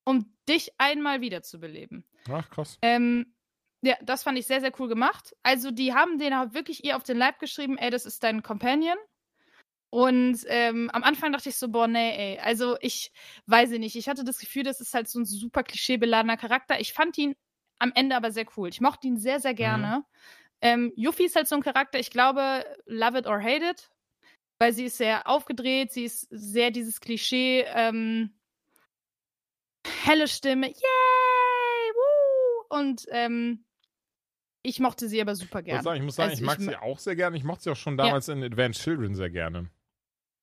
um dich einmal wiederzubeleben. Ach, krass. Ähm, ja, das fand ich sehr, sehr cool gemacht. Also, die haben den halt wirklich ihr auf den Leib geschrieben, ey, das ist dein Companion. Und ähm, am Anfang dachte ich so, boah, nee, ey. Also, ich weiß ich nicht. Ich hatte das Gefühl, das ist halt so ein super klischeebeladener Charakter. Ich fand ihn am Ende aber sehr cool. Ich mochte ihn sehr, sehr gerne. Ähm, Yuffie ist halt so ein Charakter, ich glaube, love it or hate it. Weil sie ist sehr aufgedreht, sie ist sehr dieses Klischee, ähm, helle Stimme, yay, woo! Und ähm, ich mochte sie aber super Ich, muss gerne. sagen, ich muss sagen, Also ich mag ich sie auch sehr gerne. Ich mochte sie auch schon damals in Advanced Children sehr gerne.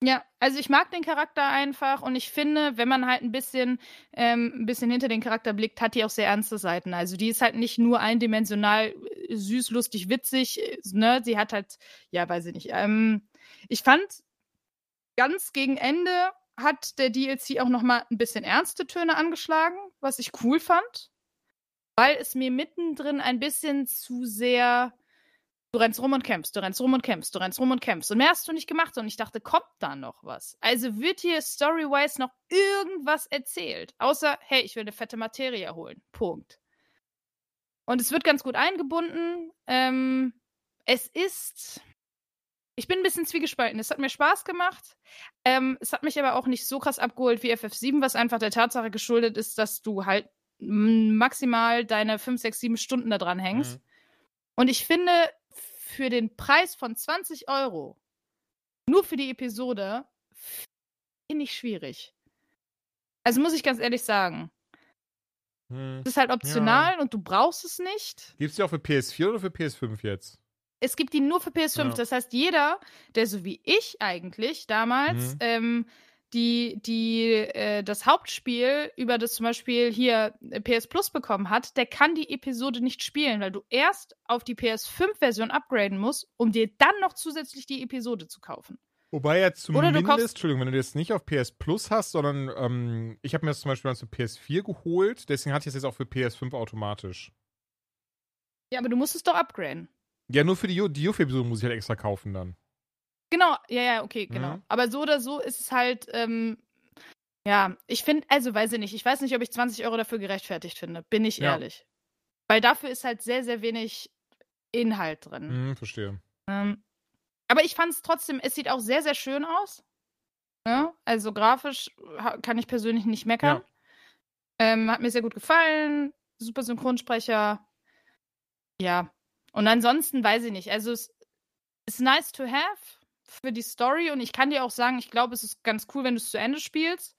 Ja, also ich mag den Charakter einfach und ich finde, wenn man halt ein bisschen, ähm, ein bisschen hinter den Charakter blickt, hat die auch sehr ernste Seiten. Also die ist halt nicht nur eindimensional äh, süß, lustig, witzig, äh, ne? Sie hat halt, ja, weiß ich nicht. Ähm, ich fand, ganz gegen Ende hat der DLC auch noch mal ein bisschen ernste Töne angeschlagen, was ich cool fand, weil es mir mittendrin ein bisschen zu sehr Du rennst rum und kämpfst, du rennst rum und kämpfst, du rennst rum und kämpfst. Und mehr hast du nicht gemacht. Und ich dachte, kommt da noch was? Also wird hier storywise noch irgendwas erzählt? Außer, hey, ich will eine fette Materie holen. Punkt. Und es wird ganz gut eingebunden. Ähm, es ist. Ich bin ein bisschen zwiegespalten. Es hat mir Spaß gemacht. Ähm, es hat mich aber auch nicht so krass abgeholt wie FF7, was einfach der Tatsache geschuldet ist, dass du halt maximal deine 5, 6, 7 Stunden da dran hängst. Mhm. Und ich finde, für den Preis von 20 Euro, nur für die Episode, finde ich schwierig. Also muss ich ganz ehrlich sagen. Hm. Es ist halt optional und du brauchst es nicht. Gibt es die auch für PS4 oder für PS5 jetzt? Es gibt die nur für PS5. Ja. Das heißt, jeder, der so wie ich eigentlich damals Mhm. ähm, die, die äh, das Hauptspiel über das zum Beispiel hier äh, PS Plus bekommen hat, der kann die Episode nicht spielen, weil du erst auf die PS5-Version upgraden musst, um dir dann noch zusätzlich die Episode zu kaufen. Wobei ja zumindest, Entschuldigung, wenn du das nicht auf PS Plus hast, sondern ähm, ich habe mir das zum Beispiel dann zu PS4 geholt, deswegen hatte ich es jetzt auch für PS5 automatisch. Ja, aber du musst es doch upgraden. Ja, nur für die, die Yuffie-Episode muss ich halt extra kaufen dann. Genau, ja, ja, okay, genau. Mhm. Aber so oder so ist es halt, ähm, ja, ich finde, also weiß ich nicht, ich weiß nicht, ob ich 20 Euro dafür gerechtfertigt finde, bin ich Ja. ehrlich. Weil dafür ist halt sehr, sehr wenig Inhalt drin. Hm, verstehe. Ähm, aber ich fand es trotzdem, es sieht auch sehr, sehr schön aus. Ja, also grafisch ha- kann ich persönlich nicht meckern. Ähm, hat mir sehr gut gefallen. Super Synchronsprecher. Ja. Und ansonsten weiß ich nicht. Also es ist nice to have für die Story und ich kann dir auch sagen, ich glaube, es ist ganz cool, wenn du es zu Ende spielst.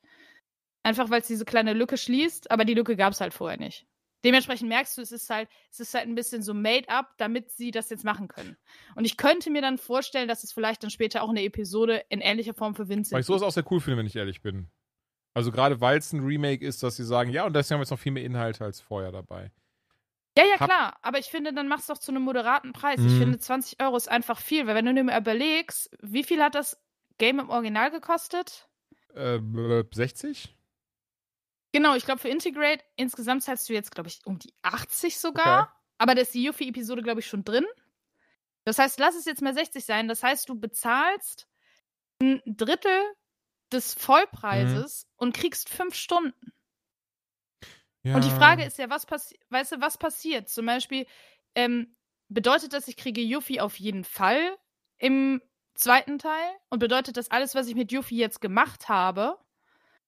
Einfach weil es diese kleine Lücke schließt, aber die Lücke gab es halt vorher nicht. Dementsprechend merkst du, es ist halt, es ist halt ein bisschen so made up, damit sie das jetzt machen können. Und ich könnte mir dann vorstellen, dass es vielleicht dann später auch eine Episode in ähnlicher Form für Vincent Weil ich sowas auch sehr cool finde, wenn ich ehrlich bin. Also gerade weil es ein Remake ist, dass sie sagen, ja, und deswegen haben wir jetzt noch viel mehr Inhalte als vorher dabei. Ja, ja, klar. Aber ich finde, dann mach's doch zu einem moderaten Preis. Ich Mhm. finde, 20 Euro ist einfach viel, weil wenn du dir mal überlegst, wie viel hat das Game im Original gekostet? Äh, 60? Genau, ich glaube, für Integrate insgesamt zahlst du jetzt, glaube ich, um die 80 sogar. Okay. Aber da ist die Yuffie-Episode, glaube ich, schon drin. Das heißt, lass es jetzt mal 60 sein. Das heißt, du bezahlst ein Drittel des Vollpreises Mhm. und kriegst fünf Stunden. Ja. Und die Frage ist ja, was passiert, weißt du, was passiert? Zum Beispiel, ähm, bedeutet das, ich kriege Yuffie auf jeden Fall im zweiten Teil? Und bedeutet das, alles, was ich mit Yuffie jetzt gemacht habe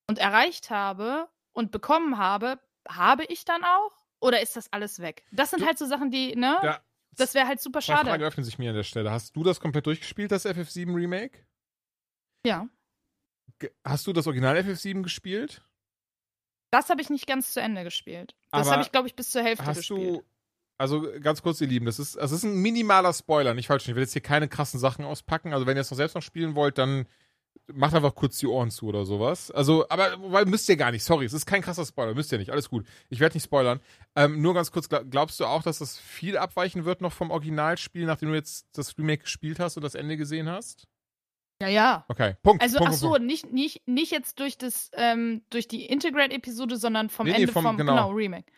und erreicht habe und bekommen habe, habe ich dann auch? Oder ist das alles weg? Das sind Du- halt so Sachen, die, ne? Ja, Das wäre halt super zwei Fragen schade. öffnen sich mir an der Stelle. Hast du das komplett durchgespielt, das FF7 Remake? Ja. Hast du das Original FF7 gespielt? Das habe ich nicht ganz zu Ende gespielt. Das habe ich, glaube ich, bis zur Hälfte Hast gespielt. du, also ganz kurz, ihr Lieben, das ist, das ist ein minimaler Spoiler, nicht falsch. Ich will jetzt hier keine krassen Sachen auspacken. Also wenn ihr es noch selbst noch spielen wollt, dann macht einfach kurz die Ohren zu oder sowas. Also, aber wobei müsst ihr gar nicht. Sorry, es ist kein krasser Spoiler, müsst ihr nicht. Alles gut. Ich werde nicht spoilern. Ähm, nur ganz kurz, gla- glaubst du auch, dass das viel abweichen wird noch vom Originalspiel, nachdem du jetzt das Remake gespielt hast und das Ende gesehen hast? Ja, ja. Okay, Punkt. Also, Punkt, ach so, Punkt. nicht, nicht, nicht jetzt durch das, ähm, durch die Integrate-Episode, sondern vom Nee, nee, Ende vom- vom, genau. genau. Remake.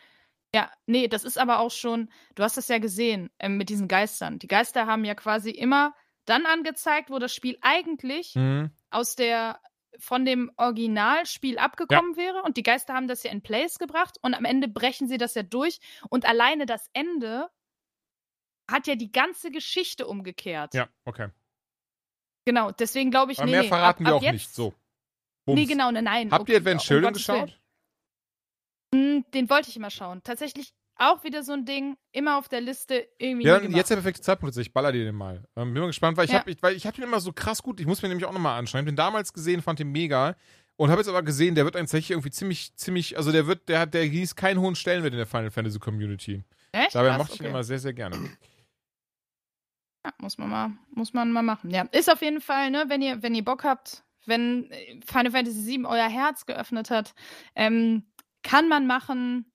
Ja, nee, das ist aber auch schon, du hast das ja gesehen, ähm, mit diesen Geistern. Die Geister haben ja quasi immer dann angezeigt, wo das Spiel eigentlich Mhm. aus der, von dem Originalspiel abgekommen wäre und die Geister haben das ja in Place gebracht und am Ende brechen sie das ja durch und alleine das Ende hat ja die ganze Geschichte umgekehrt. Ja, okay. Genau, deswegen glaube ich, Aber nee, mehr nee, verraten ab, wir auch jetzt, nicht. So. Nee, Bums. genau, ne, nein. Habt ihr okay, Advent um Children Gottes Willen. geschaut? Hm, Den wollte ich immer schauen. Tatsächlich auch wieder so ein Ding, immer auf der Liste irgendwie. Ja, jetzt der perfekte Zeitpunkt. Ich baller dir den mal. Ähm, bin mal gespannt, weil ich Ja. habe ich, weil ich hab den immer so krass gut. Ich muss mir nämlich auch nochmal anschauen. Ich habe den damals gesehen, fand den mega. Und habe jetzt aber gesehen, der wird eigentlich tatsächlich irgendwie ziemlich, ziemlich, also der wird, der hat, der genießt keinen hohen Stellenwert in der Final Fantasy Community. Echt? Dabei Krass, mochte ich ihn okay. immer sehr, sehr gerne. Ja, muss man mal, muss man mal machen. Ja, ist auf jeden Fall, ne, wenn ihr, wenn ihr Bock habt, wenn Final Fantasy VII euer Herz geöffnet hat, ähm, kann man machen.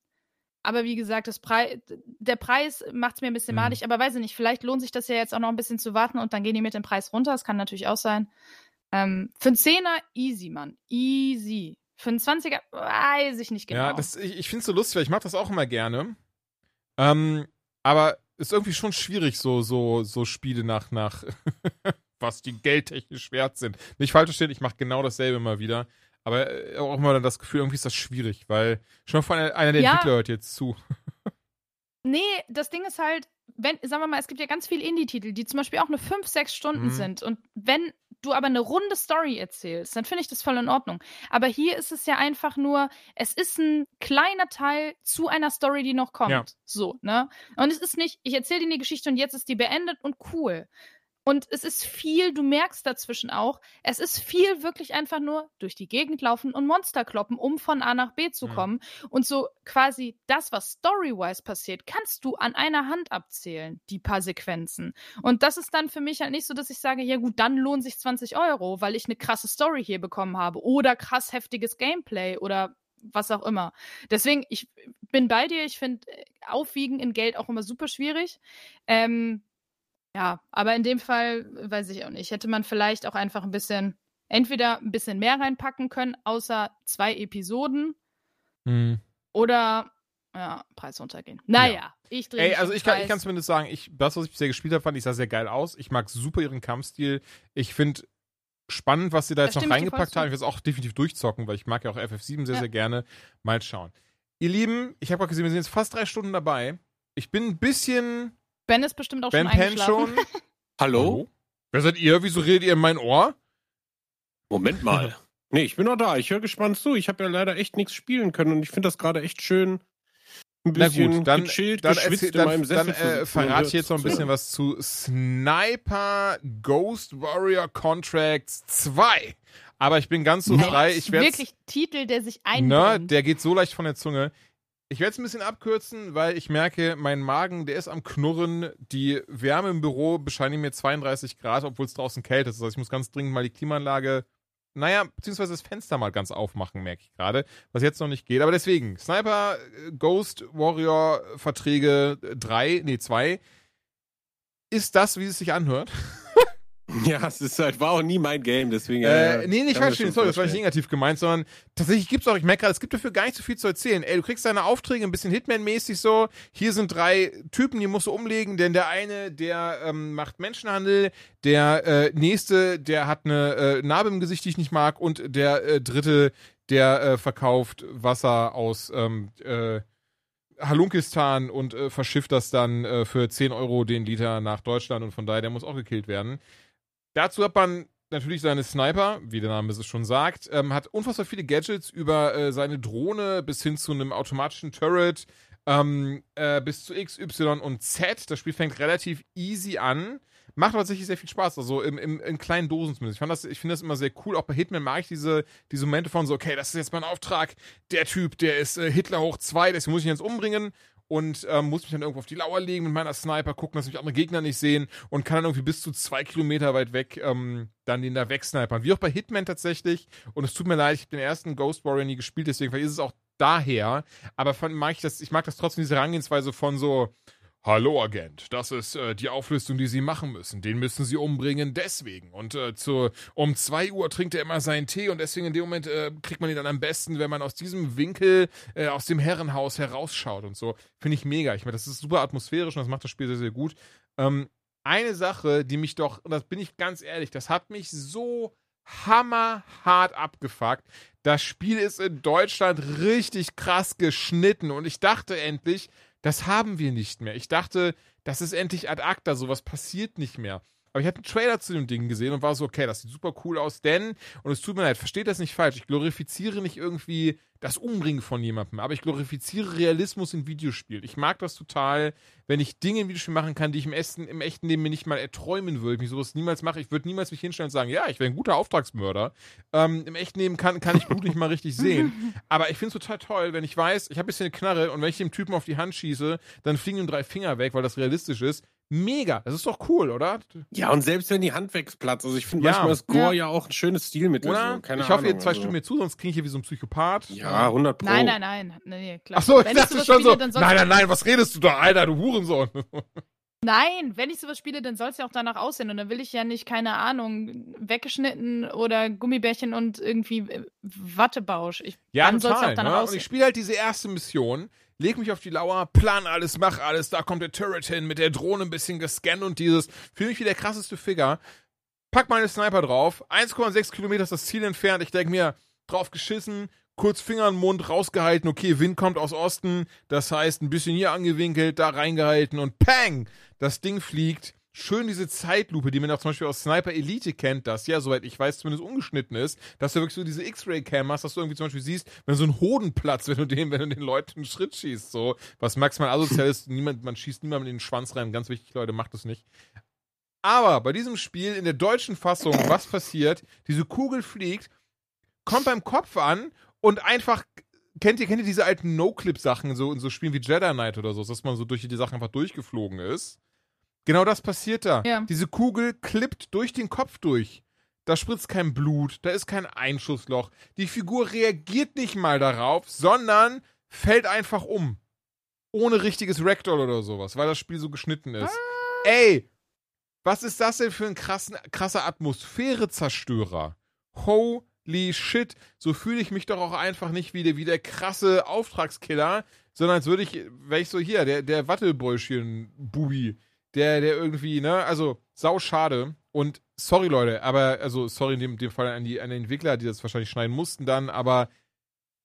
Aber wie gesagt, das Prei der Preis macht es mir ein bisschen Mhm. madig. Aber weiß ich nicht, vielleicht lohnt sich das ja jetzt auch noch ein bisschen zu warten und dann gehen die mit dem Preis runter. Das kann natürlich auch sein. Ähm, für einen Zehner easy, Mann. Easy. Für einen 20er weiß ich nicht genau. Ja, das, ich, ich finde es so lustig, weil ich mache das auch immer gerne. Ähm, aber ist irgendwie schon schwierig, so, so, so Spiele nach, nach <laughs> was die geldtechnisch wert sind. Nicht falsch verstehen, ich mache genau dasselbe immer wieder. Aber äh, auch immer dann das Gefühl, irgendwie ist das schwierig, weil schon von einer, einer der Ja. Entwickler hört jetzt zu. <laughs> Nee, das Ding ist halt, wenn, sagen wir mal, es gibt ja ganz viele Indie-Titel, die zum Beispiel auch nur 5, 6 Stunden Mhm. sind. Und wenn du aber eine runde Story erzählst, dann finde ich das voll in Ordnung. Aber hier ist es ja einfach nur, es ist ein kleiner Teil zu einer Story, die noch kommt. Ja. So, ne? Und es ist nicht, ich erzähle dir die Geschichte und jetzt ist die beendet und cool. Und es ist viel, du merkst dazwischen auch, es ist viel wirklich einfach nur durch die Gegend laufen und Monster kloppen, um von A nach B zu Mhm. kommen. Und so quasi das, was story-wise passiert, kannst du an einer Hand abzählen, die paar Sequenzen. Und das ist dann für mich halt nicht so, dass ich sage, ja gut, dann lohnen sich 20 Euro, weil ich eine krasse Story hier bekommen habe oder krass heftiges Gameplay oder was auch immer. Deswegen, ich bin bei dir, ich finde Aufwiegen in Geld auch immer super schwierig. Ähm, ja, aber in dem Fall weiß ich auch nicht. Hätte man vielleicht auch einfach ein bisschen, entweder ein bisschen mehr reinpacken können, außer zwei Episoden, Hm. oder ja, Preis runtergehen. Naja, ich drehe Ey, also ich kann, ich kann zumindest sagen, ich, das, was ich bisher gespielt habe, fand ich sah sehr geil aus. Ich mag super ihren Kampfstil. Ich finde spannend, was sie da jetzt noch reingepackt haben. Ich will es auch definitiv durchzocken, weil ich mag ja auch FF7 sehr, Ja. sehr gerne. Mal schauen. Ihr Lieben, ich habe gerade gesehen, wir sind jetzt fast drei Stunden dabei. Ich bin ein bisschen Ben ist bestimmt auch Ben schon Penn eingeschlafen. schon. <laughs> Hallo? Wer seid ihr? Wieso redet ihr in mein Ohr? Moment mal. <laughs> Nee, ich bin noch da. Ich höre gespannt zu. Ich habe ja leider echt nichts spielen können und ich finde das gerade echt schön. Ein Na bisschen gut, dann, gechillt, dann, erzähl, dann, dann äh, verrate ich jetzt noch ein bisschen was zu Sniper Ghost Warrior Contracts 2. Aber ich bin ganz so frei. Ich werde Wirklich Titel, der sich Ne, einbrennt. der geht so leicht von der Zunge. Ich werde es ein bisschen abkürzen, weil ich merke, mein Magen, der ist am Knurren. Die Wärme im Büro bescheinigt mir 32 Grad, obwohl es draußen kälter ist. Heißt, ich muss ganz dringend mal die Klimaanlage, naja, beziehungsweise das Fenster mal ganz aufmachen, merke ich gerade. Was jetzt noch nicht geht. Aber deswegen, Sniper, äh, Ghost Warrior Verträge 3, nee, 2. Ist das, wie es sich anhört? Ja, es ist halt, war auch nie mein Game, deswegen. Äh, äh, nee, nicht falsch schon sorry, das war nicht negativ gemeint, sondern tatsächlich gibt's auch, ich merke gerade, es gibt dafür gar nicht so viel zu erzählen. Ey, du kriegst deine Aufträge ein bisschen Hitman-mäßig so. Hier sind drei Typen, die musst du umlegen, denn der eine, der ähm, macht Menschenhandel, der äh, nächste, der hat eine äh, Narbe im Gesicht, die ich nicht mag, und der äh, dritte, der äh, verkauft Wasser aus ähm, äh, Halunkistan und äh, verschifft das dann äh, für 10 Euro den Liter nach Deutschland und von daher, der muss auch gekillt werden. Dazu hat man natürlich seine Sniper, wie der Name es schon sagt, ähm, hat unfassbar viele Gadgets über äh, seine Drohne bis hin zu einem automatischen Turret, ähm, äh, bis zu X, Y und Z. Das Spiel fängt relativ easy an. Macht tatsächlich sehr viel Spaß, also im, im, in kleinen Dosen zumindest. Ich, ich finde das immer sehr cool. Auch bei Hitman mag ich diese, diese Momente von so, okay, das ist jetzt mein Auftrag. Der Typ, der ist äh, Hitler hoch zwei, deswegen muss ich ihn jetzt umbringen und ähm, muss mich dann irgendwo auf die Lauer legen mit meiner Sniper, gucken, dass mich andere Gegner nicht sehen und kann dann irgendwie bis zu zwei Kilometer weit weg ähm, dann den da wegsnipern. Wie auch bei Hitman tatsächlich. Und es tut mir leid, ich habe den ersten Ghost Warrior nie gespielt, deswegen ist es auch daher. Aber fand, mag ich, das, ich mag das trotzdem, diese Herangehensweise von so, Hallo Agent, das ist äh, die Auflösung, die Sie machen müssen. Den müssen Sie umbringen deswegen. Und äh, zu, um 2 Uhr trinkt er immer seinen Tee und deswegen in dem Moment äh, kriegt man ihn dann am besten, wenn man aus diesem Winkel, äh, aus dem Herrenhaus herausschaut und so. Finde ich mega. Ich meine, das ist super atmosphärisch und das macht das Spiel sehr, sehr gut. Ähm, eine Sache, die mich doch, und das bin ich ganz ehrlich, das hat mich so hammerhart abgefuckt. Das Spiel ist in Deutschland richtig krass geschnitten und ich dachte endlich, das haben wir nicht mehr. Ich dachte, das ist endlich ad acta, sowas passiert nicht mehr. Aber ich hatte einen Trailer zu dem Ding gesehen und war so, okay, das sieht super cool aus, denn, und es tut mir leid, versteht das nicht falsch, ich glorifiziere nicht irgendwie das Umbringen von jemandem, aber ich glorifiziere Realismus in Videospielen. Ich mag das total, wenn ich Dinge in Videospielen machen kann, die ich im echten, im echten Leben mir nicht mal erträumen würde, ich sowas niemals mache. Ich würde niemals mich hinstellen und sagen, ja, ich wäre ein guter Auftragsmörder. Ähm, Im echten Leben kann, kann ich Blut nicht mal richtig sehen. <laughs> Aber ich finde es total toll, wenn ich weiß, ich habe ein bisschen eine Knarre und wenn ich dem Typen auf die Hand schieße, dann fliegen ihm drei Finger weg, weil das realistisch ist. Mega, das ist doch cool, oder? Ja, und selbst wenn die Hand wegsplatzt, also ich finde Ja. manchmal ist Gore ja. auch ein schönes Stilmittel. Oder? So. Keine ich hoffe, Ahnung, ihr zwei also. stimmen mir zu, sonst klinge ich hier wie so ein Psychopath. Ja, 100 Pro. Nein, nein, nein. Nee, klar. Ach so, ich dachte schon so, nein, nein, nein, was redest du da, Alter, du Hurensohn. Nein, wenn ich sowas spiele, dann soll es ja auch danach aussehen. Und dann will ich ja nicht, keine Ahnung, weggeschnitten oder Gummibärchen und irgendwie äh, Wattebausch. Ich, Ja, dann soll es auch danach ne? Und aussehen. ich spiele halt diese erste Mission, leg mich auf die Lauer, plan alles, mach alles, da kommt der Turret hin, mit der Drohne ein bisschen gescannt und dieses, fühle mich wie der krasseste Figure, pack meine Sniper drauf, 1,6 Kilometer ist das Ziel entfernt, ich denke mir, drauf geschissen, kurz Finger in den Mund, rausgehalten, okay, Wind kommt aus Osten, das heißt, ein bisschen hier angewinkelt, da reingehalten und pang, das Ding fliegt, schön diese Zeitlupe, die man auch zum Beispiel aus Sniper Elite kennt, das ja, soweit ich weiß, zumindest ungeschnitten ist, dass du wirklich so diese X-Ray-Cam hast, dass du irgendwie zum Beispiel siehst, wenn so ein Hoden platzt, wenn du den, wenn du den Leuten einen Schritt schießt, so, was maximal asozial ist, niemand, man schießt niemandem in den Schwanz rein, ganz wichtig, Leute, macht das nicht. Aber bei diesem Spiel in der deutschen Fassung, was passiert? Diese Kugel fliegt, kommt beim Kopf an und einfach kennt ihr, kennt ihr diese alten No-Clip-Sachen so in so Spielen wie Jedi Knight oder so, dass man so durch die Sachen einfach durchgeflogen ist? Genau das passiert da. Ja. Diese Kugel klippt durch den Kopf durch. Da spritzt kein Blut, da ist kein Einschussloch. Die Figur reagiert nicht mal darauf, sondern fällt einfach um. Ohne richtiges Ragdoll oder sowas, weil das Spiel so geschnitten ist. Ey, was ist das denn für ein krassen, krasser Atmosphärezerstörer? Holy shit. So fühle ich mich doch auch einfach nicht wie der, wie der krasse Auftragskiller, sondern als würde ich, wäre ich so hier, der, der Wattebäuschen-Bubi, der, der irgendwie, ne, also sau schade. Und sorry, Leute, aber, also sorry in dem, dem Fall an die, an den Entwickler, die das wahrscheinlich schneiden mussten dann, aber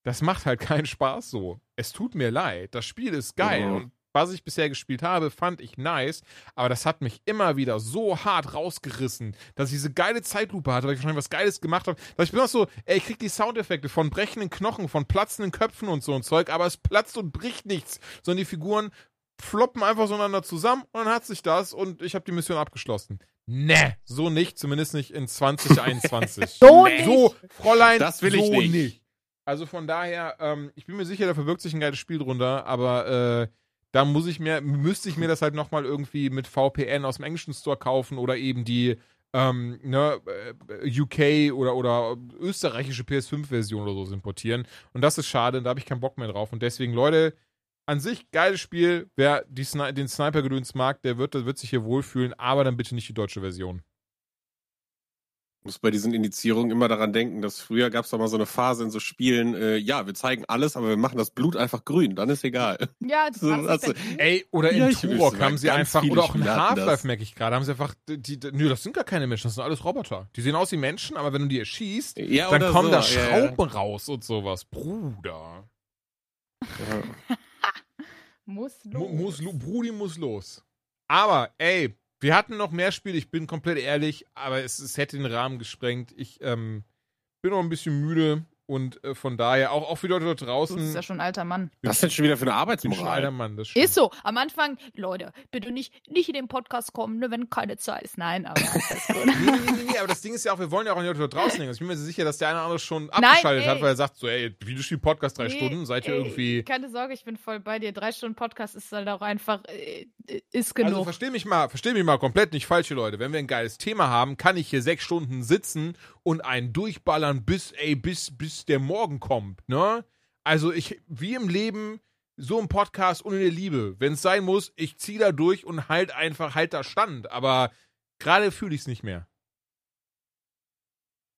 das macht halt keinen Spaß so. Es tut mir leid. Das Spiel ist geil. Mhm. Und was ich bisher gespielt habe, fand ich nice. Aber das hat mich immer wieder so hart rausgerissen, dass ich diese geile Zeitlupe hatte, weil ich wahrscheinlich was Geiles gemacht habe. Dass ich bin auch so, ey, ich krieg die Soundeffekte von brechenden Knochen, von platzenden Köpfen und so ein Zeug, aber es platzt und bricht nichts, sondern die Figuren floppen einfach so einander zusammen und dann hat sich das und ich habe die Mission abgeschlossen. Ne, so nicht, zumindest nicht in <laughs> 2021. So Nee. So, Fräulein, Das will so ich nicht. Also von daher, ähm, ich bin mir sicher, da verbirgt sich ein geiles Spiel drunter, aber äh, da muss ich mir, müsste ich mir das halt nochmal irgendwie mit VPN aus dem englischen Store kaufen oder eben die ähm, ne, äh, UK oder, oder österreichische PS5-Version oder so importieren. Und das ist schade, da habe ich keinen Bock mehr drauf. Und deswegen, Leute, an sich geiles Spiel. Wer die Sni den Sniper-Gedöns mag, der wird, der wird sich hier wohlfühlen, aber dann bitte nicht die deutsche Version. Muss bei diesen Indizierungen immer daran denken, dass früher gab es doch mal so eine Phase in so Spielen, äh, ja, wir zeigen alles, aber wir machen das Blut einfach grün, dann ist egal. Ja, <laughs> das So, also-? Ey, oder in Ja, Turok haben sie einfach, oder auch in. Half-Life merke ich gerade, haben sie einfach, die, die, nö, das sind gar keine Menschen, das sind alles Roboter. Die sehen aus wie Menschen, aber wenn du die erschießt, Ja, dann kommen so, da ja, ja. Schrauben raus und sowas. Bruder. Ja. <laughs> Muss Mu- los. Muss, lo- Brudi muss los. Aber, ey, wir hatten noch mehr Spiele, ich bin komplett ehrlich, aber es, es hätte den Rahmen gesprengt. Ich ähm, bin noch ein bisschen müde und äh, von daher, auch, auch für die Leute dort Du draußen, bist ja schon ein alter Mann. Was ist denn schon wieder für eine bin schon ein alter Arbeitsmoral? Mann. Das stimmt. Ist so. Am Anfang, Leute, bitte nicht, nicht in den Podcast kommen, ne, wenn keine Zeit ist. Nein, aber <laughs> gut. Nee, nee, nee, nee, aber das Ding ist ja auch, wir wollen ja auch an die Leute dort draußen hängen. Ich bin mir sicher, dass der eine oder andere schon abgeschaltet ey. hat, weil er sagt so, ey, Videospiel-Podcast drei Nee, Stunden, seid ihr ey, irgendwie... Keine Sorge, ich bin voll bei dir. Drei Stunden Podcast ist halt auch einfach, äh, ist Also genug. versteh mich mal, versteh mich mal komplett nicht falsche Leute. Wenn wir ein geiles Thema haben, kann ich hier sechs Stunden sitzen und einen durchballern, bis, ey, bis, bis der Morgen kommt, ne? Also ich, wie im Leben, so im Podcast und in der Liebe. Wenn es sein muss, ich zieh da durch und halt einfach, halt da stand. Aber gerade fühle ich es nicht mehr.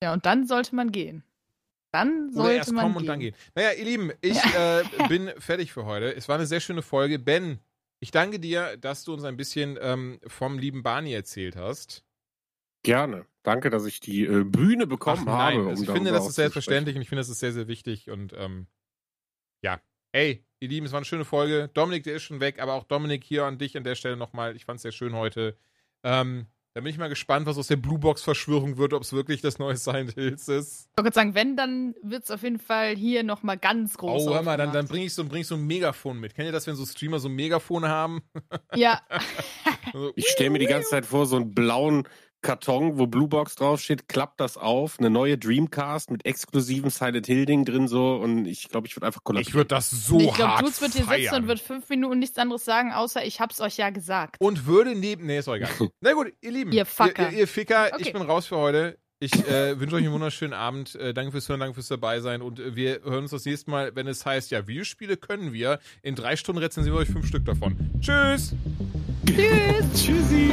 ja, und dann sollte man gehen. Dann Oder sollte erst man kommen gehen. und dann gehen. Naja, ihr Lieben, ich äh, <laughs> bin fertig für heute. Es war eine sehr schöne Folge. Ben, ich danke dir, dass du uns ein bisschen ähm, vom lieben Barney erzählt hast. Gerne. Danke, dass ich die äh, Bühne bekommen Ach, nein, habe. also ich darüber finde, das ist selbstverständlich und ich finde, das ist sehr, sehr wichtig und ähm, ja. Ey, ihr Lieben, es war eine schöne Folge. Dominik, der ist schon weg, aber auch Dominik hier an dich an der Stelle nochmal. Ich fand es sehr schön heute. Ähm, da bin ich mal gespannt, was aus der Bluebox-Verschwörung wird, ob es wirklich das neue Silent Hills ist. Ich wollte sagen, wenn, dann wird es auf jeden Fall hier nochmal ganz groß Oh, hör mal, dann, dann bringe ich, so, bring ich so ein Megafon mit. Kennt ihr das, wenn so Streamer so ein Megafon haben? Ja, <laughs> Ich stelle mir die ganze Zeit vor, so einen blauen Karton, wo Bluebox draufsteht, klappt das auf, eine neue Dreamcast mit exklusivem Silent Hill Ding drin so und ich glaube, ich würde einfach kollabieren. ich würde das so ich glaube, hart Jules wird hier sitzen und wird fünf Minuten nichts anderes sagen, außer ich hab's euch ja gesagt. und würde neben. Nee, ist egal. <laughs> Na gut, ihr Lieben. Ihr Fucker. Ihr, ihr, ihr Ficker, ich Okay. bin raus für heute. Ich äh, <laughs> wünsche euch einen wunderschönen Abend. Äh, danke fürs Hören, danke fürs dabei sein. Und äh, wir hören uns das nächste Mal, wenn es heißt, ja, Videospiele können wir. In drei Stunden rezensieren wir euch fünf Stück davon. Tschüss! Tschüss. <laughs> Tschüssi.